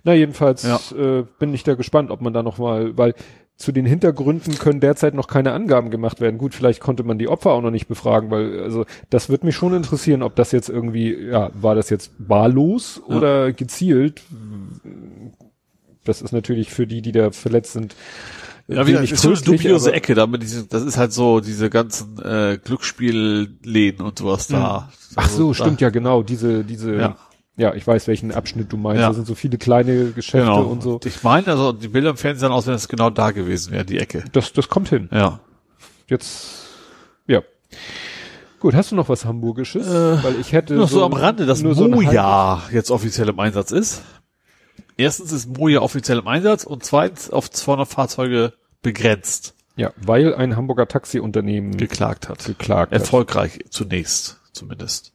Na, jedenfalls Ja. äh, bin ich da gespannt, ob man da noch mal, weil zu den Hintergründen können derzeit noch keine Angaben gemacht werden. Gut, vielleicht konnte man die Opfer auch noch nicht befragen, weil, also, das wird mich schon interessieren, ob das jetzt irgendwie, ja, war das jetzt wahllos Ja. oder gezielt? Das ist natürlich für die, die da verletzt sind, Ja, wie gesagt, ist so eine tröstlich, dubiose Ecke, da mit diesen, das ist halt so diese ganzen äh, Glücksspielläden und sowas da. Ach so, stimmt ja genau, diese, diese, ja. Ja. ich weiß, welchen Abschnitt du meinst. Ja. Da sind so viele kleine Geschäfte Genau. und so. Ich meine, also die Bilder im Fernsehen aus, wenn es genau da gewesen wäre, die Ecke. Das, das kommt hin. Ja. Jetzt, ja. Gut, hast du noch was Hamburgisches? Äh, Weil ich hätte Nur so, am Rande, dass nur so jetzt offiziell im Einsatz ist. Erstens ist Moja offiziell im Einsatz und zweitens auf 200 Fahrzeuge begrenzt Ja, weil ein Hamburger Taxiunternehmen geklagt hat. geklagt hat. Erfolgreich zunächst, zumindest.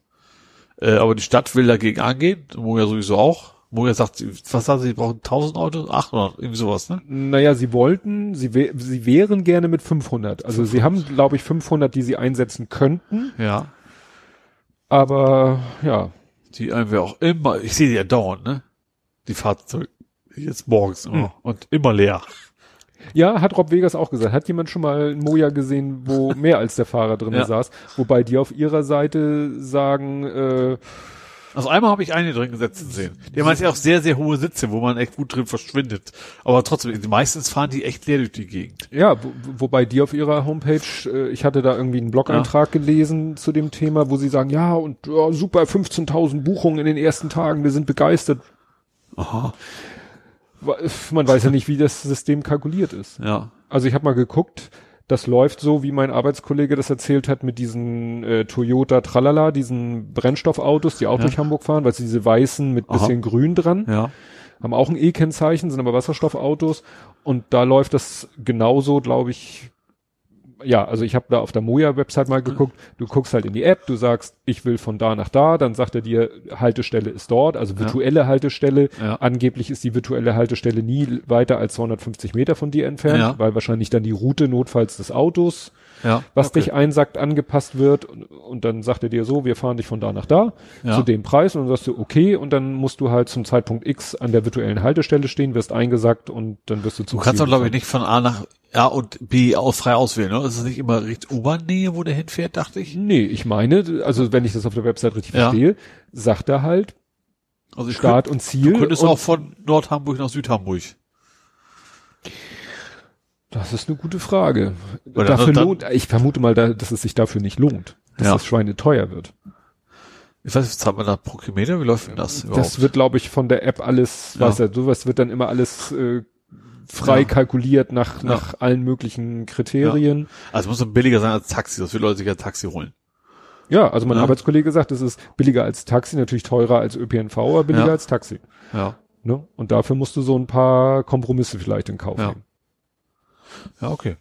Äh, aber die Stadt will dagegen angehen, Moja sowieso auch. Moja sagt, was sagen sie, sie brauchen 1000 Autos? 800, irgendwie sowas, ne? Naja, sie wollten, sie, sie wären gerne mit 500. Also sie haben, glaube ich, 500, die sie einsetzen könnten. Ja. Aber ja, Die irgendwie auch immer, ich sehe die ja dauernd, ne? Die Fahrzeuge. Jetzt morgens immer. Hm. Und immer leer. Ja, hat Rob Vegas auch gesagt. Hat jemand schon mal ein Moja gesehen, wo mehr als der Fahrer drin Ja. saß? Wobei die auf ihrer Seite sagen, äh, Also einmal habe ich eine drin gesetzt sehen. Die haben ja auch sehr, sehr hohe Sitze, wo man echt gut drin verschwindet. Aber trotzdem, meistens fahren die echt leer durch die Gegend. ja, wo, wobei die auf ihrer Homepage, äh, ich hatte da irgendwie einen Blog-Eintrag gelesen zu dem Thema, wo sie sagen, ja, und ja, super, 15.000 Buchungen in den ersten Tagen, wir sind begeistert. Aha. Man weiß ja nicht, wie das System kalkuliert ist. Ja. Also ich habe mal geguckt, das läuft so, wie mein Arbeitskollege das erzählt hat mit diesen äh, Toyota Tralala, diesen Brennstoffautos, die auch Ja. durch Hamburg fahren, weil sie diese weißen mit Aha. bisschen grün dran, Ja. haben auch ein E-Kennzeichen, sind aber Wasserstoffautos und da läuft das genauso, glaube ich, ja, also ich habe da auf der Moja-Website mal geguckt, du guckst halt in die App, du sagst, ich will von da nach da, dann sagt er dir, Haltestelle ist dort, also virtuelle Haltestelle. Ja. Angeblich ist die virtuelle Haltestelle nie weiter als 250 Meter von dir entfernt, Ja. weil wahrscheinlich dann die Route notfalls des Autos, Ja. was okay. dich einsackt, angepasst wird und, und dann sagt er dir so, wir fahren dich von da nach da Ja. zu dem Preis und dann sagst du okay und dann musst du halt zum Zeitpunkt X an der virtuellen Haltestelle stehen, wirst eingesackt und dann wirst du Du zum kannst doch, glaube ich, nicht von A nach A und B aus frei auswählen, ne? Ist es nicht immer Richtung U-Bahn-Nähe, wo der hinfährt, dachte ich? Nee, ich meine, also wenn ich das auf der Website richtig Ja. verstehe, sagt er halt Also Start und Könnt, Ziel. du könntest und auch von Nordhamburg nach Südhamburg. das ist eine gute Frage. Oder dafür dann- lohnt, ich vermute mal, da, dass es sich dafür nicht lohnt, dass Ja. das Schweine teuer wird. Ich weiß nicht, zahlt man da pro Kilometer? Wie läuft denn das überhaupt? Das wird, glaube ich, von der App alles, Ja. weiß ja, sowas wird dann immer alles äh, frei Ja. kalkuliert nach, Ja. nach allen möglichen Kriterien. also es muss billiger sein als Taxi, das will Leute sich ja Taxi holen. Ja, also mein Ja. Arbeitskollege sagt, es ist billiger als Taxi, natürlich teurer als ÖPNV, aber billiger Ja. als Taxi. Ja. Ne? Und dafür musst du so ein paar Kompromisse vielleicht in Kauf Ja. nehmen. Ja, okay.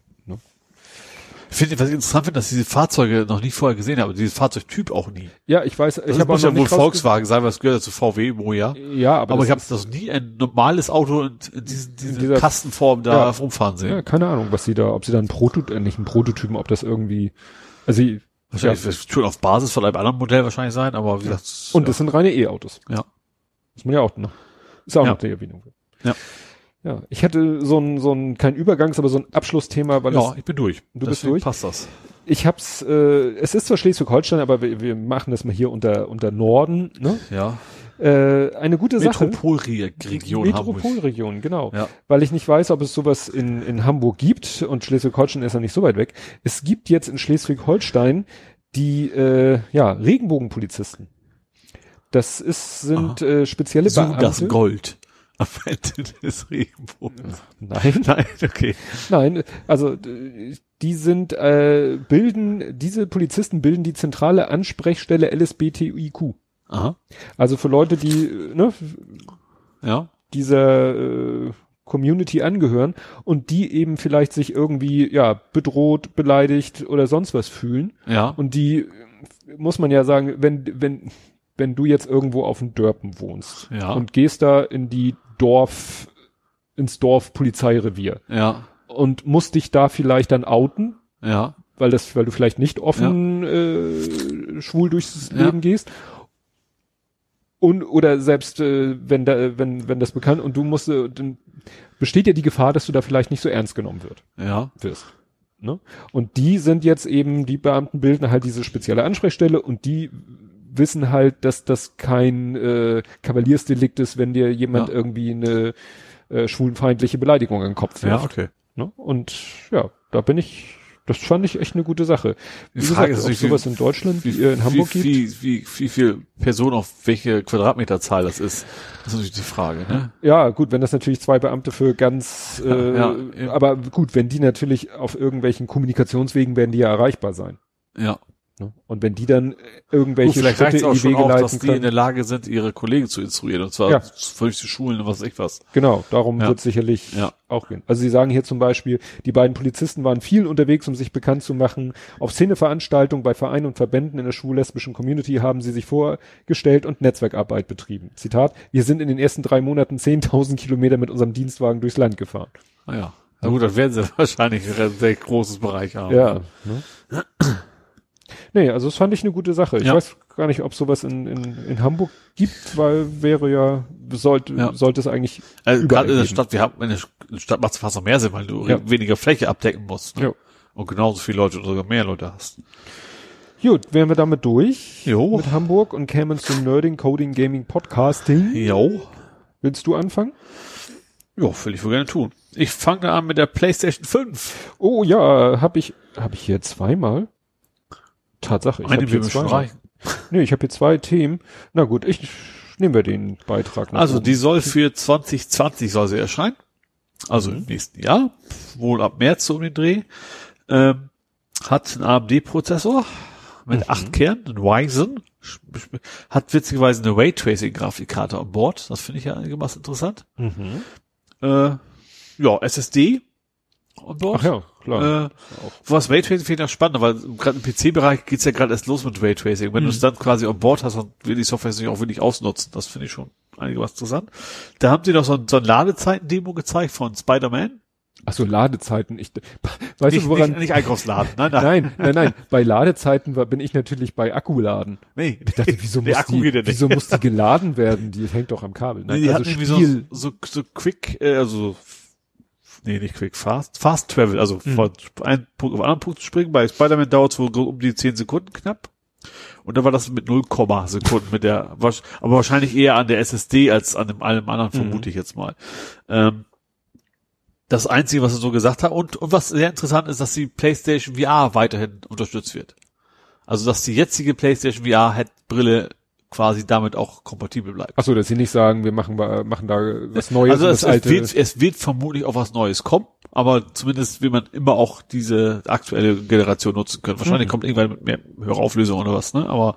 Ich finde, was ich interessant finde, dass ich diese Fahrzeuge noch nie vorher gesehen habe, dieses Fahrzeugtyp auch nie. Ja, ich weiß, Das ich muss noch ja wohl Volkswagen sein, weil es gehört ja zu VW, Moja. Ja, aber, Aber, das ich habe das nie ein normales Auto in, in diesen, diesen dieser- Kastenform da Ja. rumfahren sehen. Ja, keine Ahnung, was sie da, ob sie da ein Prototyp, äh, nicht ein Prototypen, ob das irgendwie, also, ja, Wahrscheinlich wird es schon auf Basis von einem anderen Modell wahrscheinlich sein, aber wie gesagt. und ja. das sind reine E-Autos. Ja. Muss man ja auch noch, ist auch Ja. noch die Erwähnung. Ja. Ja, ich hatte so ein, so ein, kein Übergangs, aber so ein Abschlussthema, weil ja, es, ich bin durch. Du bist Deswegen durch? Passt das. ich hab's, äh, es ist zwar Schleswig-Holstein, aber wir, wir machen das mal hier unter, unter Norden, ne? Ja. Äh, eine gute Sache. Metropolregion. Metropolregion, genau. Ja. Weil ich nicht weiß, ob es sowas in, in Hamburg gibt und Schleswig-Holstein ist ja nicht so weit weg. Es gibt jetzt in Schleswig-Holstein die äh, ja, Regenbogenpolizisten. Das ist, sind äh, spezielle Suchen das Beamte. Gold am Ende des Regenbogens. Nein, Nein, okay. nein, also die sind äh, bilden diese Polizisten bilden die zentrale Ansprechstelle LSBTIQ. Aha. Also für Leute, die äh, ne, Ja. dieser äh, Community angehören und die eben vielleicht sich irgendwie ja bedroht, beleidigt oder sonst was fühlen Ja. und die muss man ja sagen, wenn wenn wenn du jetzt irgendwo auf dem Dörpen wohnst Ja. und gehst da in die Dorf ins Dorf Polizeirevier Ja. und musst dich da vielleicht dann outen, Ja. weil das weil du vielleicht nicht offen äh, schwul durchs Ja. Leben gehst und oder selbst äh, wenn da wenn wenn das bekannt und du musst äh, dann besteht ja die Gefahr, dass du da vielleicht nicht so ernst genommen wird Ja. wirst. Ne? Und die sind jetzt eben die Beamten bilden halt diese spezielle Ansprechstelle und die wissen halt, dass das kein äh, Kavaliersdelikt ist, wenn dir jemand Ja. irgendwie eine äh, schwulenfeindliche Beleidigung in den Kopf wirft. Ja, okay. Ne? Und ja, da bin ich, das fand ich echt eine gute Sache. Wie Die Frage gesagt, ist, ob wie viel- sowas in Deutschland, Wie, wie, äh, in Hamburg wie, gibt. wie, wie, wie viel Personen auf welche Quadratmeterzahl das ist, das ist natürlich die Frage, ne? Ja, gut, wenn das natürlich zwei Beamte für ganz, äh, Ja, ja. aber gut, wenn die natürlich auf irgendwelchen Kommunikationswegen werden die ja erreichbar sein. Ja. Ne? Und wenn die dann äh, irgendwelche Gut, vielleicht Schritte es in auch die Wege auch, dass leiten die in können. der Lage sind, ihre Kollegen zu instruieren, und zwar Ja. vernünftig Schulen und was ich was. Genau, darum Ja. wird sicherlich Ja. auch gehen. Also sie sagen hier zum Beispiel, die beiden Polizisten waren viel unterwegs, um sich bekannt zu machen. Auf Szeneveranstaltungen bei Vereinen und Verbänden in der schwul-lesbischen Community haben sie sich vorgestellt und Netzwerkarbeit betrieben. Zitat, wir sind in den ersten drei Monaten 10.000 Kilometer mit unserem Dienstwagen durchs Land gefahren. Ah ja. Na gut, dann werden sie wahrscheinlich ein sehr großes Bereich haben. Ja. Ne? Nee, also das fand ich eine gute Sache. Ich Ja. weiß gar nicht, ob sowas in, in, in Hamburg gibt, weil wäre ja, sollte, Ja. sollte es eigentlich Also gerade in der. Stadt, wir haben in der Stadt macht es fast noch mehr Sinn, weil du Ja. weniger Fläche abdecken musst. Ne? Ja. Und genauso viele Leute oder sogar mehr Leute hast. Gut, wären wir damit durch Jo. mit Hamburg und kämen zum Nerding, Coding, Gaming, Podcasting. Jo. Willst du anfangen? Ja, will ich wohl gerne tun. Ich fange an mit der PlayStation 5. Oh ja, habe ich, habe ich hier zweimal? Tatsache, ich habe hier zwei. Nee, ich habe hier zwei Themen. Na gut, ich nehmen wir den Beitrag. nach Also oben. die soll für 2020 soll sie erscheinen. Also Mhm. im nächsten Jahr. Wohl ab März so um den Dreh. Ähm, hat einen AMD-Prozessor mit Mhm. acht Kernen, einen Ryzen. Hat witzigerweise eine Raytracing-Grafikkarte an Bord. Das finde ich ja einigermaßen interessant. Mhm. Äh, ja, SSD an Bord. Ach ja, klar. Äh, was Raytracing finde ich auch spannend, weil gerade im PC-Bereich geht's ja gerade erst los mit Raytracing. Wenn du es dann quasi on board hast, dann will die Software sich auch wirklich ausnutzen. Das finde ich schon einigermaßen interessant. Da haben sie noch so ein, so ein Ladezeiten-Demo gezeigt von Spider-Man. Ach so, Ladezeiten. Ich, weißt Nicht, du, woran? nicht, nicht Einkaufsladen. Nein, nein. Nein, nein, nein. Bei Ladezeiten war, bin ich natürlich bei Akkuladen. nee. Ich dachte, wieso, muss Akku die, ja wieso muss die geladen werden? Die hängt doch am Kabel. Nee, Nein, die also hatten irgendwie so, Spiel, so, so quick, äh, also, nee, nicht quick, fast, fast travel, also Mhm. von einem Punkt auf einen anderen Punkt zu springen. Bei Spider-Man dauert es wohl um die 10 Sekunden knapp. Und dann war das mit 0, Sekunden mit der, aber wahrscheinlich eher an der SSD als an dem allem anderen, Mhm. vermute ich jetzt mal. Ähm, das Einzige, was er so gesagt hat, und, und was sehr interessant ist, dass die PlayStation VR weiterhin unterstützt wird. Also, dass die jetzige PlayStation VR-Brille quasi damit auch kompatibel bleibt. ach so, dass sie nicht sagen, wir machen, machen da was Neues Also es, es, wird, es wird vermutlich auch was Neues kommen, aber zumindest will man immer auch diese aktuelle Generation nutzen können. Wahrscheinlich Mhm. kommt irgendwann mit mehr Hörauflösung oder was, ne? Aber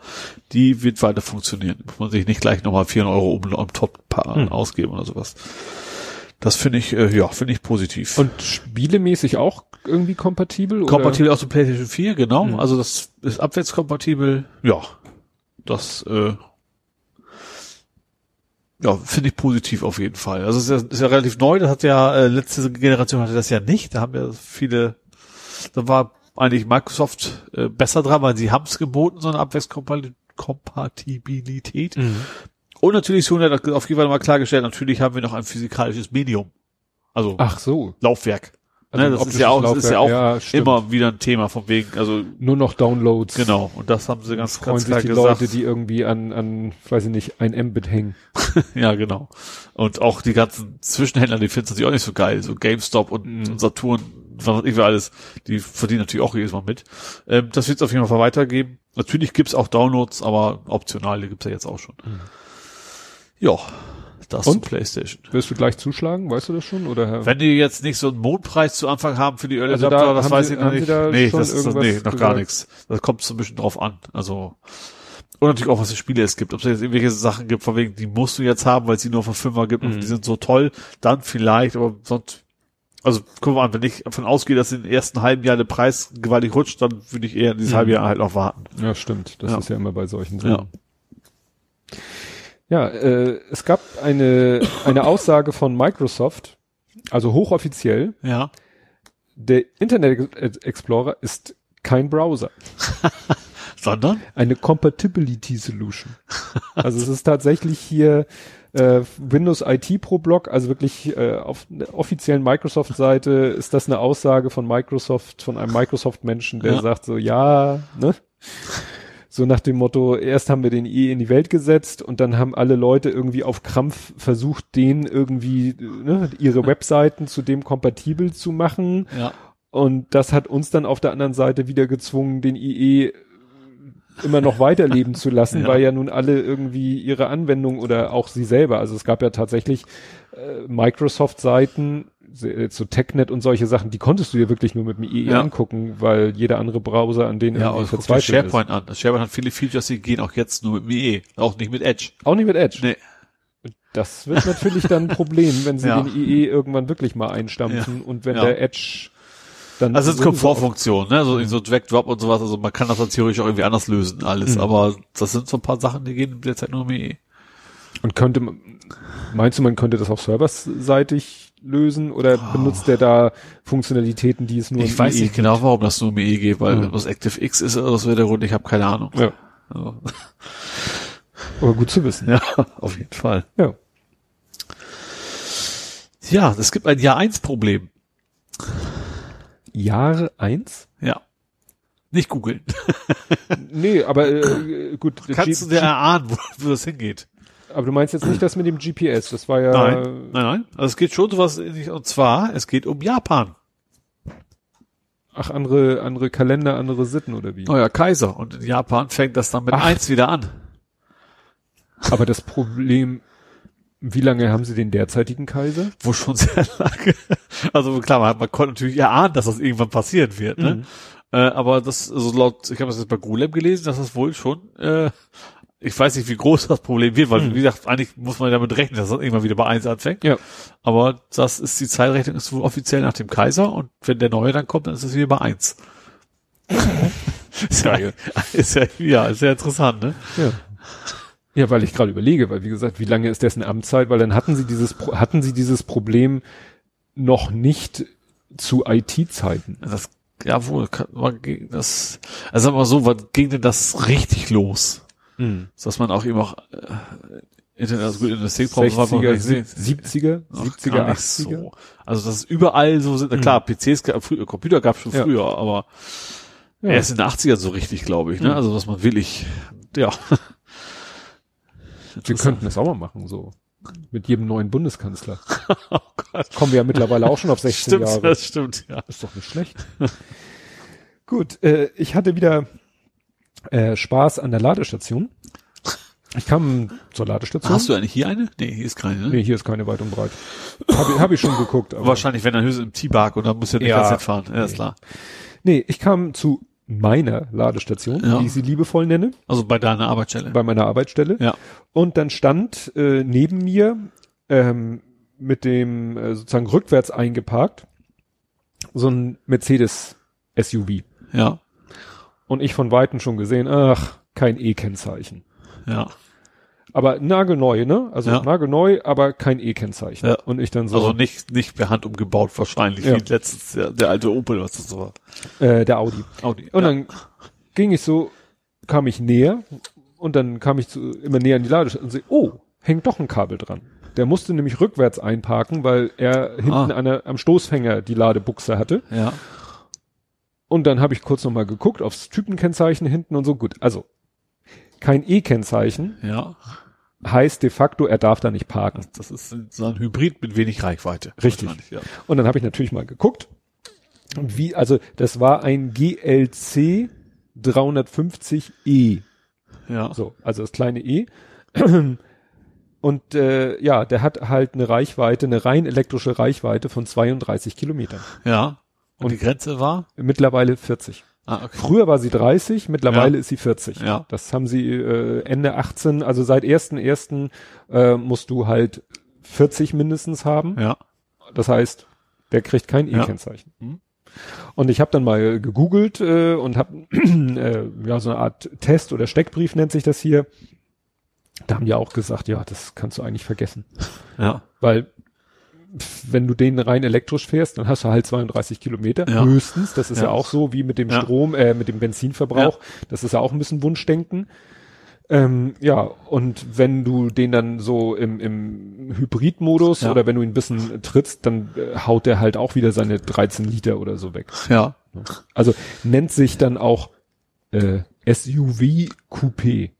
die wird weiter funktionieren. Muss man sich nicht gleich nochmal 400 Euro um, um Top Mhm. ausgeben oder sowas. Das finde ich, äh, ja, finde ich positiv. und spielemäßig auch irgendwie kompatibel? oder? kompatibel auch zu PlayStation 4, genau. Mhm. Also das ist abwärtskompatibel. Ja, das äh, ja, finde ich positiv auf jeden Fall. Also es ist ja, ist ja relativ neu, das hat ja, äh, letzte Generation hatte das ja nicht. Da haben ja viele, da war eigentlich Microsoft äh, besser dran, weil sie haben es geboten, so eine Abwärtskompatibilität. Mhm. Und natürlich, Sony hat auf jeden Fall mal klargestellt, natürlich haben wir noch ein physikalisches Medium. Also Ach so. Laufwerk. Also ne, das ist ja auch, das ist ja auch. Ja, immer wieder ein Thema von wegen, also Nur noch Downloads. Genau, und das haben sie ganz, ganz sich klar die gesagt. Leute, die irgendwie an, an, weiß ich nicht, ein Mbit hängen. ja, genau. Und auch die ganzen Zwischenhändler, die finden es natürlich auch nicht so geil. So GameStop und, Mhm. und Saturn, was weiß ich alles, die verdienen natürlich auch jedes Mal mit. Ähm, das wird es auf jeden Fall weitergeben. Natürlich gibt's auch Downloads, aber optional, die gibt's ja jetzt auch schon. Ja, das. Und? zu PlayStation. Wirst du gleich zuschlagen? Weißt du das schon? Oder? Wenn die jetzt nicht so einen Mondpreis zu Anfang haben für die Early Also Adapter, da das weiß sie- ich noch nicht. da nee, schon das ist nee, noch gar gesagt? nichts. Das kommt so ein bisschen drauf an. Also und natürlich auch, was für Spiele es gibt. Ob es jetzt irgendwelche Sachen gibt, von wegen, die musst du jetzt haben, weil es die nur für Fünfer gibt Mhm. und die sind so toll, dann vielleicht, aber sonst, also guck mal an, wenn ich davon ausgehe, dass in den ersten halben Jahr der Preis gewaltig rutscht, dann würde ich eher dieses Mhm. halbe Jahr halt noch warten. Ja, stimmt. Das Ja. ist ja immer bei solchen. Sachen. Ja, äh, es gab eine, eine Aussage von Microsoft, also hochoffiziell, Ja. der Internet Explorer ist kein Browser, Sondern? eine Compatibility Solution. Also es ist tatsächlich hier äh, Windows IT pro Block, also wirklich äh, auf der offiziellen Microsoft-Seite ist das eine Aussage von Microsoft, von einem Microsoft-Menschen, der Ja. sagt so, ja, ne? So nach dem Motto, erst haben wir den IE in die Welt gesetzt und dann haben alle Leute irgendwie auf Krampf versucht, den irgendwie, ne, ihre Webseiten zu dem kompatibel zu machen. Ja. Und das hat uns dann auf der anderen Seite wieder gezwungen, den IE immer noch weiterleben zu lassen, Ja. weil ja nun alle irgendwie ihre Anwendung oder auch sie selber, also es gab ja tatsächlich äh, Microsoft-Seiten, se- so TechNet und solche Sachen, die konntest du dir wirklich nur mit dem IE Ja. angucken, weil jeder andere Browser an denen Ja, irgendwie dir verzweifelt ist. SharePoint an. Das SharePoint hat viele Features, die gehen auch jetzt nur mit ME, auch nicht mit Edge. Auch nicht mit Edge. Nee. Das wird natürlich dann ein Problem, wenn sie Ja. den IE irgendwann wirklich mal einstampfen und wenn der Edge dann Also es ist sowieso Komfortfunktion, ne? So, so Drag Drop und sowas. Also man kann das dann theoretisch auch irgendwie anders lösen, alles. Mhm. Aber das sind so ein paar Sachen, die gehen derzeit nur mit E. Und könnte, man- meinst du, man könnte das auch serverseitig lösen oder benutzt der da Funktionalitäten, die es nur Ich im weiß IE nicht genau, warum das nur mit E geht, weil Mhm. was ActiveX ist oder so der Grund, ich habe keine Ahnung. Ja, Also, aber gut zu wissen. ja, auf jeden Fall. Ja. Ja, es gibt ein Jahr 1 Problem. Jahre eins? Ja. Nicht googeln. Nee, aber äh, gut. Kannst du G- dir erahnen, wo, wo das hingeht? aber du meinst jetzt nicht das mit dem GPS, das war ja Nein, nein, nein. Also es geht schon sowas, und zwar, es geht um Japan. ach andere andere Kalender, andere Sitten oder wie? Neuer Kaiser. Und in Japan fängt das dann mit Ach. eins wieder an. Aber das Problem, wie lange haben sie den derzeitigen Kaiser? Wo schon sehr lange. Also klar, man, man konnte natürlich erahnen, dass das irgendwann passieren wird. Ne? Mhm. Äh, aber das, also laut, ich habe das jetzt bei Golem gelesen, dass das wohl schon äh, ich weiß nicht, wie groß das Problem wird, weil, Hm. wie gesagt, eigentlich muss man damit rechnen, dass das irgendwann wieder bei eins anfängt. Ja. Aber das ist, die Zeitrechnung ist wohl offiziell nach dem Kaiser und wenn der neue dann kommt, dann ist es wieder bei eins. ist, ja, ist ja, ja, ist ja interessant, ne? Ja. Ja, weil ich gerade überlege, weil wie gesagt, wie lange ist dessen Amtszeit? Weil dann hatten sie dieses, hatten sie dieses Problem noch nicht zu IT-Zeiten. Das, jawohl, das, also sagen wir mal so, wann ging denn das richtig los? Dass man auch eben auch, äh, Internet, also gut, Industrie braucht man 60er, nicht sehen. 70er, Ach, 70er, gar nicht 80er. So. Also das ist überall so sind, na klar, PCs, gab- früher, Computer gab es schon Ja. früher, aber Ja. erst in den 80ern so richtig, glaube ich, ne? Mhm. Also was man willig, ja. Wir könnten das auch mal machen, so. Mit jedem neuen Bundeskanzler. oh Gott. Kommen wir ja mittlerweile auch schon auf 16 Stimmt, Jahre. das stimmt, ja. Ist doch nicht schlecht. Gut, äh, ich hatte wieder äh, Spaß an der Ladestation. Ich kam zur Ladestation. Hast du eigentlich hier eine? Nee, hier ist keine, ne? Nee, hier ist keine weit und breit. Habe ich, hab ich schon geguckt. Aber Wahrscheinlich, wenn dann höchstens im T-Bag und dann muss ja nicht Ja. ganz fahren. Ja, ist klar. Nee, ich kam zu meiner Ladestation, Ja. wie ich sie liebevoll nenne, Also bei deiner Arbeitsstelle. bei meiner Arbeitsstelle. ja. Und dann stand äh, neben mir ähm, mit dem äh, sozusagen rückwärts eingeparkt so ein Mercedes SUV. Ja. Und ich von Weitem schon gesehen, ach, kein E-Kennzeichen. Ja. Aber nagelneu, ne? Also Ja. nagelneu, aber kein E-Kennzeichen. Ja. Und ich dann so, Also nicht, nicht per Hand umgebaut wahrscheinlich, Ja. wie letztens der, der alte Opel, was das so war. äh, der Audi. Audi. Und ja. dann ging ich so, kam ich näher und dann kam ich zu, immer näher an die Ladestation und sehe, oh, hängt doch ein Kabel dran. Der musste nämlich rückwärts einparken, weil er hinten Ah. an der, am Stoßfänger die Ladebuchse hatte. ja. Und dann habe ich kurz nochmal geguckt aufs Typenkennzeichen hinten und so. Gut, also kein E-Kennzeichen Ja. Heißt de facto, er darf da nicht parken. Das ist so ein Hybrid mit wenig Reichweite. Richtig. Ja. Und dann habe ich natürlich mal geguckt. Und wie, also das war ein GLC 350E. Ja. So, also das kleine E. Und äh, ja, der hat halt eine Reichweite, eine rein elektrische Reichweite von 32 Kilometern. Ja. Und, die Grenze war? Mittlerweile 40. Ah, okay. Früher war sie 30, mittlerweile Ja. ist sie 40. Ja. Das haben sie äh, Ende 18, also seit 1.1. Äh, musst du halt 40 mindestens haben. Ja. Das heißt, der kriegt kein Ja. E-Kennzeichen. Mhm. Und ich habe dann mal gegoogelt äh, und habe äh, ja so eine Art Test oder Steckbrief nennt sich das hier. Da haben die auch gesagt, ja, das kannst du eigentlich vergessen, Ja. weil wenn du den rein elektrisch fährst, dann hast du halt 32 Kilometer Ja. höchstens. Das ist ja. Ja. auch so wie mit dem. Strom, äh, mit dem Benzinverbrauch. Das ist ja auch ein bisschen Wunschdenken. Ähm, ja, und wenn du den dann so im, im Hybridmodus Ja. oder wenn du ihn ein bisschen trittst, dann äh, haut der halt auch wieder seine 13 Liter oder so weg. Ja. Also nennt sich dann auch äh, SUV Coupé.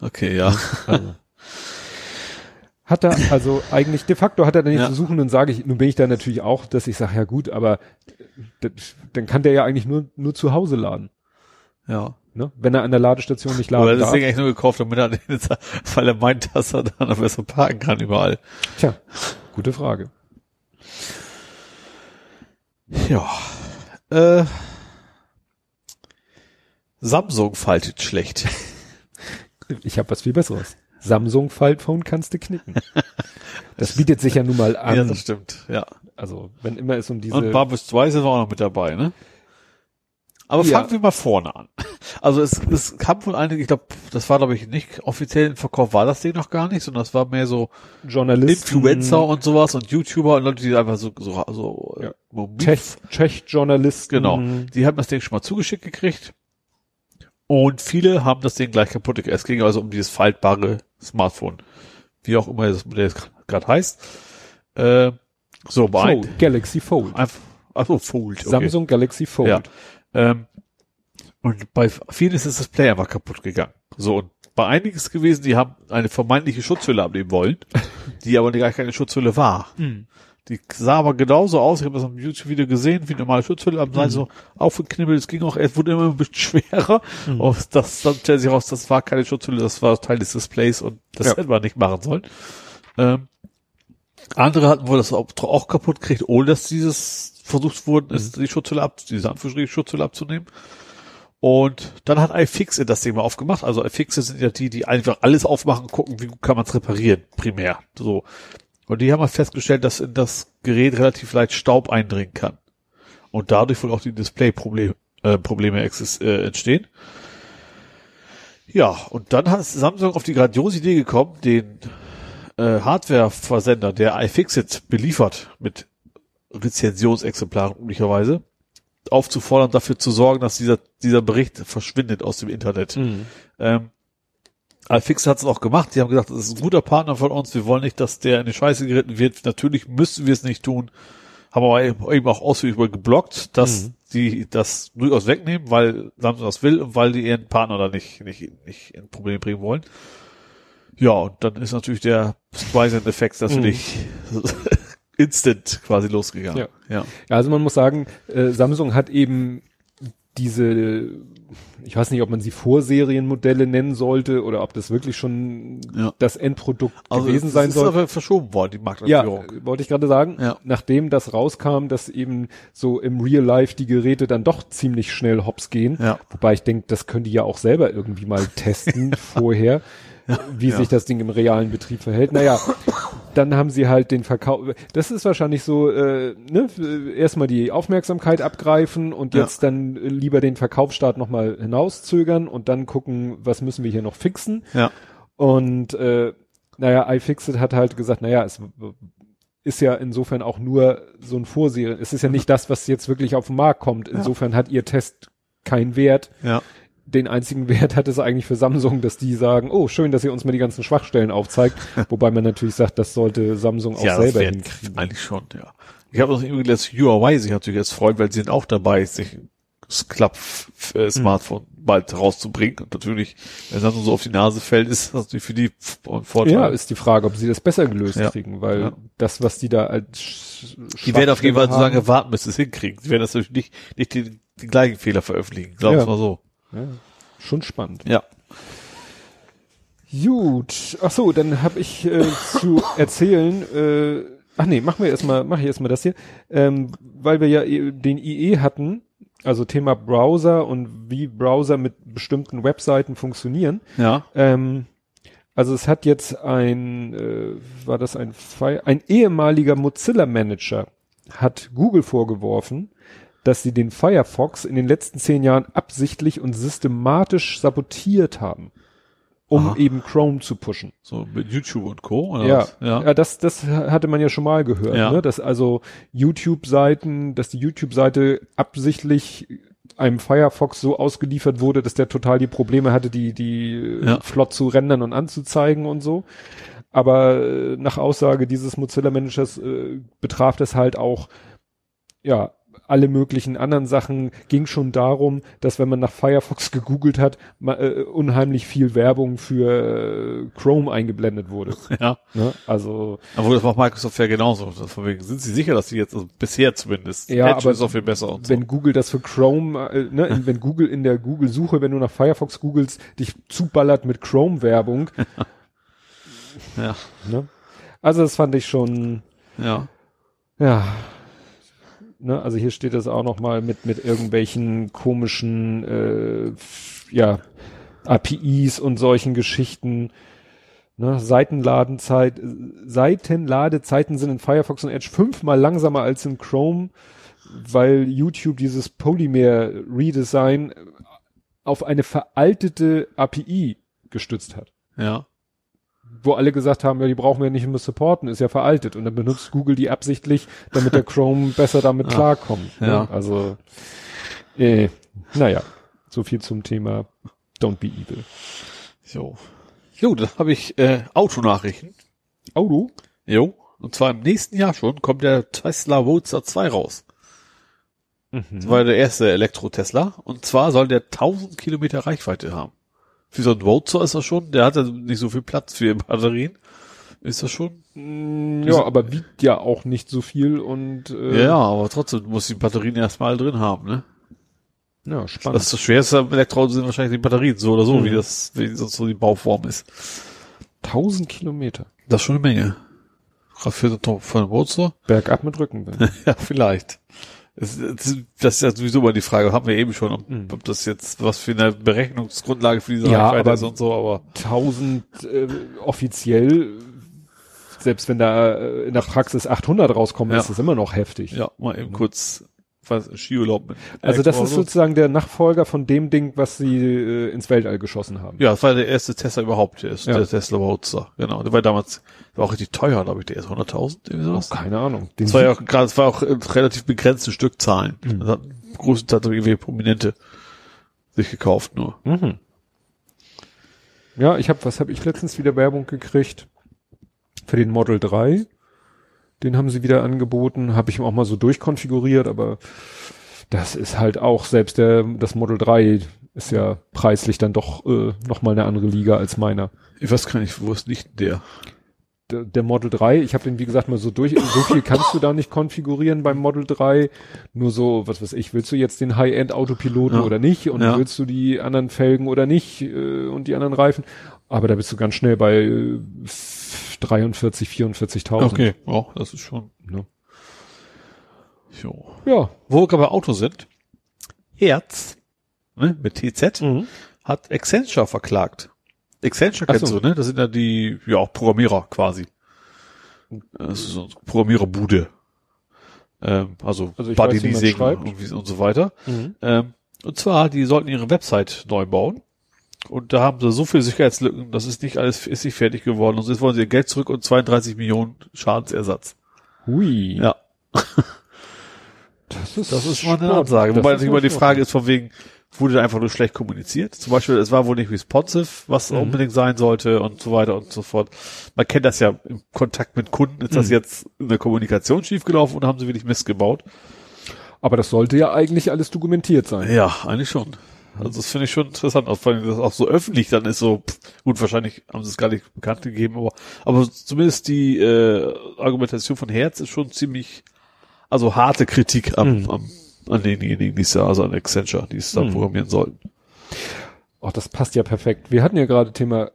Okay, ja. Also. Hat er, also eigentlich de facto hat er da nichts Ja. zu suchen, nun sage ich, nun bin ich da natürlich auch, dass ich sage, ja gut, aber dann kann der ja eigentlich nur, nur zu Hause laden, Ja. ne? Wenn er an der Ladestation nicht laden Aber das darf. Ding eigentlich nur gekauft, damit er, weil er meint, dass er dann besser parken kann überall. Tja, gute Frage. Ja. Äh, Samsung faltet schlecht. Ich habe was viel Besseres. Samsung Faltphone kannst du knicken. Das bietet sich ja nun mal an. Ja, das stimmt. Ja. also, wenn immer es um diese Und Barbus 2 sind auch noch mit dabei, ne? Aber Ja. fangen wir mal vorne an. Also es, es kam wohl einige, ich glaube, das war glaube ich nicht offiziell im Verkauf, war das Ding noch gar nicht, sondern das war mehr so Journalisten, Influencer und sowas und YouTuber und Leute, die einfach so, so, so Ja. äh, Tech, Tech-Journalisten. Genau. Die haben das Ding schon mal zugeschickt gekriegt. Und viele haben das Ding gleich kaputt. Es ging also um dieses faltbare Smartphone. Wie auch immer das Modell gerade heißt. Äh, so, bei ein, Fold, Galaxy Fold. einfach, achso, Fold. Okay. Samsung Galaxy Fold. Ja. Ähm, und bei vielen ist das Display einfach kaputt gegangen. So, und bei einigen ist es gewesen, die haben eine vermeintliche Schutzhülle abnehmen wollen, die aber gar keine Schutzhülle war. Die sah aber genauso aus, ich habe das am YouTube-Video gesehen, wie normale Schutzhülle, am Seite so aufgeknibbelt, es ging auch, es wurde immer ein bisschen schwerer. Und das, dann stellt sich raus, das war keine Schutzhülle, das war Teil des Displays und das Ja. hätte man nicht machen sollen. Ähm, andere hatten wohl das auch, auch kaputt gekriegt, ohne dass dieses versucht worden ist, die Schutzhülle ab, diese Anführungsstriche Schutzhülle abzunehmen. Und dann hat iFixit das Ding mal aufgemacht. Also iFixit sind ja die, die einfach alles aufmachen gucken, wie kann man es reparieren, primär. So. Und die haben mal festgestellt, dass in das Gerät relativ leicht Staub eindringen kann. Und dadurch wohl auch die Display-Probleme äh, Probleme äh, entstehen. Ja, und dann hat Samsung auf die grandiose Idee gekommen, den äh, Hardware-Versender, der iFixit beliefert mit Rezensionsexemplaren üblicherweise, aufzufordern, dafür zu sorgen, dass dieser, dieser Bericht verschwindet aus dem Internet. Mhm. Ähm, iFixit hat es auch gemacht. Die haben gesagt, das ist ein guter Partner von uns. Wir wollen nicht, dass der in die Scheiße geritten wird. Natürlich müssen wir es nicht tun. Haben aber eben auch ausführlich geblockt, dass Mhm. die das durchaus wegnehmen, weil Samsung das will und weil die ihren Partner da nicht, nicht, nicht in Probleme bringen wollen. Ja, und dann ist natürlich der Streisand-Effekt natürlich instant quasi losgegangen. Ja. ja. Ja, also man muss sagen, äh, Samsung hat eben diese, ich weiß nicht, ob man sie Vorserienmodelle nennen sollte oder ob das wirklich schon Ja. das Endprodukt Also gewesen es sein ist soll. aber verschoben worden, die Ja, Markteinführung. äh, wollte ich gerade sagen. Ja. Nachdem das rauskam, dass eben so im Real Life die Geräte dann doch ziemlich schnell hops gehen. Ja. Wobei ich denke, das können die ja auch selber irgendwie mal testen vorher, wie ja. sich das Ding im realen Betrieb verhält. Naja, dann haben sie halt den Verkauf. Das ist wahrscheinlich so, äh, ne, erstmal die Aufmerksamkeit abgreifen und Ja. jetzt dann äh, lieber den Verkaufsstart nochmal hinauszögern und dann gucken, was müssen wir hier noch fixen. Ja. Und äh, naja, iFixit hat halt gesagt, naja, es ist ja insofern auch nur so ein Vorserien. Es ist ja nicht das, was jetzt wirklich auf den Markt kommt. Insofern hat ihr Test keinen Wert. Ja. Den einzigen Wert hat es eigentlich für Samsung, dass die sagen, oh, schön, dass ihr uns mal die ganzen Schwachstellen aufzeigt. Wobei man natürlich sagt, das sollte Samsung auch ja, das selber wär hinkriegen. Eigentlich schon, ja. Ich habe noch irgendwie das Huawei sich natürlich jetzt freut, weil sie sind auch dabei, sich das Klapp-Smartphone bald rauszubringen. Und natürlich, wenn das so auf die Nase fällt, ist das natürlich für die ein Vorteil. Ja, ist die Frage, ob sie das besser gelöst Ja. kriegen, weil Ja. das, was die da als die werden auf jeden Fall so lange warten, bis sie es hinkriegen. Sie werden das natürlich nicht, nicht die, die gleichen Fehler veröffentlichen. Wir Ja. mal so. Ja, schon spannend. Ja. Gut, ach so, dann habe ich äh, zu erzählen. Äh, ach nee, machen wir erstmal, mache ich erstmal das hier, ähm, weil wir ja eh den IE hatten, also Thema Browser und wie Browser mit bestimmten Webseiten funktionieren. Ja. Ähm, also es hat jetzt ein, äh, war das ein Fi ein ehemaliger Mozilla Manager hat Google vorgeworfen, dass sie den Firefox in den letzten zehn Jahren absichtlich und systematisch sabotiert haben, um Aha. eben Chrome zu pushen. So mit YouTube und Co. Oder Ja, was? ja. ja. das, das hatte man ja schon mal gehört, Ja. ne? dass also YouTube-Seiten, dass die YouTube-Seite absichtlich einem Firefox so ausgeliefert wurde, dass der total die Probleme hatte, die, die Ja. flott zu rendern und anzuzeigen und so. Aber äh, nach Aussage dieses Mozilla-Managers äh, betraf das halt auch, ja, alle möglichen anderen Sachen ging schon darum, dass wenn man nach Firefox gegoogelt hat, ma, äh, unheimlich viel Werbung für äh, Chrome eingeblendet wurde. ja. Ne? Also Aber das macht Microsoft ja genauso. Wegen, sind sie sicher, dass sie jetzt, also bisher zumindest, Ja, Edge aber ist auch viel besser und wenn Google das für Chrome, äh, ne, in- wenn Google in der Google-Suche, wenn du nach Firefox googelst, dich zuballert mit Chrome-Werbung, so. Ja. ne? Also das fand ich schon, Ja. ja, ne, also hier steht das auch noch mal mit mit irgendwelchen komischen, äh, ja, APIs und solchen Geschichten. Ne, Seitenladenzeit, Seitenladezeiten sind in Firefox und Edge fünfmal langsamer als in Chrome, weil YouTube dieses Polymer Redesign auf eine veraltete API gestützt hat Ja. Wo alle gesagt haben, ja, die brauchen wir nicht mehr supporten, ist ja veraltet. Und dann benutzt Google die absichtlich, damit der Chrome besser damit Ah, klarkommt. ne? ja. Also, äh, naja, so viel zum Thema Don't be evil. So. Jo, dann habe ich äh, Autonachrichten. Auto? Jo. Und zwar im nächsten Jahr schon kommt der Tesla Roadster 2 raus. Mhm. Das war der erste Elektro-Tesla. Und zwar soll der 1000 Kilometer Reichweite haben. Für so ein Roadster ist das schon, der hat ja nicht so viel Platz für Batterien. Ist das schon? Mm, Ja, aber wiegt ja auch nicht so viel und äh, Ja, aber trotzdem muss die Batterien erstmal drin haben, ne? ja, spannend. Das, das Schwerste am Elektroauto sind wahrscheinlich die Batterien, so oder so, Mhm. wie das, wie sonst so die Bauform ist. 1000 Kilometer. Das ist schon eine Menge. Für, den- Roadster? Bergab mit Rückenwind. ja, vielleicht. Das, ist ja sowieso mal die Frage, haben wir eben schon, ob, Mhm. ob das jetzt, was für eine Berechnungsgrundlage für diese Ja, Reichweite ist und so, aber 1000 äh, offiziell, selbst wenn da äh, in der Praxis 800 rauskommen, Ja. ist das immer noch heftig. ja, mal eben kurz was, Skiurlaub mit. Also das ist sozusagen der Nachfolger von dem Ding, was sie äh, ins Weltall geschossen haben. Ja, das war der erste Tesla überhaupt, der, ist, Ja. der Tesla Roadster, genau. Der war damals, der war auch richtig teuer, glaube ich, der ist 100.000, irgendwie Oh, sowas. keine Ahnung. Den Das war ja auch gerade, es war auch äh, relativ begrenzte Stückzahlen. Mhm. Das hat größtenteils irgendwie Prominente sich gekauft nur. Mhm. Ja, ich habe, was habe ich letztens wieder Werbung gekriegt für den Model 3. Den haben sie wieder angeboten, habe ich auch mal so durchkonfiguriert, aber das ist halt auch selbst der das Model 3 ist ja preislich dann doch äh, noch mal eine andere Liga als meiner. Ich weiß gar nicht, wo ist nicht der? Der, der Model 3, ich habe den wie gesagt mal so durch, so viel kannst du da nicht konfigurieren beim Model 3. Nur so, was weiß ich, willst du jetzt den High-End Autopiloten Ja. oder nicht und Ja. willst du die anderen Felgen oder nicht äh, und die anderen Reifen? Aber da bist du ganz schnell bei äh, 43, 44.000. Okay, ja, das ist schon. Ne? Jo. Ja. Wo wir gerade bei Auto sind, Herz, ne, mit TZ, Mhm. hat Accenture verklagt. Accenture kennst so. du, ne? Das sind ja die, ja, auch Programmierer quasi. Das ist so eine Programmiererbude. Ähm, also, Also Buddy Leasing und, und so weiter. Mhm. Ähm, und zwar, die sollten ihre Website neu bauen. Und da haben sie so viele Sicherheitslücken, das ist nicht alles, ist nicht fertig geworden. Und jetzt wollen sie ihr Geld zurück und 32 Millionen Schadensersatz. Hui. Ja, Das ist, das ist mal eine. Ansage. Das Wobei natürlich immer die. Frage ist von wegen, wurde da einfach nur schlecht kommuniziert? Zum Beispiel, es war wohl nicht responsive, was Mhm. unbedingt sein sollte und so weiter und so fort. Man kennt das ja im Kontakt mit Kunden. Ist das Mhm. jetzt in der Kommunikation schiefgelaufen oder haben sie wirklich Mist gebaut? Aber das sollte ja eigentlich alles dokumentiert sein. Ja, eigentlich schon. Also das finde ich schon interessant, auch vor allem, dass das auch so öffentlich dann ist, so, pff, gut, wahrscheinlich haben sie es gar nicht bekannt gegeben, aber, aber zumindest die äh, Argumentation von Herz ist schon ziemlich, also harte Kritik am, Mhm. am, an denjenigen, die es da, also an Accenture, die es da Mhm. programmieren sollten. Oh, das passt ja perfekt. Wir hatten ja gerade Thema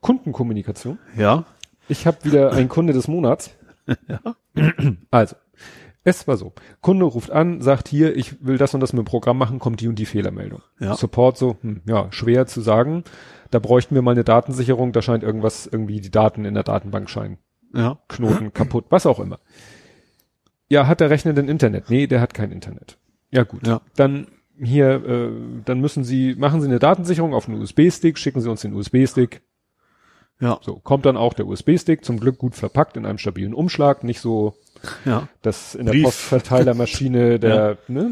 Kundenkommunikation. Ja, Ich habe wieder einen Kunde des Monats. Also, es war so. Kunde ruft an, sagt hier, ich will das und das mit dem Programm machen, kommt die und die Fehlermeldung. Ja. Support so, hm, ja, schwer zu sagen. Da bräuchten wir mal eine Datensicherung, da scheint irgendwas, irgendwie die Daten in der Datenbank scheinen. ja, Knoten kaputt, was auch immer. Ja, hat der Rechner denn Internet? Nee, der hat kein Internet. Ja gut. Ja. Dann hier, äh, dann müssen Sie, machen Sie eine Datensicherung auf einen USB-Stick, schicken Sie uns den USB-Stick. ja, So, kommt dann auch der USB-Stick, zum Glück gut verpackt in einem stabilen Umschlag, nicht so, ja, dass in der Brief. Postverteilermaschine der, ne,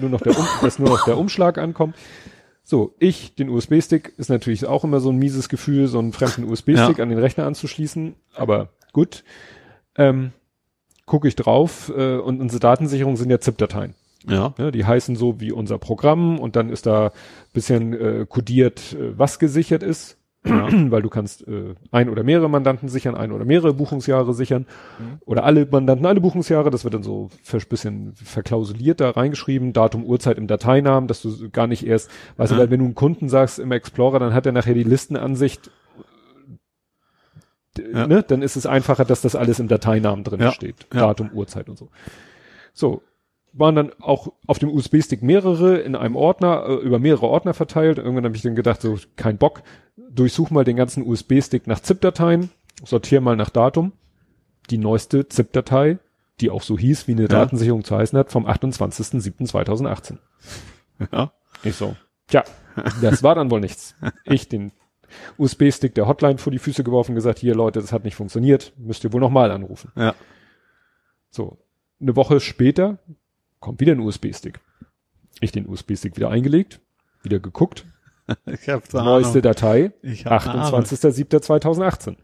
nur noch der, um, dass nur noch der Umschlag ankommt. So, ich, den USB-Stick, ist natürlich auch immer so ein mieses Gefühl, so einen fremden USB-Stick Ja. an den Rechner anzuschließen, aber gut. Ähm, gucke ich drauf äh, und unsere Datensicherungen sind ja ZIP-Dateien. ja, Ne, die heißen so wie unser Programm und dann ist da bisschen äh, kodiert, äh, was gesichert ist, weil du kannst äh, ein oder mehrere Mandanten sichern, ein oder mehrere Buchungsjahre sichern Mhm. oder alle Mandanten, alle Buchungsjahre, das wird dann so ein bisschen verklausuliert da reingeschrieben, Datum, Uhrzeit im Dateinamen, dass du gar nicht erst, weißt du, Ja. weil wenn du einen Kunden sagst im Explorer, dann hat er nachher die Listenansicht, Ja. ne, dann ist es einfacher, dass das alles im Dateinamen drin Ja. steht, Ja. Datum, Uhrzeit und so. So, waren dann auch auf dem USB-Stick mehrere in einem Ordner, äh, über mehrere Ordner verteilt. Irgendwann habe ich dann gedacht, so kein Bock, durchsuch mal den ganzen USB-Stick nach ZIP-Dateien, sortier mal nach Datum. Die neueste ZIP-Datei, die auch so hieß, wie eine Datensicherung zu heißen hat, vom 28.07.2018. ja, Ich so, tja, das war dann wohl nichts. Ich den USB-Stick der Hotline vor die Füße geworfen, gesagt, hier Leute, das hat nicht funktioniert, müsst ihr wohl nochmal anrufen. ja, So, eine Woche später kommt wieder ein USB-Stick. Ich den USB-Stick wieder eingelegt, wieder geguckt, ich habe neueste Datei, Ich hab eine Ahnung. 28.07.2018.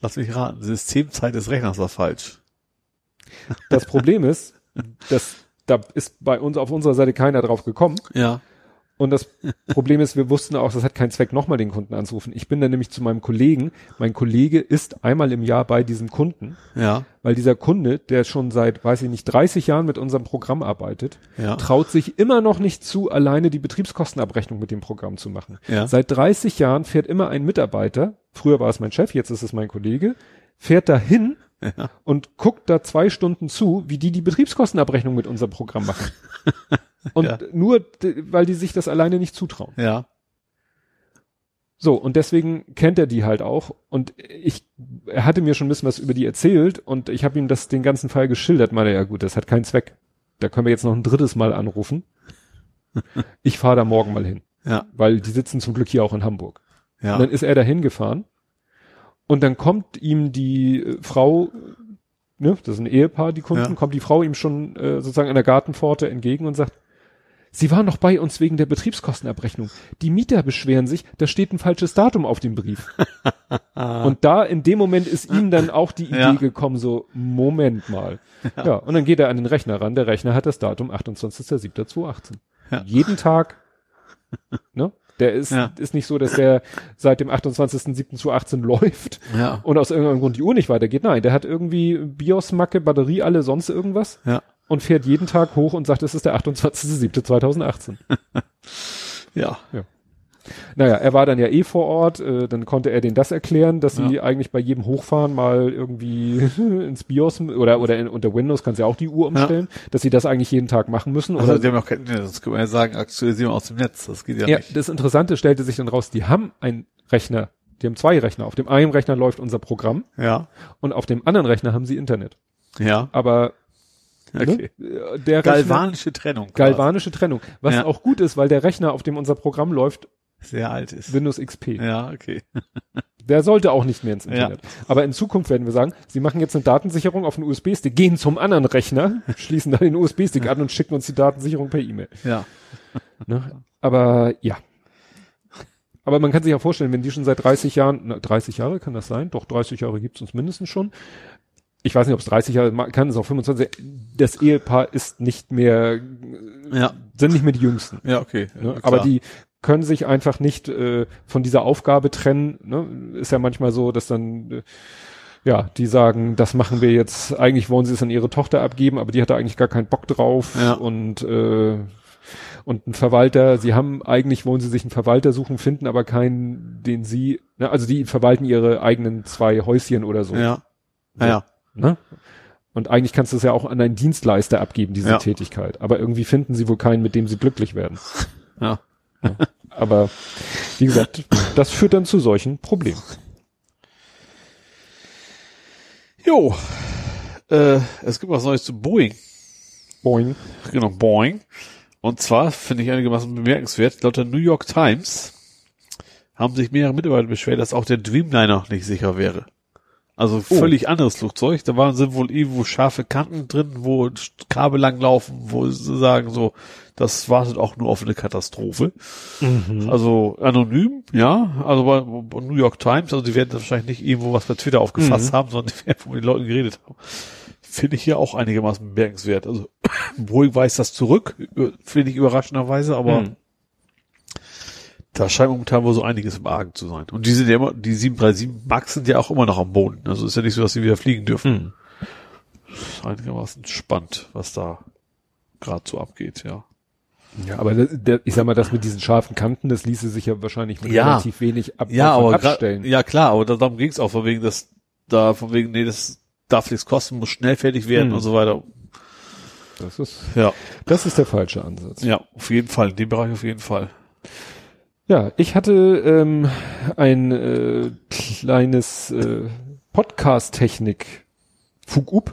Lass mich raten, Systemzeit des Rechners war falsch. Das Problem ist, dass da ist bei uns auf unserer Seite keiner drauf gekommen. Ja, Und das Problem ist, wir wussten auch, das hat keinen Zweck, nochmal den Kunden anzurufen. Ich bin dann nämlich zu meinem Kollegen. Mein Kollege ist einmal im Jahr bei diesem Kunden, ja, weil dieser Kunde, der schon seit, weiß ich nicht, 30 Jahren mit unserem Programm arbeitet, ja, traut sich immer noch nicht zu, alleine die Betriebskostenabrechnung mit dem Programm zu machen. Ja. Seit 30 Jahren fährt immer ein Mitarbeiter, früher war es mein Chef, jetzt ist es mein Kollege, fährt dahin, Ja. und guckt da zwei Stunden zu, wie die die Betriebskostenabrechnung mit unserem Programm machen. Und Ja. nur, weil die sich das alleine nicht zutrauen. Ja. So, und deswegen kennt er die halt auch. Und ich, er hatte mir schon ein bisschen was über die erzählt und ich habe ihm das den ganzen Fall geschildert. Meine, ja gut, das hat keinen Zweck. Da können wir jetzt noch ein drittes Mal anrufen. Ich fahre da morgen mal hin, Ja. weil die sitzen zum Glück hier auch in Hamburg. Ja. Und dann ist er da hingefahren und dann kommt ihm die äh, Frau, ne, das ist ein Ehepaar, die Kunden, Ja. kommt die Frau ihm schon äh, sozusagen an der Gartenpforte entgegen und sagt, Sie waren noch bei uns wegen der Betriebskostenabrechnung. Die Mieter beschweren sich, da steht ein falsches Datum auf dem Brief. Und da in dem Moment ist ihm dann auch die Idee Ja. gekommen, so, Moment mal. Ja. und dann geht er an den Rechner ran. Der Rechner hat das Datum 28.07.2018. Ja. Jeden Tag. Ne? Der ist, Ja. ist nicht so, dass der seit dem 28.07.2018 läuft Ja. und aus irgendeinem Grund die Uhr nicht weitergeht. Nein, der hat irgendwie BIOS-Macke, Batterie, alle, sonst irgendwas Ja. Und fährt jeden Tag hoch und sagt, es ist der 28.07.2018. Ja. Naja, er war dann ja eh vor Ort, äh, dann konnte er denen das erklären, dass sie eigentlich bei jedem Hochfahren mal irgendwie ins BIOS oder oder in, unter Windows kannst du ja auch die Uhr umstellen, dass sie das eigentlich jeden Tag machen müssen. Also, oder, die haben auch kein, das kann man ja sagen, Aktualisierung aus dem Netz. Das geht ja, ja, nicht. das Interessante stellte sich dann raus, die haben einen Rechner, die haben zwei Rechner. Auf dem einen Rechner läuft unser Programm Ja. und auf dem anderen Rechner haben sie Internet. Ja. Aber Okay. ne, der Rechner, Galvanische Trennung. quasi. galvanische Trennung, was Ja. auch gut ist, weil der Rechner, auf dem unser Programm läuft, Sehr alt ist. Windows XP. Ja, okay. Der sollte auch nicht mehr ins Ja. Internet. Aber in Zukunft werden wir sagen, Sie machen jetzt eine Datensicherung auf einen USB-Stick, gehen zum anderen Rechner, schließen da den USB-Stick an und schicken uns die Datensicherung per E-Mail. Ja. Ne? Aber ja. Aber man kann sich ja vorstellen, wenn die schon seit 30 Jahren, na, 30 Jahre kann das sein? Doch, 30 Jahre gibt's uns mindestens schon. Ich weiß nicht, ob es 30 Jahre kann, es auch 25. Das Ehepaar ist nicht mehr, Ja. sind nicht mehr die Jüngsten. Ja, okay. Ne? Ja, Aber die können sich einfach nicht äh, von dieser Aufgabe trennen. Ne? Ist ja manchmal so, dass dann äh, ja, die sagen, das machen wir jetzt, eigentlich wollen sie es an ihre Tochter abgeben, aber die hat da eigentlich gar keinen Bock drauf Ja. und äh, und ein Verwalter, sie haben eigentlich wollen sie sich einen Verwalter suchen, finden aber keinen, den sie, ne, also die verwalten ihre eigenen zwei Häuschen oder so. Ja. So. Ja. Ne? Und eigentlich kannst du es ja auch an einen Dienstleister abgeben, diese Ja. Tätigkeit. Aber irgendwie finden sie wohl keinen, mit dem sie glücklich werden. Ja. Aber wie gesagt, das führt dann zu solchen Problemen. Jo. Äh, es gibt was Neues zu Boeing. Boing. Genau, Boeing. Und zwar finde ich einigermaßen bemerkenswert, laut der New York Times haben sich mehrere Mitarbeiter beschwert, dass auch der Dreamliner nicht sicher wäre. Also völlig anderes Flugzeug. Da waren sind wohl irgendwo scharfe Kanten drin, wo Kabel langlaufen, wo sie sagen so, das wartet auch nur auf eine Katastrophe. Also anonym, ja, also bei bei New York Times, also die werden wahrscheinlich nicht irgendwo was bei Twitter aufgefasst haben, sondern die werden von den Leuten geredet haben. Finde ich ja auch einigermaßen bemerkenswert. Also Boeing weist das zurück, über- finde ich überraschenderweise, aber Mhm. Da scheint momentan wohl so einiges im Argen zu sein. Und die sind ja immer, die 737 Max sind ja auch immer noch am Boden. Also ist ja nicht so, dass sie wieder fliegen dürfen. Hm. Einigermaßen spannend, was da gerade so abgeht, ja. Ja, aber der, der, ich sag mal, das mit diesen scharfen Kanten, das ließe sich ja wahrscheinlich mit Ja. relativ wenig ab Ja, aber abstellen. ja klar, aber da- darum ging es auch von wegen, dass da von wegen, nee, das darf nichts kosten, muss schnell fertig werden Mhm. und so weiter. Das ist, Ja, das ist der falsche Ansatz. ja, auf jeden Fall, in dem Bereich auf jeden Fall. Ja, ich hatte ähm, ein äh, kleines äh, Podcast-Technik Fug-up.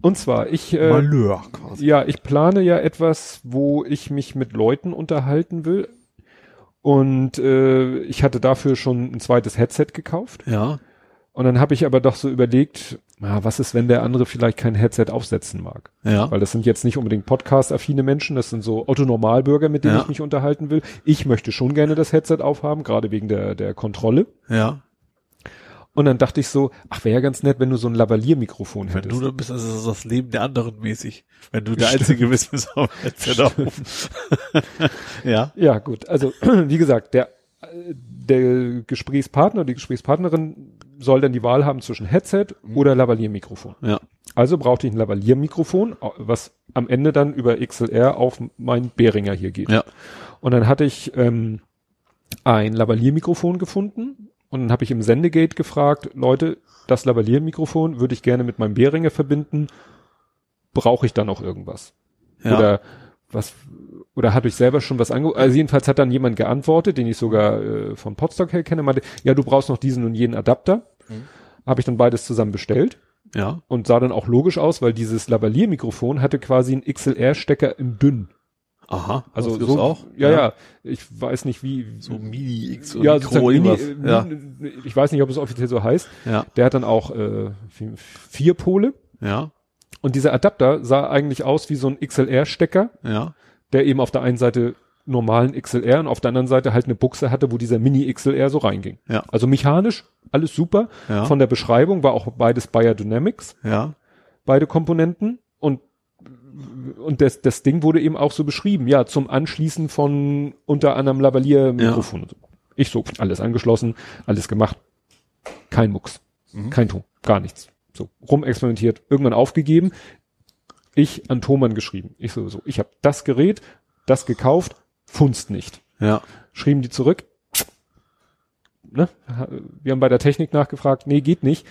Und zwar, ich äh, Malheur quasi. Ja, ich plane ja etwas, wo ich mich mit Leuten unterhalten will. Und äh, ich hatte dafür schon ein zweites Headset gekauft. Ja, Und dann habe ich aber doch so überlegt, na, was ist, wenn der andere vielleicht kein Headset aufsetzen mag? ja, Weil das sind jetzt nicht unbedingt Podcast-affine Menschen, das sind so Otto-Normalbürger, mit denen Ja. ich mich unterhalten will. Ich möchte schon gerne das Headset aufhaben, gerade wegen der, der Kontrolle. ja. Und dann dachte ich so, ach, wäre ja ganz nett, wenn du so ein Lavalier-Mikrofon Wenn hättest. du dann bist, also das Leben der anderen mäßig. Wenn du der Einzige bist, bist du auf Headset auf. ja, Ja, gut. Also, wie gesagt, der, der Gesprächspartner, die Gesprächspartnerin soll dann die Wahl haben zwischen Headset oder Lavalier-Mikrofon. ja, Also brauchte ich ein Lavalier-Mikrofon, was am Ende dann über XLR auf mein Behringer hier geht. ja, Und dann hatte ich ähm, ein Lavalier-Mikrofon gefunden Und dann habe ich im Sendegate gefragt, Leute, das Lavalier-Mikrofon würde ich gerne mit meinem Behringer verbinden. Brauche ich da noch irgendwas? Ja. Oder was, oder habe ich selber schon was ange... Also jedenfalls hat dann jemand geantwortet, den ich sogar äh, von Podstock her kenne, meinte, ja, du brauchst noch diesen und jenen Adapter. Mhm. Habe ich dann beides zusammen bestellt ja. und sah dann auch logisch aus, weil dieses Lavalier-Mikrofon hatte quasi einen XLR-Stecker in dünn. Aha. Also so, auch? Ja, ja, Ich weiß nicht wie. So Mini X ja, sozusagen Mini, ja. Ich weiß nicht, ob es offiziell so heißt. Ja. Der hat dann auch äh, vier, vier Pole Ja. und dieser Adapter sah eigentlich aus wie so ein XLR-Stecker, Ja. Der eben auf der einen Seite normalen XLR und auf der anderen Seite halt eine Buchse hatte, wo dieser Mini XLR so reinging. Ja. Also mechanisch alles super. Ja. Von der Beschreibung war auch beides Bayer Dynamics. Ja. beide Komponenten und und das, das Ding wurde eben auch so beschrieben, ja, zum Anschließen von unter anderem Lavalier-Mikrofon. und so. Ich so, alles angeschlossen, alles gemacht. Kein Mucks, Mhm. kein Ton, gar nichts. So, rumexperimentiert, irgendwann aufgegeben. Ich an Thomann geschrieben. Ich so, so, ich habe das Gerät, das gekauft, funzt nicht. Ja. Schrieben die zurück. Ne? Wir haben bei der Technik nachgefragt, nee, geht nicht.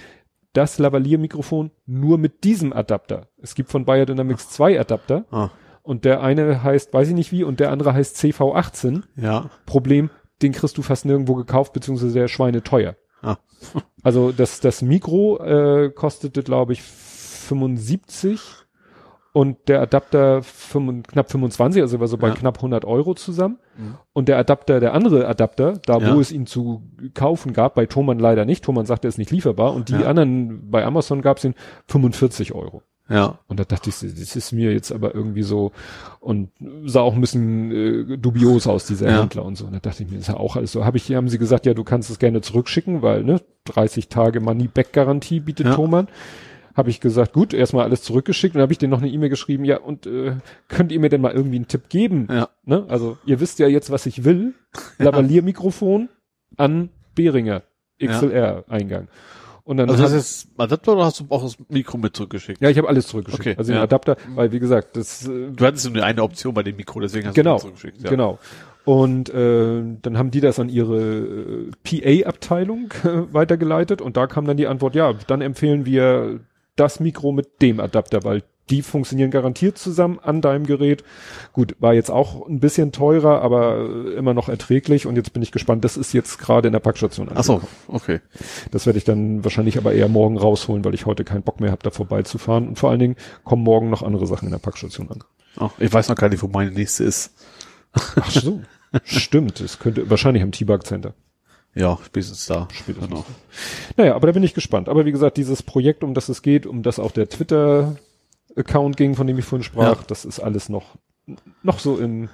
Das Lavalier-Mikrofon nur mit diesem Adapter. Es gibt von Bayer Dynamics zwei Adapter Ah. und der eine heißt, weiß ich nicht wie, und der andere heißt CV18. Ja. Problem, den kriegst du fast nirgendwo gekauft, beziehungsweise der Schweine teuer. Ah. Also das, das Mikro äh, kostete, glaube ich, 75 und der Adapter 5, knapp 25, also war so bei Ja. knapp 100 Euro zusammen. Mhm. Und der Adapter, der andere Adapter, da Ja. wo es ihn zu kaufen gab, bei Thomann leider nicht. Thomann sagte, er ist nicht lieferbar. Und die Ja. anderen, bei Amazon gab es ihn 45 Euro. Ja. Und da dachte ich, das ist mir jetzt aber irgendwie so und sah auch ein bisschen äh, dubios aus, dieser Ja. Händler und so. Und da dachte ich mir, ist ja auch alles so. Habe ich, haben sie gesagt, ja, du kannst es gerne zurückschicken, weil ne 30 Tage Money-Back-Garantie bietet Ja. Thomann. Habe ich gesagt, gut, erstmal alles zurückgeschickt und habe ich denen noch eine E-Mail geschrieben, ja, und äh, könnt ihr mir denn mal irgendwie einen Tipp geben? Ja. Ne? Also ihr wisst ja jetzt, was ich will. Lavalier-Mikrofon an Behringer XLR-Eingang. Und dann Also hat- das ist Adapter oder hast du auch das Mikro mit zurückgeschickt? ja, ich habe alles zurückgeschickt. Okay, also den ja. Adapter, weil wie gesagt, das äh, Du hattest nur eine Option bei dem Mikro, deswegen hast genau, du zurückgeschickt. Ja. genau. Und äh, dann haben die das an ihre äh, PA-Abteilung äh, weitergeleitet und da kam dann die Antwort, ja, dann empfehlen wir das Mikro mit dem Adapter, weil die funktionieren garantiert zusammen an deinem Gerät. Gut, war jetzt auch ein bisschen teurer, aber äh, immer noch erträglich und jetzt bin ich gespannt. Das ist jetzt gerade in der Packstation. Ach so, angekommen. okay. Das werde ich dann wahrscheinlich aber eher morgen rausholen, weil ich heute keinen Bock mehr habe, da vorbeizufahren. Und vor allen Dingen kommen morgen noch andere Sachen in der Packstation an. Oh, ich weiß noch gar nicht, wo meine nächste ist. Ach so. Stimmt, es könnte wahrscheinlich am T-Bug Center. Ja, spätestens da. Spätestens. Genau. Naja, aber da bin ich gespannt. Aber wie gesagt, dieses Projekt, um das es geht, um das auch der Twitter-Account ging, von dem ich vorhin sprach, Ja. das ist alles noch, noch so in,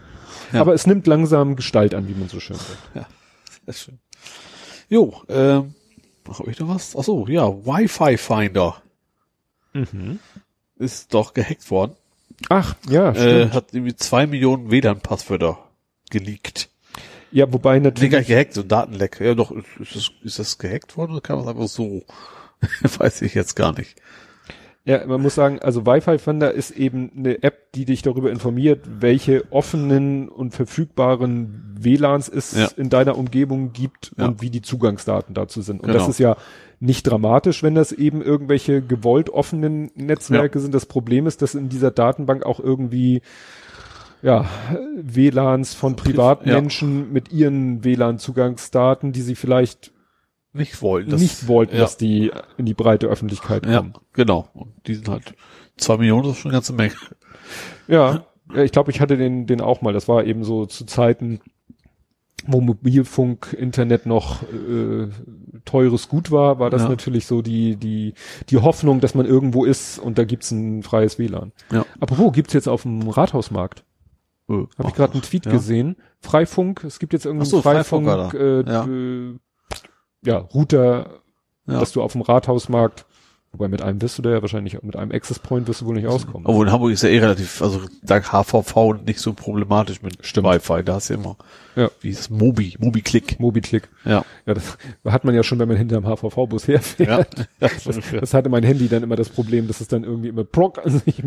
Ja. aber es nimmt langsam Gestalt an, wie man so schön sagt. Sehr schön. Jo, ähm, habe ich noch was? Ach so, ja, Wi-Fi Finder ist doch gehackt worden. Ach, ja, Äh, stimmt. hat irgendwie zwei Millionen WLAN-Passwörter geleakt. Ja, wobei natürlich, nicht gehackt, so Datenleck. Ja, doch, ist das, ist das gehackt worden oder kam das einfach so? Weiß ich jetzt gar nicht. ja, man muss sagen, also Wi-Fi Finder ist eben eine App, die dich darüber informiert, welche offenen und verfügbaren WLANs es Ja. in deiner Umgebung gibt Ja. und wie die Zugangsdaten dazu sind. Und Genau. das ist ja nicht dramatisch, wenn das eben irgendwelche gewollt offenen Netzwerke sind. Das Problem ist, dass in dieser Datenbank auch irgendwie ja, WLANs von Privatmenschen mit ihren WLAN-Zugangsdaten, die sie vielleicht Nicht wollen. Das, nicht wollten, ja. dass die in die breite Öffentlichkeit Ja, kommen. genau. Und die sind halt, zwei Millionen das ist schon eine ganze Menge. Ja, ja ich glaube, ich hatte den, den auch mal. Das war eben so zu Zeiten, wo Mobilfunk, Internet noch äh, teures Gut war, war das Ja. natürlich so die, die, die Hoffnung, dass man irgendwo ist und da gibt's ein freies WLAN. Ja. Apropos, gibt's jetzt auf dem Rathausmarkt? Äh, Habe ich gerade einen Tweet ja. gesehen. Freifunk, es gibt jetzt Ach irgendeinen so, Freifunk, Freifunk äh, ja. Äh, ja, Router, Ja. dass du auf dem Rathausmarkt Wobei mit einem wirst du da ja wahrscheinlich, mit einem Access Point wirst du wohl nicht auskommen. Obwohl in Hamburg ist ja eh relativ, also da HVV nicht so problematisch mit Stimmt. Wi-Fi. Da hast du immer, Ja. wie ist Mobi, Mobi-Click. Mobi-Click. Ja. Ja, das hat man ja schon, wenn man hinterm HVV-Bus herfährt. ja. Das, das hatte mein Handy dann immer das Problem, dass es dann irgendwie immer prock an sich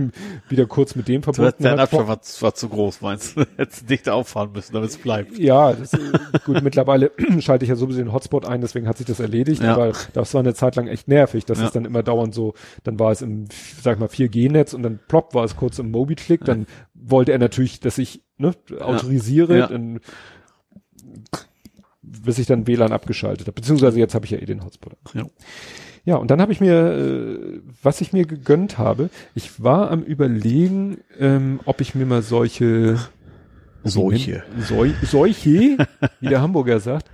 wieder kurz mit dem Du verbunden dein hat. Abstand war, war zu groß, meinst du? Hättest dicht auffahren müssen, damit es bleibt. Ja, das, äh, gut, mittlerweile schalte ich ja sowieso den Hotspot ein, deswegen hat sich das erledigt, Ja. aber das war eine Zeit lang echt nervig, dass Ja. es dann immer dauernd so, dann war es im, sag ich mal, 4G-Netz und dann plopp war es kurz im Mobi-Click, dann wollte er natürlich, dass ich ne, autorisiere, Ja. Dann, bis ich dann WLAN abgeschaltet habe, beziehungsweise jetzt habe ich ja eh den Hotspot. Ja. Ja, und dann habe ich mir, äh, was ich mir gegönnt habe, ich war am überlegen, ähm, ob ich mir mal solche Solche. Sol solche, wie der Hamburger sagt,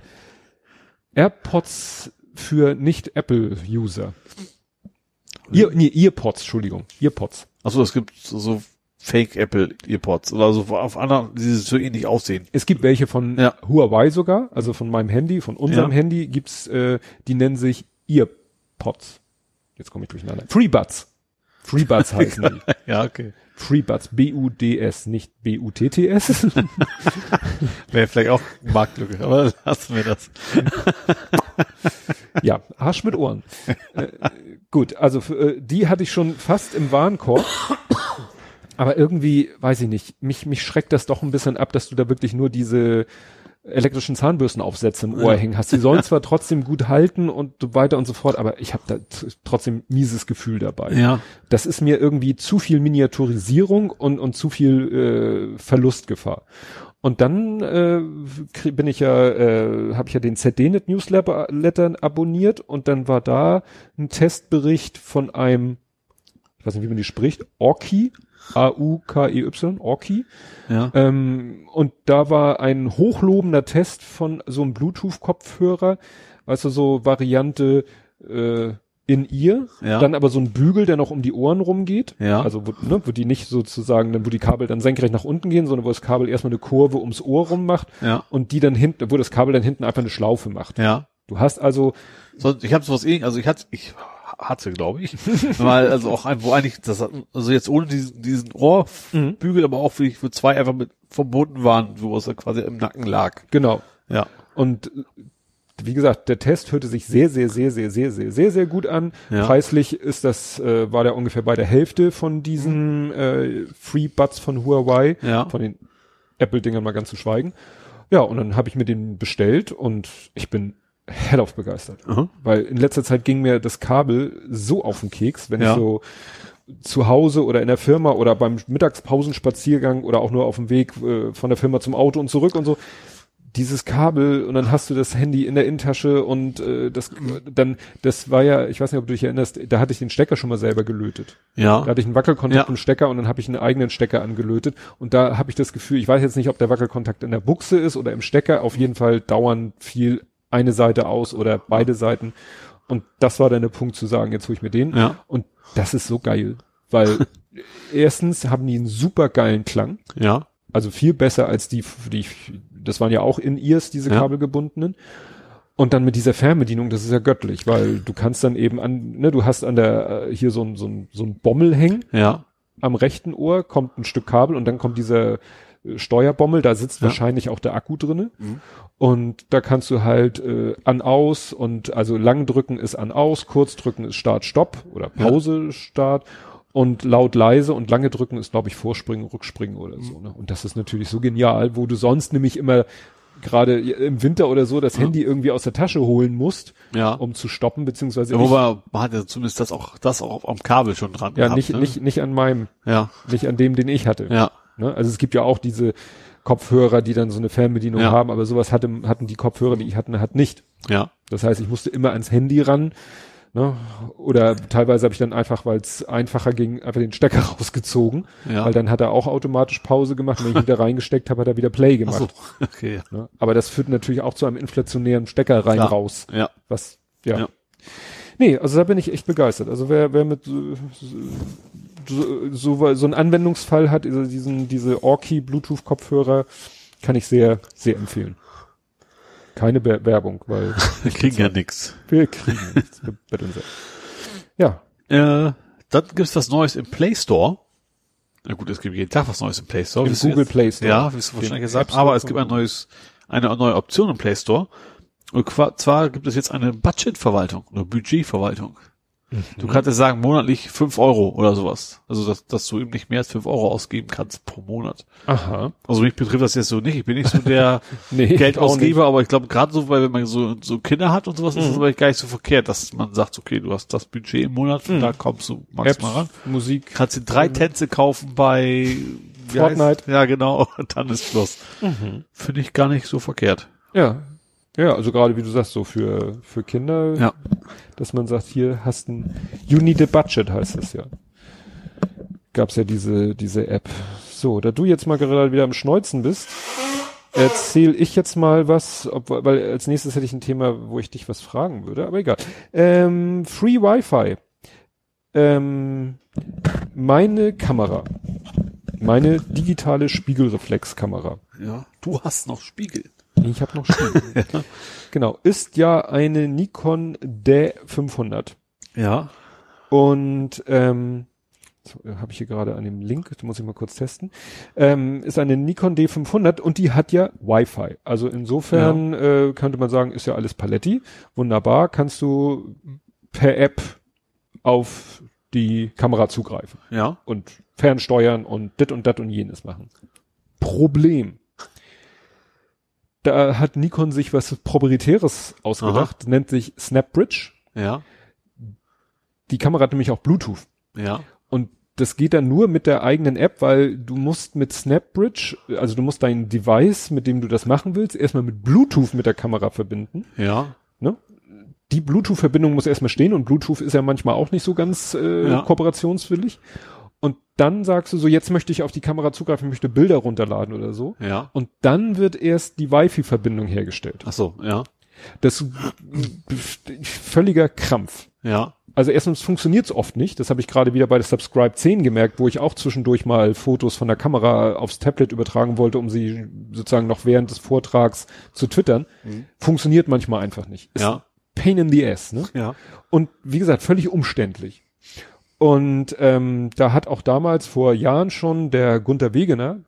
AirPods für Nicht-Apple-User. Ihr, nee, Earpods, Entschuldigung, Earpods. Achso, es gibt so, so Fake Apple Earpods oder so auf anderen, die so ähnlich aussehen. Es gibt welche von Ja. Huawei sogar, also von meinem Handy, von unserem Ja. Handy gibt's, äh, die nennen sich Earpods. Jetzt komme ich durcheinander. FreeBuds. FreeBuds heißen die. Ja, okay. FreeBuds, B-U-D-S, nicht B-U-T-T-S. Wäre vielleicht auch Marktlücke, aber lassen wir das. Ja, Arsch mit Ohren. äh, gut, also äh, die hatte ich schon fast im Warenkorb. Aber irgendwie, weiß ich nicht, mich, mich schreckt das doch ein bisschen ab, dass du da wirklich nur diese elektrischen Zahnbürstenaufsätze im Ohr Ja. hängen hast. Die sollen zwar trotzdem gut halten und weiter und so fort, aber ich habe da trotzdem mieses Gefühl dabei. Ja. Das ist mir irgendwie zu viel Miniaturisierung und, und zu viel äh, Verlustgefahr. Und dann äh, bin ich ja, äh, habe ich ja den ZDNet Newsletter Letter abonniert und dann war da ein Testbericht von einem, ich weiß nicht, wie man die spricht, Orki, A-U-K-E-Y, Orki. Ja. Ähm, und da war ein hochlobender Test von so einem Bluetooth-Kopfhörer, weißt du, so Variante äh, in ihr, Ja. dann aber so ein Bügel, der noch um die Ohren rumgeht. Ja. Also wo, ne, wo die nicht sozusagen, dann wo die Kabel dann senkrecht nach unten gehen, sondern wo das Kabel erstmal eine Kurve ums Ohr rum macht Ja. und die dann hinten, wo das Kabel dann hinten einfach eine Schlaufe macht. Ja. Du hast also, So, ich habe sowas ähnlich, also ich hatte, ich hatte, glaube ich, mal, also auch wo eigentlich, das, hat- also jetzt ohne diesen, diesen Ohrbügel, aber auch wie, wo zwei einfach mit verbunden waren, wo es quasi im Nacken lag. genau. Ja. Und wie gesagt, der Test hörte sich sehr, sehr, sehr, sehr, sehr, sehr, sehr, sehr gut an. Ja. Preislich ist das, äh, war der ungefähr bei der Hälfte von diesen äh, Free Buds von Huawei, Ja. von den Apple-Dingern mal ganz zu schweigen. Ja, und dann habe ich mir den bestellt und ich bin hellauf begeistert. Aha. Weil in letzter Zeit ging mir das Kabel so auf den Keks, wenn Ja. ich so zu Hause oder in der Firma oder beim Mittagspausenspaziergang oder auch nur auf dem Weg äh, von der Firma zum Auto und zurück und so dieses Kabel und dann hast du das Handy in der Innentasche und äh, das dann das war ja ich weiß nicht ob du dich erinnerst da hatte ich den Stecker schon mal selber gelötet da Ja. hatte ich einen Wackelkontakt Ja. im Stecker und dann habe ich einen eigenen Stecker angelötet und da habe ich das Gefühl ich weiß jetzt nicht ob der Wackelkontakt in der Buchse ist oder im Stecker auf jeden Fall dauernd viel eine Seite aus oder beide Seiten und das war dann der Punkt zu sagen jetzt hole ich mir den Ja. und das ist so geil weil erstens haben die einen super geilen Klang Ja. also viel besser als die, die das waren ja auch in ears diese Ja. kabelgebundenen. Und dann mit dieser Fernbedienung, das ist ja göttlich, weil du kannst dann eben an, ne, du hast an der, äh, hier so ein, so ein, so ein Bommel hängen, Ja. am rechten Ohr kommt ein Stück Kabel und dann kommt dieser äh, Steuerbommel, da sitzt Ja. wahrscheinlich auch der Akku drinne. Mhm. Und da kannst du halt äh, an aus und also lang drücken ist an aus, kurz drücken ist Start Stopp oder Pause Start und laut leise und lange drücken ist glaube ich Vorspringen, Rückspringen oder so. Ne? Und das ist natürlich so genial, wo du sonst nämlich immer gerade im Winter oder so das Ja. Handy irgendwie aus der Tasche holen musst, Ja. um zu stoppen beziehungsweise Ja, wobei, man hat ja zumindest das auch, das auch am Kabel schon dran ja gehabt, nicht ne? nicht nicht an meinem, Ja. nicht an dem, den ich hatte. Ja. Ne? Also es gibt ja auch diese Kopfhörer, die dann so eine Fernbedienung Ja. haben, aber sowas hatte, hatten die Kopfhörer, die ich hatte, halt nicht. Ja. Das heißt, ich musste immer ans Handy ran. Ne? Oder teilweise habe ich dann einfach, weil es einfacher ging, einfach den Stecker rausgezogen. Ja. Weil dann hat er auch automatisch Pause gemacht. Wenn ich wieder reingesteckt habe, hat er wieder Play Ach gemacht. so. Okay. Ne? Aber das führt natürlich auch zu einem inflationären Stecker rein Klar. raus. Ja. Was, ja. Ja. Nee, also da bin ich echt begeistert. Also wer, wer mit so, so, so, einen Anwendungsfall hat, also diesen, diese Orki Bluetooth Kopfhörer, kann ich sehr, sehr empfehlen. Keine Be Werbung, weil Wir kriegen ja nix. wir kriegen nichts. Ja, Äh, dann gibt's was Neues im Play Store. Na gut, es gibt jeden Tag was Neues im Play Store. Im wie du Google jetzt- Play Store. Ja, wie du wahrscheinlich gesagt Aber es gibt ein neues, eine neue Option im Play Store. Und zwar gibt es jetzt eine Budgetverwaltung oder Budgetverwaltung. Du kannst jetzt sagen, monatlich fünf Euro oder sowas. Also, dass, dass du eben nicht mehr als fünf Euro ausgeben kannst pro Monat. Aha. Also mich betrifft das jetzt so nicht. Ich bin nicht so der Nee, Geldausgeber, aber ich glaube gerade so, weil wenn man so, so Kinder hat und sowas, Mhm. ist es aber gar nicht so verkehrt, dass man sagt, okay, du hast das Budget im Monat, Mhm. da kommst du maximal ran. Musik. Kannst dir drei Tänze kaufen bei Fortnite. heißt- Ja, genau, und dann ist Schluss. Mhm. Finde ich gar nicht so verkehrt. Ja. Ja, also gerade wie du sagst, so für, für Kinder, Ja. dass man sagt, hier hast ein, you need a budget heißt das ja. Gab's ja diese, diese App. So, da du jetzt mal gerade wieder am Schneuzen bist, erzähl ich jetzt mal was, ob, weil als nächstes hätte ich ein Thema, wo ich dich was fragen würde, aber egal. Ähm, Free Wi-Fi. Ähm, meine Kamera, meine digitale Spiegelreflexkamera, Ja. Du hast noch Spiegel. Ich habe noch Spiegel. Genau, ist ja eine Nikon D500. Ja. Und ähm, habe ich hier gerade an dem Link, das muss ich mal kurz testen, ähm, ist eine Nikon D500 und die hat ja Wi-Fi. Also insofern äh, könnte man sagen, ist ja alles Paletti. Wunderbar, kannst du per App auf die Kamera zugreifen Ja. und fernsteuern und dit und dat und jenes machen. Problem. Da hat Nikon sich was Proprietäres ausgedacht, nennt sich SnapBridge. Ja. Die Kamera hat nämlich auch Bluetooth. Ja. Und das geht dann nur mit der eigenen App, weil du musst mit SnapBridge, also du musst dein Device, mit dem du das machen willst, erstmal mit Bluetooth mit der Kamera verbinden. Ja. Ne? Die Bluetooth-Verbindung muss erstmal stehen und Bluetooth ist ja manchmal auch nicht so ganz äh, Ja. kooperationswillig. Dann sagst du so, jetzt möchte ich auf die Kamera zugreifen, möchte Bilder runterladen oder so. Ja. Und dann wird erst die Wi-Fi-Verbindung hergestellt. Ach so, ja. Das ist völliger Krampf. Ja. Also erstens funktioniert es oft nicht. Das habe ich gerade wieder bei der Subscribe 10 gemerkt, wo ich auch zwischendurch mal Fotos von der Kamera aufs Tablet übertragen wollte, um sie sozusagen noch während des Vortrags zu twittern. Funktioniert manchmal einfach nicht. Ist Ja. Pain in the ass, ne? Ja. Und wie gesagt, völlig umständlich. Und ähm, da hat auch damals vor Jahren schon der Gunther Wegener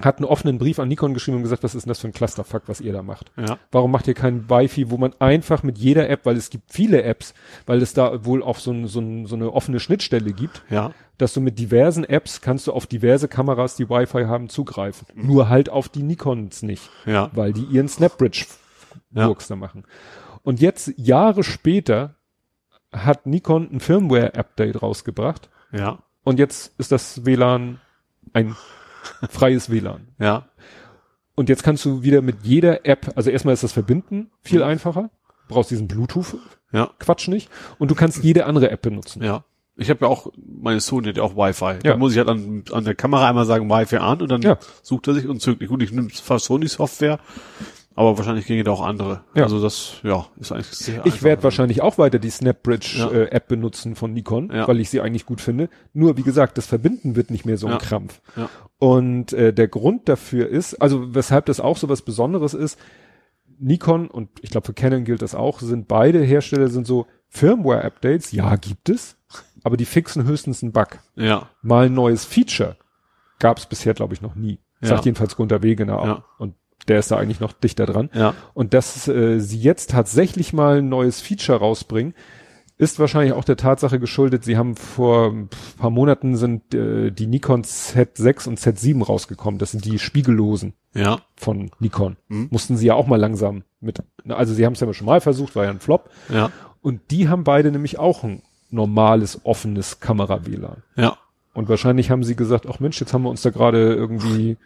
hat einen offenen Brief an Nikon geschrieben und gesagt, was ist denn das für ein Clusterfuck, was ihr da macht? Ja. Warum macht ihr kein Wi-Fi, wo man einfach mit jeder App, weil es gibt viele Apps, weil es da wohl auch so, ein, so, ein, so eine offene Schnittstelle gibt, Ja. dass du mit diversen Apps kannst du auf diverse Kameras, die Wi-Fi haben, zugreifen. Nur halt auf die Nikons nicht, Ja. weil die ihren Snapbridge Ja. Burks da machen. Und jetzt, Jahre später, hat Nikon ein Firmware-Update rausgebracht Ja. und jetzt ist das WLAN ein freies WLAN. Ja. Und jetzt kannst du wieder mit jeder App, also erstmal ist das Verbinden viel einfacher, brauchst diesen Bluetooth-Quatsch Ja. nicht und du kannst jede andere App benutzen. Ja. Ich habe ja auch, meine Sony hat ja auch Wi-Fi. Ja. Da muss ich halt an, an der Kamera einmal sagen Wi-Fi an und dann Ja. sucht er sich und zügig. Gut, ich nehme fast Sony-Software, aber wahrscheinlich ginge da auch andere. Ja. Also das, ja, ist eigentlich sehr Ich werde wahrscheinlich auch weiter die Snapbridge Ja. äh, App benutzen von Nikon, Ja. weil ich sie eigentlich gut finde. Nur wie gesagt, das Verbinden wird nicht mehr so ein. Krampf. Und äh, der Grund dafür ist, also weshalb das auch so was Besonderes ist, Nikon und ich glaube für Canon gilt das auch, sind beide Hersteller sind so Firmware-Updates, ja gibt es, aber die fixen höchstens einen Bug. Ja. Mal ein neues Feature gab es bisher, glaube ich, noch nie. Sagt jedenfalls Gunther Wegener auch. Und der ist da eigentlich noch dichter dran. Ja. Und dass äh, sie jetzt tatsächlich mal ein neues Feature rausbringen, ist wahrscheinlich auch der Tatsache geschuldet, sie haben vor ein paar Monaten sind äh, die Nikon Z6 und Z7 rausgekommen. Das sind die spiegellosen Ja. von Nikon. Mhm. Mussten sie ja auch mal langsam mit, also sie haben es ja schon mal versucht, war ja ein Flop. Ja. Und die haben beide nämlich auch ein normales, offenes Kamera-WLAN. Ja. Und wahrscheinlich haben sie gesagt, ach Mensch, jetzt haben wir uns da gerade irgendwie,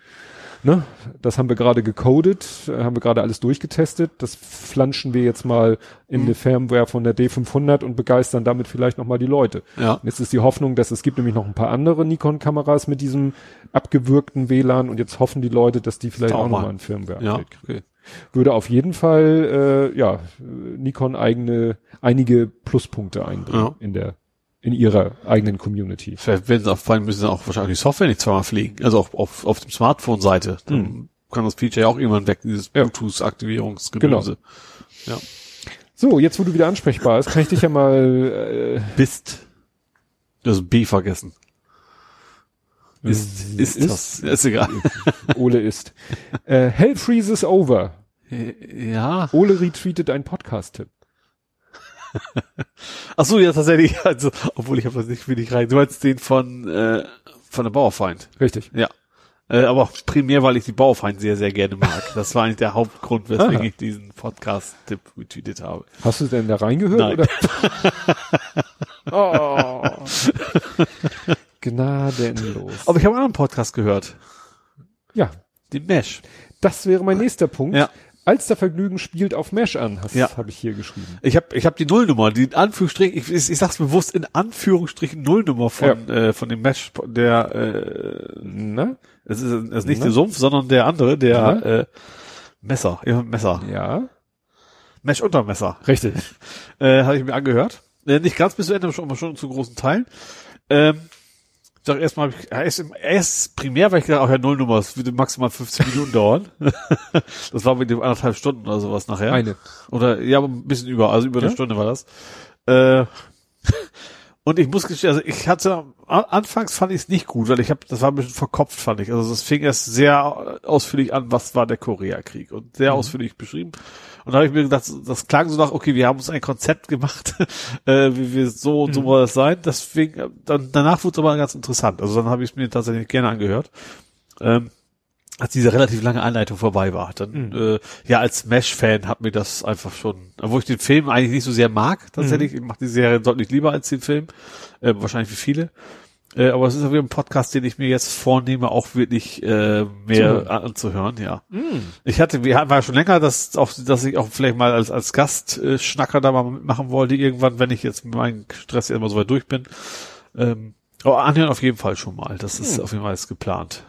ne, das haben wir gerade gecodet, äh, haben wir gerade alles durchgetestet, das flanschen wir jetzt mal in Mhm. eine Firmware von der D500 und begeistern damit vielleicht nochmal die Leute. Ja. Jetzt ist die Hoffnung, dass es gibt nämlich noch ein paar andere Nikon-Kameras mit diesem abgewürgten WLAN und jetzt hoffen die Leute, dass die vielleicht Auch auch, mal. nochmal ein Firmware Ja. kriegen. Okay. Würde auf jeden Fall, äh, ja, Nikon eigene, einige Pluspunkte einbringen Ja. in der, in ihrer eigenen Community. Sie auch, vor allem müssen sie auch wahrscheinlich die Software nicht zweimal pflegen. Also auch auf, auf dem Smartphone-Seite. Dann Hm. kann das Feature ja auch irgendwann weg, dieses Ja. Bluetooth-Aktivierungsgedöse. Ja. So, jetzt wo du wieder ansprechbar bist, kann ich dich ja mal, äh, Bist. Das B vergessen. Ist, ist, ist das? Ist egal. Ole ist. Äh, Hell freezes over. Ja. Ole retweetet ein Podcast-Tipp. Ach so, ja, tatsächlich. Also, obwohl ich habe das nicht wenig rein. Du meinst den von, äh, von der Bauerfeind. Richtig. Ja. Äh, aber auch primär, weil ich die Bauerfeind sehr, sehr gerne mag. Das war eigentlich der Hauptgrund, weswegen Aha. ich diesen Podcast-Tipp retweetet habe. Hast du denn da reingehört? Nein. Oder? oh. Gnadenlos. Aber ich habe einen anderen Podcast gehört. Ja, Den Mesh. das wäre mein nächster Punkt. Ja. Alstervergnügen spielt auf Mesh an, Ja. habe ich hier geschrieben. Ich habe ich hab die Nullnummer, die in Anführungsstrichen, ich, ich, ich sag's bewusst, in Anführungsstrichen Nullnummer von, äh, von dem Mesh, der, äh, Na? es ist, es ist nicht Na? der Sumpf, sondern der andere, der, Ja. äh, Messer, ja, Messer. Ja. Mesh Untermesser. Richtig. Äh, habe ich mir angehört. Äh, nicht ganz bis zu Ende, aber schon, aber schon zu großen Teilen. Ähm, ich sag erstmal, erst, im- erst primär, weil ich gedacht, auch ja Nullnummer, es würde maximal 15 Minuten dauern. das war mit dem anderthalb Stunden oder sowas nachher. Eine. Oder ja, aber ein bisschen über, also über eine Ja? Stunde war das. Äh, und ich muss gestehen, also ich hatte anfangs fand ich es nicht gut, weil ich habe, das war ein bisschen verkopft, fand ich. Also es fing erst sehr ausführlich an, was war der Koreakrieg und sehr ausführlich beschrieben. Und da habe ich mir gedacht, das klang so nach, okay, wir haben uns ein Konzept gemacht, äh, wie wir so und so soll das sein. Deswegen, äh, dann danach wurde es aber ganz interessant. Also dann habe ich es mir tatsächlich gerne angehört. Ähm, als diese relativ lange Einleitung vorbei war. Dann, äh, ja, als Mesh-Fan hat mir das einfach schon, obwohl ich den Film eigentlich nicht so sehr mag, tatsächlich, ich mache die Serie deutlich lieber als den Film, äh, wahrscheinlich wie viele. Äh, aber es ist auch wieder ein Podcast, den ich mir jetzt vornehme, auch wirklich äh, mehr Zuhören. an- anzuhören, ja. Ich hatte, wir hatten ja schon länger, dass auch, dass ich auch vielleicht mal als als Gast äh, Schnacker da mal mitmachen wollte, irgendwann, wenn ich jetzt mit meinem Stress erstmal so weit durch bin. Ähm, aber anhören auf jeden Fall schon mal. Das ist auf jeden Fall jetzt geplant.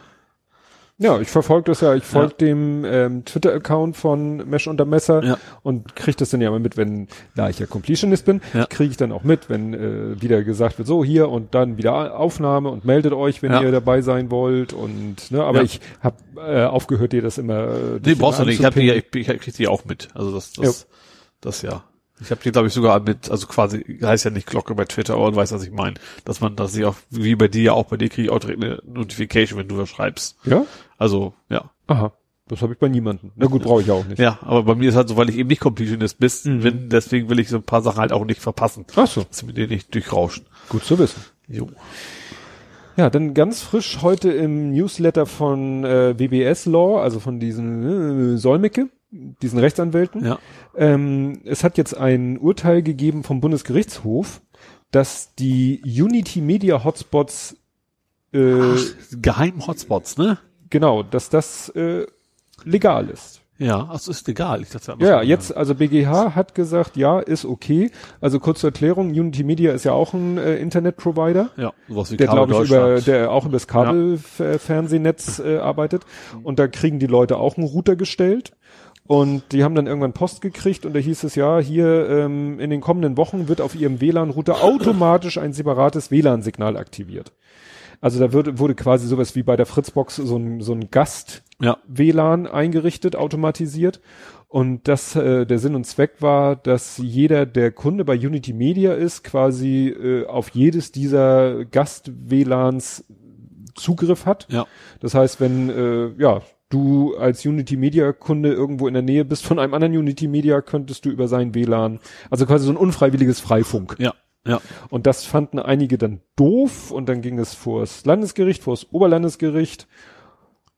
Ja, ich verfolge das ja. Ich folge dem ähm, Twitter-Account von Mesh unter Messer Ja. und kriege das dann ja immer mit, wenn, da ich ja Completionist bin, Ja. kriege ich dann auch mit, wenn äh, wieder gesagt wird, so hier und dann wieder Aufnahme und meldet euch, wenn Ja. ihr dabei sein wollt und ne, aber Ja. ich habe äh, aufgehört, dir das immer. Äh, Nee, brauchst du nicht. Ich, hab die, ja- ich, ich krieg die auch mit. Also das, das, das ja. Ich habe die, glaube ich, sogar mit, also quasi, heißt ja nicht Glocke bei Twitter, aber du weißt, was ich meine. Dass man, dass ich auch, wie bei dir ja auch, bei dir kriege ich auch direkt eine Notification, wenn du was schreibst. Ja? Also, ja. Aha. Das habe ich bei niemandem. Na gut, brauche ich auch nicht. Ja, aber bei mir ist halt so, weil ich eben nicht Completionist bist, Mhm. bin, deswegen will ich so ein paar Sachen halt auch nicht verpassen. Ach so, Dass mir die nicht durchrauschen. gut zu wissen. Jo. Ja, dann ganz frisch heute im Newsletter von äh, WBS Law, also von diesen äh, Solmecke, diesen Rechtsanwälten. Ja. Ähm, es hat jetzt ein Urteil gegeben vom Bundesgerichtshof, dass die Unity Media Hotspots äh, Geheimen Hotspots, ne? genau, dass das äh, legal ist. Ja, also ist egal. Ich dachte, Ja, jetzt, also BGH hat gesagt, ja, ist okay. Also kurz zur Erklärung, Unity Media ist ja auch ein äh, Internetprovider. Ja, sowas wie der Kabel glaube ich über, der auch über das Kabelfernsehnetz äh, arbeitet und da kriegen die Leute auch einen Router gestellt und die haben dann irgendwann Post gekriegt und da hieß es ja, hier ähm, in den kommenden Wochen wird auf ihrem WLAN-Router automatisch ein separates WLAN-Signal aktiviert. Also da wird, wurde quasi sowas wie bei der Fritzbox so ein, so ein Gast ja, WLAN eingerichtet, automatisiert. Und das, äh, der Sinn und Zweck war, dass jeder, der Kunde bei Unity Media ist, quasi äh, auf jedes dieser Gast-WLANs Zugriff hat. ja, Das heißt, wenn äh, ja du als Unity Media Kunde irgendwo in der Nähe bist von einem anderen Unity Media, könntest du über sein WLAN, also quasi so ein unfreiwilliges Freifunk. ja, ja. Und das fanden einige dann doof und dann ging es vors Landesgericht, vors Oberlandesgericht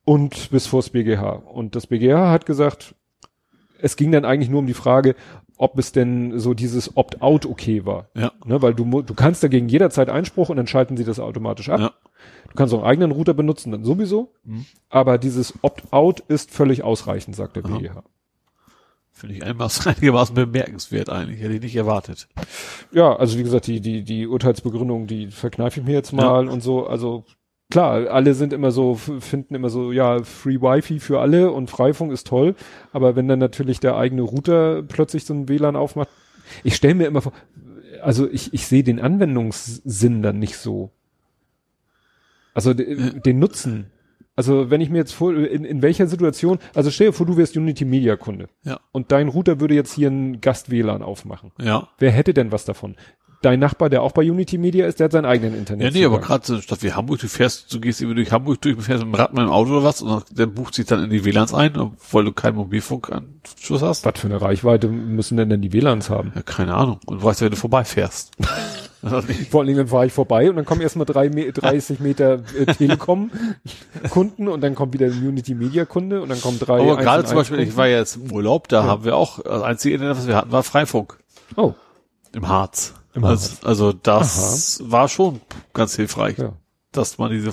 und bis vors BGH. Und das BGH hat gesagt, es ging dann eigentlich nur um die Frage, ob es denn so dieses Opt-out okay war. Ja. Ne, weil du, du kannst dagegen jederzeit Einspruch und dann schalten sie das automatisch ab. Ja. Du kannst auch einen eigenen Router benutzen, dann sowieso. Mhm. Aber dieses Opt-out ist völlig ausreichend, sagt der BGH. Finde ich einigermaßen bemerkenswert eigentlich. Hätte ich nicht erwartet. Ja, also wie gesagt, die, die, die Urteilsbegründung, die verkneife ich mir jetzt mal und so. Also klar, alle sind immer so, finden immer so, ja, Free Wi-Fi für alle und Freifunk ist toll. Aber wenn dann natürlich der eigene Router plötzlich so ein WLAN aufmacht, ich stelle mir immer vor, also ich, ich sehe den Anwendungssinn dann nicht so. Also de, den Nutzen. Also wenn ich mir jetzt vor, in, in welcher Situation, also stell dir vor, du wärst Unity Media Kunde Ja. und dein Router würde jetzt hier ein Gast-WLAN aufmachen. Ja. Wer hätte denn was davon? Dein Nachbar, der auch bei Unity Media ist, der hat seinen eigenen Internet. Ja, nee, aber gerade so Stadt wie Hamburg, du fährst, du gehst immer durch Hamburg durch, fährst mit dem Rad mit dem Auto oder was und der bucht sich dann in die WLANs ein, obwohl du keinen Mobilfunkanschluss hast. Was für eine Reichweite müssen denn denn die WLANs haben? Ja, keine Ahnung. Und du weißt ja, wenn du vorbeifährst. Vor allen Dingen, dann fahre ich vorbei und dann kommen erstmal drei, Me 30 Meter äh, Telekom-Kunden und dann kommt wieder ein Unity Media Kunde und dann kommen drei. Aber gerade zum Beispiel, ich Kunden. war ja jetzt im Urlaub, da Ja. haben wir auch, das einzige Internet, was wir hatten, war Freifunk. Oh, Im Harz. Im also, also das war schon ganz hilfreich, ja. dass man diese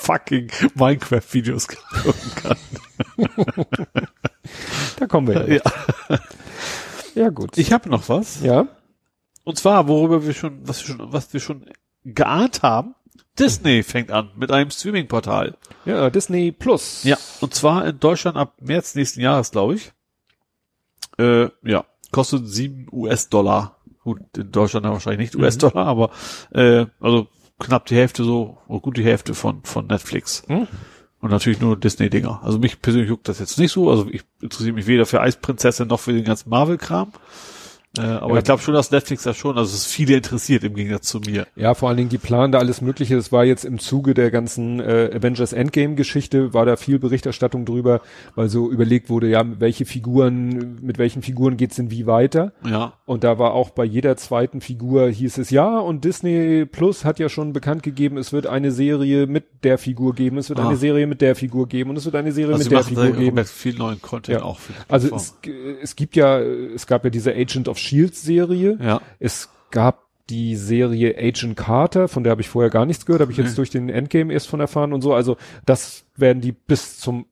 fucking Minecraft-Videos gucken kann. Da kommen wir ja. Ja. Ja, gut. Ich habe noch was. ja. Und zwar, worüber wir schon, was wir schon, was wir schon geahnt haben. Disney fängt an mit einem Streaming-Portal. Ja, Disney Plus. Ja. Und zwar in Deutschland ab März nächsten Jahres, glaube ich. Äh, ja. Kostet sieben US-Dollar. Gut, in Deutschland dann wahrscheinlich nicht US-Dollar, aber äh, also knapp die Hälfte so, oder gut die Hälfte von, von Netflix. Hm. Und natürlich nur Disney-Dinger. Also mich persönlich juckt das jetzt nicht so. Also ich interessiere mich weder für Eisprinzessin noch für den ganzen Marvel-Kram. Äh, aber Ja. ich glaube schon, dass Netflix da schon, also es ist viele interessiert im Gegensatz zu mir. Ja, vor allen Dingen die planen da alles Mögliche. Das war jetzt im Zuge der ganzen äh, Avengers Endgame Geschichte, war da viel Berichterstattung drüber, weil so überlegt wurde, ja, welche Figuren, mit welchen Figuren geht's denn wie weiter? Ja. Und da war auch bei jeder zweiten Figur hieß es ja und Disney Plus hat ja schon bekannt gegeben, es wird eine Serie mit der Figur geben, es wird Ah. eine Serie mit der Figur geben und es wird eine Serie Also mit der Figur geben. viel neuen Content Ja. auch für Also es, es gibt ja, es gab ja diese Agent of Shield Serie. ja. Es gab die Serie Agent Carter, von der habe ich vorher gar nichts gehört, habe ich jetzt Nee. durch den Endgame erst von erfahren und so. Also das werden die bis zum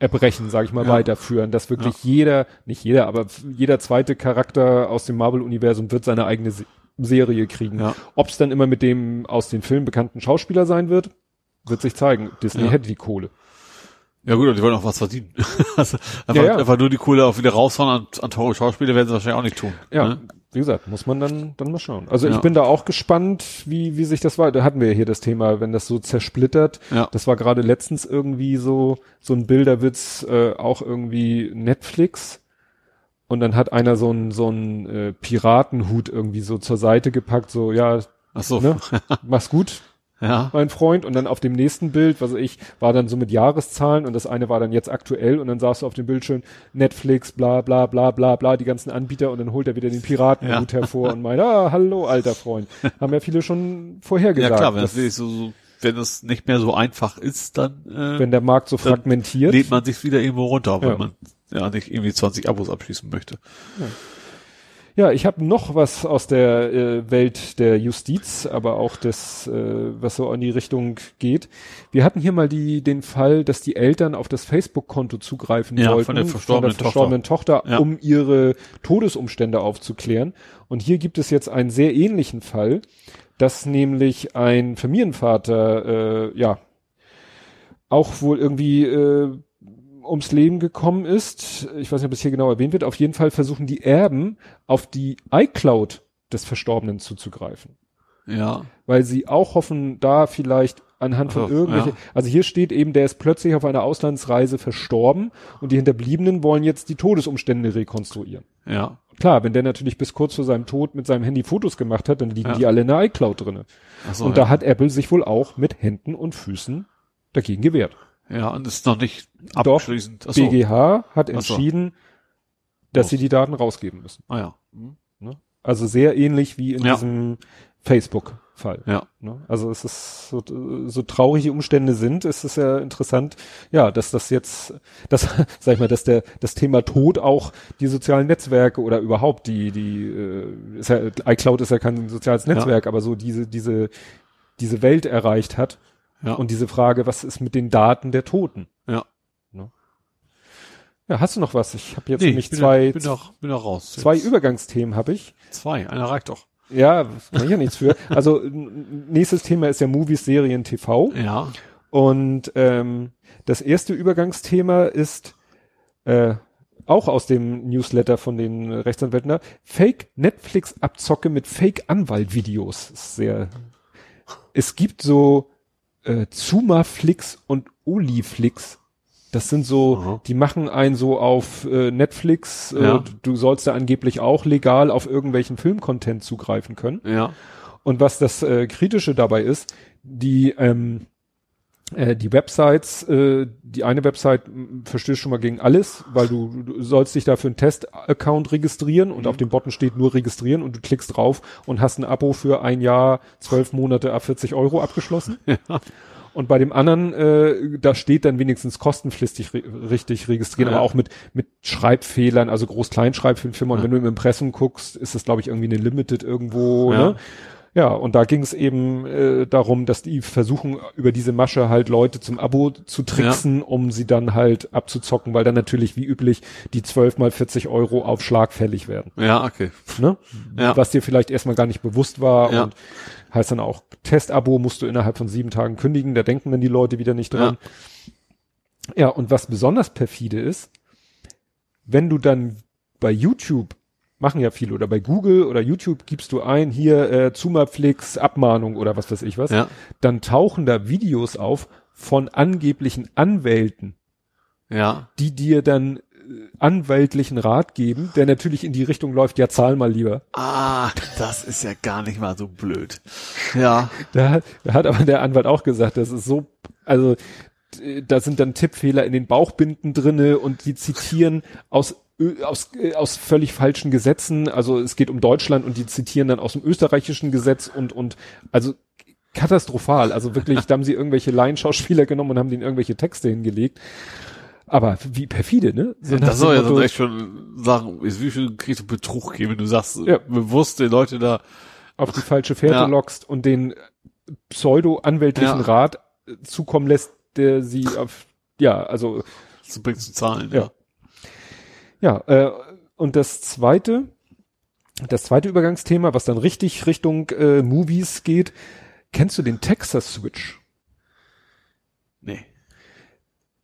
Erbrechen, sage ich mal, Ja. weiterführen, dass wirklich jeder, nicht jeder, aber jeder zweite Charakter aus dem Marvel-Universum wird seine eigene Se Serie kriegen. Ja. Ob es dann immer mit dem aus den Filmen bekannten Schauspieler sein wird, wird sich zeigen. Disney Ja. hätte die Kohle. Ja gut, die wollen auch was verdienen. also einfach, Ja, ja. einfach nur die Kohle auch wieder raushauen an, an teure Schauspieler werden sie wahrscheinlich auch nicht tun. Ja, Ne? wie gesagt, muss man dann, dann mal schauen. Also ich Ja. bin da auch gespannt, wie, wie sich das weiter, da hatten wir ja hier das Thema, wenn das so zersplittert. Ja. Das war gerade letztens irgendwie so, so ein Bilderwitz, äh, auch irgendwie Netflix. Und dann hat einer so einen, so einen äh, Piratenhut irgendwie so zur Seite gepackt, so, ja, Ach so. ne, mach's gut, Ja. mein Freund. Und dann auf dem nächsten Bild, was ich, war dann so mit Jahreszahlen und das eine war dann jetzt aktuell und dann sahst du auf dem Bildschirm Netflix, bla bla bla bla bla, die ganzen Anbieter und dann holt er wieder den Piratenhut hervor und meint, ah, hallo, alter Freund. Haben ja viele schon vorher Ja gesagt. klar, wenn das wirklich so, so, wenn es nicht mehr so einfach ist, dann äh, wenn der Markt so fragmentiert. lädt man sich wieder irgendwo runter, wenn Ja. man ja nicht irgendwie 20 Abos abschließen möchte. Ja, ich habe noch was aus der äh, Welt der Justiz, aber auch das, äh, was so in die Richtung geht. Wir hatten hier mal die, den Fall, dass die Eltern auf das Facebook-Konto zugreifen Ja, wollten von der verstorbenen verstorbenen Tochter, Ja. um ihre Todesumstände aufzuklären. Und hier gibt es jetzt einen sehr ähnlichen Fall, dass nämlich ein Familienvater, äh, ja, auch wohl irgendwie äh, ums Leben gekommen ist. Ich weiß nicht, ob es hier genau erwähnt wird. Auf jeden Fall versuchen die Erben auf die iCloud des Verstorbenen zuzugreifen. Ja. Weil sie auch hoffen, da vielleicht anhand von Ach so, irgendwelchen, ja. also hier steht eben, der ist plötzlich auf einer Auslandsreise verstorben und die Hinterbliebenen wollen jetzt die Todesumstände rekonstruieren. Ja. Klar, wenn der natürlich bis kurz vor seinem Tod mit seinem Handy Fotos gemacht hat, dann liegen Ja. die alle in der iCloud drinne. So, und ja. da hat Apple sich wohl auch mit Händen und Füßen dagegen gewehrt. Ja, und ist noch nicht Doch, abschließend. So. BGH hat entschieden, dass Los. sie die Daten rausgeben müssen. Ah ja. Hm. Also sehr ähnlich wie in Ja. diesem Facebook-Fall. Ja. Ne? Also es ist so, so traurige Umstände sind, ist es ja interessant, ja, dass das jetzt, das, sag ich mal, dass der das Thema Tod auch die sozialen Netzwerke oder überhaupt die die äh, ist ja, iCloud ist ja kein soziales Ja. Netzwerk, aber so diese diese diese Welt erreicht hat Ja. und diese Frage, was ist mit den Daten der Toten? ja. Ja, hast du noch was? Ich habe jetzt Nee, nämlich zwei bin noch, bin noch raus. zwei Jetzt Übergangsthemen habe ich. Zwei. Einer reicht doch. Ja, kann ich ja nichts für. Also nächstes Thema ist ja Movies, Serien, TV. Ja. Und ähm, das erste Übergangsthema ist äh, auch aus dem Newsletter von den Rechtsanwälten da. Fake Netflix-Abzocke mit Fake-Anwalt-Videos. Ist Sehr. Es gibt so äh, Zumaflix und Oliflix Das sind so, Aha. die machen einen so auf äh, Netflix, äh, Ja. du sollst da angeblich auch legal auf irgendwelchen Filmcontent zugreifen können. Ja. Und was das äh, Kritische dabei ist, die ähm, äh, die Websites, äh, die eine Website verstößt schon mal gegen alles, weil du, du sollst dich da für einen Test-Account registrieren und auf dem Button steht nur registrieren und du klickst drauf und hast ein Abo für ein Jahr, zwölf Monate ab 40 Euro abgeschlossen. Und bei dem anderen, äh, da steht dann wenigstens kostenpflichtig ri richtig registrieren, Ja. aber auch mit, mit Schreibfehlern, also Groß-Kleinschreibfilme. Und wenn du im Impressum guckst, ist das, glaube ich, irgendwie eine Limited irgendwo, Ja. ne? Ja, und da ging es eben äh, darum, dass die versuchen, über diese Masche halt Leute zum Abo zu tricksen, um sie dann halt abzuzocken, weil dann natürlich wie üblich die 12 mal 40 Euro auf Schlag fällig werden. Ja, okay. Ne? Ja. Was dir vielleicht erstmal gar nicht bewusst war Ja. und heißt dann auch, Testabo musst du innerhalb von sieben Tagen kündigen, da denken dann die Leute wieder nicht dran. Ja, und was besonders perfide ist, wenn du dann bei YouTube machen ja viele oder bei Google oder YouTube gibst du ein, hier äh, Zumaflix, Abmahnung oder was weiß ich was, Ja. dann tauchen da Videos auf von angeblichen Anwälten, Ja. die dir dann äh, anwältlichen Rat geben, der natürlich in die Richtung läuft, ja zahl mal lieber. Ah, das ist ja gar nicht mal so blöd. Ja. Da, hat- da hat aber der Anwalt auch gesagt, das ist so, also da sind dann Tippfehler in den Bauchbinden drinne und die zitieren aus aus, äh, aus völlig falschen Gesetzen. Also es geht um Deutschland und die zitieren dann aus dem österreichischen Gesetz und und also katastrophal. Also wirklich, da haben sie irgendwelche Laienschauspieler genommen und haben denen irgendwelche Texte hingelegt. Aber wie perfide, ne? So nach Das soll ja sonst echt schon sagen, ist wie viel kriegst du Betrug geben, wenn du sagst, Ja. bewusst die Leute da, auf die falsche Fährte Ja. lockst und den pseudo-anwältlichen Ja. Rat zukommen lässt, der sie auf, ja, also, zu bringen zu zahlen. Ja. ja, äh, und das zweite, das zweite Übergangsthema, was dann richtig Richtung äh, Movies geht, kennst du den Texas Switch? Nee.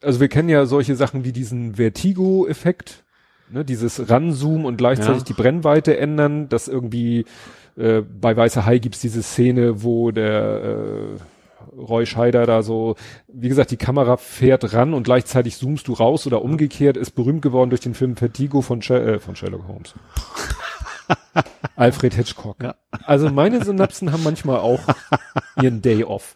Also wir kennen ja solche Sachen wie diesen Vertigo-Effekt, ne, dieses Ranzoomen und gleichzeitig Ja. die Brennweite ändern, dass irgendwie äh, bei Weißer Hai gibt's diese Szene, wo der äh, Roy Scheider da so, wie gesagt, die Kamera fährt ran und gleichzeitig zoomst du raus oder umgekehrt, ist berühmt geworden durch den Film Vertigo von, Sher äh, von Sherlock Holmes. Alfred Hitchcock. Ja. Also meine Synapsen haben manchmal auch ihren Day off.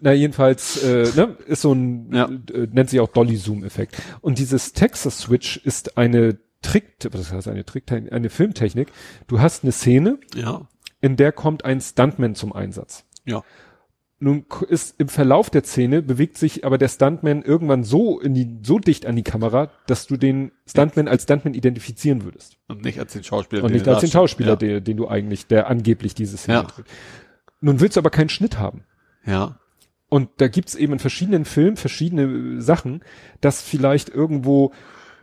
Na, jedenfalls, äh, ne, ist so ein, Ja. äh, nennt sich auch Dolly-Zoom-Effekt. Und dieses Texas Switch ist eine Trick, was heißt eine Tricktechnik, eine Filmtechnik. Du hast eine Szene, Ja. in der kommt ein Stuntman zum Einsatz. Ja. Nun ist im Verlauf der Szene bewegt sich aber der Stuntman irgendwann so in die, so dicht an die Kamera, dass du den Stuntman als Stuntman identifizieren würdest. Und nicht als den Schauspieler. Und der nicht als den. Schauspieler, Ja. den, den du eigentlich, der angeblich diese Szene Ja. tritt. Nun willst du aber keinen Schnitt haben. Ja. Und da gibt's eben in verschiedenen Filmen verschiedene äh, Sachen, dass vielleicht irgendwo,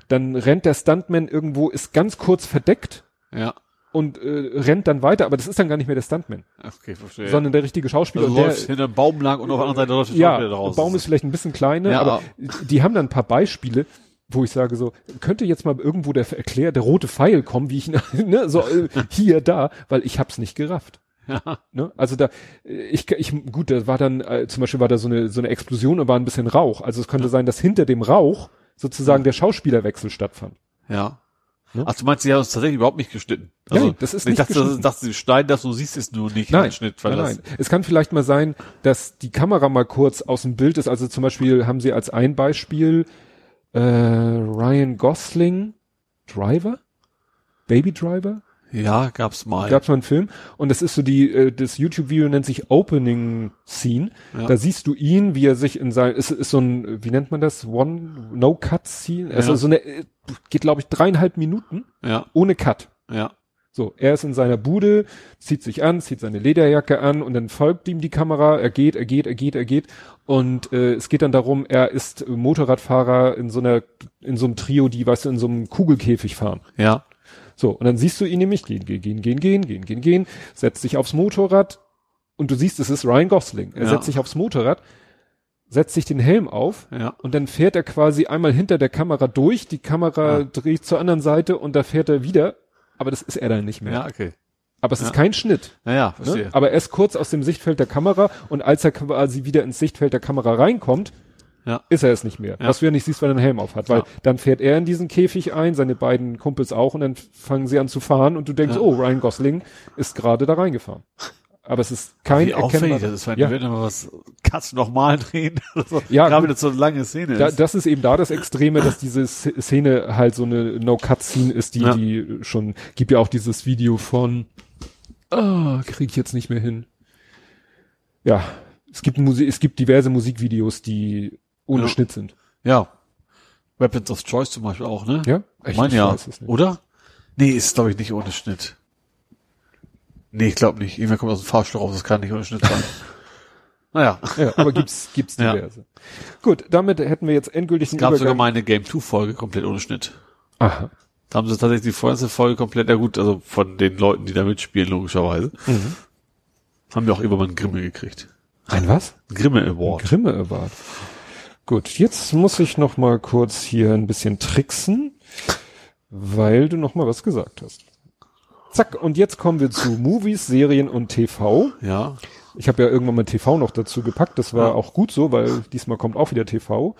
dann rennt der Stuntman irgendwo, ist ganz kurz verdeckt Ja. Und äh, rennt dann weiter, aber das ist dann gar nicht mehr der Stuntman, Okay, verstehe. sondern der richtige Schauspieler. also der, läuft hinter einem Baum lang und auf der anderen Seite läuft der ja, Schauspieler der raus. Baum ist vielleicht ein bisschen kleiner, Ja, aber die haben dann ein paar Beispiele, wo ich sage so, könnte jetzt mal irgendwo der erklärt, der rote Pfeil kommen, wie ich ihn, ne, so äh, hier, da, weil ich hab's nicht gerafft. Ja. Ne? Also da, ich, ich, gut, da war dann, äh, zum Beispiel war da so eine, so eine Explosion und war ein bisschen Rauch. Also es könnte sein, dass hinter dem Rauch sozusagen der Schauspielerwechsel stattfand. Ja. Ne? Ach, du meinst, sie haben uns tatsächlich überhaupt nicht geschnitten. Nein, das ist ich nicht dachte, das, geschnitten. dachte, sie schneiden das, du siehst es nur nicht Nein, Schnitt, weil nein, nein. Es kann vielleicht mal sein, dass die Kamera mal kurz aus dem Bild ist. Also zum Beispiel haben sie als ein Beispiel äh, Ryan Gosling Driver, Baby Driver, ja, gab's mal. gab's mal einen Film und das ist so die äh, das YouTube-Video nennt sich Opening Scene. Ja. Da siehst du ihn, wie er sich in sein ist, ist so ein wie nennt man das One No Cut Scene. Also Ja. so eine äh, geht glaube ich dreieinhalb Minuten ja, ohne Cut. ja, So, er ist in seiner Bude, zieht sich an, zieht seine Lederjacke an und dann folgt ihm die Kamera. Er geht, er geht, er geht, er geht. Und äh, es geht dann darum, er ist Motorradfahrer in so einer, in so einem Trio, die, weißt du, in so einem Kugelkäfig fahren. ja, So, und dann siehst du ihn nämlich gehen, gehen, gehen, gehen, gehen, gehen, gehen, gehen, setzt sich aufs Motorrad und du siehst, es ist Ryan Gosling. Er Ja. setzt sich aufs Motorrad, setzt sich den Helm auf ja, und dann fährt er quasi einmal hinter der Kamera durch, die Kamera Ja. dreht zur anderen Seite und da fährt er wieder, aber das ist er dann nicht mehr. ja, okay. Aber es Ja. ist kein Schnitt. Ja, ja, Ne? verstehe. Aber er ist kurz aus dem Sichtfeld der Kamera und als er quasi wieder ins Sichtfeld der Kamera reinkommt, Ja. ist er es nicht mehr. Ja. Was du ja nicht siehst, weil er einen Helm auf hat. Weil Ja. dann fährt er in diesen Käfig ein, seine beiden Kumpels auch und dann fangen sie an zu fahren und du denkst, oh, Ryan Gosling ist gerade da reingefahren. Aber es ist kein Wie erkennbarer- das ist, wenn ja. ja. wenn mal was du nochmal drehen. oder so. Ja, Gerade wenn das so eine lange Szene Da, ist. das ist eben da das Extreme, dass diese Sz- Szene halt so eine No-Cut-Scene ist, die, die schon, gibt ja auch dieses Video von, ah, krieg ich jetzt nicht mehr hin. Ja, es gibt Musik, es gibt diverse Musikvideos, die ohne Ja. Schnitt sind. ja. Weapons of Choice zum Beispiel auch, ne? Ja? Ich meine ja. es. Oder? Nee, ist glaube ich nicht ohne Schnitt. Nee, ich glaube nicht. Irgendwer kommt aus dem Fahrstuhl raus, das kann nicht ohne Schnitt sein. naja. Ja, aber gibt's, gibt's Ja. diverse. Gut, damit hätten wir jetzt endgültig Es einen gab sogar Übergang. mal eine Game 2 Folge komplett ohne Schnitt. Aha. Da haben sie tatsächlich die vorerste Folge komplett, ja gut, also von den Leuten, die da mitspielen, logischerweise. Mhm. Haben wir auch immer mal einen Grimme gekriegt. Ein was? Grimme Award. Grimme Award. Gut, jetzt muss ich noch mal kurz hier ein bisschen tricksen, weil du noch mal was gesagt hast. Zack, und jetzt kommen wir zu Movies, Serien und TV. Ja. Ich habe ja irgendwann mal TV noch dazu gepackt, das war Ja. auch gut so, weil diesmal kommt auch wieder TV.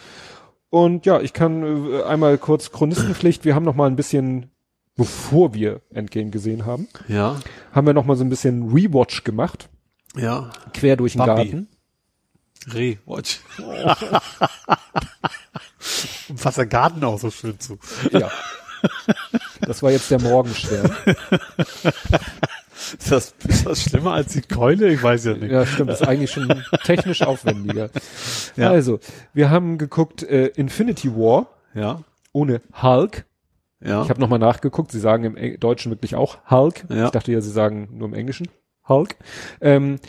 Und ja, ich kann äh, einmal kurz Chronistenpflicht, wir haben noch mal ein bisschen, bevor wir Endgame gesehen haben, Ja. haben wir noch mal so ein bisschen Rewatch gemacht, Ja. quer durch den Bambi. Garten. Rewatch. Und fasst der Garten auch so schön zu. Ja. Das war jetzt der Morgenstern. Ist das, ist das schlimmer als die Keule? Ich weiß ja nicht. Ja, stimmt, ist eigentlich schon technisch aufwendiger. Ja. Also, wir haben geguckt äh, Infinity War Ja. ohne Hulk. Ja. Ich habe nochmal nachgeguckt, sie sagen im Eng- Deutschen wirklich auch Hulk. Ja. Ich dachte ja, sie sagen nur im Englischen Hulk. Ähm,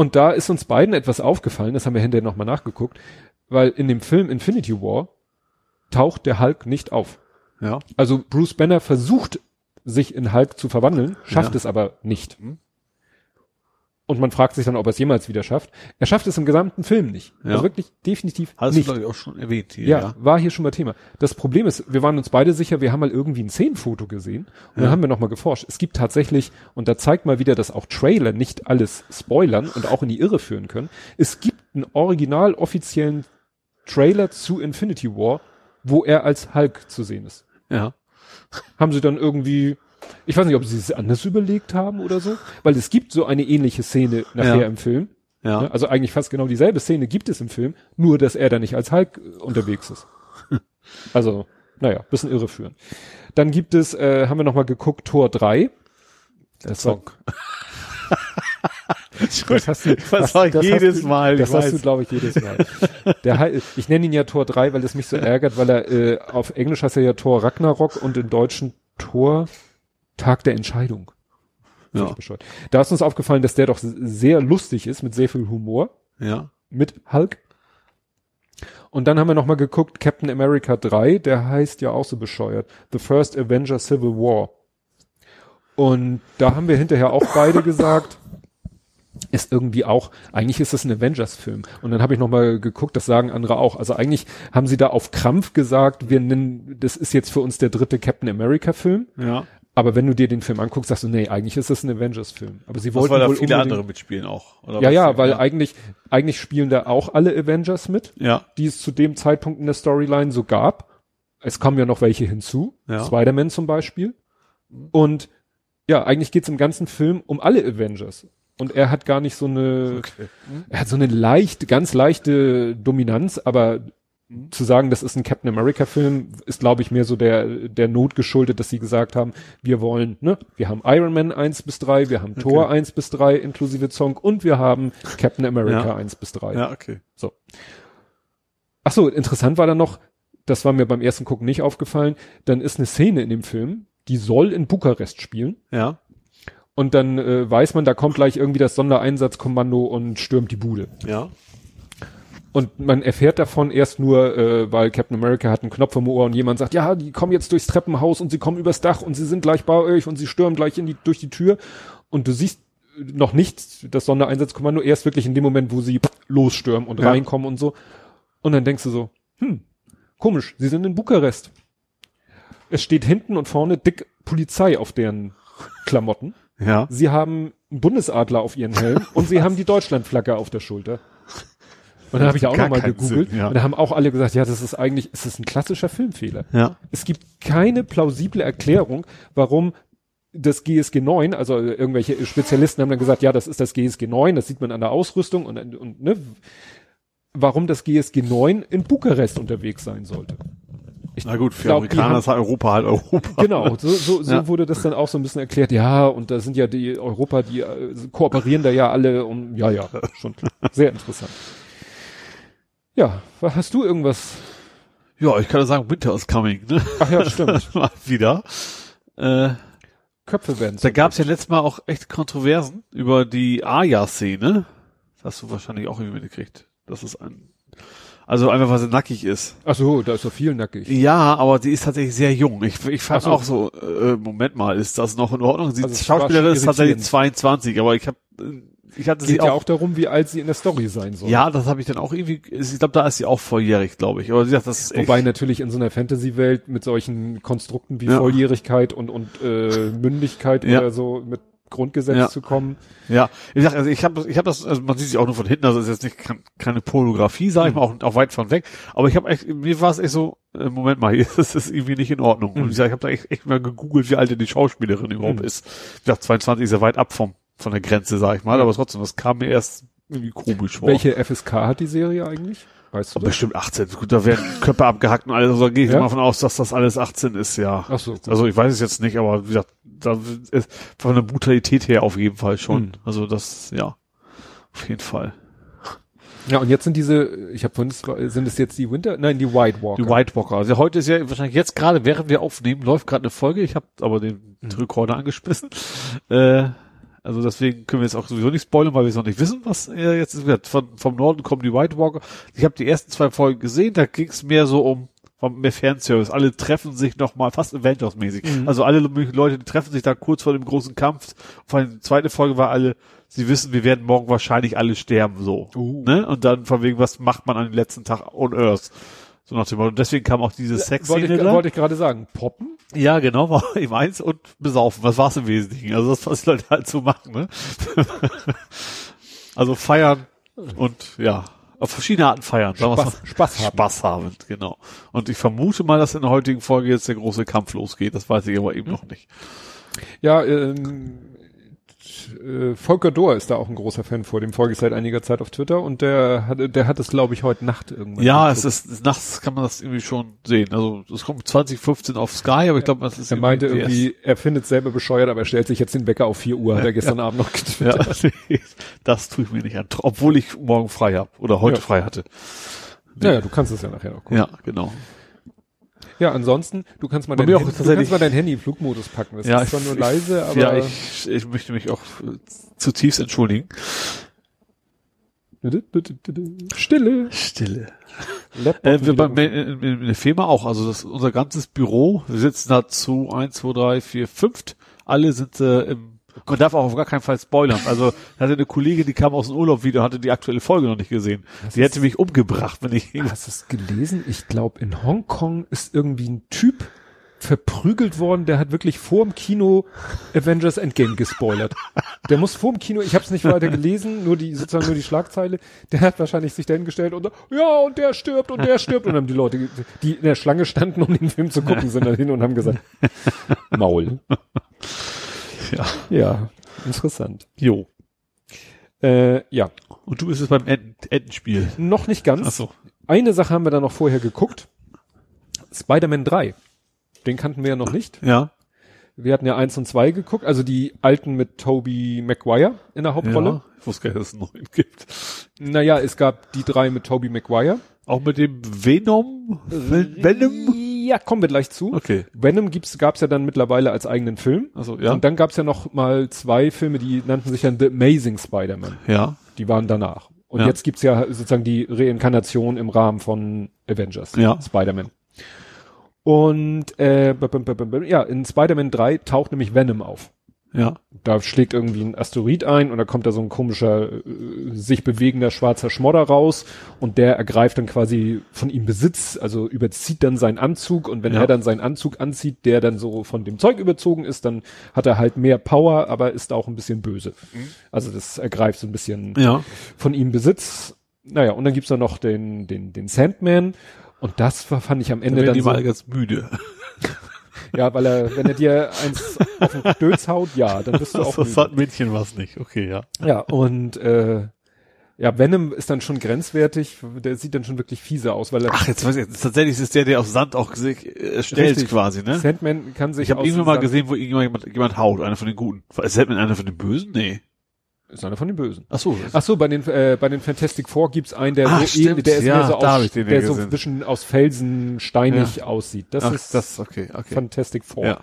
und da ist uns beiden etwas aufgefallen, das haben wir hinterher nochmal nachgeguckt, weil in dem Film Infinity War taucht der Hulk nicht auf. ja. Also Bruce Banner versucht, sich in Hulk zu verwandeln, schafft Ja. es aber nicht. Und man fragt sich dann, ob er es jemals wieder schafft. Er schafft es im gesamten Film nicht. Ja. Also wirklich definitiv Hast du, nicht. glaube ich, auch schon erwähnt hier. Ja, war hier schon mal Thema. Das Problem ist, wir waren uns beide sicher, wir haben mal irgendwie ein Szenenfoto gesehen und dann Ja. haben wir nochmal geforscht. Es gibt tatsächlich, und da zeigt mal wieder, dass auch Trailer nicht alles spoilern und auch in die Irre führen können. Es gibt einen original offiziellen Trailer zu Infinity War, wo er als Hulk zu sehen ist. Ja. Haben sie dann irgendwie, ich weiß nicht, ob sie es anders überlegt haben oder so, weil es gibt so eine ähnliche Szene nachher Ja. im Film. Ja. Ne? Also eigentlich fast genau dieselbe Szene gibt es im Film, nur dass er da nicht als Hulk unterwegs ist. Also, naja, bisschen irreführend. Dann gibt es, äh, haben wir nochmal geguckt, Tor 3. Der Song. Das hast du, Das war jedes hast du, Mal, Das hast du, glaube ich, jedes Mal. Der, ich nenne ihn ja Tor 3, weil es mich so ärgert, weil er äh, auf Englisch heißt er ja Tor Ragnarok und im Deutschen Tor Tag der Entscheidung. Ja. Da ist uns aufgefallen, dass der doch sehr lustig ist, mit sehr viel Humor. Ja. mit Hulk. Und dann haben wir nochmal geguckt, Captain America 3, der heißt ja auch so bescheuert. The First Avenger Civil War. Und da haben wir hinterher auch beide gesagt, ist irgendwie auch, eigentlich ist das ein Avengers-Film. Und dann habe ich nochmal geguckt, das sagen andere auch. Also eigentlich haben sie da auf Krampf gesagt, wir nennen, das ist jetzt für uns der dritte Captain America-Film. Ja. Aber wenn du dir den Film anguckst, sagst du, nee, eigentlich ist das ein Avengers-Film. Aber sie Das wollten weil da wohl viele unbedingt- andere mitspielen auch. Oder Ja, was? ja, weil eigentlich, eigentlich spielen da auch alle Avengers mit Ja. die es zu dem Zeitpunkt in der Storyline so gab. Es kommen ja noch welche hinzu. Ja. Spider-Man zum Beispiel. Und ja, eigentlich geht's im ganzen Film um alle Avengers. Und er hat gar nicht so eine, Okay. er hat so eine leicht, ganz leichte Dominanz, aber zu sagen, das ist ein Captain America Film, ist glaube ich mehr so der, der Not geschuldet, dass sie gesagt haben, wir wollen, ne, wir haben Iron Man 1 bis 3, wir haben Thor 1 bis 3 inklusive Song und wir haben Captain America Ja. 1 bis 3. Ja, okay. So. Ach so, interessant war dann noch, das war mir beim ersten Gucken nicht aufgefallen, dann ist eine Szene in dem Film, die soll in Bukarest spielen. Ja. Und dann äh, weiß man, da kommt gleich irgendwie das Sondereinsatzkommando und stürmt die Bude. Ja. Und man erfährt davon erst nur, äh, weil Captain America hat einen Knopf im Ohr und jemand sagt, ja, die kommen jetzt durchs Treppenhaus und sie kommen übers Dach und sie sind gleich bei euch und sie stürmen gleich in die, durch die Tür. Und du siehst noch nicht das Sondereinsatzkommando, erst wirklich in dem Moment, wo sie losstürmen und Ja. reinkommen und so. Und dann denkst du so, hm, komisch, sie sind in Bukarest. Es steht hinten und vorne dick Polizei auf deren Klamotten. Ja. Sie haben einen Bundesadler auf ihren Helm und sie haben die Deutschlandflagge auf der Schulter. Und dann habe ich ja auch nochmal gegoogelt Sinn, ja. und da haben auch alle gesagt, ja, das ist eigentlich, es ist ein klassischer Filmfehler. Ja. Es gibt keine plausible Erklärung, warum das GSG 9, also irgendwelche Spezialisten haben dann gesagt, ja, das ist das GSG 9, das sieht man an der Ausrüstung und, und ne, warum das GSG 9 in Bukarest unterwegs sein sollte. Ich Na gut, für glaub, Amerikaner ist halt Europa halt Europa. Genau, so, so, so Ja. wurde das dann auch so ein bisschen erklärt. Ja, und da sind ja die Europa, die äh, kooperieren da ja alle und ja, ja, schon. Sehr interessant. Ja, hast du irgendwas? Ja, ich kann ja sagen, Winter is coming, ne? Ach ja, stimmt. Mal wieder. Äh, Köpfe werden. da gab es ja letztes Mal auch echt Kontroversen über die Aya-Szene. Das hast du wahrscheinlich auch irgendwie mitgekriegt. Das ist ein, also einfach, weil sie nackig ist. Ach so, da ist so viel nackig. Ja, aber sie ist tatsächlich sehr jung. Ich, ich fand so. auch so, äh, Moment mal, ist das noch in Ordnung? Sie Also Schauspielerin ist tatsächlich irritierend. 22, aber ich habe, ich hatte sie Geht ja auch auch darum, wie alt sie in der Story sein soll. Ja, das habe ich dann auch irgendwie, ich glaube, da ist sie auch volljährig, glaube ich. Aber sie sagt, das ist echt, Wobei natürlich in so einer Fantasy-Welt mit solchen Konstrukten wie Ja. Volljährigkeit und, und äh, Mündigkeit Ja. oder so mit Grundgesetz Ja. zu kommen. ja, ich sag, also ich habe ich hab das, also man sieht sich auch nur von hinten, also es ist jetzt nicht kein, keine Pornografie, sage ich Mhm. mal, auch, auch weit von weg. Aber ich habe echt, mir war es echt so, äh, Moment mal, hier ist es irgendwie nicht in Ordnung. Und Mhm. ich sag, ich habe da echt, echt mal gegoogelt, wie alt denn die Schauspielerin überhaupt Mhm. ist. Ich dachte, 22 ist ja weit ab vom von der Grenze, sag ich mal, aber trotzdem, das kam mir erst irgendwie komisch vor. Welche FSK hat die Serie eigentlich? Weißt du bestimmt 18. Gut, da werden Köpfe abgehackt und alles. Also da gehe ich Ja? mal davon aus, dass das alles 18 ist, ja. Ach so. Also ich weiß es jetzt nicht, aber wie gesagt, da ist von der Brutalität her auf jeden Fall schon. Mhm. Also das, ja, auf jeden Fall. Ja, und jetzt sind diese, ich habe vorhin, sind es jetzt die Winter, nein, die White Walker. Die White Walker. Also heute ist ja wahrscheinlich jetzt gerade, während wir aufnehmen, läuft gerade eine Folge. Ich habe aber den Mhm. Rekorder angeschmissen. Äh, also deswegen können wir jetzt auch sowieso nicht spoilern, weil wir es noch nicht wissen, was äh, jetzt ist. Von, vom Norden kommen die White Walker. Ich habe die ersten zwei Folgen gesehen, da ging es mehr so um mehr Fanservice. Alle treffen sich noch mal fast Avengers-mäßig. Mhm. Also alle Leute, die treffen sich da kurz vor dem großen Kampf. Vor allem die zweite Folge war alle, sie wissen, wir werden morgen wahrscheinlich alle sterben, so. Uh. Ne? Und dann von wegen, was macht man an den letzten Tag on Earth? So nach dem Motto. Und deswegen kam auch diese wollte Sexszene ich, wollte ich gerade sagen. Poppen? Ja, genau, war ihm eins und besaufen. Was war's im Wesentlichen? Also das, was die Leute halt so machen, ne? also feiern und ja, auf verschiedene Arten feiern. Spaß. Spaß haben. Spaß haben, genau. Und ich vermute mal, dass in der heutigen Folge jetzt der große Kampf losgeht. Das weiß ich aber eben noch nicht. Ja, ähm, äh, Volker Dohr ist da auch ein großer Fan vor. Dem folge ich seit einiger Zeit auf Twitter und der hat, der hat es, glaube ich, heute Nacht irgendwann. Ja, es ist, nachts kann man das irgendwie schon sehen. Also, es kommt 2015 auf Sky, aber ich glaube, das ist Er meinte irgendwie, er findet es selber bescheuert, aber er stellt sich jetzt den Wecker auf 4 Uhr, hat er gestern Abend noch Ja, getwittert. das tue ich mir nicht an. Obwohl ich morgen frei habe oder heute Ja. frei hatte. Ja. ja, du kannst es ja nachher noch gucken. Ja, genau. Ja, ansonsten, du kannst mal, dein, Handy, du kannst mal dein Handy Flugmodus packen. Das ja, ist zwar nur leise, aber ja, ich, ich möchte mich auch äh, zutiefst entschuldigen. Stille. Stille. Laptop Äh, wir bei, in, in, in der Firma auch. Also das unser ganzes Büro. Wir sitzen da zu eins, zwei, drei, vier, fünft. Alle sind äh, im. Man darf auch auf gar keinen Fall spoilern. Also da hatte eine Kollegin, die kam aus dem Urlaub wieder, hatte die aktuelle Folge noch nicht gesehen. Die hätte mich umgebracht, wenn ich. Hast du es gelesen? Ich glaube, in Hongkong ist irgendwie ein Typ verprügelt worden, der hat wirklich vor dem Kino Avengers Endgame gespoilert. Der muss vor dem Kino, ich habe es nicht weiter gelesen, nur die sozusagen nur die Schlagzeile. Der hat wahrscheinlich sich dahin gestellt und so, ja und der stirbt und der stirbt und dann haben die Leute, die in der Schlange standen, um den Film zu gucken, sind dann hin und haben gesagt, Maul. Ja. Ja, interessant. Jo. Äh, ja, Und du bist jetzt beim Enten Entenspiel. noch nicht ganz. Ach so. Eine Sache haben wir da noch vorher geguckt. Spider-Man 3. Den kannten wir ja noch nicht. Ja. Wir hatten ja eins und zwei geguckt, also die alten mit Toby Maguire in der Hauptrolle. Ja. Ich wusste gar nicht, dass es einen neuen gibt. Naja, es gab die drei mit Toby Maguire. Auch mit dem Venom? Ven- Venom? Ja, kommen wir gleich zu. Okay. Venom gibt's, gab's ja dann mittlerweile als eigenen Film. Also ja. Und dann gab's ja noch mal zwei Filme, die nannten sich dann The Amazing Spider-Man. ja. Die waren danach. Und Ja. jetzt gibt's ja sozusagen die Reinkarnation im Rahmen von Avengers. Ja. Spider-Man. Und äh, ja, in Spider-Man 3 taucht nämlich Venom auf. Ja. Da schlägt irgendwie ein Asteroid ein und da kommt da so ein komischer, äh, sich bewegender schwarzer Schmodder raus und der ergreift dann quasi von ihm Besitz, also überzieht dann seinen Anzug und wenn Ja. er dann seinen Anzug anzieht, der dann so von dem Zeug überzogen ist, dann hat er halt mehr Power, aber ist auch ein bisschen böse. Also das ergreift so ein bisschen Ja. von ihm Besitz naja, und dann gibt's da noch den, den, den Sandman. Und das war, fand ich am Ende werden dann die so, mal ganz müde. Ja, weil er, wenn er dir eins auf den Dötz haut, ja, dann bist du auch das hat Mädchen was nicht. Okay, ja. Ja, und äh, ja, Venom ist dann schon grenzwertig, der sieht dann schon wirklich fiese aus, weil er Ach, jetzt weiß ich, jetzt, tatsächlich ist der, der auf Sand auch gese- äh, stellt Richtig. quasi, ne? Sandman kann sich Ich habe irgendwann mal Sand- gesehen, wo irgendjemand jemand haut, einer von den Guten. Ist Sandman einer von den Bösen? Nee. Ist einer von den Bösen. Ach so. Ach so, bei den äh, bei den Fantastic Four gibt's einen, der Ah, so ähnlich, der ist Ja, mehr so aus, der ja so gesehen. zwischen aus Felsen steinig aussieht. Das Ach, ist das, okay, okay. Fantastic Four. Ja.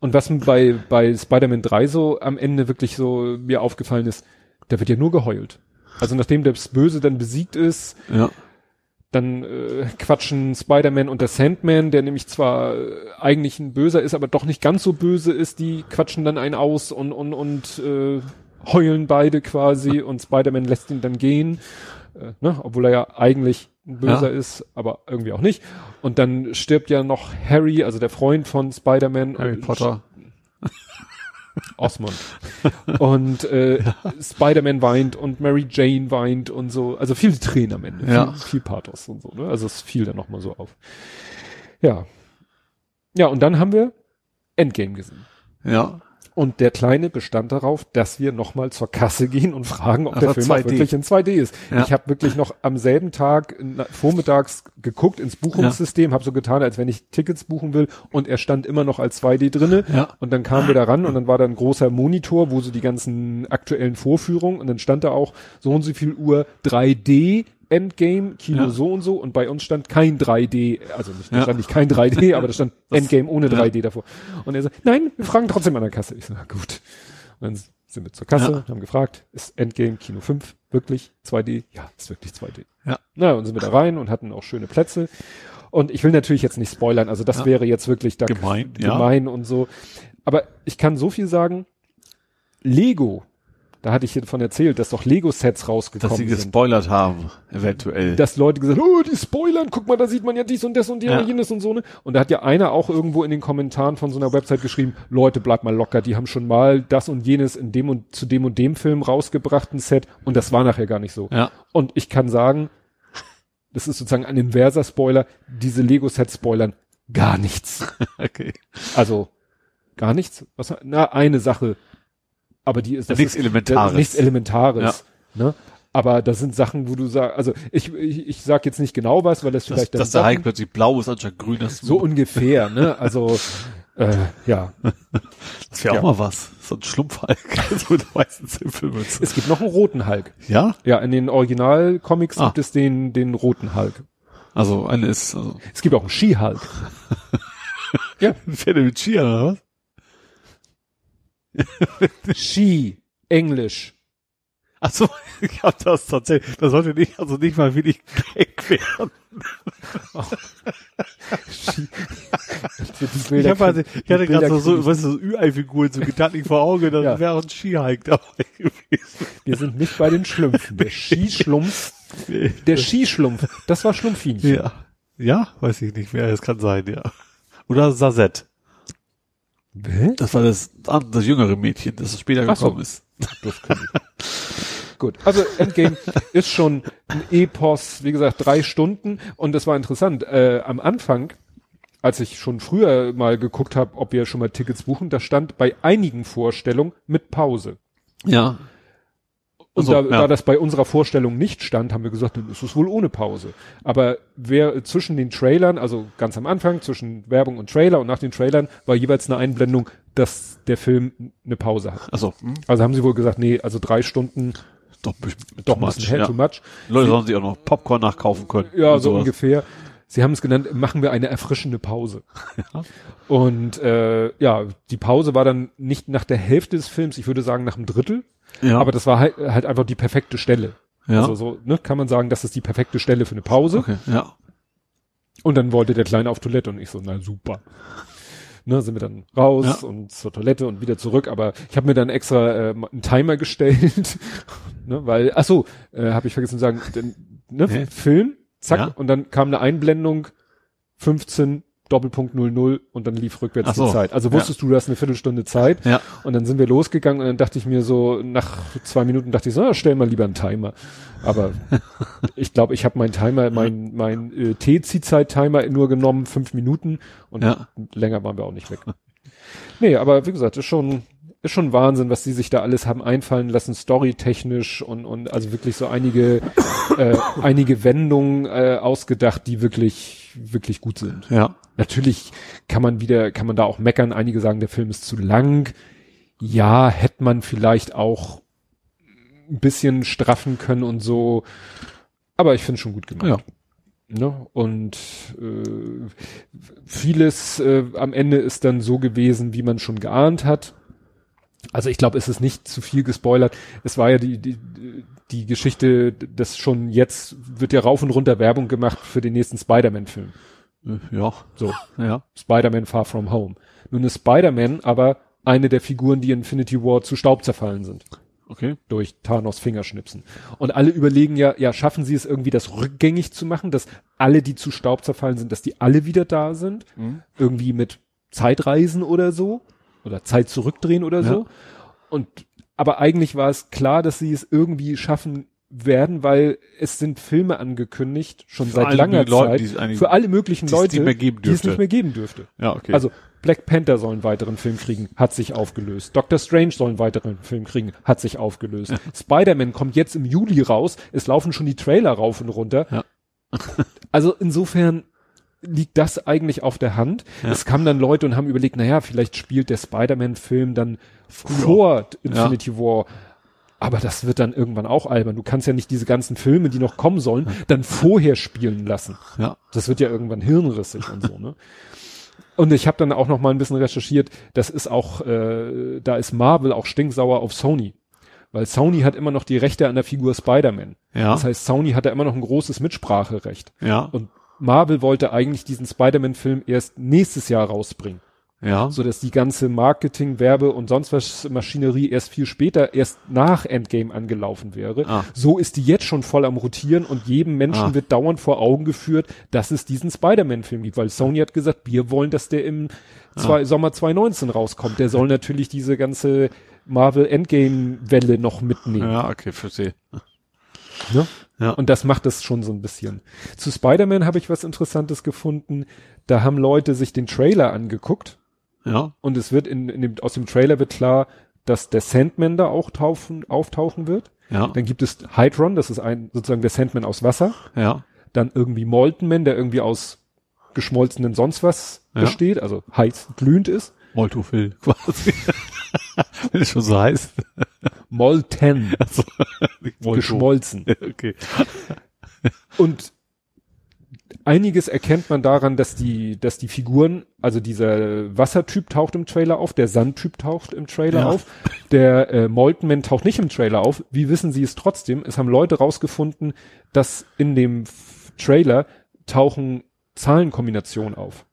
Und was mir bei bei Spider-Man 3 so am Ende wirklich so mir aufgefallen ist, da wird ja nur geheult. Also nachdem das Böse dann besiegt ist, Ja. dann äh, quatschen Spider-Man und der Sandman, der nämlich zwar äh, eigentlich ein Böser ist, aber doch nicht ganz so böse ist, die quatschen dann einen aus und und und äh, heulen beide quasi und Spider-Man lässt ihn dann gehen, äh, ne, obwohl er ja eigentlich ein Böser Ja. ist, aber irgendwie auch nicht. Und dann stirbt ja noch Harry, also der Freund von Spider-Man. Harry und Potter. Osmond. Und äh, Spider-Man weint und Mary Jane weint und so. Also viele Tränen am Ende. Ja. Viel, viel Pathos und so. Ne? Also es fiel dann nochmal so auf. Ja. Ja, und dann haben wir Endgame gesehen. Ja. Und der Kleine bestand darauf, dass wir nochmal zur Kasse gehen und fragen, ob Ach, der Film auch 2D. wirklich in 2D ist. Ja. Ich habe wirklich noch am selben Tag vormittags geguckt ins Buchungssystem, habe so getan, als wenn ich Tickets buchen will und er stand immer noch als 2D drinne. Ja. Und dann kamen wir da ran und dann war da ein großer Monitor, wo so die ganzen aktuellen Vorführungen und dann stand da auch so und so viel Uhr 3D Endgame, Kino Ja. so und so und bei uns stand kein 3D, also nicht, Ja. stand nicht kein 3D, aber da stand Das- Endgame ohne ja. 3D davor. Und er sagt, nein, wir fragen trotzdem an der Kasse. Ich so, na gut. Und dann sind wir zur Kasse, haben gefragt, ist Endgame Kino 5 wirklich 2D? Ja, ist wirklich 2D. Ja. Na, und sind wir da rein und hatten auch schöne Plätze. Und ich will natürlich jetzt nicht spoilern, also das Ja. wäre jetzt wirklich da Gemein, ja. gemein und so. Aber ich kann so viel sagen, Lego, da hatte ich hier von erzählt, dass doch Lego-Sets Dass rausgekommen sie sind. gespoilert haben, eventuell. Dass Leute gesagt haben, oh, die spoilern, guck mal, da sieht man ja dies und das und Ja. jenes und so ne. Und da hat ja einer auch irgendwo in den Kommentaren von so einer Website geschrieben, Leute, bleibt mal locker, die haben schon mal das und jenes in dem und zu dem und dem Film rausgebracht, ein Set, und das war nachher gar nicht so. ja. Und ich kann sagen, das ist sozusagen ein inverser Spoiler, diese Lego-Sets spoilern gar nichts. Okay. Also gar nichts. Was, na, eine Sache. Aber die ist das Nichts ist, Elementares. Nichts Elementares. Ne? Aber das sind Sachen, wo du sagst, also ich, ich, ich sag jetzt nicht genau was, weil das vielleicht dann dass der Hulk plötzlich blau ist anstatt grün ist. so ungefähr, ne? Also äh, ja. das wäre ja. auch mal was. So ein Schlumpfhulk. so mit weißen Zipfelmütze. Es gibt noch einen roten Hulk. Ja? Ja, in den Original-Comics Ah. gibt es den, den roten Hulk. Also eine ist, also, Es gibt auch einen Ski-Hulk. ja, Pferde mit Skiern oder was? Ski, Englisch. Ach so, ich hab das tatsächlich, das sollte nicht, also nicht mal wirklich Gag werden. Die Ich, hab also, ich hatte gerade so, so, weißt du, so Ü-Ei-Figuren so gedanklich vor Augen, dann Ja. wäre ein Skihike dabei gewesen. Wir sind nicht bei den Schlümpfen. Der Skischlumpf, der Skischlumpf, das war Schlumpfinchen. Ja. Ja, weiß ich nicht mehr, das kann sein, ja. Oder Sazette. Hä? Das war das, das jüngere Mädchen, das später Ach so. gekommen ist. Das kann ich. Gut, also Endgame ist schon ein Epos, wie gesagt, drei Stunden und das war interessant. Äh, am Anfang, als ich schon früher mal geguckt habe, ob wir schon mal Tickets buchen, da stand bei einigen Vorstellungen mit Pause. Ja. Und Also, da, ja. da das bei unserer Vorstellung nicht stand, haben wir gesagt, dann ist es wohl ohne Pause. Aber wer zwischen den Trailern, also ganz am Anfang, zwischen Werbung und Trailer und nach den Trailern, war jeweils eine Einblendung, dass der Film eine Pause hat. Also, hm, Also haben sie wohl gesagt, nee, also drei Stunden, doch, doch ein bisschen hell, too much. Leute sollen sich auch noch Popcorn nachkaufen können. Ja, so sowas. ungefähr. Sie haben es genannt, machen wir eine erfrischende Pause. Und äh, ja, die Pause war dann nicht nach der Hälfte des Films, ich würde sagen nach einem Drittel, Ja. aber das war halt, halt einfach die perfekte Stelle. ja. Also so, ne, kann man sagen, das ist die perfekte Stelle für eine Pause. okay, ja. Und dann wollte der Kleine auf Toilette und ich so, na super. Ne, sind wir dann raus Ja. und zur Toilette und wieder zurück, aber ich habe mir dann extra äh, einen Timer gestellt, ne, weil, ach so, äh, habe ich vergessen zu sagen, denn, ne? Film, zack, Ja. und dann kam eine Einblendung, 15, Doppelpunkt 00 und dann lief rückwärts so. die Zeit. Also wusstest du, du hast eine Viertelstunde Zeit. Ja. Und dann sind wir losgegangen und dann dachte ich mir so, nach zwei Minuten dachte ich so, na, stell mal lieber einen Timer. Aber ich glaube, ich habe meinen Timer, mein, mein äh, T-Ziehzeit-Timer nur genommen, fünf Minuten und Ja. länger waren wir auch nicht weg. Nee, aber wie gesagt, ist schon, ist schon Wahnsinn, was die sich da alles haben einfallen lassen, storytechnisch und, und also wirklich so einige, äh, einige Wendungen äh, ausgedacht, die wirklich, wirklich gut sind. Ja. Natürlich kann man wieder, kann man da auch meckern. Einige sagen, der Film ist zu lang. Ja, hätte man vielleicht auch ein bisschen straffen können und so. Aber ich finde schon gut gemacht. Ja. Ne? Und äh, vieles äh, am Ende ist dann so gewesen, wie man schon geahnt hat. Also ich glaube, es ist nicht zu viel gespoilert. Es war ja die, die, die Geschichte, dass schon jetzt wird ja rauf und runter Werbung gemacht für den nächsten Spider-Man-Film. Äh, Ja. So, Ja. Spider-Man Far From Home. Nun ist Spider-Man aber eine der Figuren, die in Infinity War zu Staub zerfallen sind. Okay. Durch Thanos Fingerschnipsen. Und alle überlegen ja, ja, schaffen sie es irgendwie, das rückgängig zu machen, dass alle, die zu Staub zerfallen sind, dass die alle wieder da sind? Irgendwie mit Zeitreisen oder so? Oder Zeit zurückdrehen oder so? Und, aber eigentlich war es klar, dass sie es irgendwie schaffen werden, weil es sind Filme angekündigt, schon Für seit langer Zeit, für alle möglichen Leute, die es nicht mehr geben dürfte. Ja, okay. Also Black Panther soll einen weiteren Film kriegen, hat sich aufgelöst. Doctor Strange soll einen weiteren Film kriegen, hat sich aufgelöst. Spider-Man kommt jetzt im Juli raus, es laufen schon die Trailer rauf und runter. Ja. also insofern liegt das eigentlich auf der Hand. Es kamen dann Leute und haben überlegt, naja, vielleicht spielt der Spider-Man-Film dann vor Infinity War. Aber das wird dann irgendwann auch albern. Du kannst ja nicht diese ganzen Filme, die noch kommen sollen, dann vorher spielen lassen. ja. Das wird ja irgendwann hirnrissig und so, ne? Und ich habe dann auch noch mal ein bisschen recherchiert, das ist auch, äh, da ist Marvel auch stinksauer auf Sony. Weil Sony hat immer noch die Rechte an der Figur Spider-Man. Ja. Das heißt, Sony hat da immer noch ein großes Mitspracherecht. Ja. Und Marvel wollte eigentlich diesen Spider-Man-Film erst nächstes Jahr rausbringen. Ja. So dass die ganze Marketing, Werbe und sonst was Maschinerie erst viel später, erst nach Endgame angelaufen wäre. Ah. So ist die jetzt schon voll am Rotieren und jedem Menschen Ah. wird dauernd vor Augen geführt, dass es diesen Spider-Man-Film gibt, weil Sony hat gesagt, wir wollen, dass der im zwei, Sommer 2019 rauskommt. Der soll natürlich diese ganze Marvel Endgame-Welle noch mitnehmen. Ja, okay, verstehe. Ne? Ja. Und das macht es schon so ein bisschen. Zu Spider-Man habe ich was Interessantes gefunden. Da haben Leute sich den Trailer angeguckt Ja. und es wird in, in dem, aus dem Trailer wird klar, dass der Sandman da auch taufen, auftauchen wird. Ja. Dann gibt es Hydron, das ist ein sozusagen der Sandman aus Wasser. Ja. Dann irgendwie Molten Man, der irgendwie aus geschmolzenen sonst was Ja. besteht, also heiß glühend ist. Moltofil quasi. Wenn es schon so heißt. Molten, Also, geschmolzen. Okay. Und einiges erkennt man daran, dass die, dass die Figuren, also dieser Wassertyp taucht im Trailer auf, der Sandtyp taucht im Trailer Ja. auf, der äh, Molten Man taucht nicht im Trailer auf. Wie wissen sie es trotzdem? Es haben Leute rausgefunden, dass in dem Trailer tauchen Zahlenkombinationen auf.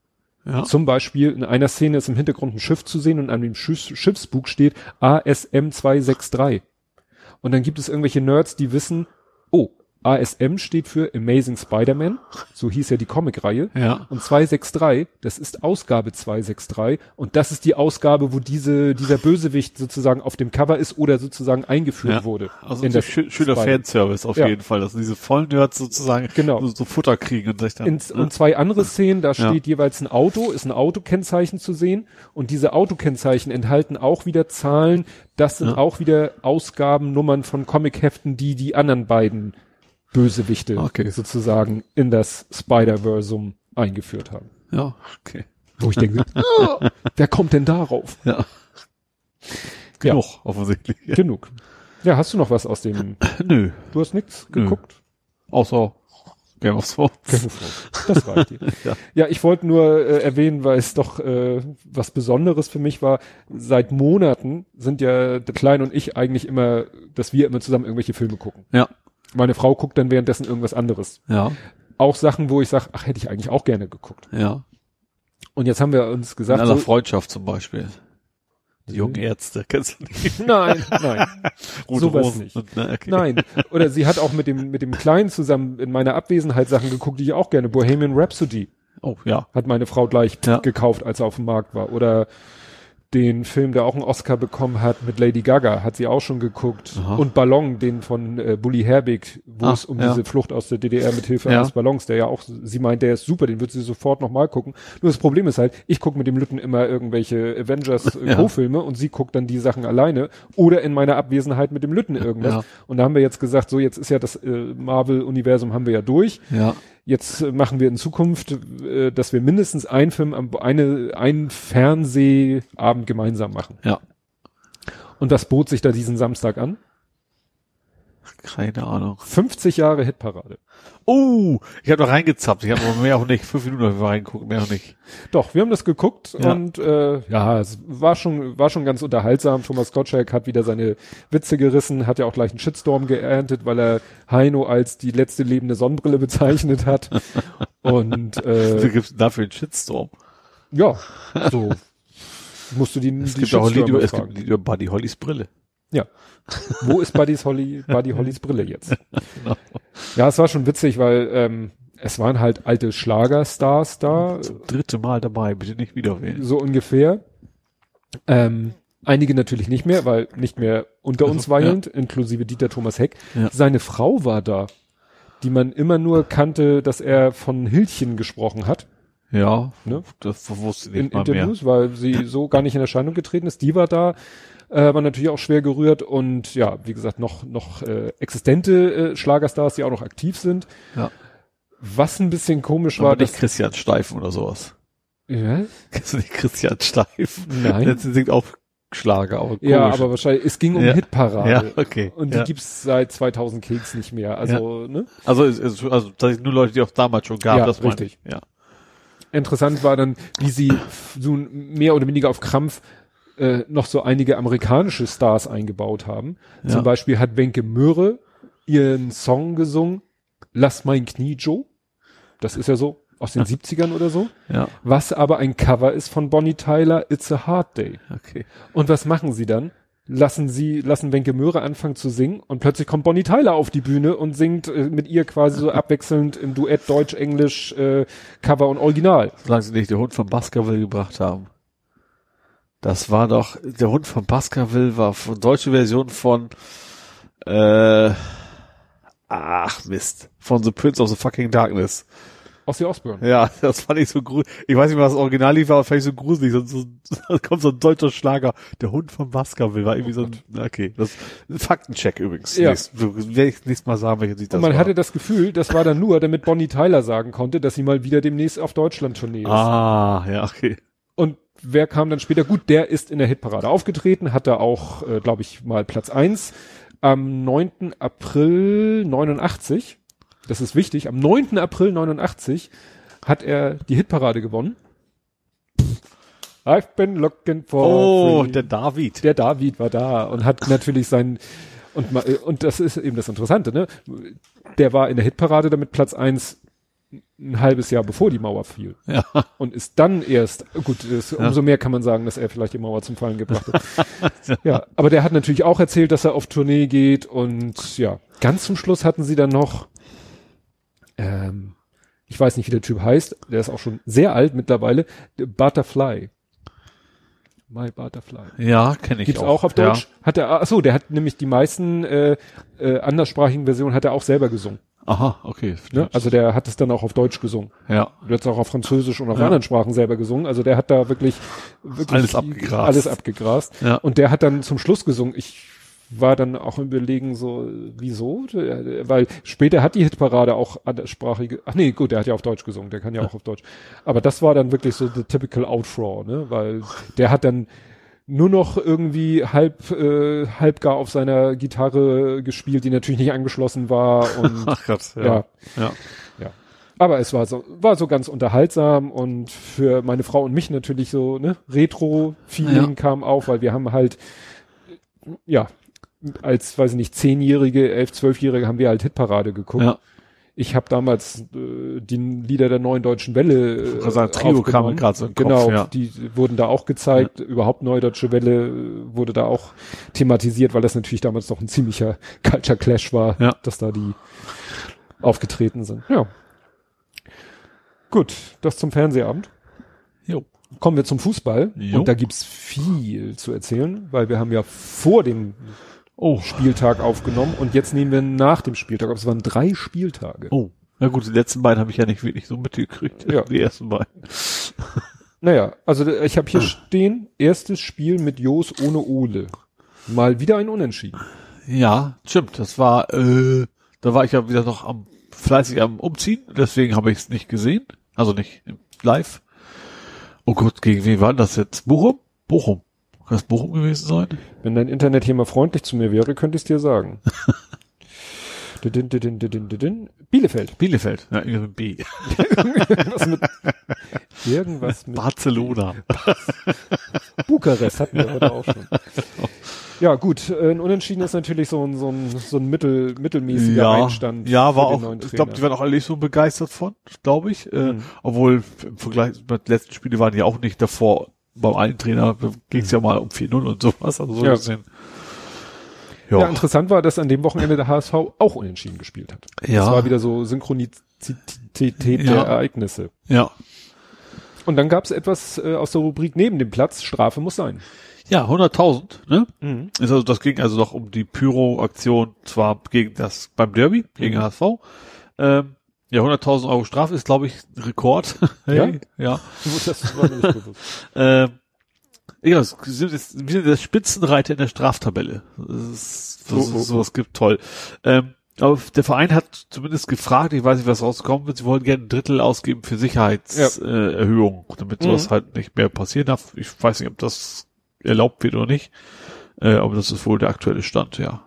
Ja. Zum Beispiel in einer Szene ist im Hintergrund ein Schiff zu sehen und an dem Schiff, Schiffsbug steht ASM 263. Und dann gibt es irgendwelche Nerds, die wissen, ASM steht für Amazing Spider-Man, so hieß ja die Comicreihe. Ja. Und 263, das ist Ausgabe 263 und das ist die Ausgabe, wo diese, dieser Bösewicht sozusagen auf dem Cover ist oder sozusagen eingeführt Ja. wurde. Also in das schö schöner Fanservice auf Ja. jeden Fall, dass diese Vollnerds sozusagen Genau. so, so Futter kriegen und sich dann. In, und zwei andere Szenen, da Ja. steht jeweils ein Auto, ist ein Autokennzeichen zu sehen und diese Autokennzeichen enthalten auch wieder Zahlen, das sind Ja. auch wieder Ausgabennummern von Comicheften, die die anderen beiden Bösewichte Okay. sozusagen in das Spider-Versum eingeführt haben. ja, okay. Wo ich denke, ah, wer kommt denn darauf? Ja. Genug, offensichtlich. Ja. Genug. Ja, hast du noch was aus dem, Nö. du hast nichts Nö. geguckt? Außer Game of Thrones. Das reicht dir. Ja. ja, ich wollte nur äh, erwähnen, weil es doch äh, was Besonderes für mich war. Seit Monaten sind ja der Kleine und ich eigentlich immer, dass wir immer zusammen irgendwelche Filme gucken. Ja. Meine Frau guckt dann währenddessen irgendwas anderes. Ja. Auch Sachen, wo ich sage, ach, hätte ich eigentlich auch gerne geguckt. Ja. Und jetzt haben wir uns In gesagt, aller so, Freundschaft zum Beispiel. Die jungen Ärzte, kennst du nicht? nein, nein, Rote Sowas Rosen nicht. Und, ne, okay. nein. Oder sie hat auch mit dem mit dem Kleinen zusammen in meiner Abwesenheit Sachen geguckt, die ich auch gerne. Bohemian Rhapsody. Oh, ja. Hat meine Frau gleich Ja. gekauft, als er auf dem Markt war. Oder den Film, der auch einen Oscar bekommen hat mit Lady Gaga, hat sie auch schon geguckt. Aha. Und Ballon, den von äh, Bully Herbig, wo Ah, es um ja. diese Flucht aus der DDR mit Hilfe Ja. eines Ballons, der ja auch, sie meint, der ist super, den wird sie sofort nochmal gucken. Nur das Problem ist halt, ich gucke mit dem Lütten immer irgendwelche Avengers äh, Ja. Co-Filme und sie guckt dann die Sachen alleine oder in meiner Abwesenheit mit dem Lütten irgendwas. Und da haben wir jetzt gesagt, so jetzt ist ja das äh, Marvel-Universum haben wir ja durch. Ja. Jetzt machen wir in Zukunft, äh, dass wir mindestens einen Film, am- eine, einen Fernsehabend gemeinsam machen. Ja. Und das bot sich da diesen Samstag an. Keine Ahnung. 50 Jahre Hitparade. Oh, ich habe noch reingezappt. Ich habe aber mehr auch nicht. Fünf Minuten mal reingeguckt, mehr auch nicht. Doch, wir haben das geguckt Ja. und äh, ja, es war schon, war schon ganz unterhaltsam. Thomas Gottschalk hat wieder seine Witze gerissen, hat ja auch gleich einen Shitstorm geerntet, weil er Heino als die letzte lebende Sonnenbrille bezeichnet hat. und Wie äh, viel gibt's dafür einen Shitstorm? ja, so musst du die, Es die gibt auch ein Lied über, es gibt ein Lied über Buddy Hollys Brille. Ja. Wo ist Buddy's Holly, Buddy Hollys Brille jetzt? Genau. Ja, es war schon witzig, weil ähm, es waren halt alte Schlagerstars da, Zum dritte Mal dabei, bitte nicht wieder wählen. so ungefähr. Ähm, einige natürlich nicht mehr, weil nicht mehr unter uns Also, weilend, inklusive Dieter Thomas Heck. Ja. Seine Frau war da, die man immer nur kannte, dass er von Hildchen gesprochen hat Ja, Ne? das wusste ich in nicht mal mehr. Interviews, weil sie so gar nicht in Erscheinung getreten ist. Die war da, äh, war natürlich auch schwer gerührt und ja, wie gesagt, noch, noch äh, existente äh, Schlagerstars, die auch noch aktiv sind. Ja. Was ein bisschen komisch Aber war, nicht dass, Christian Steifen oder sowas. ja, Kennst du nicht Christian Steifen? Nein. Der singt auch Schlager, aber komisch. ja, aber wahrscheinlich, es ging um Ja. Hitparade. Ja, okay. Und die ja. gibt's seit 2000 Keks nicht mehr. Also, ne? Also, es, es, also, das sind nur Leute, die auch damals schon gab, Ja, das richtig. ich. Ja. Interessant war dann, wie sie so mehr oder weniger auf Krampf äh, noch so einige amerikanische Stars eingebaut haben. Ja. Zum Beispiel hat Wenke Möhre ihren Song gesungen, Lass mein Knie Joe. Das ist ja so aus den 70ern oder so. Ja, Was aber ein Cover ist von Bonnie Tyler, It's a Hard Day. okay. Und was machen sie dann? Lassen sie, lassen Wenke Möhre anfangen zu singen und plötzlich kommt Bonnie Tyler auf die Bühne und singt äh, mit ihr quasi so abwechselnd im Duett Deutsch, Englisch, äh, Cover und Original. Solange sie nicht den Hund von Baskerville gebracht haben. Das war doch, der Hund von Baskerville war von deutsche Version von, äh, ach Mist, von The Prince of the Fucking Darkness. Aus Osbourne. Ja, das fand ich so gruselig. Ich weiß nicht, was das Original lief, aber fand ich so gruselig. So, so, da kommt so ein deutscher Schlager. Der Hund von Baskerville war irgendwie so ein, okay, das, ein Faktencheck übrigens. Ja. Werde ich nächstes Mal sagen, welches Lied das Und man war. hatte das Gefühl, das war dann nur, damit Bonnie Tyler sagen konnte, dass sie mal wieder demnächst auf Deutschland-Tournee ist. ah, ja, okay. Und wer kam dann später? Gut, der ist in der Hitparade aufgetreten, hatte auch, äh, glaube ich, mal Platz eins Am 9. April 89, das ist wichtig, am 9. April 89 hat er die Hitparade gewonnen. I've been looking for Oh, free. der David. der David war da und hat natürlich sein und und das ist eben das Interessante, ne? Der war in der Hitparade damit Platz eins ein halbes Jahr bevor die Mauer fiel Ja. und ist dann erst gut, ist, umso mehr kann man sagen, dass er vielleicht die Mauer zum Fallen gebracht hat. ja, aber der hat natürlich auch erzählt, dass er auf Tournee geht und ja, ganz zum Schluss hatten sie dann noch ähm, ich weiß nicht, wie der Typ heißt, der ist auch schon sehr alt mittlerweile, Butterfly. My Butterfly. Ja, kenne ich Gibt's auch. auch auf Deutsch? Hat er, ach so, der hat nämlich die meisten äh, äh, anderssprachigen Versionen hat er auch selber gesungen. Ja. Aha, okay. Ne? Also der hat es dann auch auf Deutsch gesungen. ja. Du hast auch auf Französisch und auf Ja. anderen Sprachen selber gesungen. Also der hat da wirklich, wirklich Alles abgegrast. Alles abgegrast. Ja. Und der hat dann zum Schluss gesungen. Ich war dann auch im Überlegen so, wieso? Weil später hat die Hitparade auch anderssprachige, ach nee, gut, der hat ja auf Deutsch gesungen, der kann ja auch auf Deutsch. Aber das war dann wirklich so the typical Outfraw, ne? Weil der hat dann nur noch irgendwie halb, äh, halb gar auf seiner Gitarre gespielt, die natürlich nicht angeschlossen war und Ach Gott, ja. ja. ja. ja. Aber es war so, war so ganz unterhaltsam und für meine Frau und mich natürlich so, ne, Retro-Feeling Ja. kam auf, weil wir haben halt, ja, als, weiß ich nicht, Zehnjährige, elf, Zwölfjährige haben wir halt Hitparade geguckt. Ja. Ich habe damals äh, die Lieder der neuen deutschen Welle äh, Also Trio kam grad so im Kopf, Genau, ja. die wurden da auch gezeigt. Überhaupt neue deutsche Welle äh, wurde da auch thematisiert, weil das natürlich damals doch ein ziemlicher Culture Clash war, Ja. dass da die aufgetreten sind. Ja. Gut, das zum Fernsehabend. Jo. Kommen wir zum Fußball. Jo. Und da gibt's viel zu erzählen, weil wir haben ja vor dem Oh. Spieltag aufgenommen und jetzt nehmen wir nach dem Spieltag. Aber es waren drei Spieltage. Oh. Na gut, die letzten beiden habe ich ja nicht wirklich so mitgekriegt. Ja. Die ersten beiden. Naja, also ich habe hier stehen, erstes Spiel mit Jos ohne Ole. Mal wieder ein Unentschieden. Ja, stimmt. Das war, äh, da war ich ja wieder noch am fleißig am Umziehen, deswegen habe ich es nicht gesehen. Also nicht live. Oh Gott, gegen wen war das jetzt? Bochum? Bochum. Kann das Bochum gewesen sein? Wenn dein Internet hier mal freundlich zu mir wäre, könnte ich es dir sagen. Didin, didin, didin, didin. Bielefeld. Bielefeld. Ja, B. irgendwas mit, irgendwas mit Barcelona. Bukarest hatten wir heute auch schon. Ja, gut, äh, ein Unentschieden ist natürlich so ein, so ein, so ein mittel, mittelmäßiger Ja, Einstand. ja, war auch, ich glaube, die waren auch alle nicht so begeistert von, glaube ich. Äh, Mhm. Obwohl im Vergleich mit den letzten Spiele waren die auch nicht davor. Beim einen Trainer ging es ja mal um 4-0 und sowas. Also so Ja. gesehen. ja. Ja. interessant war, dass an dem Wochenende der HSV auch unentschieden gespielt hat. Ja. Das war wieder so Synchronizität der Ja. Ereignisse. ja. Und dann gab es etwas äh, aus der Rubrik neben dem Platz, Strafe muss sein. Ja, 100.000, ne? Mhm. Ist also, das ging also noch um die Pyro-Aktion, zwar gegen das, beim Derby, gegen Mhm. HSV. Ähm, ja, 100.000 Euro Strafe ist, glaube ich, ein Rekord. Ja? Ja. Das war nicht bewusst. Ähm, ja, es sind jetzt, wir sind der Spitzenreiter in der Straftabelle. Das ist, das Oh, ist, oh, sowas gibt, toll. Ähm, aber der Verein hat zumindest gefragt, ich weiß nicht, was rausgekommen wird, sie wollen gerne ein Drittel ausgeben für Sicherheitserhöhung, äh, Erhöhung, damit sowas Mhm. halt nicht mehr passieren darf. Ich weiß nicht, ob das erlaubt wird oder nicht. Äh, aber das ist wohl der aktuelle Stand, ja.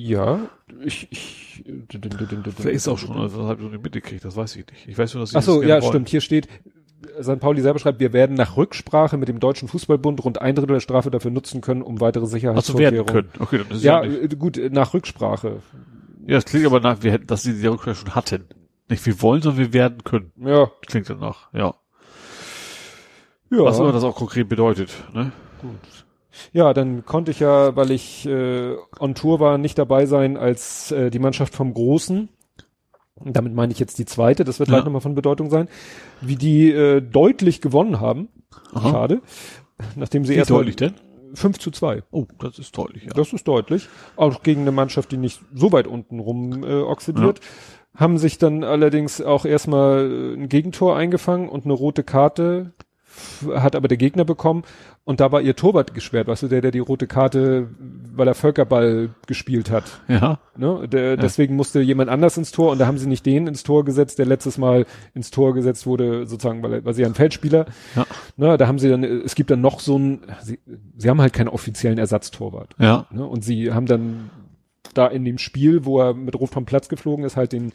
Ja, ich, ich Vielleicht ist auch schon, also noch nicht mitgekriegt, das weiß ich nicht. Ich weiß nur, dass sie Ach so, das ja, wollen. stimmt. Hier steht, St. Pauli selber schreibt, wir werden nach Rücksprache mit dem Deutschen Fußballbund rund ein Drittel der Strafe dafür nutzen können, um weitere Ach so, werden Sicherheitsvorkehrungen. können. Okay, dann ist Ja, ja, gut, nach Rücksprache. ja, es klingt aber nach, wir hätten, dass sie die Rückkehr schon hatten. Nicht wir wollen, sondern wir werden können. Ja, Klingt danach, ja. ja. Was immer das auch konkret bedeutet, ne? Ja, dann konnte ich ja, weil ich äh, on Tour war, nicht dabei sein als äh, die Mannschaft vom Großen. Und Damit meine ich jetzt die zweite, das wird Ja. gleich nochmal von Bedeutung sein. Wie die äh, deutlich gewonnen haben. Aha. Schade. Nachdem sie Wie erst deutlich denn? 5 zu 2. Oh, das ist deutlich, ja. Das ist deutlich. Auch gegen eine Mannschaft, die nicht so weit unten rum äh, oxidiert. Haben sich dann allerdings auch erstmal äh, ein Gegentor eingefangen und eine rote Karte hat aber der Gegner bekommen. Und da war ihr Torwart gesperrt, weißt du, der, der die rote Karte, weil er Völkerball gespielt hat. Ja. Ne? Der, Deswegen musste jemand anders ins Tor und da haben sie nicht den ins Tor gesetzt, der letztes Mal ins Tor gesetzt wurde, sozusagen, weil, er- weil sie ja ein Feldspieler. Ja. Ne? Da haben sie dann, es gibt dann noch so ein, sie, sie haben halt keinen offiziellen Ersatztorwart. Ja. Ne? Und sie haben dann da in dem Spiel, wo er mit Rot vom Platz geflogen ist, halt den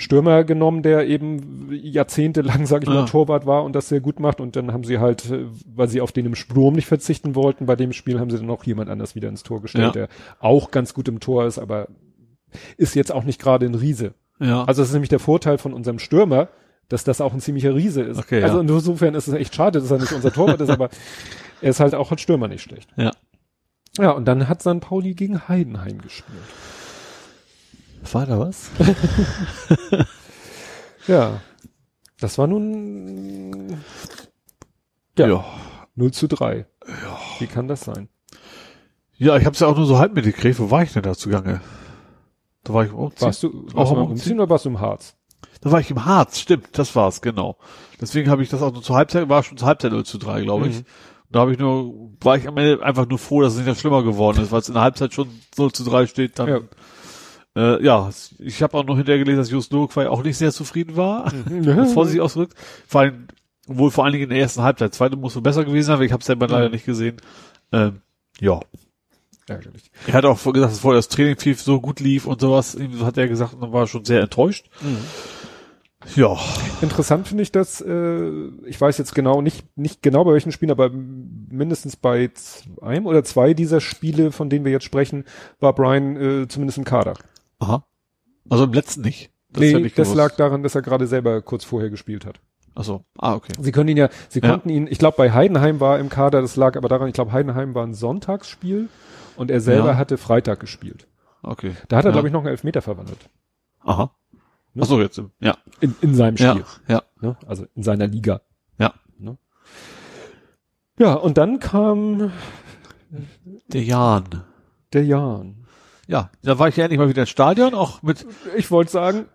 Stürmer genommen, der eben jahrzehntelang, sag ich mal, Ja. Torwart war und das sehr gut macht. Und dann haben sie halt, äh, weil sie auf den im Sturm nicht verzichten wollten, bei dem Spiel haben sie dann noch jemand anders wieder ins Tor gestellt, Ja. der auch ganz gut im Tor ist, aber ist jetzt auch nicht gerade ein Riese. Ja. Also das ist nämlich der Vorteil von unserem Stürmer, dass das auch ein ziemlicher Riese ist. Okay, ja. also insofern ist es echt schade, dass er nicht unser Torwart ist, aber er ist halt auch als Stürmer nicht schlecht. ja. Ja, und dann hat St. Pauli gegen Heidenheim gespielt. War da was? Ja. Das war nun Ja. 0 zu 3. Ja. Wie kann das sein? Ja, ich hab's ja auch nur so halb mitgekriegt. Wo war ich denn da zugange? Da war ich im Umziehen. Warst du Auch warst du am am Umziehen oder warst du im Harz? Da war ich im Harz, stimmt, das war's, genau. Deswegen habe ich das auch nur zur Halbzeit, war schon zur Halbzeit 0 zu 3, glaube ich. Mhm. Da habe ich nur, war ich am Ende einfach nur froh, dass es nicht noch schlimmer geworden ist, weil es in der Halbzeit schon 0 zu 3 steht, dann, Ja. Ja, äh, ja ich habe auch noch hinterher gelesen, dass Just Nurkway auch nicht sehr zufrieden war, das vorsichtig ausgedrückt. Vor allem, wohl vor allen Dingen in der ersten Halbzeit. Zweite muss wohl besser gewesen sein, aber ich habe es selber leider Mhm. nicht gesehen. Ähm, ja. Ärgerlich. Er hat auch gesagt, dass vorher das Training viel so gut lief und sowas, hat er gesagt, und war schon sehr enttäuscht. Ja. Interessant finde ich das, äh, ich weiß jetzt genau nicht, nicht genau bei welchen Spielen, aber mindestens bei einem oder zwei dieser Spiele, von denen wir jetzt sprechen, war Brian äh, zumindest im Kader. Aha. Also im letzten nicht. Das nee, das gewusst. lag daran, dass er gerade selber kurz vorher gespielt hat. Ach so. Ah, okay. Sie können ihn ja, sie Ja. konnten ihn, ich glaube bei Heidenheim war im Kader, das lag aber daran, ich glaube Heidenheim war ein Sonntagsspiel und er selber Ja. hatte Freitag gespielt. Okay. Da hat er, Ja. glaube ich, noch einen Elfmeter verwandelt. Aha. Ne? Ach so, jetzt, im- ja. In, in seinem Spiel. Ja, ja. Ne? Also in seiner Liga. Ja. Ne? Ja, und dann kam Der Jan. der Jan. Ja, da war ich ja endlich mal wieder im Stadion, auch mit Ich wollte sagen,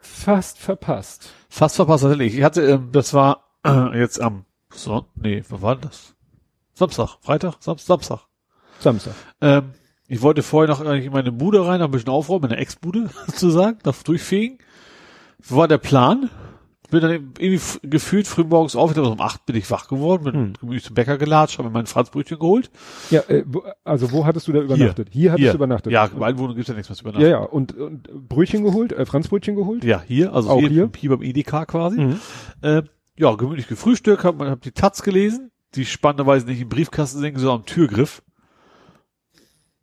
fast verpasst. fast verpasst tatsächlich. Ich hatte, ähm, das war äh, jetzt am so, nee, was war das? Samstag, Freitag, Samstag, Samstag. Samstag. Ähm, ich wollte vorher noch eigentlich in meine Bude rein, ein bisschen aufräumen, meine Ex-Bude sozusagen, da durchfegen. War der Plan. Bin dann irgendwie gefühlt früh morgens auf, ich glaube um acht bin ich wach geworden, bin Hm. gemütlich zum Bäcker gelatscht, habe mir mein Franzbrötchen geholt. Ja, äh, wo, also wo hattest du da übernachtet? Hier, hattest Hier. du übernachtet. Ja, im Einwohnen gibt's ja nichts mehr zu ja, übernachten. ja. Und, und Brötchen geholt, äh, Franzbrötchen geholt? Ja, hier, also Auch hier, hier? hier beim Edeka quasi. Mhm. Äh, ja, gemütlich gefrühstückt, hab, hab die Taz gelesen, die spannenderweise nicht im Briefkasten sinken, sondern am Türgriff.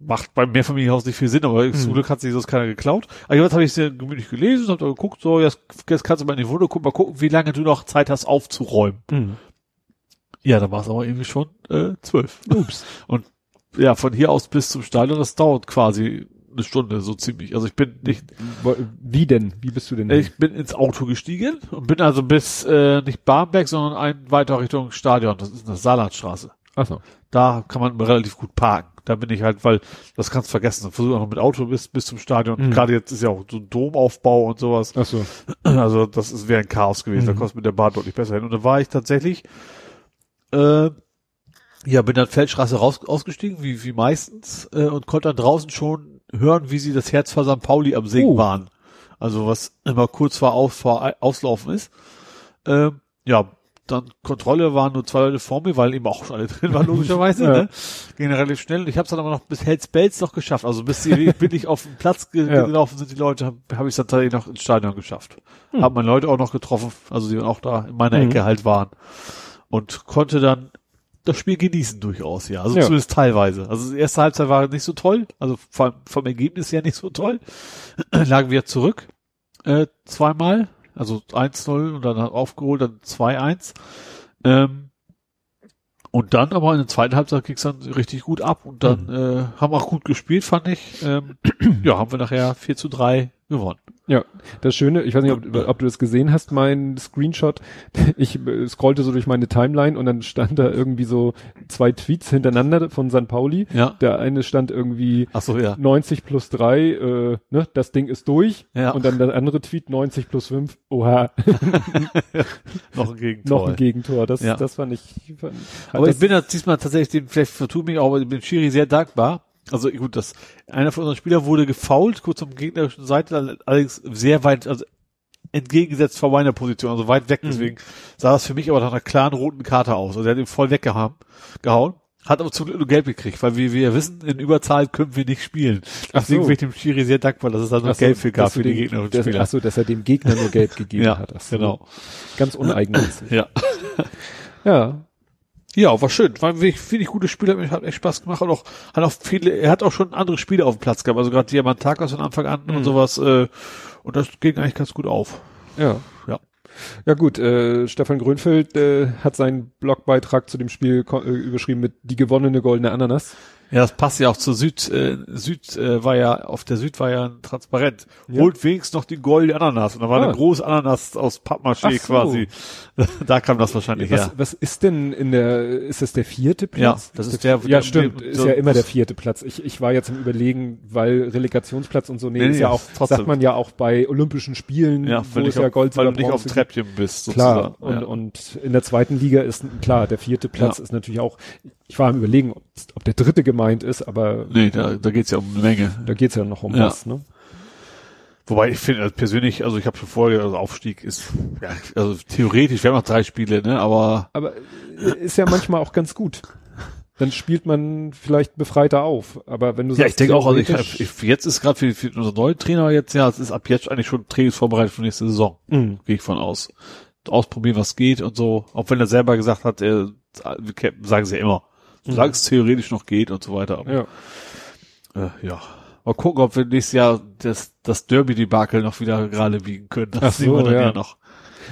Macht beim Mehrfamilienhaus nicht viel Sinn, aber Mhm. zum Glück hat sich sonst keiner geklaut. Aber jetzt habe ich sehr gemütlich gelesen, hab da geguckt, so, jetzt, jetzt kannst du mal in die Wohnung gucken, mal gucken, wie lange du noch Zeit hast aufzuräumen. Mhm. Ja, da war es aber irgendwie schon äh, zwölf. Ups. Und ja, von hier aus bis zum Stadion, das dauert quasi eine Stunde, so ziemlich. Also ich bin nicht, Wie denn? Wie bist du denn? ich bin ins Auto gestiegen und bin also bis äh, nicht Barmbek, sondern ein weiter Richtung Stadion. Das ist eine Saarlandstraße. Ach so. Da kann man relativ gut parken. Da bin ich halt, weil das kannst du vergessen. Versuche auch noch mit Auto bis bis zum Stadion. Mhm. Gerade jetzt ist ja auch so ein Domaufbau und sowas. Ach so. Also das ist wäre ein Chaos gewesen. Da Mhm. kostet mit der Bahn deutlich besser hin. Und da war ich tatsächlich, äh, ja, bin dann Feldstraße raus ausgestiegen, wie wie meistens, äh, und konnte dann draußen schon hören, wie sie das Herz vor St. Pauli am Singen Oh. waren. Also was immer kurz vor, Aus, vor Auslaufen ist. Ähm, ja, dann Kontrolle waren nur zwei Leute vor mir, weil eben auch schon alle drin waren, logischerweise. Ja. ne? Ging relativ schnell. Ich habe es dann aber noch bis Helsbelz noch geschafft. Also bis sie wirklich auf den Platz ge Ja. gelaufen sind, die Leute, habe hab ich es dann tatsächlich noch ins Stadion geschafft. Hm. Hab meine Leute auch noch getroffen, also die auch da in meiner Mhm. Ecke halt waren. Und konnte dann das Spiel genießen durchaus, ja. Also Ja. zumindest teilweise. Also die erste Halbzeit war nicht so toll, also vom, vom Ergebnis her nicht so toll. Lagen wir zurück, äh, zweimal, also 1-0 und dann aufgeholt, dann 2-1. Ähm, und dann aber in der zweiten Halbzeit ging es dann richtig gut ab und dann äh, haben auch gut gespielt, fand ich. Ähm, ja, haben wir nachher 4 zu 3 gewonnen. Ja, das Schöne, ich weiß nicht, ob, ob du das gesehen hast, mein Screenshot. Ich äh, scrollte so durch meine Timeline und dann stand da irgendwie so zwei Tweets hintereinander von St. Pauli. Ja. Der eine stand irgendwie Ach so, ja. 90 plus 3, äh, ne, das Ding ist durch. Ja. Und dann der andere Tweet 90 plus 5, oha, Noch ein Gegentor. noch ein Gegentor. Das, Ja. das fand ich, fand, Aber ich bin da diesmal tatsächlich, vielleicht vertue mich auch, aber ich bin Schiri sehr dankbar. Also gut, das einer von unseren Spielern wurde gefoult, kurz am gegnerischen Seite, allerdings sehr weit, also entgegengesetzt vor meiner Position, also weit weg, Mhm. deswegen sah das für mich aber nach einer klaren roten Karte aus. Also er hat ihn voll weggehauen, gehauen, hat aber zum Glück nur gelb gekriegt, weil wir, wir wissen, in Überzahl können wir nicht spielen. Deswegen so. bin ich dem Schiri sehr dankbar, dass es da nur Ach so, gelb für gab für die den- gegnerischen dass- Spieler. Ach so, dass er dem Gegner nur gelb gegeben Ja, hat. Ach so. genau. Ganz uneigennützig. Ja. ja. Ja, war schön. War ein wirklich, gutes Spiel, hat mir hat echt Spaß gemacht. Hat auch, hat auch viele, er hat auch schon andere Spiele auf dem Platz gehabt, also gerade Diamantakos von Anfang an Mhm. und sowas, äh, und das ging eigentlich ganz gut auf. Ja. Ja. Ja gut, äh, Stefan Grönfeld äh, hat seinen Blogbeitrag zu dem Spiel äh, überschrieben mit die gewonnene goldene Ananas. Ja, das passt ja auch zur Süd, äh, Süd äh, war ja, auf der Süd war ja transparent. Ja. Holt wenigstens noch die goldene Ananas. Und da war Ah. eine große Ananas aus Pappmaché Ach so. quasi. da kam das wahrscheinlich Was, her. was ist denn in der, ist das der vierte Platz? Ja, das ist der- Ja, der- stimmt, der- ist ja immer der vierte Platz. Ich, ich war jetzt im Überlegen, weil Relegationsplatz und so, nee, Nee, ist ja auch, trotzdem. sagt man ja auch bei Olympischen Spielen, Ja, wo es ja Gold, weil du nicht auf dem Treppchen bist, Klar, sozusagen. und, ja. und in der zweiten Liga ist klar, der vierte Platz Ja. ist natürlich auch, ich war am überlegen, ob, ob der dritte gemeint ist, aber Nee, da, da geht's ja um eine Menge. da geht's ja noch um Ja. was, ne? Wobei ich finde also persönlich, also ich habe schon vorher, also Aufstieg ist, ja, also theoretisch, wir haben noch drei Spiele, ne, aber Aber äh, ist ja manchmal auch ganz gut. Dann spielt man vielleicht befreiter auf. Aber wenn du ja, ich denke auch, also ich, ich, jetzt ist gerade für, für unseren neuen Trainer jetzt, ja, es ist ab jetzt eigentlich schon Trainingsvorbereitung für nächste Saison, Mhm. gehe ich von aus. Ausprobieren, was geht und so, auch wenn er selber gesagt hat, er, sagen sie ja immer, solange es theoretisch noch geht und so weiter. Aber, Ja. äh, ja. Mal gucken, ob wir nächstes Jahr das, das Derby-Debakel noch wieder gerade biegen können. Das Ach sehen so, wir dann ja. ja. noch.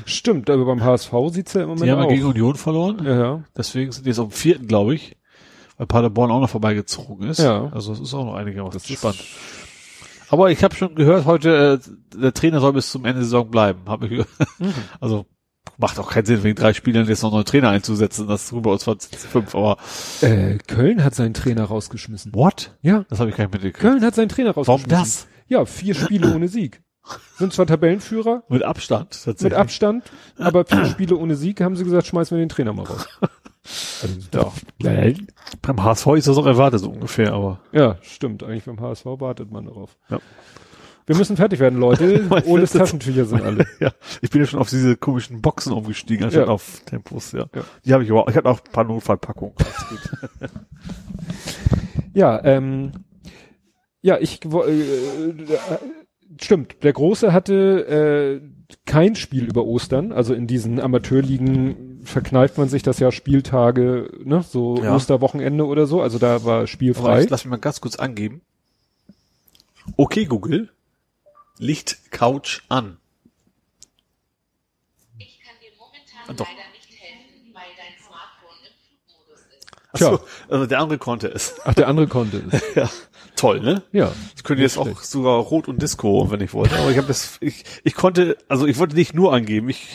Stimmt, aber beim HSV sieht's ja im Moment Die haben ja gegen Union verloren. ja, ja. Deswegen sind die jetzt am vierten, glaube ich, weil Paderborn auch noch vorbeigezogen ist. Ja. Also es ist auch noch einigermaßen Das spannend. Aber ich habe schon gehört, heute äh, der Trainer soll bis zum Ende der Saison bleiben. Hab ich. Mhm. Also macht auch keinen Sinn, wegen drei Spielern jetzt noch einen Trainer einzusetzen. Das ist bei uns war fünf, aber Äh, Köln hat seinen Trainer rausgeschmissen. what? Ja, Das habe ich gar nicht mitgekriegt. Köln hat seinen Trainer Warum rausgeschmissen. das? Ja, vier Spiele ohne Sieg. Sind zwar Tabellenführer, Mit Abstand tatsächlich. mit Abstand, aber vier Spiele ohne Sieg haben sie gesagt, schmeißen wir den Trainer mal raus. Also, Ja. Beim HSV ist das auch erwartet so ungefähr, aber ja, stimmt. Eigentlich beim HSV wartet man darauf. Ja. Wir müssen fertig werden, Leute. Oles letztes- Taschentücher sind alle. ja, ich bin ja schon auf diese komischen Boxen umgestiegen, anstatt Ja. auf Tempos, ja. Ja. Die habe ich aber, ich hatte auch ein paar Notfallpackungen. Ja, ähm, ja, ich, äh, äh, stimmt. Der Große hatte äh, kein Spiel über Ostern. Also in diesen Amateurligen verkneift man sich das ja Spieltage, ne, so Ja. Osterwochenende oder so. Also da war aber spielfrei. ich, lass mich mal ganz kurz angeben. Okay, Google. Licht Couch an. Ich kann dir momentan Ah, doch. leider nicht helfen, weil dein Smartphone im Flugmodus ist. Achso, Tja. also der andere konnte es. Ach, der andere konnte es. ja. Toll, ne? Ja. Ich könnte jetzt auch sogar Rot und Disco, wenn ich wollte. Aber ich habe das, ich, ich konnte, also ich wollte nicht nur angeben, ich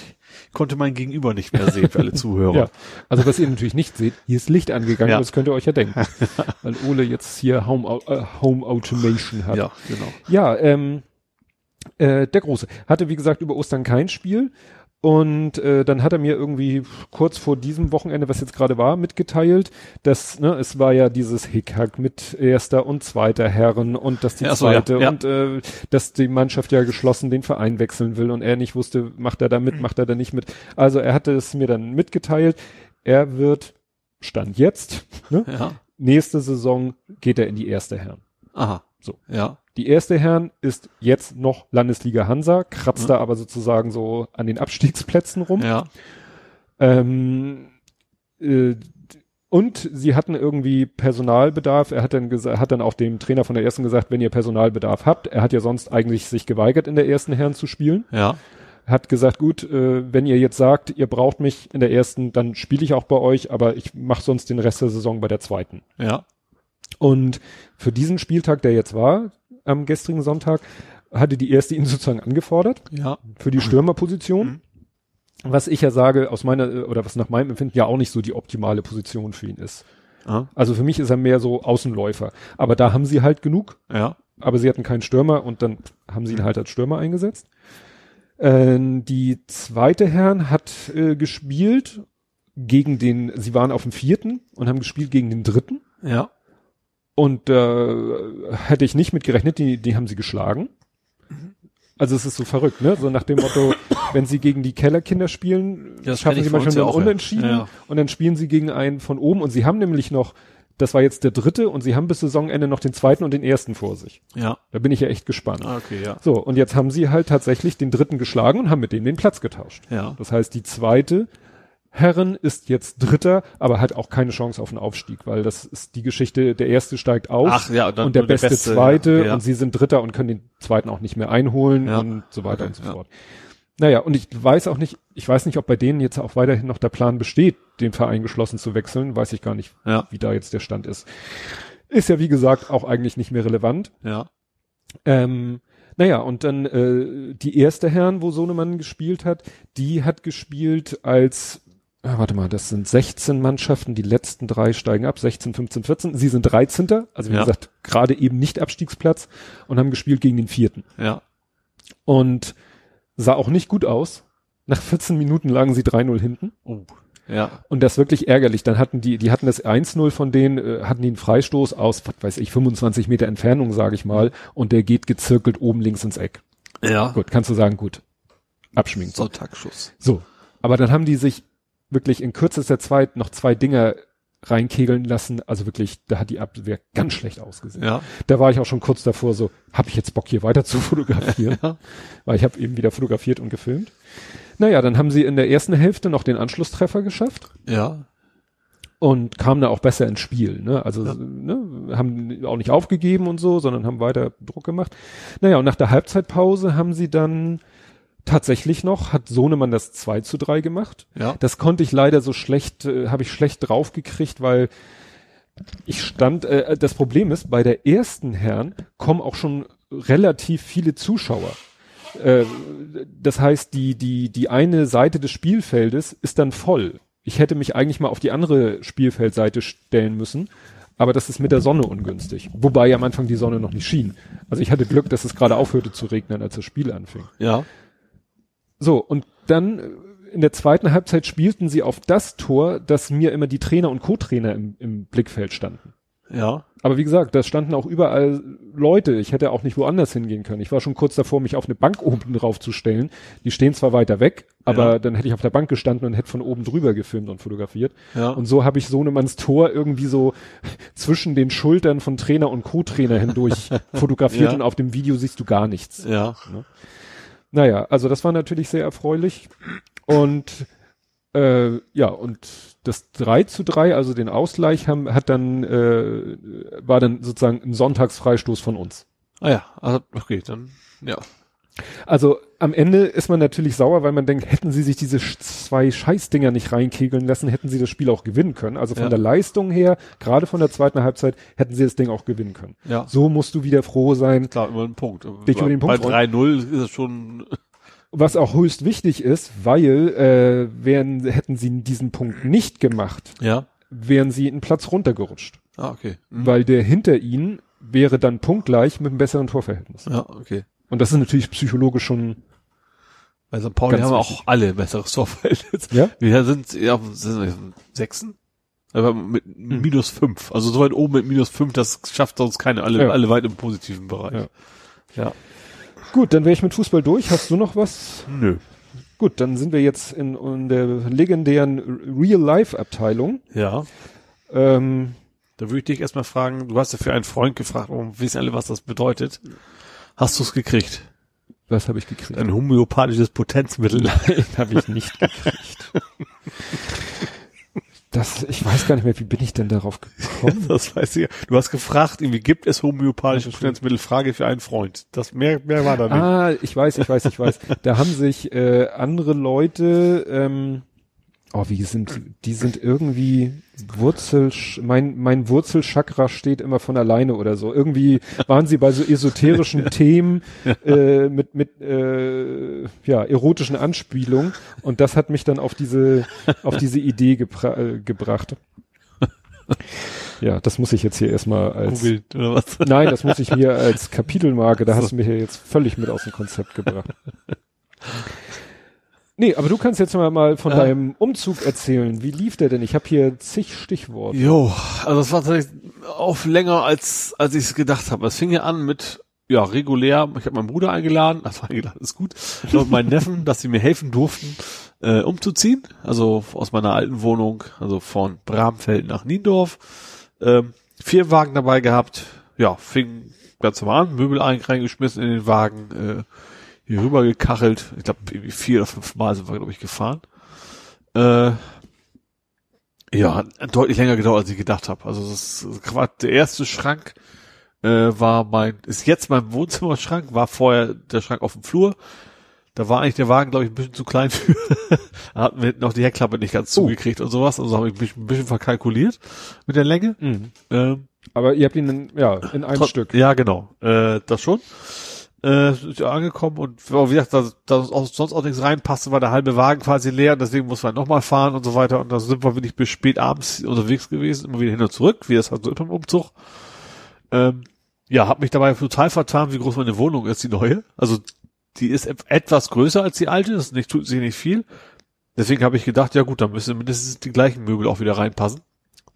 konnte mein Gegenüber nicht mehr sehen für alle Zuhörer. Ja, also was ihr natürlich nicht seht, hier ist Licht angegangen, Ja. das könnt ihr euch ja denken. Weil Ole jetzt hier Home, äh, Home Automation hat. ja genau. Ja, ähm, äh, der Große hatte, wie gesagt, über Ostern kein Spiel. Und äh, dann hat er mir irgendwie kurz vor diesem Wochenende, was jetzt gerade war, mitgeteilt, dass, ne, es war ja dieses Hickhack mit erster und zweiter Herren und dass die Ach so, ja, zweite ja. und äh, dass die Mannschaft ja geschlossen den Verein wechseln will und er nicht wusste, macht er da mit, macht er da nicht mit. Also er hatte es mir dann mitgeteilt. Er wird, Stand jetzt, ne, Ja. nächste Saison geht er in die erste Herren. Aha. So. Ja. Die erste Herren ist jetzt noch Landesliga Hansa, kratzt Mhm. da aber sozusagen so an den Abstiegsplätzen rum. Ja. Ähm, äh, und sie hatten irgendwie Personalbedarf. Er hat dann gesagt, hat dann auch dem Trainer von der ersten gesagt, wenn ihr Personalbedarf habt, er hat ja sonst eigentlich sich geweigert, in der ersten Herren zu spielen. Ja. Hat gesagt, gut, äh, wenn ihr jetzt sagt, ihr braucht mich in der ersten, dann spiele ich auch bei euch, aber ich mache sonst den Rest der Saison bei der zweiten. Ja. Und für diesen Spieltag, der jetzt war, am gestrigen Sonntag, hatte die erste ihn sozusagen angefordert Ja. für die Stürmerposition. Was ich ja sage, aus meiner, äh, oder was nach meinem Empfinden ja auch nicht so die optimale Position für ihn ist. Ja. Also für mich ist er mehr so Außenläufer. Aber da haben sie halt genug, Ja. aber sie hatten keinen Stürmer und dann haben sie ihn halt als Stürmer eingesetzt. Ähm, die zweite Herren hat äh, gespielt gegen den, sie waren auf dem vierten und haben gespielt gegen den dritten. Ja. Und äh, hätte ich nicht mit gerechnet, die, die haben sie geschlagen. Also es ist so verrückt, ne? So nach dem Motto, wenn sie gegen die Kellerkinder spielen, Ja, schaffen sie manchmal nur. Unentschieden Ja, ja. und dann spielen sie gegen einen von oben und sie haben nämlich noch, das war jetzt der dritte und sie haben bis Saisonende noch den zweiten und den ersten vor sich. Ja. Da bin ich ja echt gespannt. Ah, Okay, ja. So, und jetzt haben sie halt tatsächlich den dritten geschlagen und haben mit dem den Platz getauscht. Ja. Das heißt, die zweite Herren ist jetzt Dritter, aber hat auch keine Chance auf einen Aufstieg, weil das ist die Geschichte, der erste steigt auf Ach, ja, und und der nur der beste, Beste, Zweite ja, und sie sind Dritter und können den Zweiten auch nicht mehr einholen Ja. und so weiter Okay, und so ja. fort. Naja, und ich weiß auch nicht, ich weiß nicht, ob bei denen jetzt auch weiterhin noch der Plan besteht, den Verein geschlossen zu wechseln, weiß ich gar nicht, wie da jetzt der Stand ist. Ist ja, wie gesagt, auch eigentlich nicht mehr relevant. Ja. Ähm, naja, und dann äh, die erste Herren, wo Sohnemann gespielt hat, die hat gespielt als, ah, warte mal, das sind 16 Mannschaften, die letzten drei steigen ab, 16, 15, 14. Sie sind 13. Also wie Ja. gesagt, gerade eben nicht Abstiegsplatz und haben gespielt gegen den vierten. Ja. Und sah auch nicht gut aus. Nach 14 Minuten lagen sie 3-0 hinten. Oh. Ja. Und das wirklich ärgerlich. Dann hatten die, die hatten das 1-0 von denen, äh, hatten die einen Freistoß aus, was weiß ich, 25 Meter Entfernung, sage ich mal, und der geht gezirkelt oben links ins Eck. Ja. Gut, kannst du sagen, gut. Abschminken. Sonntagsschuss. So. Aber dann haben die sich wirklich in kürzester Zeit noch zwei Dinger reinkegeln lassen. Also wirklich, da hat die Abwehr ganz schlecht ausgesehen. Ja. Da war ich auch schon kurz davor so, habe ich jetzt Bock hier weiter zu fotografieren? Ja. Weil ich habe eben wieder fotografiert und gefilmt. Naja, dann haben sie in der ersten Hälfte noch den Anschlusstreffer geschafft Ja. und kamen da auch besser ins Spiel. Ne? Also Ja. ne, haben auch nicht aufgegeben und so, sondern haben weiter Druck gemacht. Naja, und nach der Halbzeitpause haben sie dann tatsächlich noch, hat Sohnemann das 2 zu 3 gemacht. Ja. Das konnte ich leider so schlecht, äh, habe ich schlecht draufgekriegt, weil ich stand, äh, das Problem ist, bei der ersten Herren kommen auch schon relativ viele Zuschauer. Äh, das heißt, die, die, die eine Seite des Spielfeldes ist dann voll. Ich hätte mich eigentlich mal auf die andere Spielfeldseite stellen müssen, aber das ist mit der Sonne ungünstig. Wobei am Anfang die Sonne noch nicht schien. Also ich hatte Glück, dass es gerade aufhörte zu regnen, als das Spiel anfing. Ja. So, und dann äh, in der zweiten Halbzeit spielten sie auf das Tor, dass mir immer die Trainer und Co-Trainer im, im Blickfeld standen. Ja. Aber wie gesagt, da standen auch überall Leute. Ich hätte auch nicht woanders hingehen können. Ich war schon kurz davor, mich auf eine Bank oben drauf zu stellen. Die stehen zwar weiter weg, aber Ja. dann hätte ich auf der Bank gestanden und hätte von oben drüber gefilmt und fotografiert. Ja. Und so habe ich Sohnemanns Tor irgendwie so zwischen den Schultern von Trainer und Co-Trainer hindurch fotografiert Ja. und auf dem Video siehst du gar nichts. Ja. Naja, also das war natürlich sehr erfreulich. Und äh, ja, und das 3 zu 3, also den Ausgleich, haben, hat dann, äh, war dann sozusagen ein Sonntagsfreistoß von uns. Ah ja, also, okay, dann, ja. Also am Ende ist man natürlich sauer, weil man denkt, hätten sie sich diese zwei Scheißdinger nicht reinkegeln lassen, hätten sie das Spiel auch gewinnen können. Also von Ja. der Leistung her, gerade von der zweiten Halbzeit, hätten sie das Ding auch gewinnen können. Ja. So musst du wieder froh sein, Klar, immer ein Punkt. Dich über den Punkt Bei 3-0 ist es schon, Was auch höchst wichtig ist, weil äh, wären, hätten sie diesen Punkt nicht gemacht, ja. wären sie einen Platz runtergerutscht. Ah, okay. Mhm. Weil der hinter ihnen wäre dann punktgleich mit einem besseren Torverhältnis. Ja, okay. Und das ist natürlich psychologisch schon, Bei St. Pauli haben wir auch alle besseres Torverhältnis. ja? Wir sind, ja, sind sechsten? Aber mit minus fünf. Also so weit oben mit minus fünf, das schafft sonst keine, alle, Ja. alle weit im positiven Bereich. Ja. ja. Gut, dann wäre ich mit Fußball durch. Hast du noch was? Nö. Gut, dann sind wir jetzt in, in der legendären Real-Life-Abteilung. Ja. Ähm, Da würde ich dich erstmal fragen, du hast ja für einen Freund gefragt, warum wissen alle, was das bedeutet. Hast du es gekriegt? was habe ich gekriegt? Ein homöopathisches Potenzmittel. Nein, habe ich nicht gekriegt. Das, ich weiß gar nicht mehr, wie bin ich denn darauf gekommen? Das weiß ich. Du hast gefragt, irgendwie gibt es homöopathische. Potenzmittel? Frage für einen Freund. Das mehr, mehr war da nicht. Ah, ich weiß, ich weiß, ich weiß. Da haben sich äh, andere Leute, ähm, oh, wie sind, die sind irgendwie Wurzel, mein, mein Wurzelchakra steht immer von alleine oder so. Irgendwie waren sie bei so esoterischen Themen äh, mit, mit äh, ja, erotischen Anspielungen und das hat mich dann auf diese, auf diese Idee gebra äh, gebracht. Ja, das muss ich jetzt hier erstmal als Google, oder was? Nein, das muss ich mir als Kapitelmarke, da hast du mich hier jetzt völlig mit aus dem Konzept gebracht. Nee, aber du kannst jetzt mal, mal von Ja. deinem Umzug erzählen. Wie lief der denn? Ich habe hier zig Stichworte. Jo, also das war tatsächlich auch länger als als ich es gedacht habe. Es fing ja an mit ja regulär. Ich habe meinen Bruder eingeladen, also eingeladen ist gut, und meinen Neffen, dass sie mir helfen durften, äh, umzuziehen. Also aus meiner alten Wohnung, also von Bramfeld nach Niendorf. Ähm, vier Wagen dabei gehabt. Ja, fing ganz normal an, Möbel ein- reingeschmissen in den Wagen, äh, hier rüber gekachelt. Ich glaube, vier oder fünf Mal sind wir, glaube ich, gefahren. Äh, ja, hat deutlich länger gedauert, als ich gedacht habe. Also das ist war der erste Schrank äh, war mein, ist jetzt mein Wohnzimmerschrank, war vorher der Schrank auf dem Flur. Da war eigentlich der Wagen, glaube ich, ein bisschen zu klein für. da hatten wir noch die Heckklappe nicht ganz Oh. zugekriegt und sowas. Also habe ich mich ein bisschen verkalkuliert mit der Länge. Mhm. Ähm, Aber ihr habt ihn in, ja in einem Trot- Stück. Ja, genau. Äh, das schon. Äh, angekommen und wie gesagt, da, da auch, sonst auch nichts reinpasste, war der halbe Wagen quasi leer und deswegen muss man nochmal fahren und so weiter. Und da sind wir wirklich bis spät abends unterwegs gewesen, immer wieder hin und zurück, wie das halt so ist beim Umzug. Ähm, ja, hab mich dabei total vertan, wie groß meine Wohnung ist, die neue. Also die ist et- etwas größer als die alte, das nicht, tut sich nicht viel. Deswegen habe ich gedacht, ja gut, dann müssen mindestens die gleichen Möbel auch wieder reinpassen.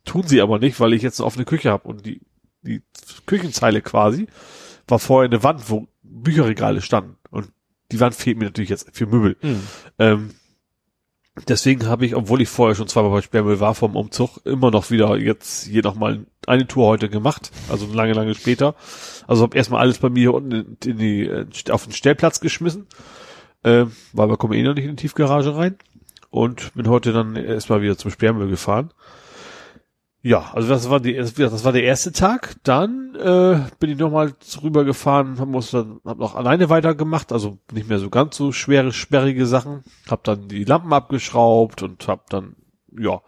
Tun sie aber nicht, weil ich jetzt eine offene Küche habe und die, die Küchenzeile quasi war vorher eine Wand, wo Bücherregale standen. Und die Wand fehlt mir natürlich jetzt für Möbel. Mhm. Ähm, deswegen habe ich, obwohl ich vorher schon zweimal bei Sperrmüll war vom Umzug, immer noch wieder jetzt hier nochmal eine Tour heute gemacht. Also lange, lange später. Also habe erstmal alles bei mir hier unten in, die, äh, auf den Stellplatz geschmissen. Ähm, weil wir kommen eh noch nicht in die Tiefgarage rein. Und bin heute dann erstmal wieder zum Sperrmüll gefahren. Ja, also das war die, das war der erste Tag. Dann äh, bin ich nochmal rüber gefahren, hab, muss dann, hab noch alleine weitergemacht, also nicht mehr so ganz so schwere, sperrige Sachen. Hab dann die Lampen abgeschraubt und hab dann, ja,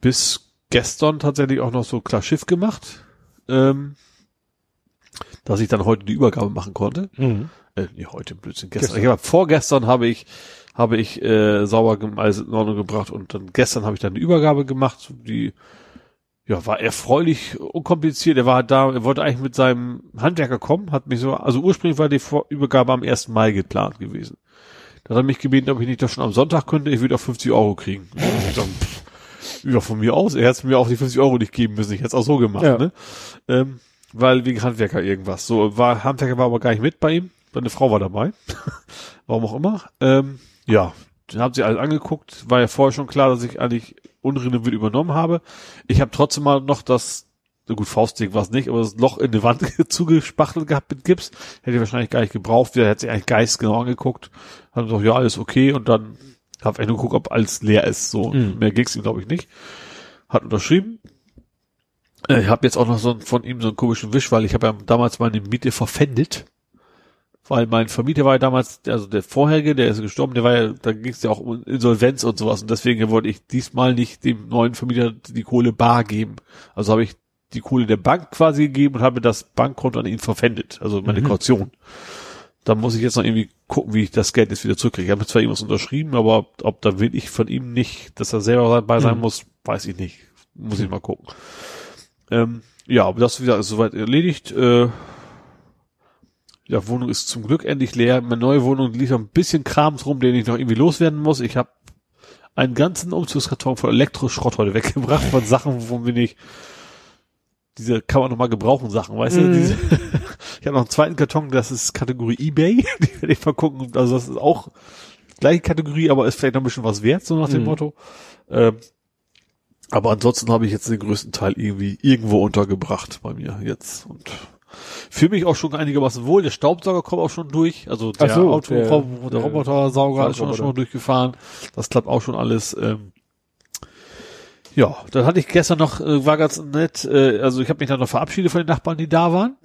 bis gestern tatsächlich auch noch so klar Schiff gemacht. Ähm, dass ich dann heute die Übergabe machen konnte. Mhm. Äh, nee, heute Blödsinn, gestern. Gestern. Ich hab, vorgestern habe ich habe ich äh, sauber alles in Ordnung gebracht und dann gestern habe ich dann die Übergabe gemacht. Die ja war erfreulich unkompliziert. Er war da, er wollte eigentlich mit seinem Handwerker kommen, hat mich so, also ursprünglich war die Vor Übergabe am 1. Mai geplant gewesen. Da hat er mich gebeten, ob ich nicht das schon am Sonntag könnte, ich würde auch 50 Euro kriegen. Pff, ja, von mir aus, er hätte mir auch die 50 Euro nicht geben müssen, ich hätte es auch so gemacht, Ja. ne? Ähm, weil wegen Handwerker irgendwas. So, war, Handwerker war aber gar nicht mit bei ihm, seine Frau war dabei. Warum auch immer. Ähm, ja, dann haben sie alles angeguckt, war ja vorher schon klar, dass ich eigentlich Unrenoviert übernommen habe. Ich habe trotzdem mal noch das, so gut, Faustdick war es nicht, aber das Loch in die Wand zugespachtelt gehabt mit Gips. Hätte ich wahrscheinlich gar nicht gebraucht. Der hätte sich eigentlich geist genau angeguckt. Hat gesagt, ja, alles okay. Und dann habe ich nur geguckt, ob alles leer ist. So, Mhm. mehr ging's ihm, glaube ich, nicht. Hat unterschrieben. Äh, Ich habe jetzt auch noch so von ihm so einen komischen Wisch, weil ich habe ja damals meine Miete verpfändet. Weil mein Vermieter war ja damals, also der vorherige, der ist gestorben, der war ja, da ging es ja auch um Insolvenz und sowas. Und deswegen wollte ich diesmal nicht dem neuen Vermieter die Kohle bar geben. Also habe ich die Kohle der Bank quasi gegeben und habe das Bankkonto an ihn verpfändet. Also meine Mhm. Kaution. Da muss ich jetzt noch irgendwie gucken, wie ich das Geld jetzt wieder zurückkriege. Ich habe zwar irgendwas unterschrieben, aber ob, ob da will ich von ihm nicht, dass er selber dabei sein Mhm. muss, weiß ich nicht. Muss ich mal gucken. Ähm, ja, aber das wieder ist soweit erledigt. Äh, ja, Wohnung ist zum Glück endlich leer. Meine neue Wohnung liegt noch ein bisschen Krams rum, den ich noch irgendwie loswerden muss. Ich habe einen ganzen Umzugskarton von Elektroschrott heute weggebracht, von Sachen, wo wir nicht diese kann man noch mal gebrauchen Sachen, weißt du? Mhm. Diese, ich habe noch einen zweiten Karton, das ist Kategorie eBay. Die werde ich mal gucken. Also das ist auch gleiche Kategorie, aber ist vielleicht noch ein bisschen was wert, so nach dem Mhm. Motto. Ähm, aber ansonsten habe ich jetzt den größten Teil irgendwie irgendwo untergebracht bei mir jetzt und fühle mich auch schon einigermaßen wohl. Der Staubsauger kommt auch schon durch, also der Ach so, Auto, der- der, der Robotersauger ist schon, schon mal durchgefahren. Das klappt auch schon alles. Ähm, ja, dann hatte ich gestern noch, äh, war ganz nett, äh, also ich habe mich dann noch verabschiedet von den Nachbarn, die da waren.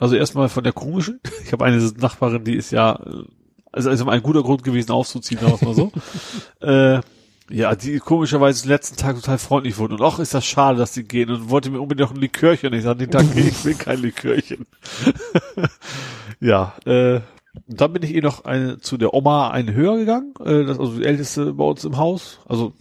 Also erstmal von der komischen. Ich habe eine Nachbarin, die ist ja, äh, also ist immer ein guter Grund gewesen, auszuziehen, sagen wir mal so. äh, ja, die komischerweise den letzten Tag total freundlich wurde. Und auch ist das schade, dass die gehen und wollte mir unbedingt noch ein Likörchen. Ich sagte, nee, danke, ich will kein Likörchen. ja, äh, dann bin ich eh noch eine, zu der Oma einen höher gegangen, äh, das ist also die älteste bei uns im Haus. Also,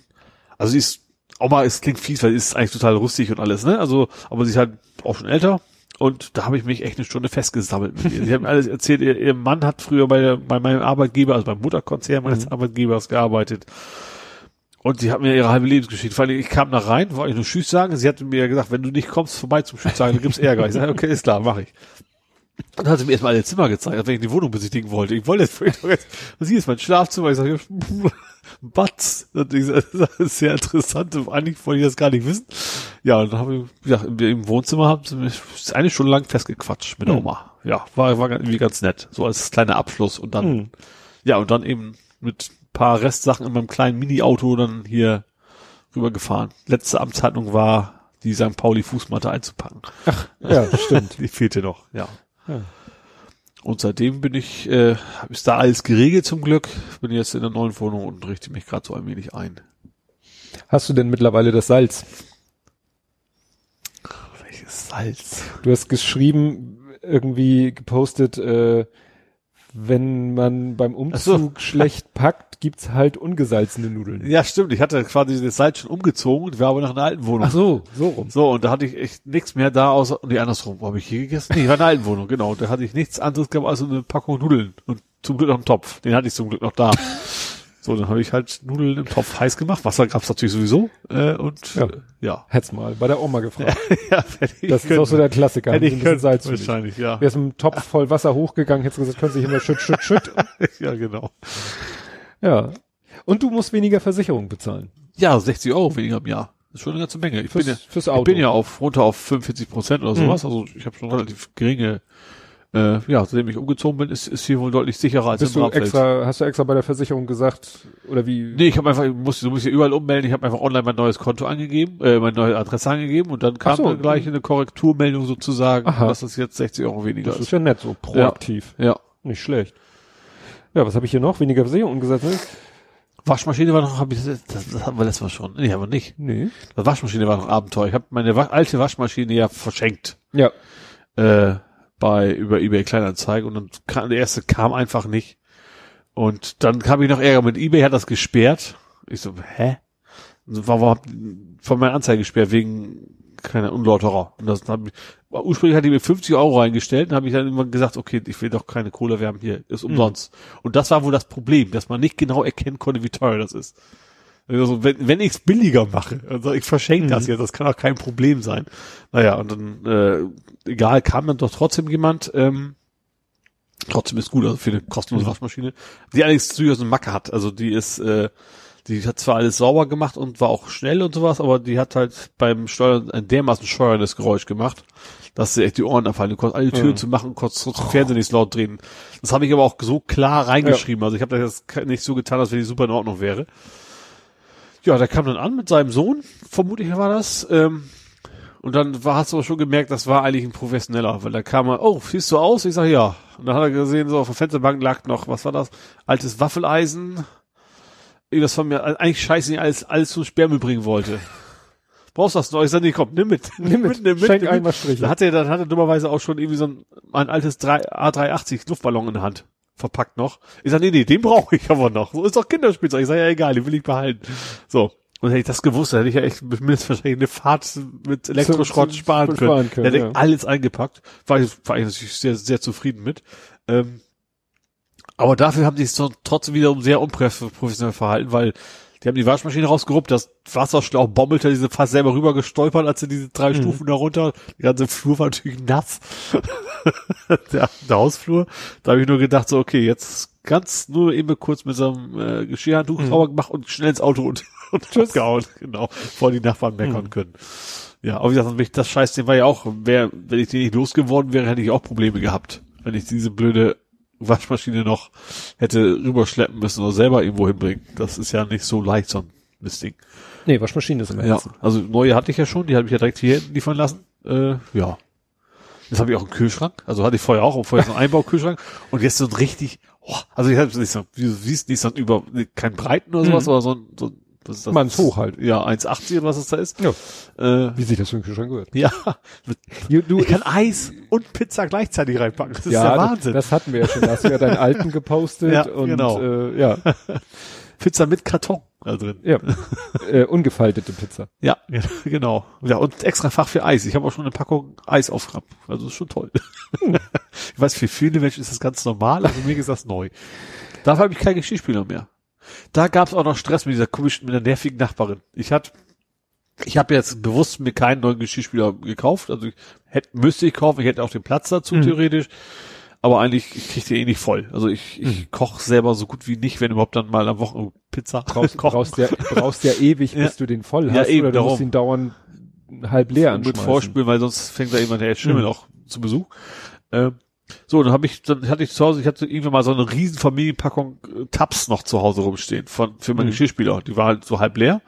also sie ist, Oma ist, klingt fies, weil sie ist eigentlich total rustig und alles, ne? Also, aber sie ist halt auch schon älter. Und da habe ich mich echt eine Stunde festgesammelt mit ihr. Sie haben alles erzählt, ihr, ihr Mann hat früher bei, der, bei meinem Arbeitgeber, also beim Mutterkonzern meines Arbeitgebers gearbeitet. Und sie hat mir ihre halbe Lebensgeschichte. Vor allem, ich kam da rein, wollte ich nur Tschüss sagen. Sie hatte mir gesagt, wenn du nicht kommst vorbei zum Tschüss sagen, dann gibt's Ärger. Ich sage, okay, ist klar, mache ich. Und dann hat sie mir erstmal alle Zimmer gezeigt, wenn ich die Wohnung besichtigen wollte. Ich wollte jetzt, jetzt was hier ist mein Schlafzimmer. Ich sage, Batz. Und das ist sehr interessant. Eigentlich wollte ich das gar nicht wissen. Ja, und dann habe ich, gesagt, im, im Wohnzimmer haben sie mich eine Stunde lang festgequatscht mit der Hm. Oma. Ja, war, war irgendwie ganz nett. So als kleiner Abschluss. Und dann, Hm. ja, und dann eben mit paar Restsachen in meinem kleinen Mini-Auto dann hier rübergefahren. Letzte Amtshandlung war, die St. Pauli Fußmatte einzupacken. Ja, stimmt. Die fehlte noch, ja. Ja. Und seitdem bin ich, äh, ist da alles geregelt zum Glück. Bin jetzt in der neuen Wohnung und richte mich gerade so ein wenig ein. Hast du denn mittlerweile das Salz? Welches Salz? Du hast geschrieben, irgendwie gepostet, äh, wenn man beim Umzug schlecht packt, gibt's halt ungesalzene Nudeln. Ja, stimmt. Ich hatte quasi das Salz schon umgezogen und war aber noch in der alten Wohnung. Ach so, so rum. So, und da hatte ich echt nichts mehr da, außer, nee, andersrum, wo habe ich hier gegessen? Nee, ich war in der alten Wohnung, genau. Da hatte ich nichts anderes gehabt als so eine Packung Nudeln und zum Glück noch einen Topf. Den hatte ich zum Glück noch da. So, dann habe ich halt Nudeln im Topf heiß gemacht. Wasser gab's natürlich sowieso. Äh, und Ja. ja, ja. Hätt's mal bei der Oma gefragt. ja ich Das ist auch so der Klassiker. Hätte ich ein bisschen können, Salz wahrscheinlich, ja. Wärst mit einem Topf voll Wasser hochgegangen, hättest du gesagt, können Sie sich immer schütt, schütt, schütt. ja, genau. Ja. Und du musst weniger Versicherung bezahlen. Ja, 60 Euro weniger im Jahr. Das ist schon eine ganze Menge. Ich Fürs, bin ja, fürs ich Auto. bin ja auf, runter auf 45 Prozent oder sowas. Also ich habe schon relativ geringe, äh, ja, seitdem ich umgezogen bin, ist, ist hier wohl deutlich sicherer als Bist im du extra, hast du extra bei der Versicherung gesagt, oder wie? Nee, ich habe einfach, ich muss, du musst ja überall ummelden. Ich habe einfach online mein neues Konto angegeben, äh, meine neue Adresse angegeben und dann kam so. dann gleich eine Korrekturmeldung sozusagen, Aha. dass es jetzt 60 Euro weniger Das ist ist. ja nett, so proaktiv. Ja. Nicht schlecht. Ja, was habe ich hier noch? Weniger Versicherung umgesetzt, ne? Waschmaschine war noch, hab ich, das, das hatten wir letztes Mal schon. Nee, aber nicht. Nee. Die Waschmaschine war noch Abenteuer. Ich habe meine wa alte Waschmaschine ja verschenkt. Ja. Äh, bei über eBay Kleinanzeigen und dann kam, der erste kam einfach nicht. Und dann kam ich noch Ärger mit eBay, hat das gesperrt. Ich so, hä? Und War überhaupt von meiner Anzeige gesperrt wegen keiner Unlauterer. Und das hab ich, ursprünglich hatte ich mir 50 Euro reingestellt und habe ich dann immer gesagt, okay, ich will doch keine Kohle, wir haben hier, ist umsonst. Und das war wohl das Problem, dass man nicht genau erkennen konnte, wie teuer das ist. Also wenn, wenn ich es billiger mache, also ich verschenke das Mhm. jetzt, das kann auch kein Problem sein. Naja, und dann, äh, egal, kam dann doch trotzdem jemand, ähm, trotzdem ist gut, also für eine kostenlose Mhm. Waschmaschine, die allerdings durchaus eine Macke hat. Also die ist, äh, die hat zwar alles sauber gemacht und war auch schnell und sowas, aber die hat halt beim Steuern ein dermaßen scheuerndes Geräusch gemacht, dass sie echt die Ohren abfallen. Du konntest alle Türen Ja. zu machen, konntest trotzdem Fernsehen nicht laut drehen. Das habe ich aber auch so klar reingeschrieben. Also ich habe das jetzt nicht so getan, als wenn die super in Ordnung wäre. Ja, der kam dann an mit seinem Sohn, vermutlich war das. Ähm, und dann war, hast du aber schon gemerkt, das war eigentlich ein Professioneller, weil da kam er, oh, siehst du aus? Ich sag ja. Und dann hat er gesehen, so auf der Fensterbank lag noch, was war das? Altes Waffeleisen. Irgendwas von mir, eigentlich scheiße, nicht alles, alles zum Sperrmüll bringen wollte. Brauchst du das noch? Ich sag, nee, komm, nimm mit. Nimm mit, nimm schenk nimm mit. Striche. Da hat er, dann hat er dummerweise auch schon irgendwie so ein, ein altes 3, A380 Luftballon in der Hand. Verpackt noch. Ich sag, nee, nee, den brauche ich aber noch. So ist doch Kinderspielzeug. Ich sag, ja, egal, den will ich behalten. So. Und hätte ich das gewusst, hätte ich ja echt mindestens wahrscheinlich eine Fahrt mit Elektroschrott Zu- zu- sparen können. sparen können, hätte ja. alles eingepackt. War ich, war ich natürlich sehr, sehr zufrieden mit. Ähm, aber dafür haben die sich trotzdem wiederum sehr unprofessionell verhalten, weil die haben die Waschmaschine rausgeruppt, das Wasserschlauch bommelte, diese fast selber rüber gestolpert, als sie diese drei Mhm. Stufen da runter. Die ganze Flur war natürlich nass. der, der Hausflur. Da habe ich nur gedacht, so, okay, jetzt ganz nur eben kurz mit so einem äh, Geschirrhandtuch Mhm. sauber gemacht und schnell ins Auto und, und Tschüss. abgehauen. Genau, bevor die Nachbarn meckern Mhm. können. Ja, aber wie gesagt, mich- das Scheißding war ja auch, wär, wenn ich den nicht losgeworden wäre, hätte ich auch Probleme gehabt. Wenn ich diese blöde Waschmaschine noch hätte rüberschleppen müssen oder selber irgendwo hinbringen. Das ist ja nicht so leicht, so ein Mistding. Nee, Waschmaschine ist im Ja, also neue hatte ich ja schon, die habe ich ja direkt hier liefern lassen. Äh, ja. Jetzt habe ich auch einen Kühlschrank, also hatte ich vorher auch, und vorher so einen Einbaukühlschrank und jetzt so ein richtig, oh, also ich habe nicht so, wie du siehst, nicht so ein über, kein Breiten oder sowas, Mhm. aber so ein, so ein was ist das? Manns hoch halt. Ja, 1,80 oder was es da ist. Ja. Äh, Wie sich das Kühlschrank gehört. ja, Du, ich kann Eis und Pizza gleichzeitig reinpacken. Das ist ja, der das- Wahnsinn. Das hatten wir ja schon. Da hast du ja deinen alten gepostet Ja, und genau. äh, ja, Pizza mit Karton da drin. ja. äh, ungefaltete Pizza. Ja, genau. Ja, und extra Fach für Eis. Ich habe auch schon eine Packung Eis aufgehabt. Also ist schon toll. ich weiß, für viele Menschen ist das ganz normal, aber mir ist das neu. Dafür habe ich keinen Geschirrspüler mehr. Da gab es auch noch Stress mit dieser komischen, mit der nervigen Nachbarin. Ich hatte, ich habe jetzt bewusst mir keinen neuen Geschirrspüler gekauft. Also ich hätte, müsste ich kaufen, ich hätte auch den Platz dazu, Mhm. theoretisch. Aber eigentlich, ich kriege die eh nicht voll. Also ich, ich Mhm. koche selber so gut wie nicht, wenn überhaupt dann mal am Wochenende Pizza Brauchst, kochen. brauchst, ja, brauchst ja ewig, Ja. bis du den voll Ja, hast, eben, oder du musst darum. ihn dauernd halb leer mit anschmeißen. vorspülen, weil sonst fängt da jemand der Schimmel Mhm. auch zu Besuch. Ähm, so, dann habe ich, dann hatte ich zu Hause, ich hatte irgendwann mal so eine riesen Familienpackung äh, Tabs noch zu Hause rumstehen von für meinen Mhm. Geschirrspüler. Die war halt so halb leer.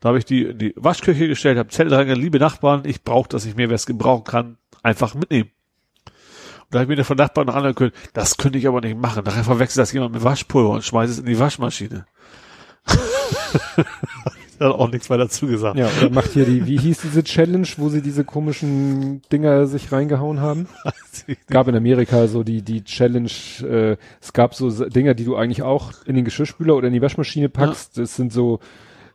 Da habe ich die in die Waschküche gestellt, habe Zettel dran, liebe Nachbarn, ich brauche, dass ich mir was gebrauchen kann, einfach mitnehmen. Und da habe ich mir von Nachbarn noch anhören können, das könnte ich aber nicht machen. Nachher verwechselt das jemand mit Waschpulver und schmeißt es in die Waschmaschine. da hat auch nichts mehr dazu gesagt. Ja, oder macht hier die, wie hieß diese Challenge, wo sie diese komischen Dinger sich reingehauen haben? gab in Amerika so die, die Challenge, äh, es gab so Dinger, die du eigentlich auch in den Geschirrspüler oder in die Waschmaschine packst. Das sind so,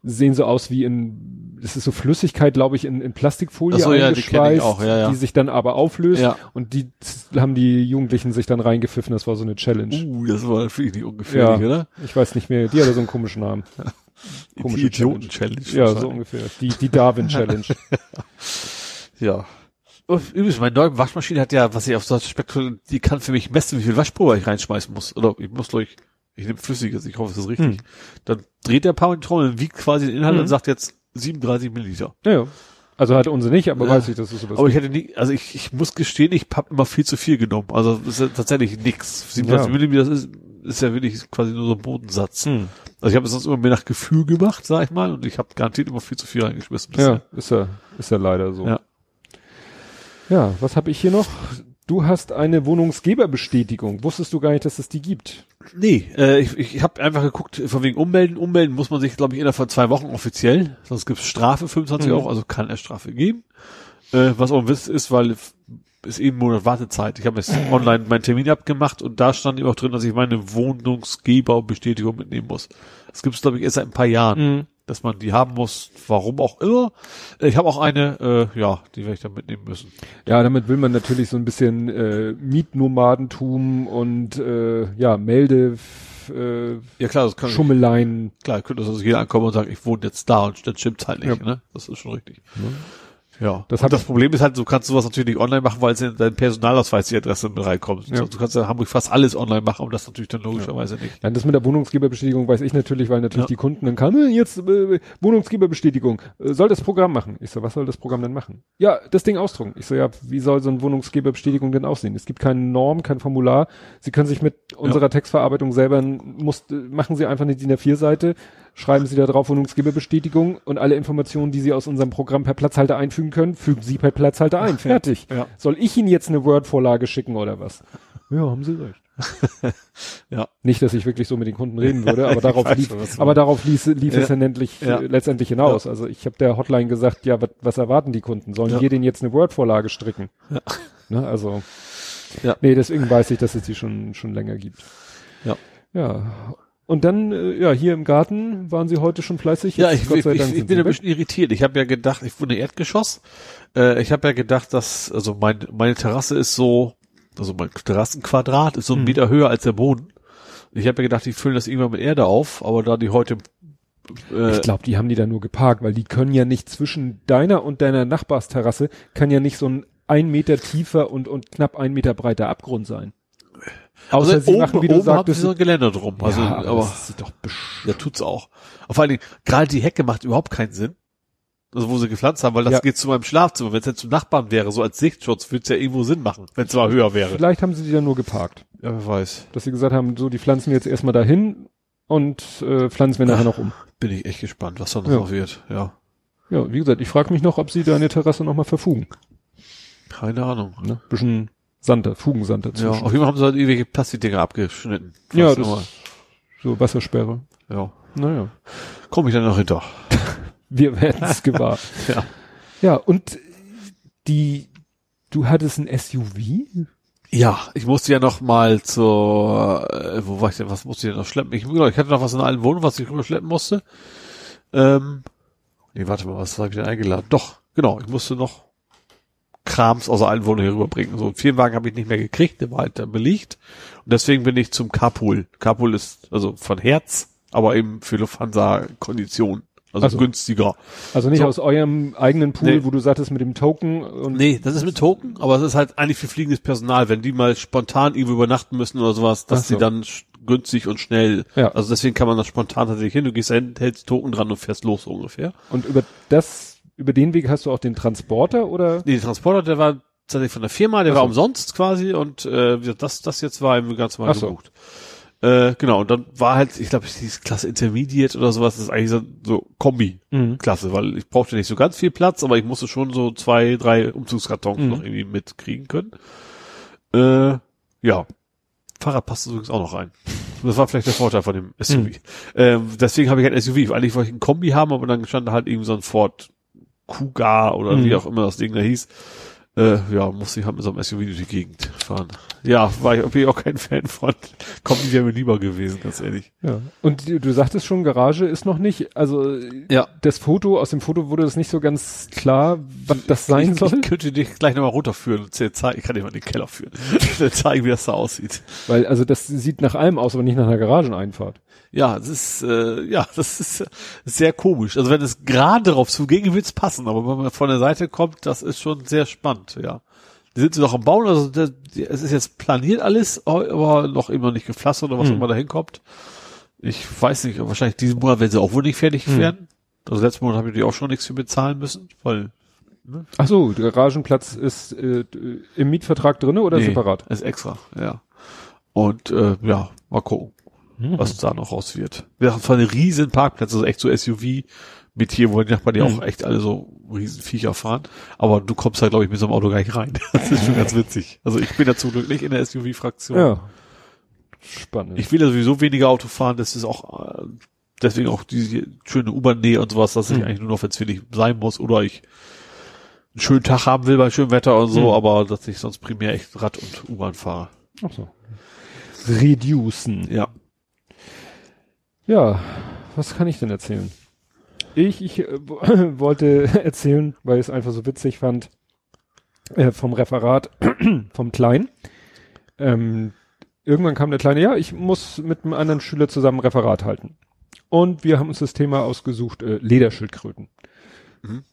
sehen so aus wie in, das ist so Flüssigkeit, glaube ich, in, in Plastikfolie so, ja, die eingeschweißt, auch, ja, ja. die sich dann aber auflöst. Ja. Und die haben die Jugendlichen sich dann reingepfiffen, das war so eine Challenge. Uh, das war wirklich ungefährlich, Ja. oder? Ich weiß nicht mehr, die hatte so einen komischen Namen. Die Komische Idioten-Challenge. Ja, so ungefähr. Die, die Darwin-Challenge. Ja. Übrigens, meine neue Waschmaschine hat ja, was ich auf so Spektrum, die kann für mich messen, wie viel Waschpulver ich reinschmeißen muss. Oder ich muss durch, ich nehme flüssiges, ich hoffe, es ist richtig. Hm. Dann dreht der Power Control und wiegt quasi den Inhalt Mhm. und sagt jetzt 37 Milliliter. ja, ja. Also hatte unsere nicht, aber Ja. weiß ich, dass es sowas Aber ich hätte nie, also ich, ich muss gestehen, ich habe immer viel zu viel genommen. Also das ist ja tatsächlich nix. 37 Ja. Milliliter, das ist, ist ja wirklich quasi nur so ein Bodensatz. Hm. Also ich habe es sonst immer mehr nach Gefühl gemacht, sag ich mal, und ich habe garantiert immer viel zu viel reingeschmissen. Ja, ist ja, ist ja leider so. Ja. Ja, was habe ich hier noch? Du hast eine Wohnungsgeberbestätigung. Wusstest du gar nicht, dass es die gibt? Nee, äh, ich, ich habe einfach geguckt, von wegen Ummelden. Ummelden muss man sich, glaube ich, innerhalb von zwei Wochen offiziell. Sonst gibt's Strafe, 25 Mhm. Euro, also kann es Strafe geben. Äh, was auch ein Witz ist, weil ist eben Monat Wartezeit. Ich habe jetzt online meinen Termin abgemacht und da stand eben auch drin, dass ich meine Wohnungsgeberbestätigung mitnehmen muss. Das gibt es, glaube ich, erst seit ein paar Jahren, Mhm. dass man die haben muss, warum auch immer. Ich habe auch eine, äh, ja, die werde ich dann mitnehmen müssen. Ja, damit will man natürlich so ein bisschen äh, Mietnomadentum und äh, ja, Melde äh, Ja klar, das kann Schummeleien. klar, könnte also jeder ankommen und sagen, ich wohne jetzt da und das stimmt halt nicht, Ja. ne? Das ist schon richtig. Ja. Das Das, und das Problem ist halt, du kannst sowas natürlich nicht online machen, weil es in dein Personalausweis die Adresse mit reinkommt. Ja. Du kannst ja in Hamburg fast alles online machen, aber das natürlich dann logischerweise nicht. Nein, das mit der Wohnungsgeberbestätigung weiß ich natürlich, weil natürlich Ja. die Kunden dann kamen, "Äh, jetzt äh, Wohnungsgeberbestätigung, äh, soll das Programm machen? Ich so, was soll das Programm denn machen? Ja, das Ding ausdrucken. Ich so, ja, wie soll so eine Wohnungsgeberbestätigung denn aussehen? Es gibt keine Norm, kein Formular. Sie können sich mit unserer Textverarbeitung selber, muss, äh, machen Sie einfach eine DIN A4-Seite, schreiben Sie da drauf Wohnungsgeberbestätigung und alle Informationen, die Sie aus unserem Programm per Platzhalter einfügen können, fügen Sie per Platzhalter ein. Fertig. Ja. Soll ich Ihnen jetzt eine Word-Vorlage schicken oder was? Ja, haben Sie recht. Ja. Nicht, dass ich wirklich so mit den Kunden reden würde, aber darauf weiß lief, schon, aber darauf lief, lief Ja. es dann endlich, Ja. äh, letztendlich hinaus. Also ich habe der Hotline gesagt, ja, wat, was erwarten die Kunden? Sollen Ja. wir denen jetzt eine Word-Vorlage stricken? Ja. Ne, also, Ja. nee, deswegen weiß ich, dass es die schon, schon länger gibt. Ja. Ja. Und dann, äh, ja, hier im Garten waren sie heute schon fleißig. Ja, Jetzt, ich, Gott ich, ich, ich sind bin ein bisschen irritiert. Ich habe ja gedacht, ich wohne Erdgeschoss. Äh, ich habe ja gedacht, dass, also mein, meine Terrasse ist so, also mein Terrassenquadrat ist so einen Mhm. Meter höher als der Boden. Ich habe ja gedacht, die füllen das irgendwann mit Erde auf, aber da die heute äh, Ich glaube, die haben die da nur geparkt, weil die können ja nicht zwischen deiner und deiner Nachbarsterrasse kann ja nicht so ein ein Meter tiefer und, und knapp ein Meter breiter Abgrund sein. Außer also sie machen, wie du oben haben sagtest, sie so ein Geländer drum. Also, ja, aber, das ist doch besch ja, tut's auch. Und vor allen Dingen, gerade die Hecke macht überhaupt keinen Sinn. Also wo sie gepflanzt haben, weil das Ja. geht zu meinem Schlafzimmer. Wenn es jetzt zum Nachbarn wäre, so als Sichtschutz, würde es ja irgendwo Sinn machen, wenn es mal höher wäre. Vielleicht haben sie die da nur geparkt. Ja, wer weiß. Dass sie gesagt haben, so, die pflanzen wir jetzt erstmal dahin und äh, pflanzen wir nachher noch um. Bin ich echt gespannt, was da noch Ja. noch wird. Ja. Ja, wie gesagt, ich frage mich noch, ob sie deine Terrasse nochmal verfugen. Keine Ahnung. Ne? Bisschen Sand, Fugensand Ja, dazwischen. auf jeden Fall haben sie halt irgendwelche Plastikdinger abgeschnitten. Ja, das immer. so Wassersperre. ja. Naja. Komme ich dann noch hinter. Wir werden es gewahr. Ja. Ja, und die, du hattest ein SUV? Ja, ich musste ja noch mal zur, äh, wo war ich denn, was musste ich denn noch schleppen? Ich, genau, ich hatte noch was in allen Wohnungen, was ich rüber schleppen musste. Ähm, nee, warte mal, was habe ich denn eingeladen? Doch, genau, ich musste noch Krams aus allen Wohnungen hier rüberbringen. So einen Firmenwagen habe ich nicht mehr gekriegt, der war halt dann belegt. Und deswegen bin ich zum Carpool. Carpool ist also von Herz, aber eben für Lufthansa Kondition. Also Also. günstiger. Also nicht So. aus eurem eigenen Pool, Nee. wo du sagtest mit dem Token und Nee, das ist mit Token, aber es ist halt eigentlich für fliegendes Personal, wenn die mal spontan irgendwo übernachten müssen oder sowas, dass so. sie dann günstig und schnell, Ja. also deswegen kann man das spontan tatsächlich hin, du gehst dahin, hältst Token dran und fährst los ungefähr. Und über das, über den Weg hast du auch den Transporter oder? Nee, der Transporter, der war tatsächlich von der Firma, der Ach war so. umsonst quasi und äh, das, das jetzt war eben ganz normal Ach so. gebucht. Äh, genau, und dann war halt, ich glaube, dieses Klasse Intermediate oder sowas, das ist eigentlich so, so Kombi-Klasse, weil ich brauchte nicht so ganz viel Platz, aber ich musste schon so zwei, drei Umzugskartons Mhm. noch irgendwie mitkriegen können. Äh, ja. Fahrrad passt übrigens auch noch rein. Das war vielleicht der Vorteil von dem SUV. Mhm. Ähm, deswegen habe ich ein SUV. Eigentlich wollte ich ein Kombi haben, aber dann stand da halt eben so ein Ford Kuga oder Mhm. wie auch immer das Ding da hieß. Äh, ja, musste ich halt mit so einem SUV durch die Gegend fahren. Ja, war ich ich auch kein Fan von. Kombi wäre mir lieber gewesen, ganz ehrlich. Ja. Und du, sagtest schon, Garage ist noch nicht, also Ja. das Foto, aus dem Foto wurde das nicht so ganz klar, was das sein ich, soll, Ich könnte dich gleich nochmal runterführen und zeigen, ich kann dir mal in den Keller führen. Dir zeigen, wie das da aussieht. weil also das sieht nach allem aus, aber nicht nach einer Garageneinfahrt. Ja, das ist, äh, ja, das ist sehr komisch. Also wenn es gerade darauf zuging, wird's passen, aber wenn man von der Seite kommt, das ist schon sehr spannend, ja. Die sind sie noch am Bauen, also es ist jetzt planiert alles, aber noch immer nicht gepflastert oder was Hm. immer da hinkommt. Ich weiß nicht, wahrscheinlich diesen Monat werden sie auch wohl nicht fertig Hm. werden. Also letzten Monat habe ich die auch schon nichts für bezahlen müssen, weil Ach so, der Garagenplatz ist äh, im Mietvertrag drinne oder Nee, separat? Ist extra, ja. Und äh, ja, mal gucken, was da noch raus wird. Wir haben zwar eine riesen Parkplätze, also echt so SUV mit hier, wo die Nachbarn ja Mhm. auch echt alle so riesen Viecher fahren. Aber du kommst halt, glaube ich, mit so einem Auto gar nicht rein. Das ist schon ganz witzig. Also ich bin ja zum Glück nicht in der SUV-Fraktion. Ja. Spannend. Ich will ja sowieso weniger Auto fahren, das ist auch äh, deswegen auch diese schöne U-Bahn-Nähe und sowas, dass ich Mhm. eigentlich nur noch, wenn es wirklich sein muss, oder ich einen schönen Tag haben will bei schönem Wetter und so, Hm. aber dass ich sonst primär echt Rad und U-Bahn fahre. Ach so. Reducen. Ja. Ja, was kann ich denn erzählen? Ich, ich äh, wo- wollte erzählen, weil ich es einfach so witzig fand, äh, vom Referat vom Kleinen. Ähm, irgendwann kam der Kleine, ja, ich muss mit einem anderen Schüler zusammen Referat halten. Und wir haben uns das Thema ausgesucht, äh, Lederschildkröten. Mhm.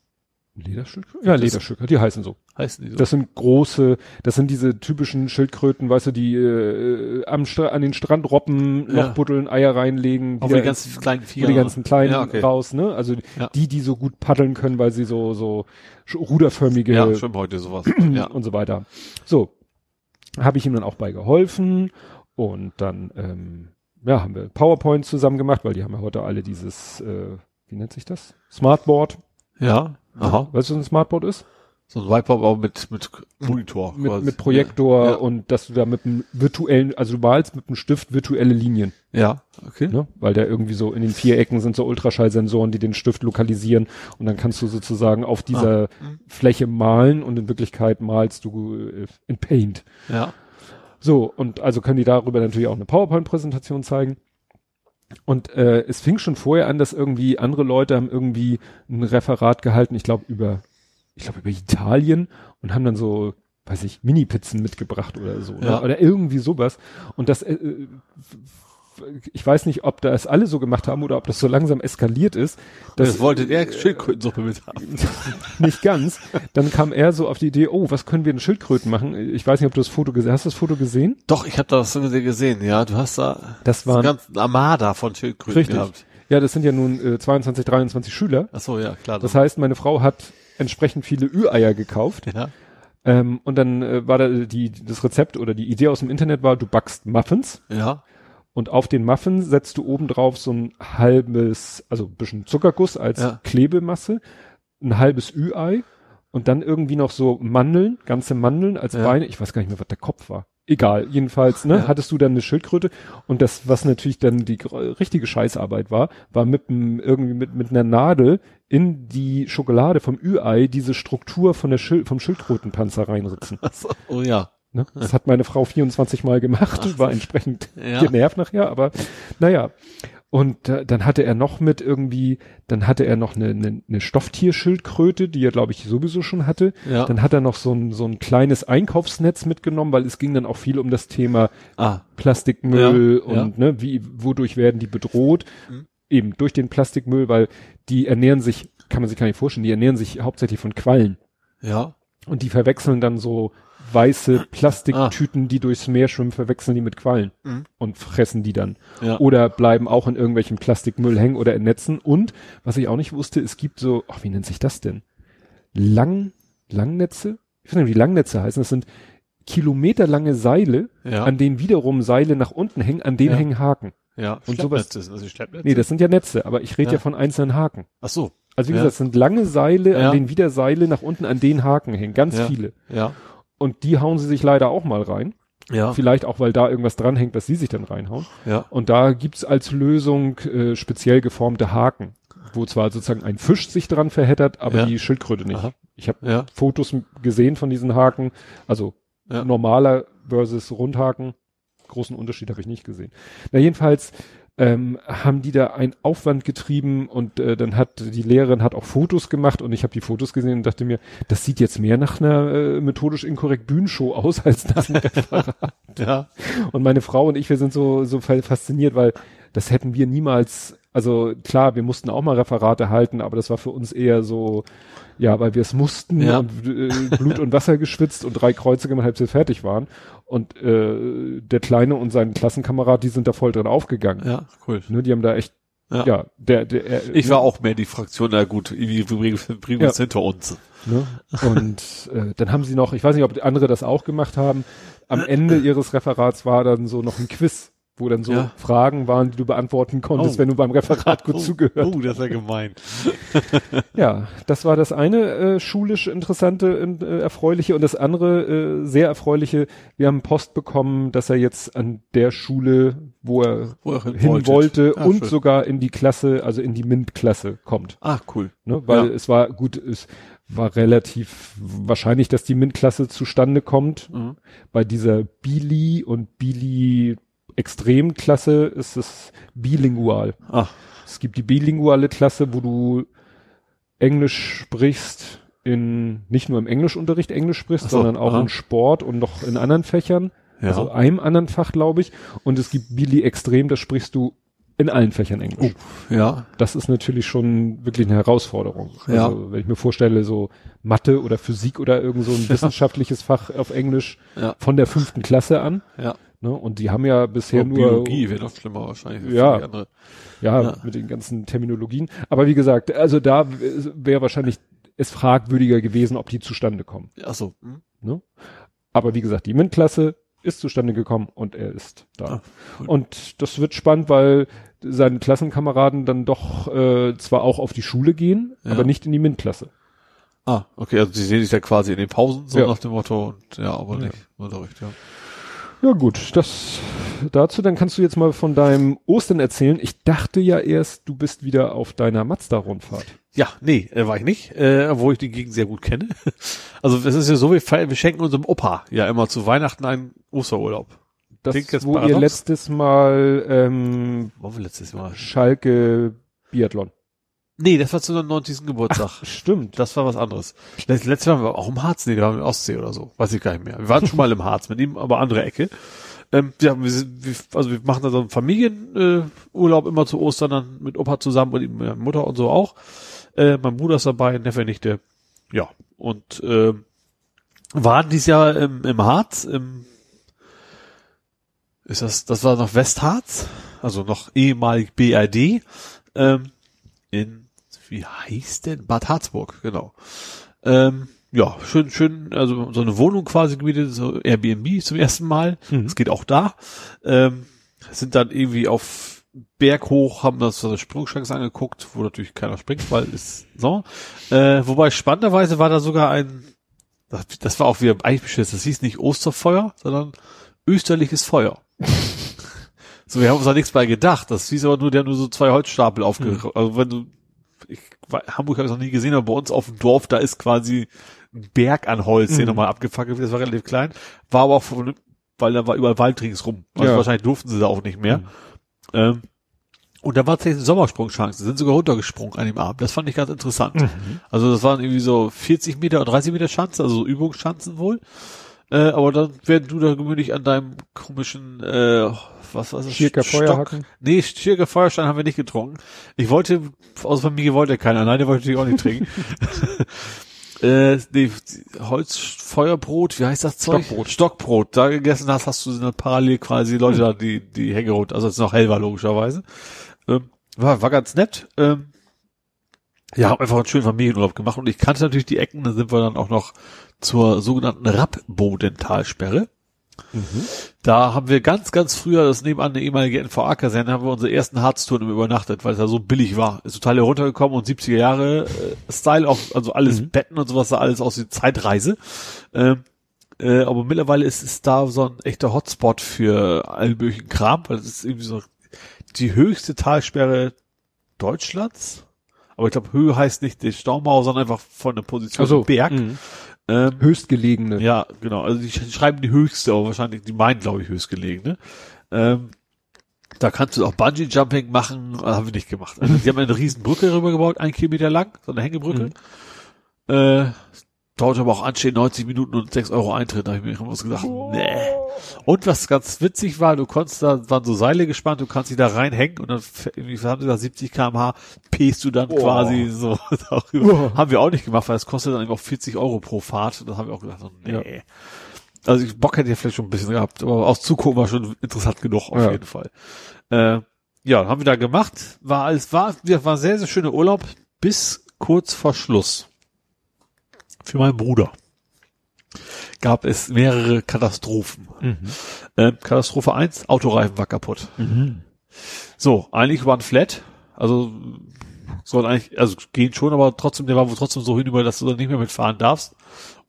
Lederschildkröten? Ja, Lederschildkröten, die heißen so. Heißen die so? Das sind große, das sind diese typischen Schildkröten, weißt du, die äh, am Stra an den Strand roppen, Ja. Loch buddeln, Eier reinlegen, Auch wieder- die ganz kleinen Viecher. die ganzen kleinen Ja, okay. raus, ne? Also Ja. die, die so gut paddeln können, weil sie so so ruderförmige Ja, schon heute sowas. ja. und so weiter. So habe ich ihm dann auch bei geholfen und dann ähm, ja haben wir PowerPoint zusammen gemacht, weil die haben ja heute alle dieses äh, wie nennt sich das Smartboard. Ja. Aha. Weißt du, was ein Smartboard ist? So ein Whiteboard aber mit, mit Monitor. Mit, quasi. mit Projektor Ja. und dass du da mit einem virtuellen, also du malst mit einem Stift virtuelle Linien, Ja, okay. ne? Weil da irgendwie so in den vier Ecken sind so Ultraschallsensoren, die den Stift lokalisieren und dann kannst du sozusagen auf dieser Mhm. Fläche malen und in Wirklichkeit malst du äh, in Paint. Ja. So, und also können die darüber natürlich auch eine PowerPoint-Präsentation zeigen. Und äh, es fing schon vorher an, dass irgendwie andere Leute haben irgendwie ein Referat gehalten, ich glaube über, ich glaube über Italien und haben dann so, weiß ich, Mini-Pizzen mitgebracht oder so, Ja. ne? oder irgendwie sowas. Und das, äh, äh, ich weiß nicht, ob das alle so gemacht haben oder ob das so langsam eskaliert ist. Das, dass- wollte der Schildkrötensuppe mit haben. nicht ganz. Dann kam er so auf die Idee, oh, was können wir in Schildkröten machen? Ich weiß nicht, ob du das Foto gesehen hast. du das Foto gesehen? Doch, ich habe das gesehen, ja. Du hast da Das waren, ganzen Armada von Schildkröten Richtig. gehabt. ja, das sind ja nun äh, 22, 23 Schüler. Ach so, ja, klar. Das heißt, meine Frau hat entsprechend viele Ü-Eier gekauft. ja. Ähm, und dann äh, war da die, das Rezept oder die Idee aus dem Internet war, du backst Muffins Ja. Und auf den Muffin setzt du oben drauf so ein halbes, also ein bisschen Zuckerguss als Ja. Klebemasse, ein halbes Ü-Ei und dann irgendwie noch so Mandeln, ganze Mandeln als Ja. Beine. Ich weiß gar nicht mehr, was der Kopf war. Egal, jedenfalls, ne, Ja. hattest du dann eine Schildkröte und das, was natürlich dann die richtige Scheißarbeit war, war mit einem, irgendwie mit, mit einer Nadel in die Schokolade vom Ü-Ei diese Struktur von der Schil vom Schildkrötenpanzer reinritzen. Ach so, oh ja. Ne? Das hat meine Frau 24 Mal gemacht, war entsprechend Ja. genervt nachher, aber naja. Und äh, dann hatte er noch mit irgendwie, dann hatte er noch eine, eine, eine Stofftierschildkröte, die er glaube ich sowieso schon hatte. Ja. Dann hat er noch so ein, so ein kleines Einkaufsnetz mitgenommen, weil es ging dann auch viel um das Thema ah, Plastikmüll Ja, und ne, wie, wodurch werden die bedroht? Mhm. Eben durch den Plastikmüll, weil die ernähren sich, kann man sich gar nicht vorstellen, die ernähren sich hauptsächlich von Quallen. ja. Und die verwechseln dann so weiße Plastiktüten, die durchs Meer schwimmen, verwechseln die mit Quallen Mhm. und fressen die dann. Ja. Oder bleiben auch in irgendwelchen Plastikmüll hängen oder in Netzen. Und was ich auch nicht wusste, es gibt so, ach, wie nennt sich das denn? Lang, Langnetze? Ich weiß nicht, wie Langnetze heißen. Das sind kilometerlange Seile, Ja. an denen wiederum Seile nach unten hängen, an denen Ja. hängen Haken. ja. und sowas- sind das Schleppnetze? Nee, das sind ja Netze, aber ich rede ja. Von einzelnen Haken. Ach so. Also wie gesagt, es sind lange Seile, an denen wieder Seile nach unten an den Haken hängen. Ganz viele. Ja. Und die hauen sie sich leider auch mal rein. Ja. Vielleicht auch, weil da irgendwas dranhängt, was sie sich dann reinhauen. Ja. Und da gibt's als Lösung äh, speziell geformte Haken, wo zwar sozusagen ein Fisch sich dran verheddert, aber Ja. die Schildkröte nicht. Aha. Ich habe Ja. Fotos gesehen von diesen Haken, also Ja. normaler versus Rundhaken. Großen Unterschied habe ich nicht gesehen. Na jedenfalls ähm, haben die da einen Aufwand getrieben und äh, dann hat die Lehrerin hat auch Fotos gemacht und ich habe die Fotos gesehen und dachte mir, das sieht jetzt mehr nach einer äh, methodisch inkorrekt Bühnenshow aus als nach einem Referat. Ja. Und meine Frau und ich, wir sind so, so fa- fasziniert, weil das hätten wir niemals, also klar, wir mussten auch mal Referate halten, aber das war für uns eher so, ja, weil wir es mussten Ja. und äh, Blut und Wasser geschwitzt und drei Kreuze gemacht, halb sie fertig waren. Und äh, der Kleine und sein Klassenkamerad, die sind da voll drin aufgegangen. Ja. Cool. Ne, die haben da echt, Ja. ja, der, der, er, Ich war auch mehr die Fraktion, na gut, irgendwie bringen bringen wir es Ja. hinter uns. Ne? Und äh, dann haben sie noch, ich weiß nicht, ob die andere das auch gemacht haben, am Ende ihres Referats war dann so noch ein Quiz. Wo dann so Ja. Fragen waren, die du beantworten konntest, Oh. wenn du beim Referat gut oh, zugehört Oh, das ist ja gemein. Ja, das war das eine äh, schulisch interessante, äh, erfreuliche und das andere äh, sehr erfreuliche. Wir haben Post bekommen, dass er jetzt an der Schule, wo er Wo er hin wolltet. wollte Ah, und schön. sogar in die Klasse, also in die MINT-Klasse kommt. Ah, cool. Ne? Weil Ja. es war gut, es war relativ wahrscheinlich, dass die MINT-Klasse zustande kommt. Mhm. Bei dieser Bili und Bili Extremklasse ist es bilingual. Ah, Es gibt die bilinguale Klasse, wo du Englisch sprichst, in nicht nur im Englischunterricht Englisch sprichst, Ach so, sondern auch aha. in Sport und noch in anderen Fächern. ja. Also einem anderen Fach, glaube ich. Und es gibt Bili Extrem, das sprichst du in allen Fächern Englisch. ja. Das ist natürlich schon wirklich eine Herausforderung. Ja. Also wenn ich mir vorstelle, so Mathe oder Physik oder irgend so ein wissenschaftliches Fach auf Englisch Ja. von der fünften Klasse an. Ja. Ne? Und die haben ja bisher Und nur Biologie wäre noch schlimmer wahrscheinlich. Ja. Ja, Ja. mit den ganzen Terminologien. Aber wie gesagt, also da wäre wahrscheinlich es fragwürdiger gewesen, ob die zustande kommen. Ach so. Hm? Ne? Aber wie gesagt, die MINT-Klasse ist zustande gekommen und er ist da. Ah, cool. Und das wird spannend, weil seine Klassenkameraden dann doch äh, zwar auch auf die Schule gehen, Ja. aber nicht in die MINT-Klasse. Ah, okay, also sie sehen sich ja quasi in den Pausen, so Ja. nach dem Motto, und ja, aber Ja. nicht im Unterricht, ja. Ja gut, das dazu, dann kannst du jetzt mal von deinem Ostern erzählen. Ich dachte ja erst, du bist wieder auf deiner Mazda-Rundfahrt. Ja, nee, äh, war ich nicht, äh, obwohl ich die Gegend sehr gut kenne. Also es ist ja so, wir, wir schenken unserem Opa ja immer zu Weihnachten einen Osterurlaub. Das, Klingt jetzt wo ihr paradox. letztes Mal ähm, Waren wir letztes Mal? Schalke Biathlon. Nee, das war zu seinem 90. Geburtstag. Stimmt. Das war was anderes. Letzt, letztes Mal waren wir auch im Harz, nee, da waren wir in Ostsee oder so. Weiß ich gar nicht mehr. Wir waren schon mal im Harz mit ihm, aber andere Ecke. Ähm, ja, wir, sind- wir, also wir machen da so einen Familienurlaub äh, immer zu Ostern dann mit Opa zusammen und meiner Mutter und so auch. Äh, mein Bruder ist dabei, Neffe, Nichte. Ja, und ähm, waren dieses Jahr im, im Harz, im ist das, das war noch Westharz, also noch ehemalig BRD, ähm, in, wie heißt denn? Bad Harzburg, genau. Ähm, ja, schön, schön, also so eine Wohnung quasi gemietet, so Airbnb zum ersten Mal. Mhm. Es geht auch da. Ähm, sind dann irgendwie auf Berg hoch, haben das so eine Sprungchance angeguckt, wo natürlich keiner springt, weil ist so. Äh, wobei spannenderweise war da sogar ein, das, das war auch wieder eigentlich beschissen, das hieß nicht Osterfeuer, sondern österliches Feuer. so, wir haben uns da nichts bei gedacht. Das hieß aber nur, der hat nur so zwei Holzstapel aufge, also wenn du, ich, Hamburg habe ich noch nie gesehen, aber bei uns auf dem Dorf, da ist quasi ein Berg an Holz, der Mhm. nochmal abgefackelt wird, das war relativ klein, war aber auch, von, weil da war überall Wald ringsrum. Also Ja. wahrscheinlich durften sie da auch nicht mehr. Ähm, und da war tatsächlich eine Sommersprungchance. Sie sind sogar runtergesprungen an dem Abend. Das fand ich ganz interessant. Mhm. Also das waren irgendwie so 40 Meter und 30 Meter Schanzen, also so Übungsschanzen wohl. Äh, aber dann werden du da gemütlich an deinem komischen, äh, was war das? Schirker Stock- Feuerhaken. Nee, Schirker Feuerstein haben wir nicht getrunken. Ich wollte, aus der Familie wollte keiner, alleine wollte ich auch nicht trinken. äh, nee, Holzfeuerbrot, wie heißt das Zeug? Stockbrot. Stockbrot. Da gegessen hast, hast du parallel quasi Leute da, die, die Hänge rot, also es noch hell war logischerweise. Ähm, war, war ganz nett. Ähm, ja, hab einfach einen schönen Familienurlaub gemacht und ich kannte natürlich die Ecken, da sind wir dann auch noch zur sogenannten Rappbodentalsperre. Da haben wir ganz, ganz früher, das nebenan eine ehemalige NVA-Kaserne, haben wir unsere ersten Harztouren übernachtet, weil es ja so billig war. Ist total heruntergekommen und 70er Jahre äh, Style, auch, also alles Mhm. Betten und sowas alles aus wie Zeitreise. Ähm, äh, aber mittlerweile ist es da so ein echter Hotspot für allen möglichen Kram, weil es ist irgendwie so die höchste Talsperre Deutschlands. Aber ich glaube, Höhe heißt nicht die Staumauer, sondern einfach von der Position Also Berg. mh. Ähm, höchstgelegene. ja, genau. Also die sch- schreiben die höchste, aber wahrscheinlich, die meinen, glaube ich, höchstgelegene. Ähm, da kannst du auch Bungee-Jumping machen, äh, haben wir nicht gemacht. Also, die haben eine riesen Brücke rübergebaut, ein Kilometer lang, so eine Hängebrücke. Äh, dauert aber auch anstehen 90 Minuten und 6 Euro Eintritt. Da habe ich mir irgendwas gesagt, nee. Und was ganz witzig war, du konntest da, waren so Seile gespannt, du kannst dich da reinhängen und dann, irgendwie haben sie da 70 kmh, pest du dann Oh. quasi so darüber. Oh. Haben wir auch nicht gemacht, weil es kostet dann eben auch 40 Euro pro Fahrt. Und da haben wir auch gedacht, nee. Ja. Also ich Bock hätte ich vielleicht schon ein bisschen gehabt, aber aus Zugucken war schon interessant genug auf Ja. jeden Fall. Äh, ja, haben wir da gemacht. War alles, war, war sehr, sehr schöner Urlaub bis kurz vor Schluss. Für meinen Bruder. gab es mehrere Katastrophen. Mhm. Ähm, Katastrophe 1, Autoreifen war kaputt. So, eigentlich waren flat, also soll eigentlich, also gehen schon, aber trotzdem, der war wohl trotzdem so hinüber, dass du dann nicht mehr mitfahren darfst.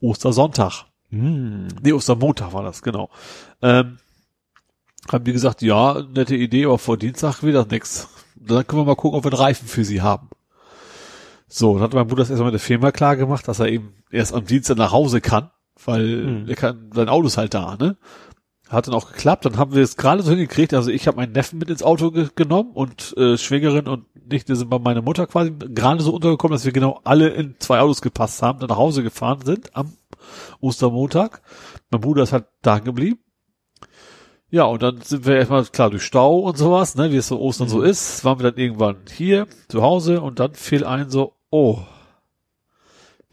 Ostersonntag. Mhm. Nee, Ostermontag war das, genau. Ähm, haben die gesagt, ja, nette Idee, aber vor Dienstag das nix. Dann können wir mal gucken, ob wir einen Reifen für sie haben. So, dann hat mein Bruder das erstmal mit der Firma klar gemacht, dass er eben erst am Dienstag nach Hause kann, weil Mhm. er kann, sein Auto ist halt da, ne? Hat dann auch geklappt, dann haben wir es gerade so hingekriegt, also ich habe meinen Neffen mit ins Auto ge genommen und äh, Schwägerin und Nichte sind bei meiner Mutter quasi gerade so untergekommen, dass wir genau alle in zwei Autos gepasst haben, dann nach Hause gefahren sind am Ostermontag. Mein Bruder ist halt da geblieben. Ja, und dann sind wir erstmal klar durch Stau und sowas, ne, wie es so Ostern so ist, waren wir dann irgendwann hier zu Hause und dann fiel ein so, oh,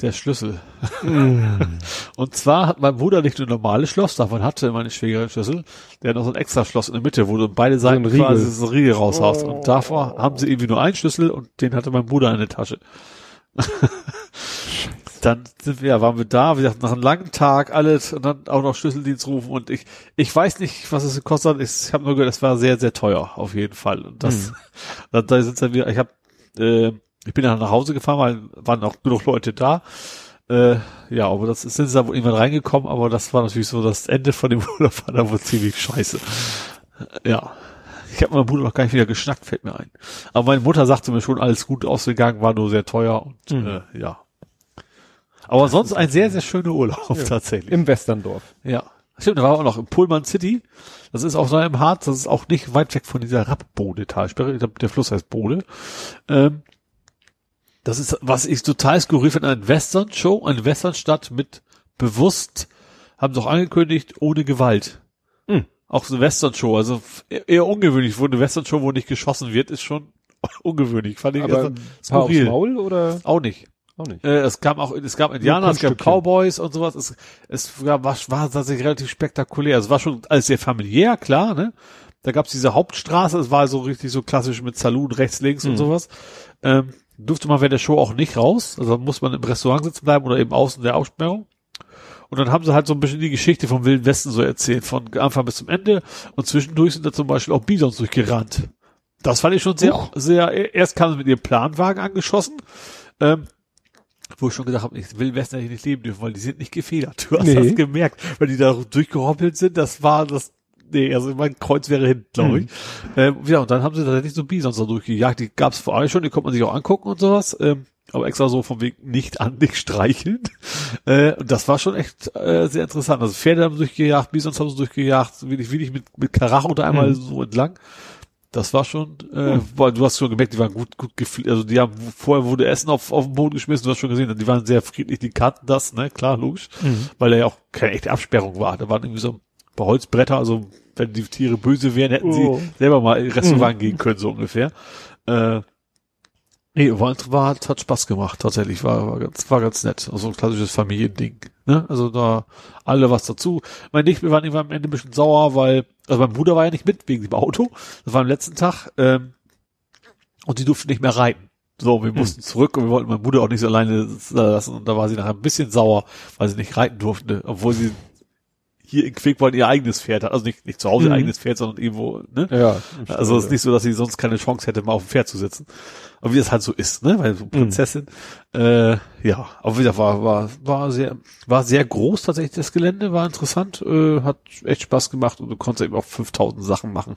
der Schlüssel. Und zwar hat mein Bruder nicht nur normale Schloss, davon hatte meine Schwägerin Schlüssel, der hat noch so ein extra Schloss in der Mitte, wo du beide Seiten Riegel. quasi so ein Riegel raushaust. Und davor haben sie irgendwie nur einen Schlüssel und den hatte mein Bruder in der Tasche. dann sind wir, ja, waren wir da, wie gesagt, nach einem langen Tag alles und dann auch noch Schlüsseldienst rufen und ich, ich weiß nicht, was es gekostet hat. Ich habe nur gehört, es war sehr, sehr teuer, auf jeden Fall. Und das, da, da sind dann wieder, ich habe, äh, ich bin dann nach Hause gefahren, weil waren auch genug Leute da. Äh, ja, aber das ist, sind sie da wohl irgendwann reingekommen, aber das war natürlich so das Ende von dem Urlaub war da wohl ziemlich scheiße. Ja. Ich habe meinem Bruder noch gar nicht wieder geschnackt, fällt mir ein. Aber meine Mutter sagte mir schon, alles gut ausgegangen, war nur sehr teuer und Mhm. äh, ja. Aber sonst ein sehr, sehr schöner Urlaub tatsächlich. Im Westerndorf. Ja. Stimmt, da war auch noch im Pullman City. Das ist auch so im Harz, das ist auch nicht weit weg von dieser Rappbode-Talsperre. Ich glaube, der Fluss heißt Bode. Ähm, das ist, was ich total skurril finde, eine Western-Show, eine Westernstadt mit bewusst, haben sie auch angekündigt, ohne Gewalt. Hm. Auch so eine Western-Show, also eher, ungewöhnlich, wo eine Western-Show, wo nicht geschossen wird, ist schon ungewöhnlich. Fand ich Aber skurril. Maul oder? Auch nicht. Auch nicht. Äh, es gab auch, es gab Indianer, es gab. Cowboys und sowas. Es, es war, war, war tatsächlich relativ spektakulär. Es war schon alles sehr familiär, klar, ne? Da gab's diese Hauptstraße, es war so richtig so klassisch mit Saloon rechts, links und Mhm. sowas. Ähm, durfte man während der Show auch nicht raus. Also muss man im Restaurant sitzen bleiben oder eben außen der Aussperrung. Und dann haben sie halt so ein bisschen die Geschichte vom Wilden Westen so erzählt, von Anfang bis zum Ende. Und zwischendurch sind da zum Beispiel auch Bisons durchgerannt. Das fand ich schon sehr, Huch. sehr, erst kamen sie mit ihrem Planwagen angeschossen, ähm, wo ich schon gedacht habe, ich will Westen eigentlich nicht leben dürfen, weil die sind nicht gefedert. Du hast Nee. das gemerkt, weil die da durchgehoppelt sind, das war das, nee, also mein Kreuz wäre hin, glaube ich. Ähm, ja, und dann haben sie tatsächlich so Bisons da durchgejagt, die gab es vorher schon, die konnte man sich auch angucken und sowas, ähm, aber extra so vom Weg nicht an, nicht streicheln. Äh, und das war schon echt äh, sehr interessant. Also Pferde haben sie durchgejagt, Bisons haben sie durchgejagt, wirklich, wirklich mit, mit Karacho da einmal Mhm. so entlang. Das war schon, äh, boah, du hast schon gemerkt, die waren gut, gut gefl also die haben, vorher wurde Essen auf, auf den Boden geschmissen, du hast schon gesehen, die waren sehr friedlich, die kannten das, ne, klar, logisch, Mhm. weil da ja auch keine echte Absperrung war. Da waren irgendwie so Holzbretter, also wenn die Tiere böse wären, hätten Oh. sie selber mal in Restaurant gehen können, so ungefähr. Äh, nee, war, war, hat, Spaß gemacht, tatsächlich, war, war ganz, war ganz nett. Also ein klassisches Familiending, ne, also da alle was dazu. Mein Nicht, wir waren irgendwann am Ende ein bisschen sauer, weil, also mein Bruder war ja nicht mit wegen dem Auto. Das war am letzten Tag, ähm, und die durften nicht mehr reiten. So, wir mussten zurück und wir wollten meinen Bruder auch nicht so alleine lassen und da war sie nachher ein bisschen sauer, weil sie nicht reiten durfte, obwohl sie hier in Quickborn ihr eigenes Pferd hat, also nicht, nicht zu Hause ihr Mhm. eigenes Pferd, sondern irgendwo, ne? Ja. Also es ist nicht so, dass sie sonst keine Chance hätte, mal auf dem Pferd zu sitzen. Aber wie das halt so ist, ne? Weil so Prinzessin. Äh, ja, aber wieder war, war, war sehr, war sehr groß tatsächlich das Gelände, war interessant, äh, hat echt Spaß gemacht und du konntest eben auch 5000 Sachen machen.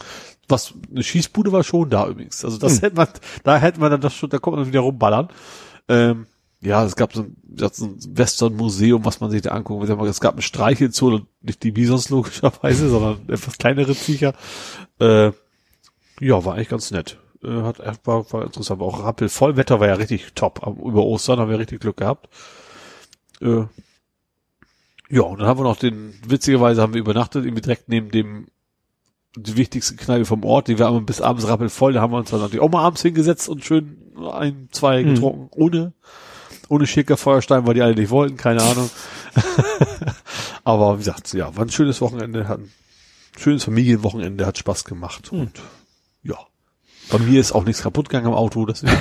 Was, eine Schießbude war schon da übrigens. Also das Hm. hätte man, da hätte man dann das schon, da kommt man wieder rumballern. Ähm, ja, es gab so ein, Western-Museum, was man sich da angucken will. Es gab ein Streichelzoo nicht die Bisons logischerweise, sondern etwas kleinere Viecher. Äh, ja, war eigentlich ganz nett. Äh, hat, war, war interessant. Aber auch Rappel Vollwetter war ja richtig top. Über Ostern haben wir richtig Glück gehabt. Äh, ja, und dann haben wir noch den, witzigerweise haben wir übernachtet, irgendwie direkt neben dem, die wichtigste Kneipe vom Ort, die wir haben bis abends rappelvoll, da haben wir uns dann natürlich auch mal abends hingesetzt und schön ein, zwei Mhm. getrunken, ohne, ohne schicker Feuerstein, weil die alle nicht wollten, keine Ahnung. Aber wie gesagt, ja, war ein schönes Wochenende, hat ein schönes Familienwochenende, hat Spaß gemacht Mhm. und ja. Bei mir ist auch nichts kaputt gegangen am Auto, deswegen,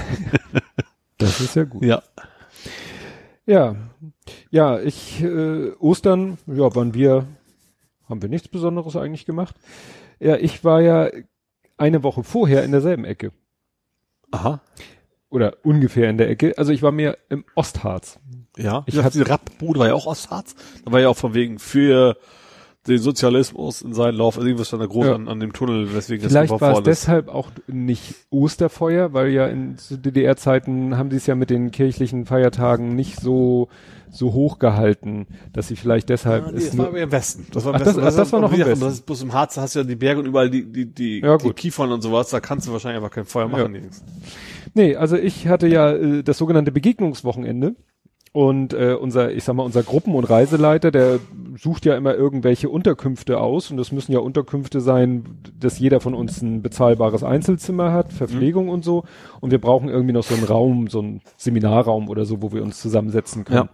Das ist ja gut. ja. Ja, ja, ich, äh, Ostern, ja, waren wir, haben wir nichts Besonderes eigentlich gemacht. Ja, ich war ja eine Woche vorher in derselben Ecke. Aha. Oder ungefähr in der Ecke. Also ich war mehr im Ostharz. Ja. Ich hatte diese Rappbude war ja auch Ostharz. Da war ja auch von wegen für den Sozialismus in seinen Lauf. Also irgendwas stand da groß Ja. an, an dem Tunnel, weswegen Vielleicht gebaut war es deshalb auch nicht Osterfeuer, weil ja in DDR-Zeiten haben sie es ja mit den kirchlichen Feiertagen nicht so so hoch gehalten, dass sie vielleicht deshalb Ah, nee, das war aber im Westen. Das war im Ach, Westen. das- ach, das war noch im Westen. Das ist bloß im Harz, da hast du ja die Berge und überall die, die, die, Ja, die. Kiefern und sowas. Da kannst du wahrscheinlich einfach kein Feuer machen. nirgends. Nee, also ich hatte ja äh, das sogenannte Begegnungswochenende und äh, unser, ich sag mal, unser Gruppen- und Reiseleiter, der sucht ja immer irgendwelche Unterkünfte aus und das müssen ja Unterkünfte sein, dass jeder von uns ein bezahlbares Einzelzimmer hat, Verpflegung und so und wir brauchen irgendwie noch so einen Raum, so einen Seminarraum oder so, wo wir uns zusammensetzen können. Ja.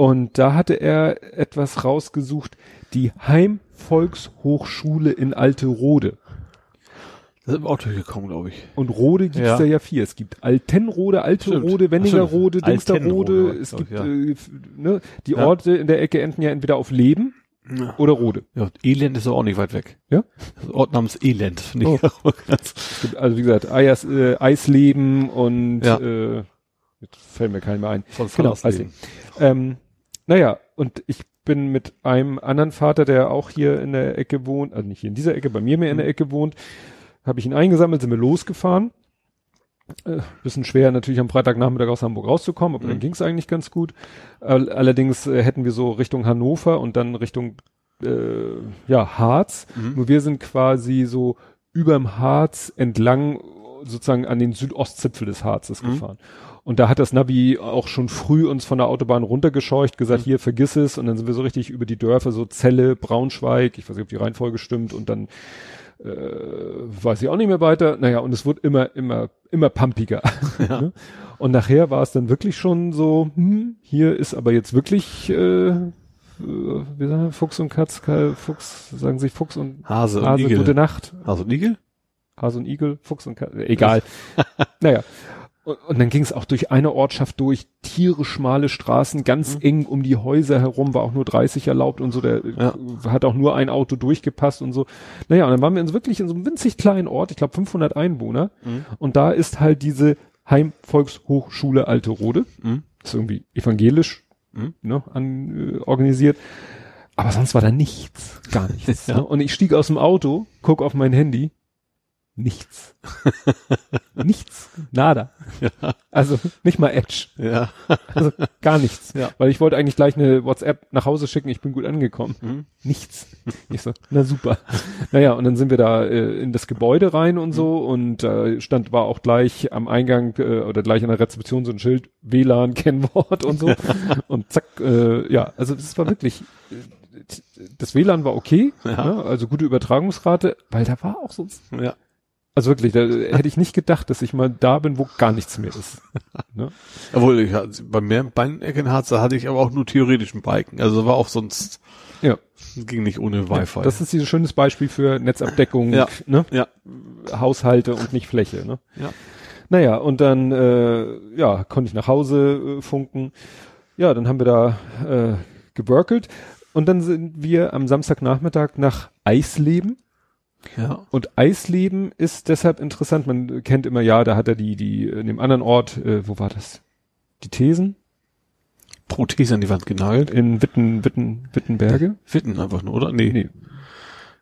Und da hatte er etwas rausgesucht, die Heimvolkshochschule in Alte Rode. Das ist im Auto gekommen, glaube ich. Und Rode gibt's Ja. da ja vier. Es gibt Altenrode, Alte Stimmt. Rode, Wenninger Stimmt. Rode, Dingsterrode. Es gibt ja. äh, ne, die Ja. Orte in der Ecke enden ja entweder auf Leben Ja. oder Rode. Ja, Elend ist auch nicht weit weg. Ja? Das Ort namens Elend, finde ich Oh. Es gibt also wie gesagt Eiers, äh, Eisleben und Ja. äh, jetzt fällt mir keiner mehr ein. Von Genau, Fallersleben. Ähm, naja, und ich bin mit einem anderen Vater, der auch hier in der Ecke wohnt, also nicht hier in dieser Ecke, bei mir mehr in der Ecke wohnt, habe ich ihn eingesammelt, sind wir losgefahren. Äh, bisschen schwer natürlich am Freitagnachmittag aus Hamburg rauszukommen, aber dann Mhm. ging es eigentlich ganz gut. All, allerdings äh, hätten wir so Richtung Hannover und dann Richtung äh, ja Harz. Mhm. Nur wir sind quasi so überm Harz entlang sozusagen an den Südostzipfel des Harzes Mhm. gefahren. Und da hat das Navi auch schon früh uns von der Autobahn runtergescheucht, gesagt, Mhm. hier vergiss es. Und dann sind wir so richtig über die Dörfer, so Celle, Braunschweig, ich weiß nicht, ob die Reihenfolge stimmt und dann äh, weiß ich auch nicht mehr weiter. Naja, und es wurde immer, immer, immer pumpiger. Ja. Ne? Und nachher war es dann wirklich schon so, hm, hier ist aber jetzt wirklich, äh, äh, wie sagen wir, Fuchs und Katz, Ka- Fuchs, sagen sie Fuchs und Hase und Hase, Igel. gute Nacht. Hase und Igel? Hase und Igel, Fuchs und Katze, egal. naja. Und, und dann ging es auch durch eine Ortschaft durch, tierisch schmale Straßen, ganz Mhm. eng um die Häuser herum, war auch nur 30 erlaubt und so, der Ja. äh, hat auch nur ein Auto durchgepasst und so. Naja, und dann waren wir in so wirklich in so einem winzig kleinen Ort, ich glaube 500 Einwohner, Mhm. und da ist halt diese Heimvolkshochschule Alte Rode, Mhm. ist irgendwie evangelisch Mhm. ne, an, äh, organisiert. Aber sonst war da nichts, gar nichts. Ja. ne? Und ich stieg aus dem Auto, guck auf mein Handy, nichts. nichts, nada. Ja. Also nicht mal Edge, Ja. also gar nichts. Ja. Weil ich wollte eigentlich gleich eine WhatsApp nach Hause schicken, ich bin gut angekommen. Mhm. Nichts. Ich so, na super. naja, und dann sind wir da äh, in das Gebäude rein und so und äh, stand war auch gleich am Eingang äh, oder gleich an der Rezeption so ein Schild WLAN Kennwort und so und zack, äh, ja, also es war wirklich äh, das WLAN war okay, Ja. ne? also gute Übertragungsrate, weil da war auch sonst Ja. Also wirklich, da hätte ich nicht gedacht, dass ich mal da bin, wo gar nichts mehr ist. Ne? Obwohl, ich, bei mir beim Eckenharz, da hatte ich aber auch nur theoretischen Balken. Also war auch sonst, Ja. ging nicht ohne Wi-Fi. Das ist dieses schönes Beispiel für Netzabdeckung, Ja. ne? ja. Haushalte und nicht Fläche. Ne? Ja. Naja, und dann äh, ja, konnte ich nach Hause äh, funken. Ja, dann haben wir da äh, geworkelt und dann sind wir am Samstagnachmittag nach Eisleben. Ja. Und Eisleben ist deshalb interessant, man kennt immer, ja, da hat er die, die, in dem anderen Ort, äh, wo war das? Die Thesen? Prothese an die Wand genagelt. In Witten, Witten, Wittenberge? Witten einfach nur, oder? Nee. Nee.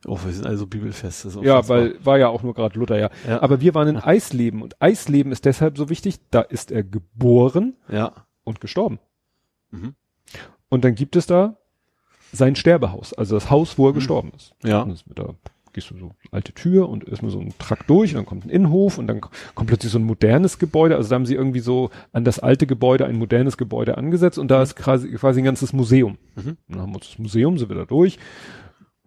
Oh, wir sind also bibelfest. Ja, weil war ja auch nur gerade Luther, ja. Ja. Aber wir waren in Eisleben und Eisleben ist deshalb so wichtig, da ist er geboren Ja. und gestorben. Mhm. Und dann gibt es da sein Sterbehaus, also das Haus, wo er gestorben ist. Ja. Das ist mit da gehst du so alte Tür und erstmal so ein Trakt durch und dann kommt ein Innenhof und dann kommt plötzlich so ein modernes Gebäude. Also da haben sie irgendwie so an das alte Gebäude ein modernes Gebäude angesetzt und da ist quasi, quasi ein ganzes Museum. Mhm. Dann haben wir uns das Museum, sind wir da durch.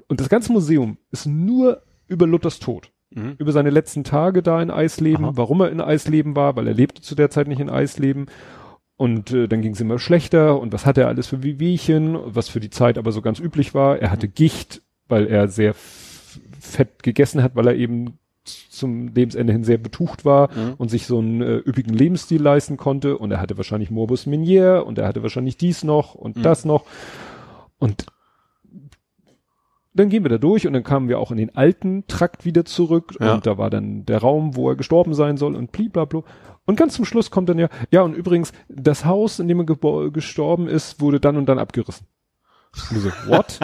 Und das ganze Museum ist nur über Luthers Tod. Mhm. Über seine letzten Tage da in Eisleben, Aha. warum er in Eisleben war, weil er lebte zu der Zeit nicht in Eisleben. Und äh, dann ging es immer schlechter und was hatte er alles für Wehwehchen, was für die Zeit aber so ganz üblich war. Er hatte Gicht, weil er sehr fett gegessen hat, weil er eben zum Lebensende hin sehr betucht war Mhm. und sich so einen äh, üppigen Lebensstil leisten konnte und er hatte wahrscheinlich Morbus Minier und er hatte wahrscheinlich dies noch und Mhm. das noch und dann gehen wir da durch und dann kamen wir auch in den alten Trakt wieder zurück Ja. und da war dann der Raum, wo er gestorben sein soll und bliblablo. Und ganz zum Schluss kommt dann ja, ja und übrigens, das Haus, in dem er gestorben ist, wurde dann und dann abgerissen. Und so, what?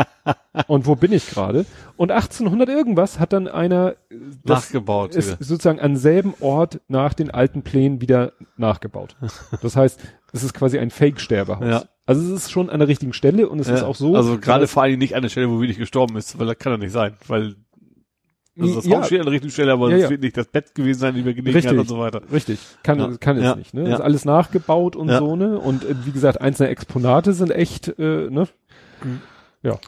und wo bin ich gerade? Und 1800 irgendwas hat dann einer äh, das Nachgebaut. ist wieder. sozusagen an selben Ort nach den alten Plänen wieder nachgebaut. Das heißt, es ist quasi ein Fake-Sterbehaus. Ja. Also es ist schon an der richtigen Stelle und es ist Ja, auch so. Also gerade vor Dingen nicht an der Stelle, wo wirklich gestorben ist, weil das kann ja nicht sein, weil also das Ja. Haus steht an der richtigen Stelle, aber Ja, es ja. wird nicht das Bett gewesen sein, in dem er gelegen Richtig. hat und so weiter. Richtig, kann, Ja. kann es Ja. nicht. Ne? Ja. Ist alles nachgebaut und Ja. so, ne? Und äh, wie gesagt, einzelne Exponate sind echt, äh, ne? Mhm. Ja.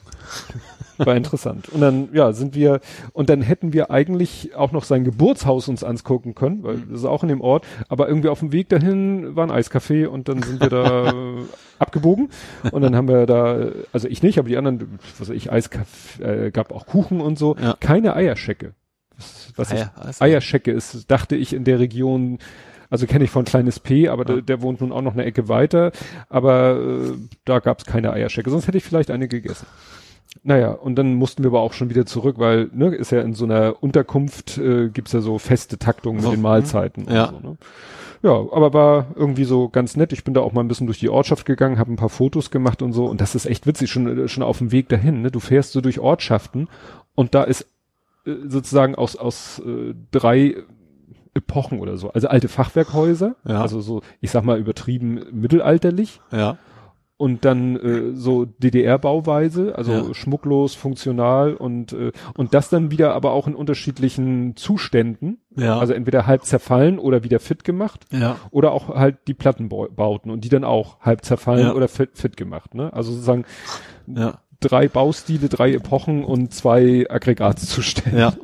War interessant. Und dann, ja, sind wir, und dann hätten wir eigentlich auch noch sein Geburtshaus uns angucken können, weil Mhm. das ist auch in dem Ort, aber irgendwie auf dem Weg dahin war ein Eiscafé und dann sind wir da abgebogen und dann haben wir da, also ich nicht, aber die anderen, was weiß ich, Eiskaffee, äh, gab auch Kuchen und so, Ja. keine Eierschecke. Was, was ich Eier- Eis- Eierschecke ist, dachte ich in der Region, also kenne ich von kleines P, aber Ja. der, der wohnt nun auch noch eine Ecke weiter, aber äh, da gab es keine Eierschecke, sonst hätte ich vielleicht eine gegessen. Naja, und dann mussten wir aber auch schon wieder zurück, weil, ne, ist ja in so einer Unterkunft, äh, gibt's ja so feste Taktungen So, mit den Mahlzeiten ja. und so, ne? Ja, aber war irgendwie so ganz nett. Ich bin da auch mal ein bisschen durch die Ortschaft gegangen, habe ein paar Fotos gemacht und so. Und das ist echt witzig, schon, schon auf dem Weg dahin. Ne? Du fährst so durch Ortschaften und da ist äh, sozusagen aus, aus äh, drei Epochen oder so. Also alte Fachwerkhäuser, Ja. also so, ich sag mal übertrieben mittelalterlich Ja. und dann äh, so DDR-Bauweise, also Ja. schmucklos, funktional und äh, und das dann wieder aber auch in unterschiedlichen Zuständen, Ja. also entweder halb zerfallen oder wieder fit gemacht ja. oder auch halt die Plattenbauten und die dann auch halb zerfallen Ja. oder fit, fit gemacht, ne? Also sozusagen Ja. drei Baustile, drei Epochen und zwei Aggregatzustände. Ja.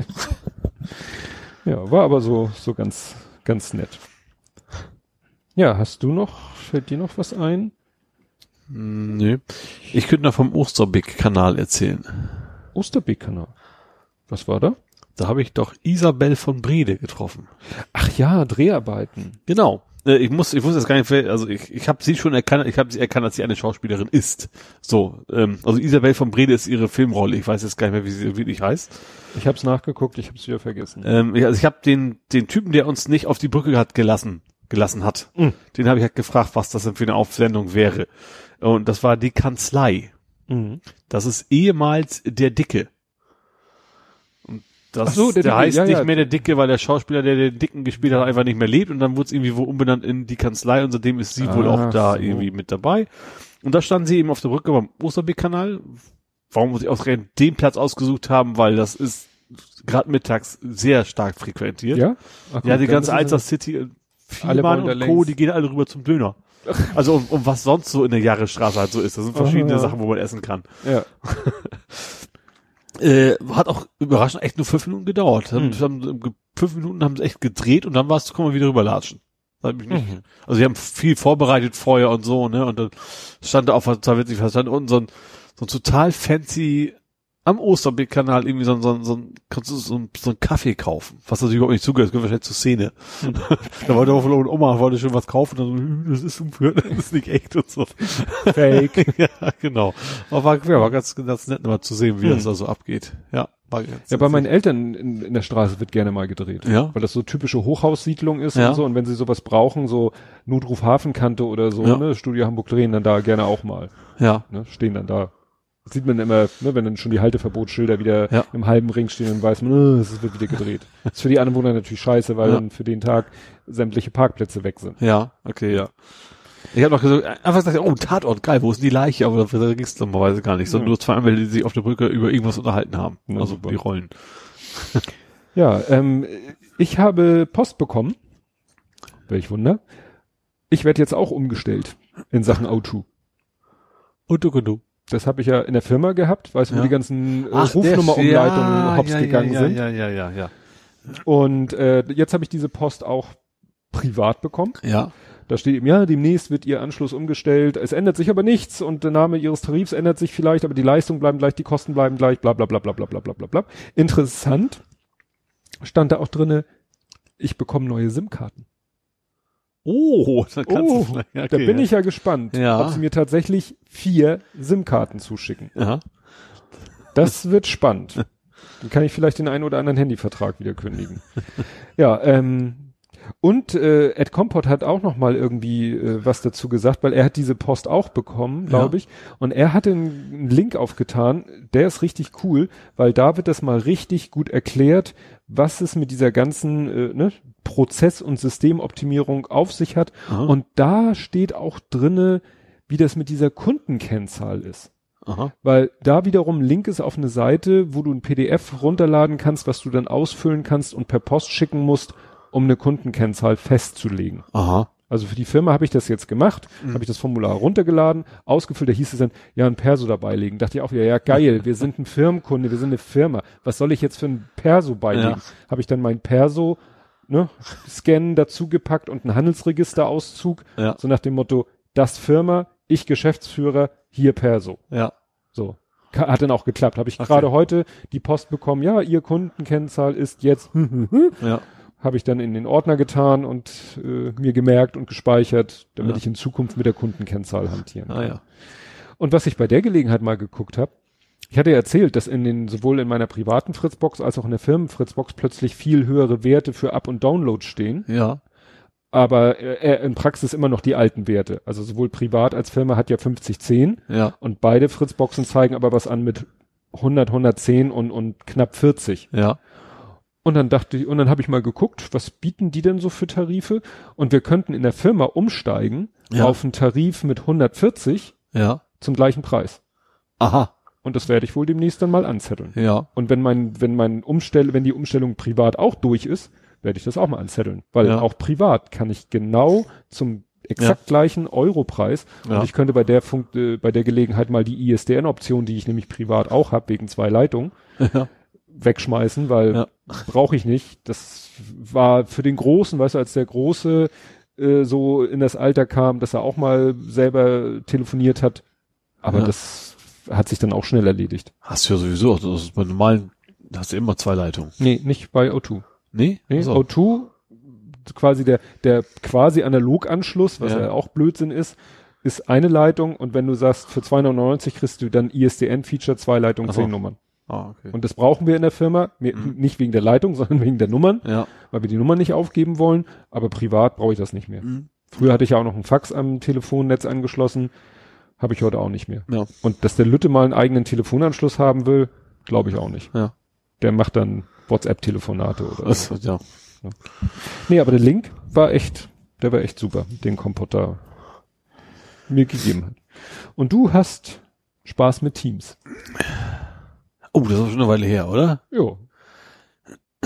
Ja, war aber so, so ganz, ganz nett. Ja, hast du noch, fällt dir noch was ein? Hm, Nö. Ich könnte noch vom Osterbeck-Kanal erzählen. Osterbeek-Kanal. Was war da? Da habe ich doch Isabel von Brede getroffen. Ach ja, Dreharbeiten. Genau. Äh, Ich muss, ich muss das gar nicht, also ich, ich habe sie schon erkannt, ich habe sie erkannt, dass sie eine Schauspielerin ist. So, ähm, also Isabel von Brede ist ihre Filmrolle. Ich weiß jetzt gar nicht mehr, wie sie wirklich heißt. Ich hab's nachgeguckt, ich hab's wieder vergessen. Ähm, ich, also ich habe den, den Typen, der uns nicht auf die Brücke hat gelassen, gelassen hat, Mhm. den habe ich halt gefragt, was das denn für eine Aufsendung wäre. Und das war die Kanzlei. Mhm. Das ist ehemals der Dicke. Das, so, der der, Dicke, heißt ja, nicht ja. mehr der Dicke, weil der Schauspieler, der den Dicken gespielt hat, einfach nicht mehr lebt und dann wurde es irgendwie wo umbenannt in die Kanzlei und seitdem ist sie wohl Ach auch da so. irgendwie mit dabei. Und da standen sie eben auf der Brücke beim Osterbeek-Kanal. Warum muss ich ausgerechnet den Platz ausgesucht haben, weil das ist gerade mittags sehr stark frequentiert. Ja? Ach, Ja, die ganze Alster City, äh, Vielmann und Co., die gehen alle rüber zum Döner. Also um, um was sonst so in der Jahresstraße halt so ist. Das sind verschiedene Aha. Sachen, wo man essen kann. Ja. Äh, hat auch überraschend echt nur fünf Minuten gedauert. Hm. Haben, fünf Minuten haben sie echt gedreht und dann war es, kommen wir wieder rüberlatschen. Mhm. Also wir haben viel vorbereitet vorher und so, ne? Und dann stand da auch, was total witzig, was stand unten so ein, so ein total fancy am Osterbeek-Kanal irgendwie so ein, so ein, so ein, kannst du so ein, so ein Kaffee kaufen, was natürlich überhaupt nicht zugehört, das gehört wahrscheinlich zur Szene. Hm. da wollte auch von Oma, wollte schon was kaufen, dann so, "Hm, das ist, das ist nicht echt und so. Fake. ja, genau. Aber war, ja, war ganz, ganz nett mal zu sehen, wie Hm. das da so abgeht. Ja, war ganz Ja, bei meinen Eltern in, in der Straße wird gerne mal gedreht. Ja. Weil das so typische Hochhaussiedlung ist Ja. und so. Und wenn sie sowas brauchen, so Notruf Hafenkante oder so, Ja. ne, Studio Hamburg drehen dann da gerne auch mal. Ja, Ne, stehen dann da. Das sieht man immer, ne, wenn dann schon die Halteverbotsschilder wieder Ja. im halben Ring stehen, dann weiß man, äh, es wird wieder gedreht. das ist für die Anwohner natürlich scheiße, weil Ja. dann für den Tag sämtliche Parkplätze weg sind. ja, okay, ja. Ich habe noch gesagt, einfach gesagt, oh, Tatort, geil, wo ist denn die Leiche? Aber da ging es normalerweise gar nicht, sondern Ja. nur zwei Anwälte, die sich auf der Brücke über irgendwas unterhalten haben. Na, also super. die Rollen. Ja, ähm, ich habe Post bekommen. Welch Wunder. Ich werde jetzt auch umgestellt in Sachen O2. Und du, und du. Das habe ich ja in der Firma gehabt, weißt du, wo Ja. die ganzen äh, Rufnummerumleitungen ja, hops ja, gegangen ja, sind. Ja, ja, ja, ja. Und äh, jetzt habe ich diese Post auch privat bekommen. Ja. Da steht eben, ja, demnächst wird Ihr Anschluss umgestellt. Es ändert sich aber nichts und der Name Ihres Tarifs ändert sich vielleicht, aber die Leistung bleiben gleich, die Kosten bleiben gleich, bla bla bla bla bla bla bla bla bla. Interessant. stand da auch drinne, ich bekomme neue SIM-Karten. Oh, da kannst Oh, du vielleicht- da okay, bin ja. ich ja gespannt, Ja. ob sie mir tatsächlich vier SIM-Karten zuschicken. Ja. Das wird spannend. Dann kann ich vielleicht den einen oder anderen Handyvertrag wieder kündigen. ja, ähm, und äh, Ed Compot hat auch noch mal irgendwie äh, was dazu gesagt, weil er hat diese Post auch bekommen, glaube Ja. ich. Und er hatte einen, einen Link aufgetan, der ist richtig cool, weil da wird das mal richtig gut erklärt, was es mit dieser ganzen äh, ne, Prozess- und Systemoptimierung auf sich hat. Aha. Und da steht auch drinne, wie das mit dieser Kundenkennzahl ist. Aha. Weil da wiederum Link ist auf eine Seite, wo du ein PDF runterladen kannst, was du dann ausfüllen kannst und per Post schicken musst, um eine Kundenkennzahl festzulegen. Aha. Also für die Firma habe ich das jetzt gemacht, habe ich das Formular runtergeladen, ausgefüllt, da hieß es dann, ja, ein Perso dabei legen. Dachte ich auch, ja, ja, geil, wir sind ein Firmenkunde, wir sind eine Firma. Was soll ich jetzt für ein Perso beilegen? Ja. Habe ich dann mein Perso, ne, Scan dazu gepackt und einen Handelsregisterauszug, Ja. so nach dem Motto, das Firma, ich Geschäftsführer, hier Perso. Ja. So. Hat dann auch geklappt. Habe ich Okay. gerade heute die Post bekommen, ja, Ihr Kundenkennzahl ist jetzt, Ja. Habe ich dann in den Ordner getan und äh, mir gemerkt und gespeichert, damit Ja. ich in Zukunft mit der Kundenkennzahl hantieren kann. Ah ja. Und was ich bei der Gelegenheit mal geguckt habe, ich hatte ja erzählt, dass in den sowohl in meiner privaten Fritzbox als auch in der Firmen-Fritzbox plötzlich viel höhere Werte für Up- und Download stehen, Ja. aber äh, in Praxis immer noch die alten Werte. Also sowohl privat als Firma hat ja 5010 Ja. und beide Fritzboxen zeigen aber was an mit 100, 110 und, und knapp 40. Ja. Und dann dachte ich, und dann habe ich mal geguckt, was bieten die denn so für Tarife? Und wir könnten in der Firma umsteigen Ja. auf einen Tarif mit 140 Ja. zum gleichen Preis. Aha. Und das werde ich wohl demnächst dann mal anzetteln. Ja. Und wenn mein, wenn mein Umstell, wenn die Umstellung privat auch durch ist, werde ich das auch mal anzetteln. Weil Ja. auch privat kann ich genau zum exakt gleichen Europreis. Ja. Und ich könnte bei der Funk, äh, bei der Gelegenheit mal die ISDN-Option, die ich nämlich privat auch habe, wegen zwei Leitungen, Ja. Wegschmeißen, weil Ja. brauche ich nicht. Das war für den Großen, weißt du, als der Große äh, so in das Alter kam, dass er auch mal selber telefoniert hat. Aber Ja. das hat sich dann auch schnell erledigt. Hast du ja sowieso, das ist bei normalen, da hast du immer zwei Leitungen. Nee, nicht bei O2. Nee? Nee, Ach so. O2, quasi der, der quasi Analoganschluss, was Ja. ja auch Blödsinn ist, ist eine Leitung und wenn du sagst, für 2,99 kriegst du dann ISDN-Feature, zwei Leitungen, zehn Nummern. Ah, okay. Und das brauchen wir in der Firma, Mhm. nicht wegen der Leitung, sondern wegen der Nummern, ja. weil wir die Nummern nicht aufgeben wollen, aber privat brauche ich das nicht mehr. Mhm. Früher hatte ich ja auch noch einen Fax am Telefonnetz angeschlossen, habe ich heute auch nicht mehr. Ja. Und dass der Lütte mal einen eigenen Telefonanschluss haben will, glaube ich auch nicht. Ja. Der macht dann WhatsApp-Telefonate oder Das, ja. Nee, aber der Link war echt, der war echt super, den Kompotter mir gegeben hat. Und du hast Spaß mit Teams. Oh, das ist schon eine Weile her, oder? Jo.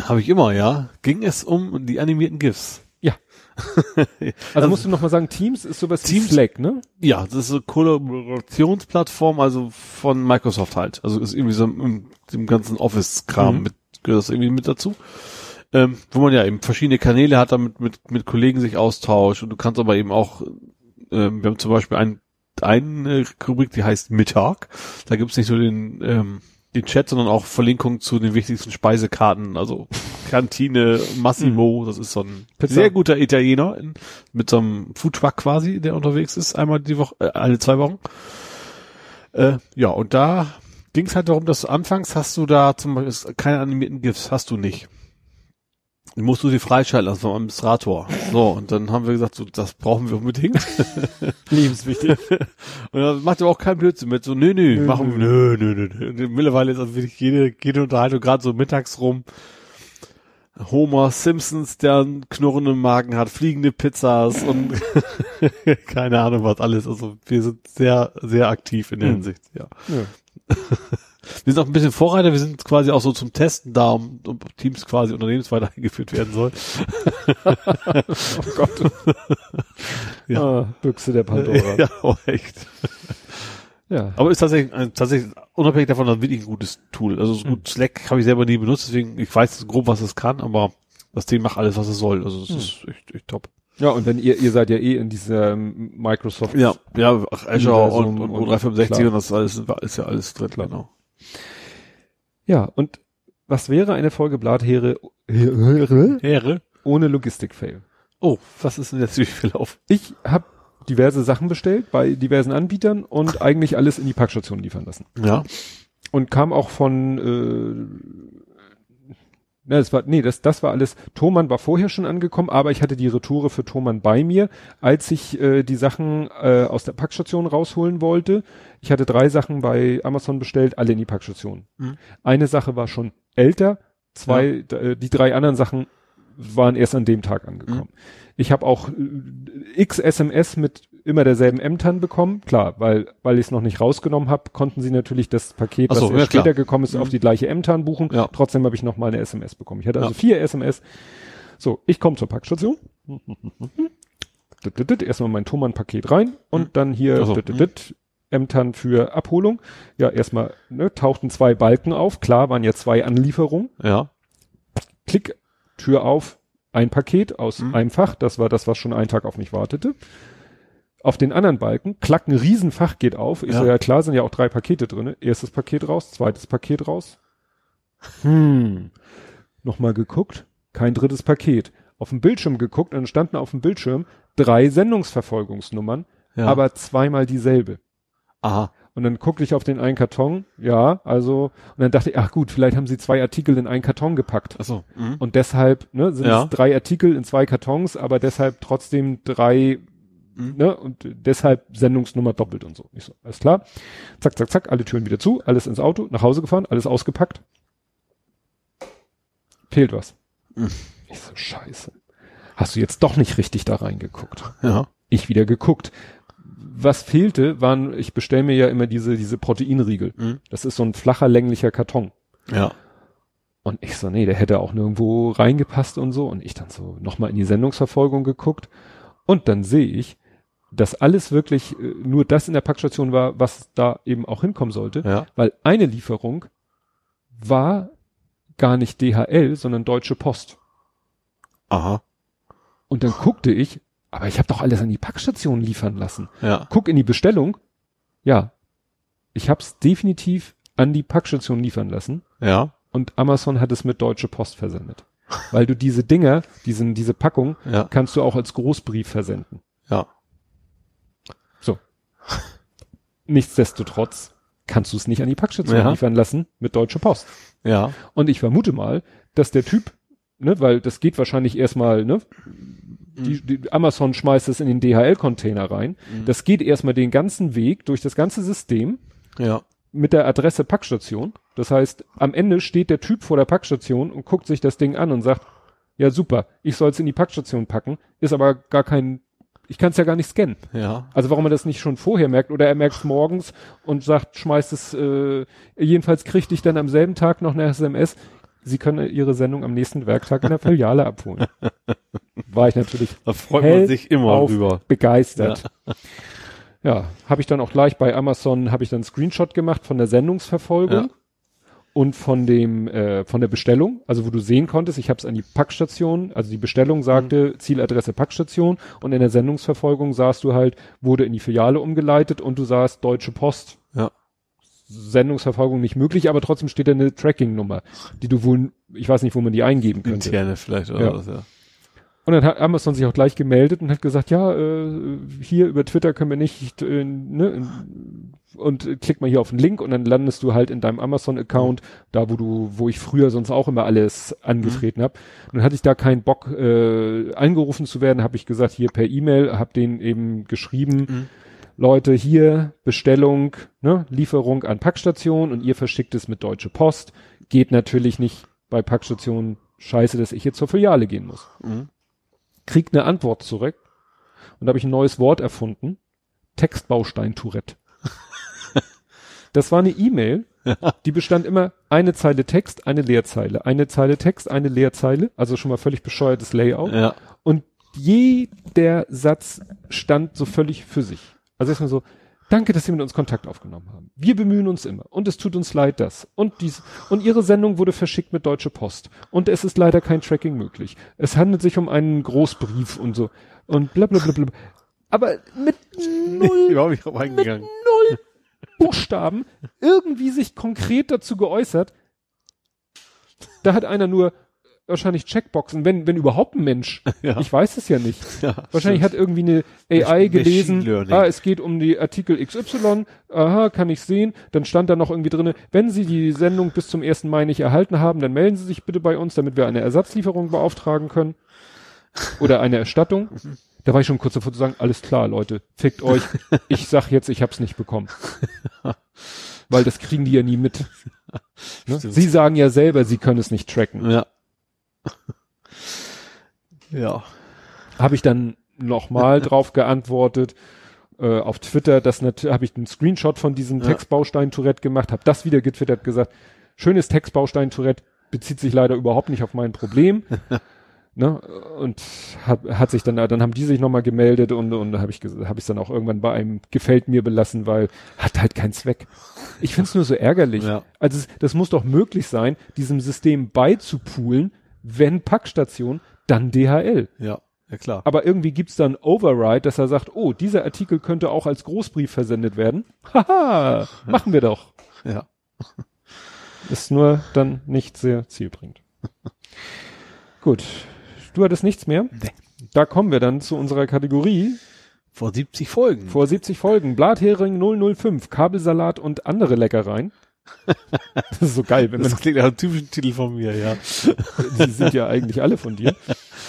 Habe ich immer, ja. Ging es um die animierten GIFs? Also, Also- musst du noch mal sagen, Teams ist sowas Teams- wie Slack, ne? Ja, das ist eine Kollaborationsplattform, also von Microsoft halt. Also ist irgendwie so im, im ganzen Office-Kram Mhm. mit, gehört das irgendwie mit dazu. Ähm, wo man ja eben verschiedene Kanäle hat, damit mit, mit Kollegen sich austauscht und du kannst aber eben auch, ähm, wir haben zum Beispiel ein, eine Rubrik, die heißt Mittag. Da gibt's nicht nur den, ähm, den Chat, sondern auch Verlinkungen zu den wichtigsten Speisekarten, also Kantine, Massimo, das ist so ein Pizza. sehr guter Italiener in, mit so einem Foodtruck quasi, der unterwegs ist, einmal die Woche, äh, alle zwei Wochen. Äh, ja, und da ging es halt darum, dass du anfangs hast du da zum Beispiel keine animierten GIFs, hast du nicht. Musst du sie freischalten lassen vom Administrator. So, und dann haben wir gesagt, so, das brauchen wir unbedingt. Lebenswichtig. Und dann macht aber auch kein Blödsinn mit, so, nö, nö, Nö, machen wir, nö, nö, nö, nö. Und mittlerweile ist also wirklich jede, jede Unterhaltung gerade so mittags rum. Homer Simpsons, der einen knurrenden Magen hat, fliegende Pizzas und keine Ahnung was alles. Also wir sind sehr, sehr aktiv in der Hm. Hinsicht, ja. Ja. Wir sind auch ein bisschen Vorreiter, wir sind quasi auch so zum Testen da, um, um Teams quasi unternehmensweit eingeführt werden soll. Oh Gott. Ja. Ah, Büchse der Pandora. ja, oh, echt. ja. Aber ist tatsächlich, ein- tatsächlich unabhängig davon ein wirklich ein gutes Tool. Also so Hm. gut, Slack habe ich selber nie benutzt, deswegen ich weiß grob, was es kann, aber das Ding macht alles, was es soll. Also es Hm. ist echt, echt top. Ja, und wenn ihr, ihr seid ja eh in dieser ähm, Microsoft. Ja, ja, Azure Universum und, und, und- O365 klar. und das alles ist ja alles drin, genau. Ja, und was wäre eine Folge Blattheere Heere ohne Logistik-Fail? Oh, was ist denn jetzt durchgelaufen? Ich habe diverse Sachen bestellt bei diversen Anbietern und eigentlich alles in die Packstation liefern lassen. Ja. Und kam auch von äh, Ne, das war, nee, das, das war alles. Thomann war vorher schon angekommen, aber ich hatte die Retoure für Thomann bei mir, als ich äh, die Sachen äh, aus der Packstation rausholen wollte. Ich hatte drei Sachen bei Amazon bestellt, alle in die Packstation. Mhm. Eine Sache war schon älter, zwei, d- äh, die drei anderen Sachen waren erst an dem Tag angekommen. Ich habe auch äh, x SMS mit immer derselben M-TAN bekommen, klar, weil weil ich es noch nicht rausgenommen habe, konnten sie natürlich das Paket, so, was ja, klar. später gekommen ist, Mhm. auf die gleiche M-TAN buchen. Ja. Trotzdem habe ich noch mal eine SMS bekommen. Ich hatte also Ja. vier SMS. So, ich komme zur Packstation. Erstmal mein Thomann-Paket rein und dann hier so, dit, M-TAN für Abholung. Ja, erstmal ne, tauchten zwei Balken auf. Klar, waren ja zwei Anlieferungen. Ja. Klick, Tür auf, ein Paket aus Mhm. einem Fach. Das war das, was schon einen Tag auf mich wartete. Auf den anderen Balken, klack, ein Riesenfach geht auf. Ich Ja. so, ja klar, sind ja auch drei Pakete drinne. Erstes Paket raus, zweites Paket raus. Hm. Nochmal geguckt, kein drittes Paket. Auf dem Bildschirm geguckt und dann standen auf dem Bildschirm drei Sendungsverfolgungsnummern, Ja. aber zweimal dieselbe. Aha. Und dann guckte ich auf den einen Karton, ja, also, und dann dachte ich, ach gut, vielleicht haben sie zwei Artikel in einen Karton gepackt. Achso. Mhm. Und deshalb, ne, sind Ja. es drei Artikel in zwei Kartons, aber deshalb trotzdem drei, Mhm. ne, und deshalb Sendungsnummer doppelt und so. Ich so, alles klar. Zack, zack, zack, alle Türen wieder zu, alles ins Auto, nach Hause gefahren, alles ausgepackt. Fehlt was. Mhm. Ich so, scheiße. Hast du jetzt doch nicht richtig da reingeguckt? Ja. Ich wieder geguckt. Was fehlte, waren, ich bestelle mir ja immer diese, diese Proteinriegel. Mhm. Das ist so ein flacher, länglicher Karton. Ja. Und ich so, nee, der hätte auch nirgendwo reingepasst und so. Und ich dann so nochmal in die Sendungsverfolgung geguckt. Und dann sehe ich, dass alles wirklich äh, nur das in der Packstation war, was da eben auch hinkommen sollte. Ja. Weil eine Lieferung war gar nicht DHL, sondern Deutsche Post. Aha. Und dann guckte ich, aber ich habe doch alles an die Packstation liefern lassen. Ja. Guck in die Bestellung. Ja, ich habe es definitiv an die Packstation liefern lassen. Ja. und Amazon hat es mit Deutsche Post versendet. Weil du diese Dinger, diesen, diese Packung, Ja. kannst du auch als Großbrief versenden. Nichtsdestotrotz kannst du es nicht an die Packstation Ja. liefern lassen mit Deutsche Post. Ja. Und ich vermute mal, dass der Typ, ne, weil das geht wahrscheinlich erstmal, ne, die, die Amazon schmeißt es in den DHL-Container rein. Das geht erstmal den ganzen Weg durch das ganze System Ja. mit der Adresse Packstation. Das heißt, am Ende steht der Typ vor der Packstation und guckt sich das Ding an und sagt, ja super, ich soll es in die Packstation packen, ist aber gar kein, ich kann es ja gar nicht scannen. Ja. Also warum er das nicht schon vorher merkt oder er merkt es morgens und sagt, schmeißt es, äh, jedenfalls kriegte ich dann am selben Tag noch eine SMS, Sie können Ihre Sendung am nächsten Werktag in der Filiale abholen. War ich natürlich Da freut man sich immer auf drüber. begeistert. Ja, habe ich dann auch gleich bei Amazon habe ich dann einen Screenshot gemacht von der Sendungsverfolgung Ja. Und von dem äh, von der Bestellung, also wo du sehen konntest, ich habe es an die Packstation, also die Bestellung sagte Mhm. Zieladresse Packstation und in der Sendungsverfolgung sahst du halt wurde in die Filiale umgeleitet und du sahst Deutsche Post. Ja. Sendungsverfolgung nicht möglich, aber trotzdem steht da eine Tracking-Nummer, die du wohl, ich weiß nicht, wo man die eingeben könnte. Interne vielleicht oder Ja. was, ja. Und dann hat Amazon sich auch gleich gemeldet und hat gesagt, ja, äh, hier über Twitter können wir nicht, äh, ne, und klick mal hier auf den Link und dann landest du halt in deinem Amazon-Account, da wo du, wo ich früher sonst auch immer alles angetreten hab. Und dann hatte ich da keinen Bock, äh, angerufen zu werden, habe ich gesagt, hier per E-Mail, habe denen eben geschrieben, Mhm. Leute, hier Bestellung, ne, Lieferung an Packstation und ihr verschickt es mit Deutsche Post. Geht natürlich nicht bei Packstation scheiße, dass ich jetzt zur Filiale gehen muss Mhm. Kriegt eine Antwort zurück und da habe ich ein neues Wort erfunden. Textbaustein-Tourette. Das war eine E-Mail, die bestand immer eine Zeile Text, eine Leerzeile, eine Zeile Text, eine Leerzeile, also schon mal völlig bescheuertes Layout. Ja. Und jeder Satz stand so völlig für sich. Also erstmal so, danke, dass Sie mit uns Kontakt aufgenommen haben. Wir bemühen uns immer. Und es tut uns leid, das. Und dies, und Ihre Sendung wurde verschickt mit Deutsche Post. Und es ist leider kein Tracking möglich. Es handelt sich um einen Großbrief und so. Und bla, bla, bla, bla. Aber mit null eingegangen. null Buchstaben irgendwie sich konkret dazu geäußert. Da hat einer nur wahrscheinlich Checkboxen, wenn, wenn überhaupt ein Mensch. Ja. Ich weiß es ja nicht. Ja, Wahrscheinlich hat irgendwie eine AI gelesen, ah, es geht um die Artikel XY, aha, kann ich sehen. Dann stand da noch irgendwie drinne, wenn Sie die Sendung bis zum 1. Mai nicht erhalten haben, dann melden Sie sich bitte bei uns, damit wir eine Ersatzlieferung beauftragen können. Oder eine Erstattung. Da war ich schon kurz davor zu sagen, alles klar, Leute, fickt euch. Ich sag jetzt, ich hab's nicht bekommen. Weil das kriegen die ja nie mit. Ne? Stimmt. Sie sagen ja selber, sie können es nicht tracken. Ja. ja. habe ich dann nochmal drauf geantwortet äh, auf Twitter, das habe ich einen Screenshot von diesem Ja. Textbaustein Tourette gemacht, habe das wieder getwittert, gesagt, schönes Textbaustein Tourette bezieht sich leider überhaupt nicht auf mein Problem. ne? Und hat, hat sich dann, dann haben die sich nochmal gemeldet und, und habe ich habe ich dann auch irgendwann bei einem gefällt mir belassen, weil hat halt keinen Zweck. Ich finde es nur so ärgerlich. Ja. Also das muss doch möglich sein, diesem System beizupulen, wenn Packstation, dann DHL. Ja. Ja, klar. Aber irgendwie gibt's dann Override, dass er sagt, oh, dieser Artikel könnte auch als Großbrief versendet werden. Haha, machen wir doch. Ja. Ist nur dann nicht sehr zielbringend. Gut. Du hattest nichts mehr? Nee. Da kommen wir dann zu unserer Kategorie. Vor 70 Folgen. Vor 70 Folgen. Blathering 005, Kabelsalat und andere Leckereien. Das ist so geil, wenn man das klingt nach einem typischen Titel von mir, ja. die sind ja eigentlich alle von dir.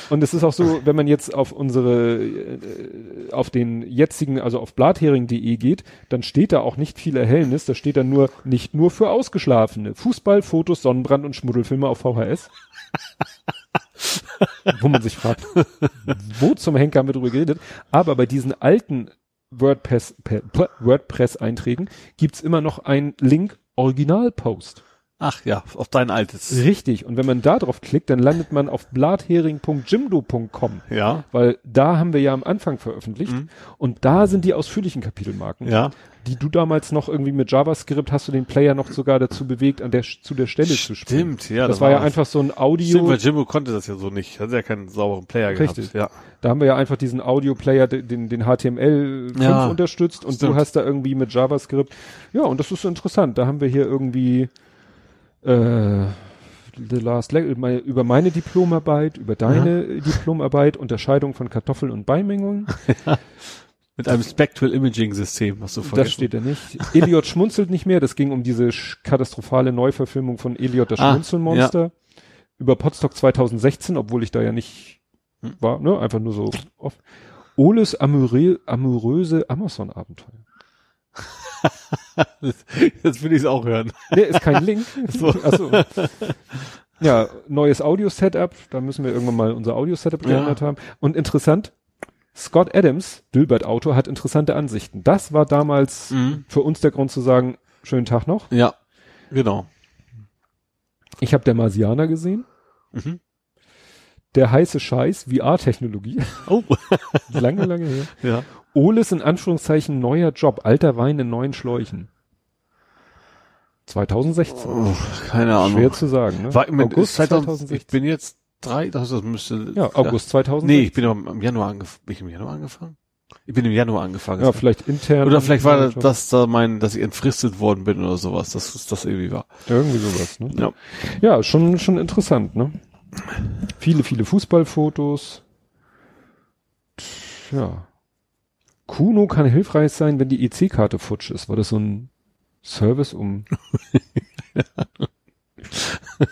Und es ist auch so, wenn man jetzt auf unsere, äh, auf den jetzigen, also auf blathering.de geht, dann steht da auch nicht viel Erhellnis, da steht dann nur, nicht nur für Ausgeschlafene. Fußball, Fotos, Sonnenbrand und Schmuddelfilme auf VHS. Wo man sich fragt, wo zum Henker haben wir drüber geredet? Aber bei diesen alten WordPress, WordPress-Einträgen gibt's immer noch einen Link Originalpost. Ach ja, auf dein altes. Richtig. Und wenn man da drauf klickt, dann landet man auf blathering.jimdo.com. Ja. Weil da haben wir ja am Anfang veröffentlicht. Mhm. Und da sind die ausführlichen Kapitelmarken. Ja. Die du damals noch irgendwie mit JavaScript hast du den Player noch sogar dazu bewegt, an der, zu der Stelle zu springen. Stimmt, ja. Das, war ja einfach so ein Stimmt, Audio. weil Jimbo konnte das ja so nicht. Hat ja keinen sauberen Player Richtig. gehabt. Da haben wir ja einfach diesen Audio-Player, den, den HTML5 Ja, unterstützt und stimmt. du hast da irgendwie mit JavaScript. Ja, und das ist so interessant. Da haben wir hier irgendwie äh, The Last Le meine, über meine Diplomarbeit, über deine Diplomarbeit, Unterscheidung von Kartoffeln und Beimengungen. Ja. Mit einem Spectral Imaging System, hast du vergessen. Das steht da nicht. Eliot schmunzelt nicht mehr. Das ging um diese katastrophale Neuverfilmung von Eliot das Ah, Schmunzelmonster. Über Podstock 2016, obwohl ich da ja nicht Hm. war, ne? Einfach nur so oft. Oles amorö amoröse Amazon-Abenteuer. Jetzt will ich es auch hören. Der ist kein Link. So. Ach so. Ja, neues Audio-Setup. Da müssen wir irgendwann mal unser Audio-Setup Ja. geändert haben. Und interessant, Scott Adams, Dilbert Autor, hat interessante Ansichten. Das war damals Mhm. für uns der Grund zu sagen, schönen Tag noch. Ja. Genau. Ich habe der Marsianer gesehen. Mhm. Der heiße Scheiß, VR-Technologie. Oh. lange, lange her. ja. Oles in Anführungszeichen neuer Job. Alter Wein in neuen Schläuchen. 2016. Oh, keine Ahnung. Schwer zu sagen, ne? War im August 2000, 2016. Ich bin jetzt drei, das, das müsste. ja, August 2016. Nee, ich bin im Januar angefangen. Bin ich im Januar angefangen? Ich bin im Januar angefangen. Ja, vielleicht intern. oder vielleicht war das, das da mein, dass ich entfristet worden bin oder sowas. Das ist das irgendwie war. Irgendwie sowas, ne? Ja. Ja, schon, schon interessant, ne? Viele, viele Fußballfotos. Ja. Kuno kann hilfreich sein, wenn die EC-Karte futsch ist. War das so ein Service um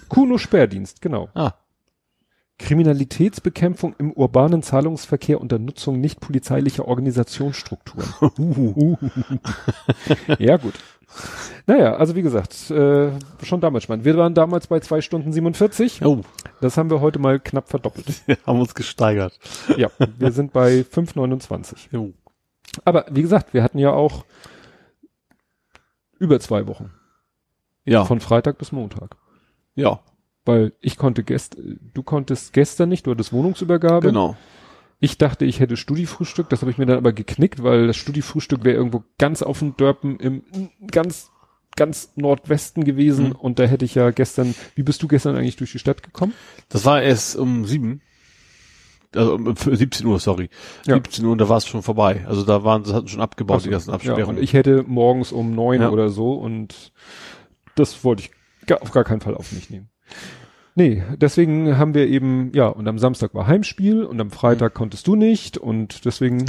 Kuno Sperrdienst, genau. Ah. Kriminalitätsbekämpfung im urbanen Zahlungsverkehr unter Nutzung nicht polizeilicher Organisationsstrukturen. Uh. ja, gut. Naja, also wie gesagt, äh, schon damals spannend. Wir waren damals bei zwei Stunden 47. Oh, Das haben wir heute mal knapp verdoppelt. wir haben uns gesteigert. ja, wir sind bei 5,29. Oh. Aber wie gesagt, wir hatten ja auch über zwei Wochen. Ja. Von Freitag bis Montag. ja, Weil ich konnte gest, du konntest gestern nicht, du hattest Wohnungsübergabe. genau. Ich dachte, ich hätte Studifrühstück, das habe ich mir dann aber geknickt, weil das Studifrühstück wäre irgendwo ganz auf dem Dörpen im ganz, ganz Nordwesten gewesen Mhm. und da hätte ich ja gestern, wie bist du gestern eigentlich durch die Stadt gekommen? Das war erst um sieben. Also um 17 Uhr, sorry. Ja. 17 Uhr und da war es schon vorbei. Also da waren, das hatten schon abgebaut, so, die ganzen Ja, Absperrungen. und ich hätte morgens um neun Ja. oder so und das wollte ich gar, auf gar keinen Fall auf mich nehmen. Nee, deswegen haben wir eben, ja, und am Samstag war Heimspiel und am Freitag konntest du nicht und deswegen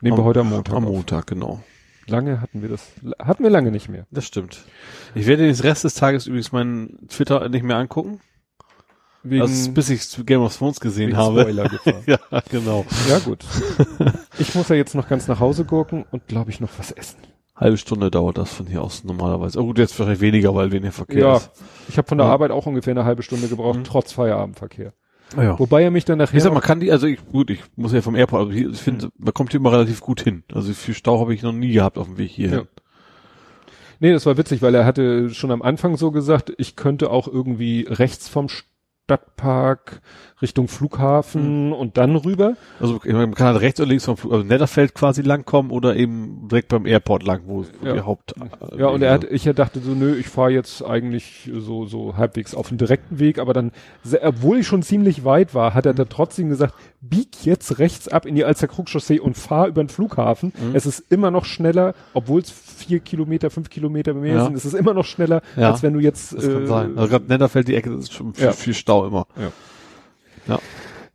nehmen wir heute am Montag. Am auf. Montag, genau. Lange hatten wir das, hatten wir lange nicht mehr. Das stimmt. Ich werde den Rest des Tages übrigens meinen Twitter nicht mehr angucken. Wegen, Also, bis ich Game of Thrones gesehen habe. Ja, genau. ja, gut. Ich muss ja jetzt noch ganz nach Hause gucken und glaube ich noch was essen. Halbe Stunde dauert das von hier aus normalerweise. Oh gut, jetzt vielleicht weniger, weil weniger Verkehr Ja, ist. ich habe von der Ja. Arbeit auch ungefähr eine halbe Stunde gebraucht, Mhm. trotz Feierabendverkehr. Ja. Wobei er mich dann nachher Ich sag, man kann die, also ich, gut, ich muss ja vom Airport, also hier, ich finde, Mhm. man kommt hier immer relativ gut hin. Also viel Stau habe ich noch nie gehabt auf dem Weg hierhin. Ja. Nee, das war witzig, weil er hatte schon am Anfang so gesagt, ich könnte auch irgendwie rechts vom Stadtpark Richtung Flughafen und dann rüber. Also man kann halt rechts oder links vom Flug, also Netterfeld quasi langkommen oder eben direkt beim Airport lang, wo, Ja. die Haupt. Ja, und er hat, ich dachte so, nö, ich fahre jetzt eigentlich so, so halbwegs auf dem direkten Weg, aber dann, obwohl ich schon ziemlich weit war, hat er da trotzdem gesagt, bieg jetzt rechts ab in die Alster Krugchaussee und fahr über den Flughafen. Mhm. Es ist immer noch schneller, obwohl es vier Kilometer, fünf Kilometer mehr Ja. sind, es ist immer noch schneller, Ja. als wenn du jetzt, Das kann äh, sein. Also gerade Netterfeld, die Ecke, das ist schon viel, Ja. viel Stau immer.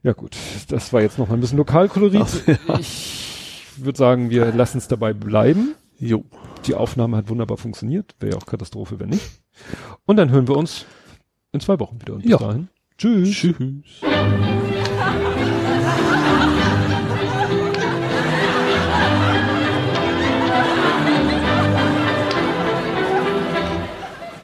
Ja gut, das war jetzt noch mal ein bisschen Lokalkolorit. Ach, Ich würde sagen, wir lassen es dabei bleiben. Jo. Die Aufnahme hat wunderbar funktioniert. Wäre ja auch Katastrophe, wenn nicht. Und dann hören wir uns in zwei Wochen wieder. Und bis Ja. dahin. Tschüss. Tschüss.